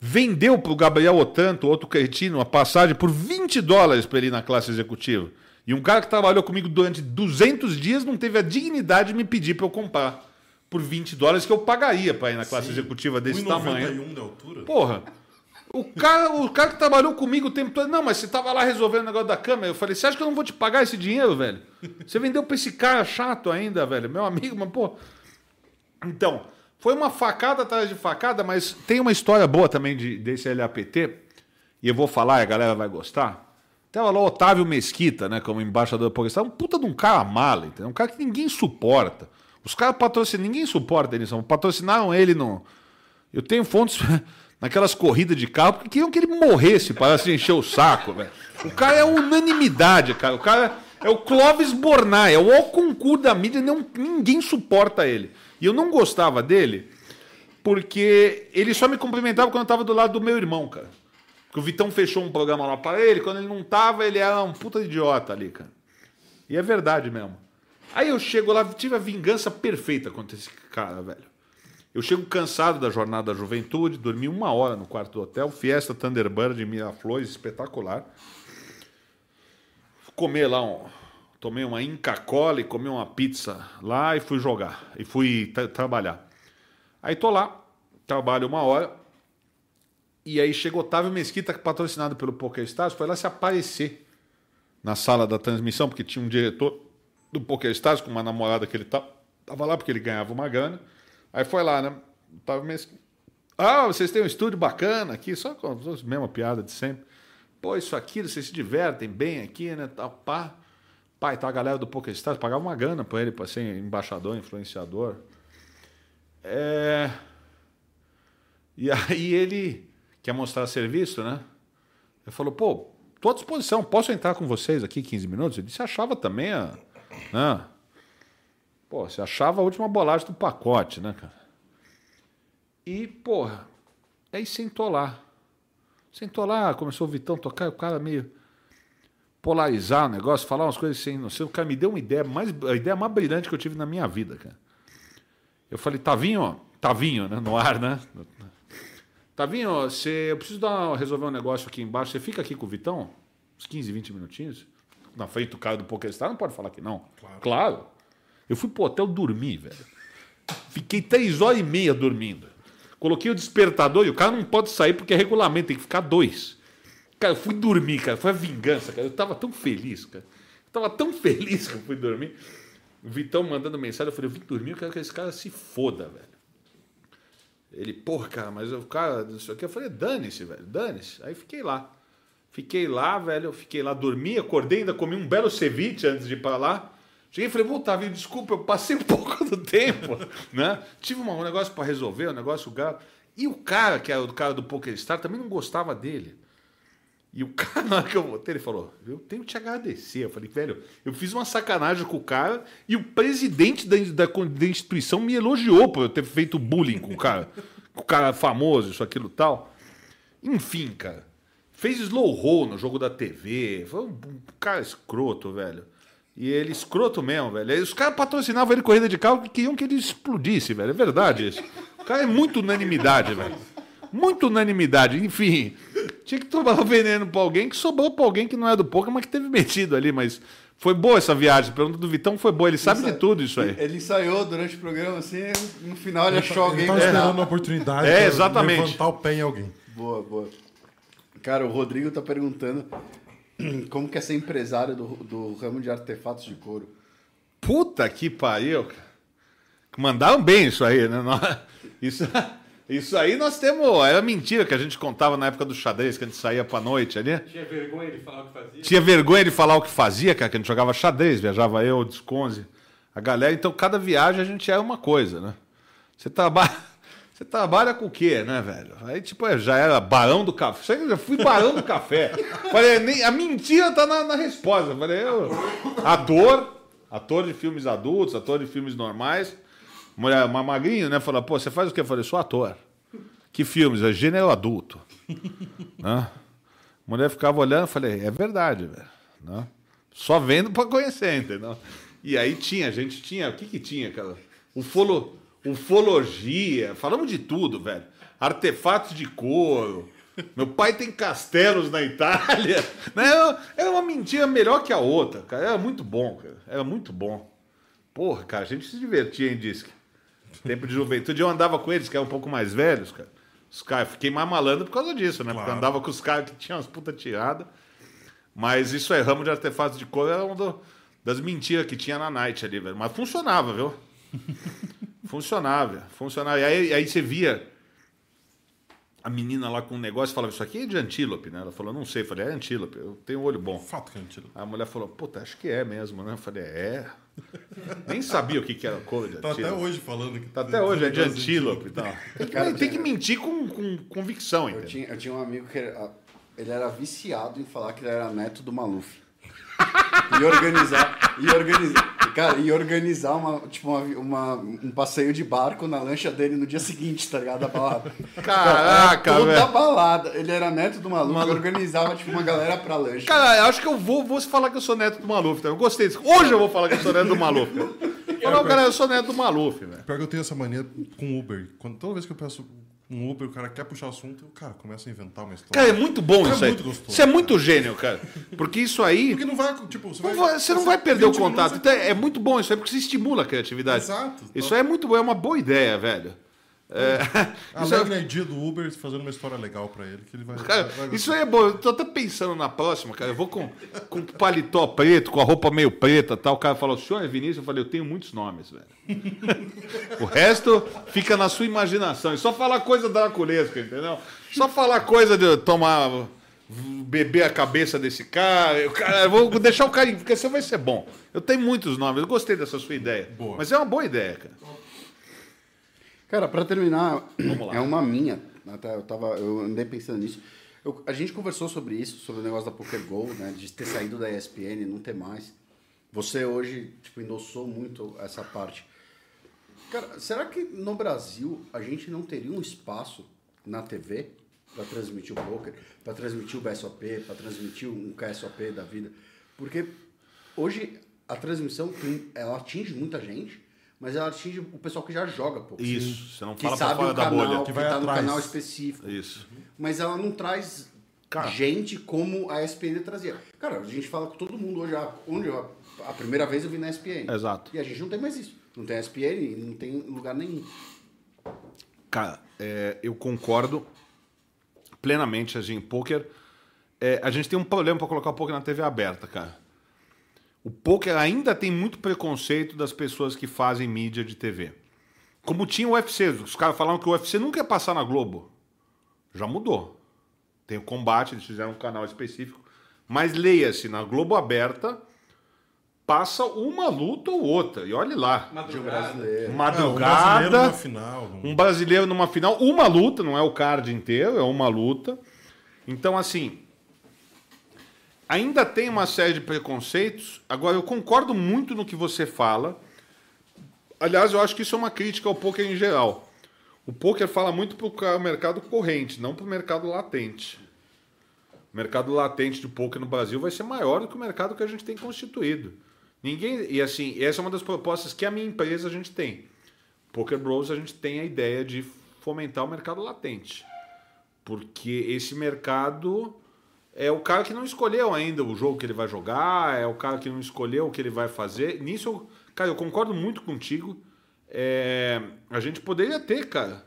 vendeu para o Gabriel Otranto, outro cretino, a passagem por 20 dólares para ele ir na classe executiva. E um cara que trabalhou comigo durante 200 dias não teve a dignidade de me pedir para eu comprar por 20 dólares que eu pagaria para ir na classe Sim. executiva desse 1,91 tamanho. de altura. Porra. O cara, o cara que trabalhou comigo o tempo todo, não, mas você tava lá resolvendo o negócio da câmera. Eu falei, você acha que eu não vou te pagar esse dinheiro, velho? Você vendeu pra esse cara chato ainda, velho. Meu amigo, mas, pô. Então, foi uma facada atrás de facada, mas tem uma história boa também de, desse LAPT, e eu vou falar a galera vai gostar. Tava lá o Otávio Mesquita, né, como embaixador do Paulista, um puta de um cara mala, entendeu? Um cara que ninguém suporta. Os caras patrocinam, ninguém suporta eles, patrocinaram ele no. Eu tenho fontes naquelas corridas de carro porque queriam que ele morresse para se encher o saco, velho. O cara é unanimidade, cara. O cara é o Clóvis Bornai, é o concurso da mídia, não, ninguém suporta ele. E eu não gostava dele porque ele só me cumprimentava quando eu tava do lado do meu irmão, cara. Porque o Vitão fechou um programa lá para ele, quando ele não tava, ele era um puta idiota ali, cara. E é verdade mesmo. Aí eu chego lá, tive a vingança perfeita contra esse cara, velho. Eu chego cansado da jornada da juventude, dormi uma hora no quarto do hotel, Fiesta Thunderbird em Miraflores, espetacular. Comer lá um. Tomei uma Inca Cola e comi uma pizza lá e fui jogar. E fui tra- trabalhar. Aí tô lá, trabalho uma hora. E aí chega o Otávio Mesquita, patrocinado pelo PokerStars, foi lá se aparecer na sala da transmissão, porque tinha um diretor do PokerStars com uma namorada que ele tá, tava lá porque ele ganhava uma grana. Aí foi lá, né? Tava mes... Ah, vocês têm um estúdio bacana aqui, só com a mesma piada de sempre. Pô, isso aqui, vocês se divertem bem aqui, né? Tal, pá. Pai, tá a galera do PokerStars pagava uma grana pra ele, pra ser embaixador, influenciador. É... E aí ele quer mostrar serviço, né? Ele falou, pô, tô à disposição, posso entrar com vocês aqui 15 minutos? Ele disse, achava também a. Né? Pô, você achava a última bolacha do pacote, né, cara? E, porra, aí sentou lá. Sentou lá, começou o Vitão tocar, o cara meio polarizar o negócio, falar umas coisas sem noção. O cara me deu uma ideia, mais, a ideia mais brilhante que eu tive na minha vida, cara. Eu falei, Tavinho, Tavinho, né, no ar, né? Tavinho, você, eu preciso dar, resolver um negócio aqui embaixo. Você fica aqui com o Vitão, uns 15, 20 minutinhos? Na frente do cara do PokerStar, não pode falar que não. Claro. claro. Eu fui pro hotel dormir, velho. Fiquei três horas e meia dormindo. Coloquei o despertador e o cara não pode sair porque é regulamento, tem que ficar dois. Cara, eu fui dormir, cara. Foi a vingança, cara. Eu tava tão feliz, cara. Eu tava tão feliz que eu fui dormir. O Vitão mandando mensagem, eu falei, eu vim dormir, eu quero que esse cara se foda, velho. Ele, porra, cara, mas o cara, isso aqui. Eu falei, dane-se, velho, dane-se. Aí fiquei lá. Fiquei lá, velho, eu fiquei lá, dormi, acordei, ainda comi um belo ceviche antes de ir pra lá. Cheguei e falei, pô, Tavinho, desculpa, eu passei um pouco do tempo, né? Tive um negócio pra resolver, um negócio gato. E o cara, que era o cara do PokerStar, também não gostava dele. E o cara, na hora que eu voltei, ele falou: Eu tenho que te agradecer. Eu falei, velho, eu fiz uma sacanagem com o cara e o presidente da, da, da instituição me elogiou por eu ter feito bullying com o cara. com o cara famoso, isso, aquilo tal. Enfim, cara. Fez slow roll no jogo da TV. Foi um, cara escroto, velho. E ele escroto mesmo, velho. Aí Os caras patrocinavam ele corrida de carro que queriam que ele explodisse, velho. É verdade isso. O cara é muito unanimidade, velho. Muito unanimidade. Enfim, tinha que tomar o veneno pra alguém que sobrou pra alguém que não é do poker, mas que teve metido ali. Mas Foi boa essa viagem. A pergunta do Vitão foi boa. Ele sabe de Ensa- tudo isso aí. Ele ensaiou durante o programa assim, no final ele achou alguém. Ele tava pra- esperando uma oportunidade É, pra exatamente. levantar o pé em alguém. Boa, boa. Cara, o Rodrigo tá perguntando como que é ser empresário do, do ramo de artefatos de couro. Puta que pariu. cara. Mandaram bem isso aí, né? Isso, isso aí nós temos. Era mentira que a gente contava na época do xadrez, que a gente saía pra noite ali. Tinha vergonha de falar o que fazia? Tinha vergonha de falar o que fazia, cara, que a gente jogava xadrez, viajava eu, o Desconze, a galera. Então, cada viagem a gente era uma coisa, né? Você trabalha. Você trabalha com o quê, né, velho? Aí, tipo, já era barão do café. Eu já fui barão do café. Falei, nem, a mentira tá na, na resposta. Falei, eu, ator, ator de filmes adultos, ator de filmes normais. Mulher, uma magrinha, né? Falou, pô, você faz o quê? Eu falei, sou ator. Que filmes? É gênero adulto. né? A mulher ficava olhando, eu falei, é verdade, velho. né? Só vendo pra conhecer, entendeu? E aí tinha, a gente tinha, o que que tinha, cara? Ufolo, ufologia, falamos de tudo, velho. Artefatos de couro. Meu pai tem castelos na Itália. Né? Era uma mentira melhor que a outra, cara. Era muito bom, cara. Era muito bom. Porra, cara, a gente se divertia em disque. Tempo de juventude. Eu andava com eles, que eram um pouco mais velhos, cara. Os caras, fiquei mais malandro por causa disso, né? Porque eu Claro. andava com os caras que tinham umas puta tirada. Mas isso aí, ramo de artefatos de couro era uma do- das mentiras que tinha na night ali, velho. Mas funcionava, viu? funcionava, funcionava. E aí, aí você via a menina lá com um negócio e falava, isso aqui é de antílope, né? Ela falou, não sei. Eu falei, é antílope, eu tenho olho bom. Fato que a gente... Aí a mulher falou, puta, acho que é mesmo, né? Eu falei, é. Nem sabia o que, que era couro de Tá até antílope. hoje falando que... Tá até hoje, é de antílope e tal. Tem que, tem que mentir com, com convicção, Eu entendeu? tinha, eu tinha um amigo que era, ele era viciado em falar que ele era neto do Maluf. E organizar, e organizar, cara, e organizar uma, tipo, uma, uma- um passeio de barco na lancha dele no dia seguinte, tá ligado? Da balada. Caraca, Toda velho. balada. Ele era neto do maluco e organizava, tipo, uma galera pra lancha. Cara, eu acho que eu vou, vou falar que eu sou neto do Maluf. Tá? Eu gostei disso. Hoje eu vou falar que eu sou neto do Maluf. Cara. Falar, cara, eu sou neto do Maluf, velho. Pior que eu tenho essa mania com Uber. Quando, toda vez que eu peço um Uber, o cara quer puxar assunto, o cara começa a inventar uma história. Cara, é muito bom É isso aí. muito gostoso, Isso é muito gênio, cara. Porque isso aí. Porque não vai, tipo... Você, não vai- você não vai perder o 20 contato. Então, é muito bom isso aí, porque você estimula a criatividade. Exato. Isso aí é muito bom, é uma boa ideia, velho. É, isso é- aí dia do Uber fazendo uma história legal pra ele, que ele vai... Cara, vai- vai isso aí é bom. Eu tô até pensando na próxima, cara. Eu vou com, com paletó preto, com a roupa meio preta tal. O cara falou, o senhor é Vinícius? Eu falei, eu tenho muitos nomes, velho. o resto fica na sua imaginação. É só falar coisa draculesca, entendeu? Só falar coisa de tomar. beber a cabeça desse cara. Eu, cara, eu vou deixar o cara. Porque você vai ser bom. Eu tenho muitos nomes. Eu gostei dessa sua ideia. Boa. Mas é uma boa ideia, cara. Cara, pra terminar, é uma minha. Até eu, tava, eu andei pensando nisso. Eu- a gente conversou sobre isso, sobre o negócio da Poker Go, né? De ter saído da ESPN não ter mais. Você hoje, tipo, endossou muito essa parte. Cara, será que no Brasil a gente não teria um espaço na TV para transmitir o poker, para transmitir o BSOP, para transmitir um KSOP da vida? Porque hoje a transmissão ela atinge muita gente, mas ela atinge o pessoal que já joga poker. Isso. Você não Que fala pra sabe fora o da canal, bolha. que, que vai tá no atrás. canal específico. Isso. Mas ela não traz gente como a ESPN trazia. Cara, a gente fala com todo mundo hoje. Onde eu, a primeira vez eu vi na ESPN. Exato. E a gente não tem mais isso. Não tem ESPN, não tem lugar nenhum. Cara, é, eu concordo plenamente, assim, poker. é, a gente tem um problema para colocar o poker na TV aberta, cara. O poker ainda tem muito preconceito das pessoas que fazem mídia de TV. Como tinha o UFC, os caras falavam que o UFC nunca ia passar na Globo. Já mudou. Tem o combate, eles fizeram um canal específico. Mas leia-se, na Globo aberta passa uma luta ou outra. E olhe lá. Madrugada. É, um brasileiro Madrugada. na final. não- Um brasileiro numa final, uma luta, não é o card inteiro, é uma luta. Então, assim, ainda tem uma série de preconceitos. Agora, eu concordo muito no que você fala. Aliás, eu acho que isso é uma crítica ao poker em geral. O poker fala muito para o mercado corrente, não para o mercado latente. O mercado latente de poker no Brasil vai ser maior do que o mercado que a gente tem constituído. Ninguém e assim, essa é uma das propostas que a minha empresa a gente tem. Poker Bros a gente tem a ideia de fomentar o mercado latente, porque esse mercado é o cara que não escolheu ainda o jogo que ele vai jogar, é o cara que não escolheu o que ele vai fazer. Nisso, cara, eu concordo muito contigo. É, a gente poderia ter, cara,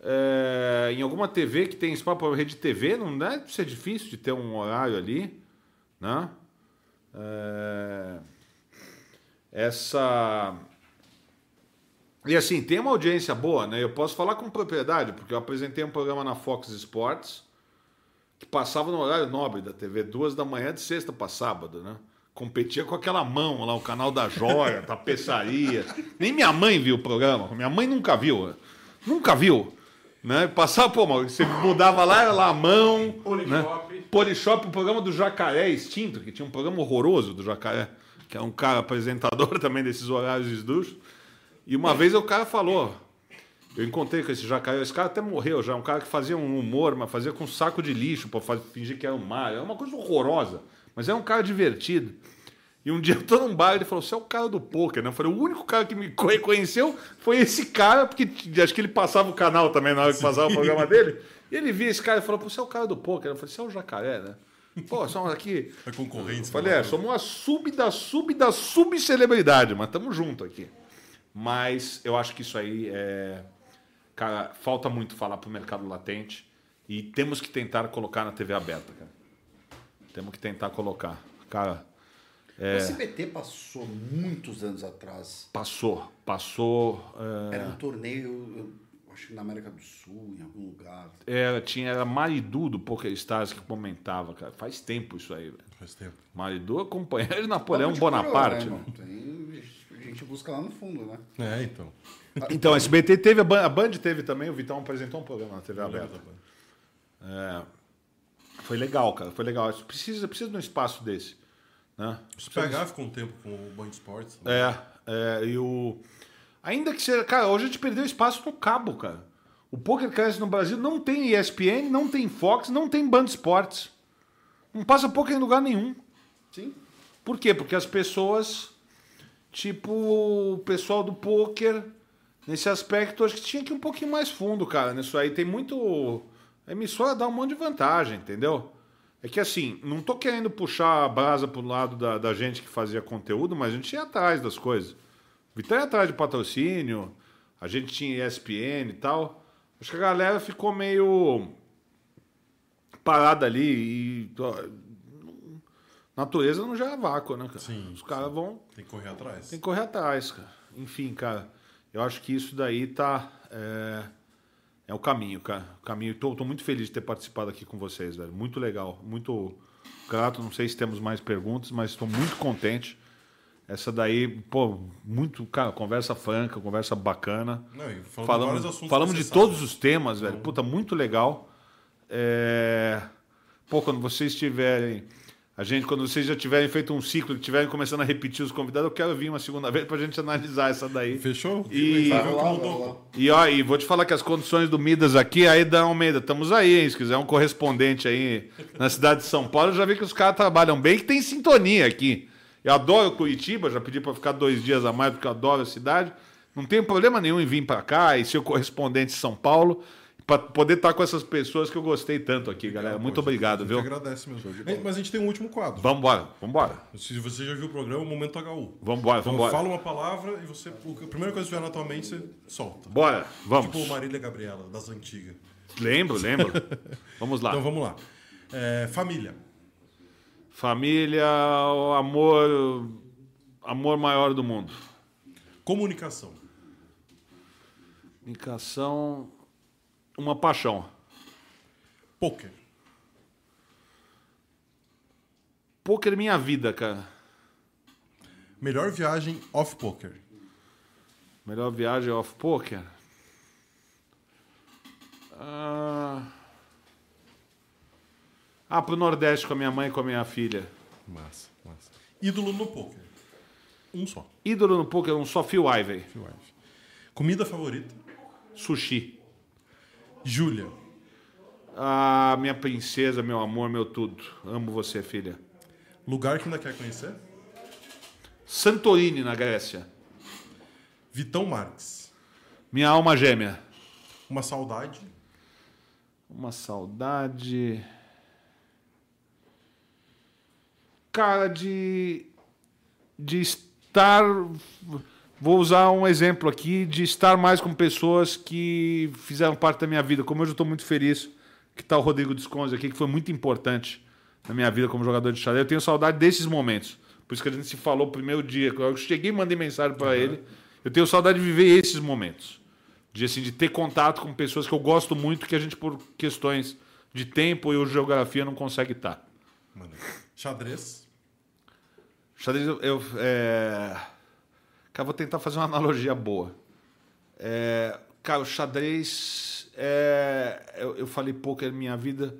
é, em alguma TV que tem espaço para rede TV, não deve ser difícil de ter um horário ali, né? É, essa e assim, tem uma audiência boa, né? Eu posso falar com propriedade, porque eu apresentei um programa na Fox Sports que passava no horário nobre da TV, duas da manhã de sexta para sábado, né? Competia com aquela mão lá, o canal da joia, tapeçaria. Nem minha mãe viu o programa, minha mãe nunca viu, nunca viu. Né? Passava, pô, você mudava lá, era lá a mão. Polishop. Né? Polishop, o programa do Jacaré extinto, que tinha um programa horroroso do Jacaré, que era um cara apresentador também desses horários esduchos. E uma vez o cara falou, eu encontrei com esse jacaré, esse cara até morreu já, um cara que fazia um humor, mas fazia com um saco de lixo para fingir que era um mar, era uma coisa horrorosa, mas era um cara divertido. E um dia eu tô num bar e ele falou: Você é o cara do poker, né? Eu falei: O único cara que me reconheceu foi esse cara, porque acho que ele passava o canal também na hora que passava o programa dele. E ele via esse cara e falou: Você é o cara do poker. Eu falei: Você é o jacaré, né? Pô, somos aqui. A concorrência. Falei: É, somos uma sub da sub da subcelebridade, mas estamos junto aqui. Mas eu acho que isso aí é. Cara, falta muito falar pro mercado latente e temos que tentar colocar na TV aberta, cara. Temos que tentar colocar. Cara, O SBT passou muitos anos atrás. passou, passou. é, Era um torneio, eu acho que na América do Sul, em algum lugar. Era, tinha, era Maridu do Poker Stars que comentava, cara. Faz tempo isso aí, velho. Faz tempo. Maridu é companheiro de Napoleão coroa, Bonaparte. né, né? irmão? Tem, a gente busca lá no fundo, né? É, então. Então, a SBT teve, a Band, a Band teve também, o Vitão apresentou um programa na TV aberta. É, foi legal, cara, foi legal. Precisa, precisa de um espaço desse. Né? O PH ficou um tempo com o Band Sports. né? É, é, e o. Ainda que seja. Cara, hoje a gente perdeu espaço no cabo, cara. O PokerCast no Brasil não tem ESPN, não tem Fox, não tem Band Esportes. Não passa poker em lugar nenhum. Sim. Por quê? Porque as pessoas, tipo, o pessoal do poker, nesse aspecto, acho que tinha que ir um pouquinho mais fundo, cara. Nisso aí tem muito. A emissora dá um monte de vantagem, entendeu? É que assim, não tô querendo puxar a brasa pro lado da, da gente que fazia conteúdo, mas a gente ia atrás das coisas. Vitória ia atrás de patrocínio, a gente tinha ESPN e tal. Acho que a galera ficou meio parada ali e. Natureza não gera vácuo, né, cara? Sim, Os caras vão. Tem que correr atrás. Tem que correr atrás, cara. Enfim, cara. Eu acho que isso daí tá. É, é o caminho, cara. O caminho. Tô, tô muito feliz de ter participado aqui com vocês, velho. Muito legal. Muito grato. Não sei se temos mais perguntas, mas estou muito contente. Essa daí, pô, muito, cara, conversa franca, conversa bacana. Não, e falando de Falamos, falamos de todos os temas, velho. Puta, muito legal. É... Pô, quando vocês tiverem. A gente, quando vocês já tiverem feito um ciclo, que tiverem começando a repetir os convidados, eu quero vir uma segunda vez pra gente analisar essa daí. Fechou? E- Vai Vai. E ó, e vou te falar que as condições do Midas aqui, aí da Almeida, estamos aí, hein? Se quiser um correspondente aí na cidade de São Paulo, eu já vi que os caras trabalham bem, que tem sintonia aqui. Eu adoro Curitiba, já pedi para ficar dois dias a mais, porque eu adoro a cidade. Não tenho problema nenhum em vir para cá e ser o correspondente de São Paulo, para poder estar com essas pessoas que eu gostei tanto aqui, galera. Muito obrigado, A gente viu? agradece mesmo. Mas a gente tem um último quadro. Vambora, vambora. Se você já viu o programa, o Momento HU. Vambora, Então vambora. fala uma palavra e você. A primeira coisa que tiver na tua mente, você solta. Bora, vamos. Tipo Marília Gabriela, das antigas. Lembro, lembro. Vamos lá. Então vamos lá. É, família. Família, o amor, amor maior do mundo. Comunicação. Comunicação, uma paixão. Poker. Poker é minha vida, cara. Melhor viagem off-poker. Melhor viagem off poker. Ah, ah, pro Nordeste com a minha mãe e com a minha filha. Massa, massa. Ídolo no poker. Um só. Ídolo no poker, um só. Phil Ivey. Comida favorita. Sushi. Júlia. Ah, minha princesa, meu amor, meu tudo. Amo você, filha. Lugar que ainda quer conhecer. Santorini, na Grécia. Vitão Marques. Minha alma gêmea. Uma saudade. Uma saudade. cara, de, de estar. Vou usar um exemplo aqui de estar mais com pessoas que fizeram parte da minha vida. Como hoje eu estou muito feliz que está o Rodrigo Desconze aqui, que foi muito importante na minha vida como jogador de xadrez. Eu tenho saudade desses momentos. Por isso que a gente se falou o primeiro dia. Eu cheguei e mandei mensagem para ele. Eu tenho saudade de viver esses momentos. De, assim, de ter contato com pessoas que eu gosto muito, que a gente, por questões de tempo e geografia, não consegue estar. Maneiro. Xadrez. Xadrez, eu. eu é... Cara, vou tentar fazer uma analogia boa. É... Cara, o xadrez. É... Eu, eu falei poker na minha vida.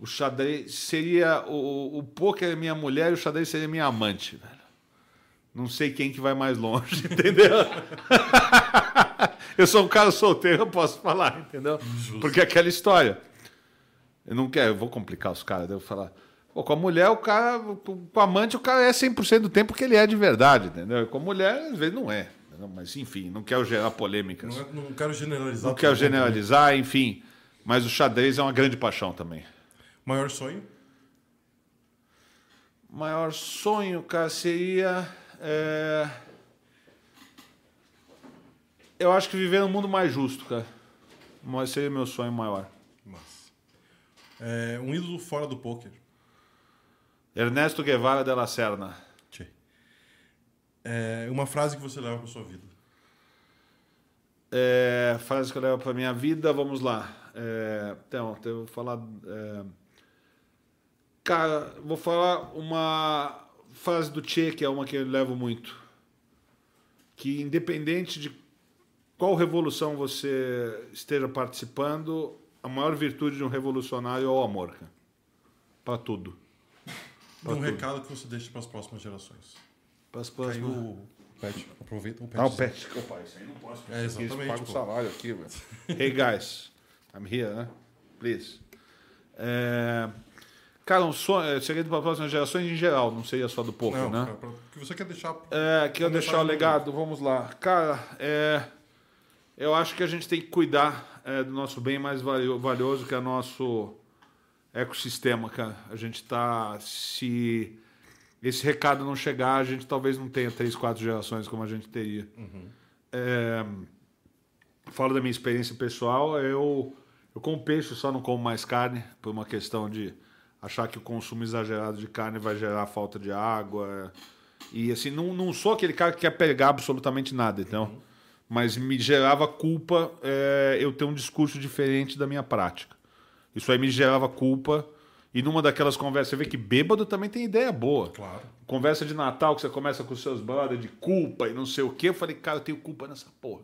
O xadrez seria. O, o poker é minha mulher e o xadrez seria minha amante, velho. Não sei quem que vai mais longe, entendeu? eu sou um cara solteiro, eu posso falar, entendeu? Porque é aquela história. Eu não quero, eu vou complicar os caras, devo falar. Pô, com a mulher, o cara. Com o amante, o cara é 100% do tempo que ele é de verdade, entendeu? Com a mulher, às vezes não é. entendeu? Mas, enfim, não quero gerar polêmicas. Não, é- não quero generalizar. Não quero né? generalizar, enfim. Mas o xadrez é uma grande paixão também. Maior sonho? Maior sonho, cara, seria. é, Eu acho que viver num mundo mais justo, cara. Mas seria meu sonho maior. Mas. É, um ídolo fora do poker. Ernesto Guevara de la Serna. Tchê. É, uma frase que você leva pra sua vida. É, frase que eu levo pra minha vida, vamos lá. É, então, eu vou falar. é, cara, vou falar uma frase do Che, que é uma que eu levo muito. Que independente de qual revolução você esteja participando, a maior virtude de um revolucionário é o amor. Pra tudo. E um recado que você deixa para as próximas gerações. Para as Caiu próximas. o pet. Aproveita o pet. Ah, o pet. Opa, isso aí não posso. É, exatamente, Paga o pô. salário aqui, velho. hey, guys. I'm here, né? Please. É... Cara, um sonho... é, Segredo para as próximas gerações em geral, não seria só do poker, Não, né? cara, pra- o que você quer deixar. É, quero Uma deixar o legado, vamos lá. Cara, é, eu acho que a gente tem que cuidar é, do nosso bem mais valio- valioso, que é o nosso ecossistema, cara. A gente tá. Se esse recado não chegar, a gente talvez não tenha três, quatro gerações como a gente teria. É, falo da minha experiência pessoal, eu, eu como peixe, só não como mais carne, por uma questão de achar que o consumo exagerado de carne vai gerar falta de água. E assim, não, não sou aquele cara que quer pegar absolutamente nada, então. Mas me gerava culpa é, eu ter um discurso diferente da minha prática. Isso aí me gerava culpa. E numa daquelas conversas, você vê que bêbado também tem ideia boa. Claro. Conversa de Natal que você começa com os seus brothers de culpa e não sei o quê. Eu falei, cara, eu tenho culpa nessa porra.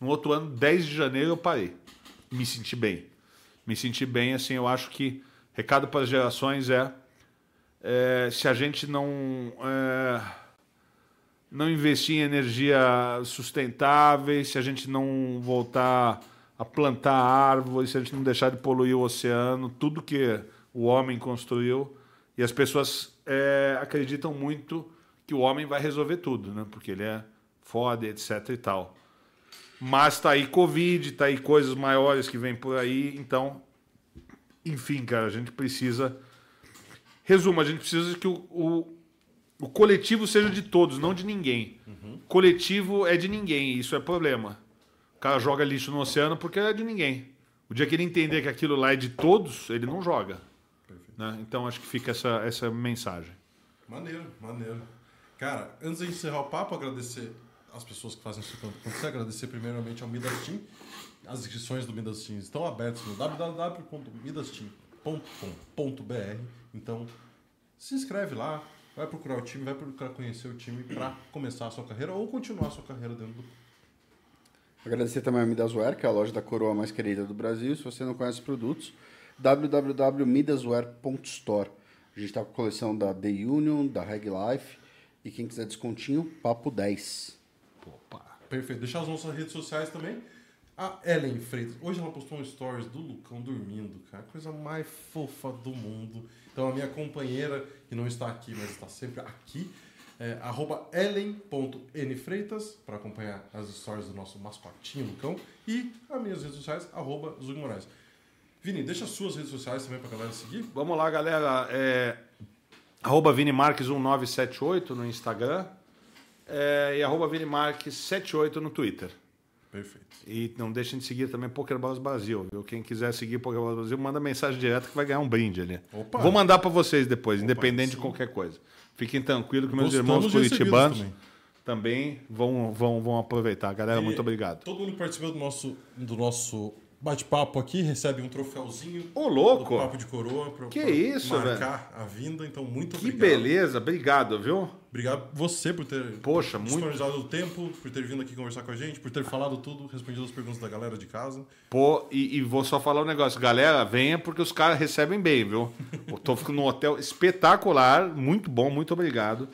No outro ano, 10 de janeiro, eu parei. Me senti bem. Me senti bem, assim, eu acho que recado para as gerações é, é, se a gente não é, não investir em energia sustentáveis, se a gente não voltar a plantar árvores, se a gente não deixar de poluir o oceano, tudo que o homem construiu, e as pessoas é, acreditam muito que o homem vai resolver tudo, né? Porque ele é foda, etc e tal. Mas tá aí Covid, tá aí coisas maiores que vêm por aí, então, enfim, cara, a gente precisa. Resumo, a gente precisa que o, o, o coletivo seja de todos, não de ninguém. Coletivo é de ninguém, isso é problema. O cara joga lixo no oceano porque é de ninguém. O dia que ele entender que aquilo lá é de todos, ele não joga. né? Então acho que fica essa, essa mensagem. Maneiro, maneiro. Cara, antes de encerrar o papo, agradecer as pessoas que fazem isso acontecer. Agradecer primeiramente ao Midas Team. As inscrições do Midas Team estão abertas no www.midasteam.com.br. Então, se inscreve lá, vai procurar o time, vai procurar conhecer o time para começar a sua carreira ou continuar a sua carreira dentro do. Agradecer também a Midasware, que é a loja da coroa mais querida do Brasil. Se você não conhece os produtos, www.midasware.store. A gente está com a coleção da The Union, da Reg Life. E quem quiser descontinho, papo 10. Perfeito. Deixar as nossas redes sociais também. A Ellen Freitas. Hoje ela postou um stories do Lucão dormindo, cara. Coisa mais fofa do mundo. Então a minha companheira, que não está aqui, mas está sempre aqui, é arroba ellen.nfreitas para acompanhar as stories do nosso mascotinho Lucão. E as minhas redes sociais, arroba Zug Moraes. Vini, deixa as suas redes sociais também pra galera seguir. Vamos lá, galera. É, Arroba ViniMarques1978 no Instagram. É, e arroba ViniMarques78 no Twitter. Perfeito. E não deixem de seguir também Pokerball Brasil, viu? Quem quiser seguir Pokerball Brasil, manda mensagem direta que vai ganhar um brinde ali. Opa. Vou mandar para vocês depois, independente de sim. qualquer coisa. Fiquem tranquilos que meus Gostamos irmãos curitibanos também. também, vão, vão, vão aproveitar. Galera, E muito obrigado. Todo mundo participou do nosso, do nosso bate-papo aqui recebe um troféuzinho. Ô, louco! Do Papo de Coroa. Pra, Que pra isso, marcar a vinda. Então, muito Que obrigado. beleza, obrigado, viu? Obrigado você por ter Poxa, muito- disponibilizado o tempo, por ter vindo aqui conversar com a gente, por ter falado tudo, respondido as perguntas da galera de casa. Pô, e, e vou só falar um negócio. Galera, venha porque os caras recebem bem, viu? Eu tô ficando num hotel espetacular, muito bom, muito obrigado.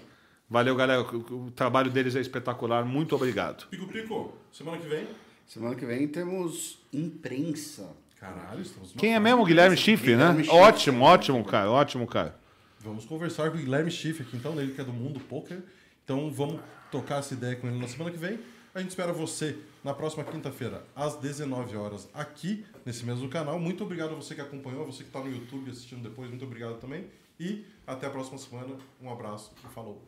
Valeu, galera. O, o trabalho deles é espetacular, muito obrigado. Pico Pico, semana que vem. Semana que vem temos imprensa. Caralho, estamos Quem é mesmo? Guilherme Schiffer, né? Schiffer. Ótimo, ótimo, cara, ótimo, cara. Vamos conversar com o Guilherme Schiff aqui, então, ele que é do Mundo Poker. Então, vamos tocar essa ideia com ele na semana que vem. A gente espera você na próxima quinta-feira, às 19 horas, aqui nesse mesmo canal. Muito obrigado a você que acompanhou, a você que está no YouTube assistindo depois, muito obrigado também. E até a próxima semana. Um abraço e falou.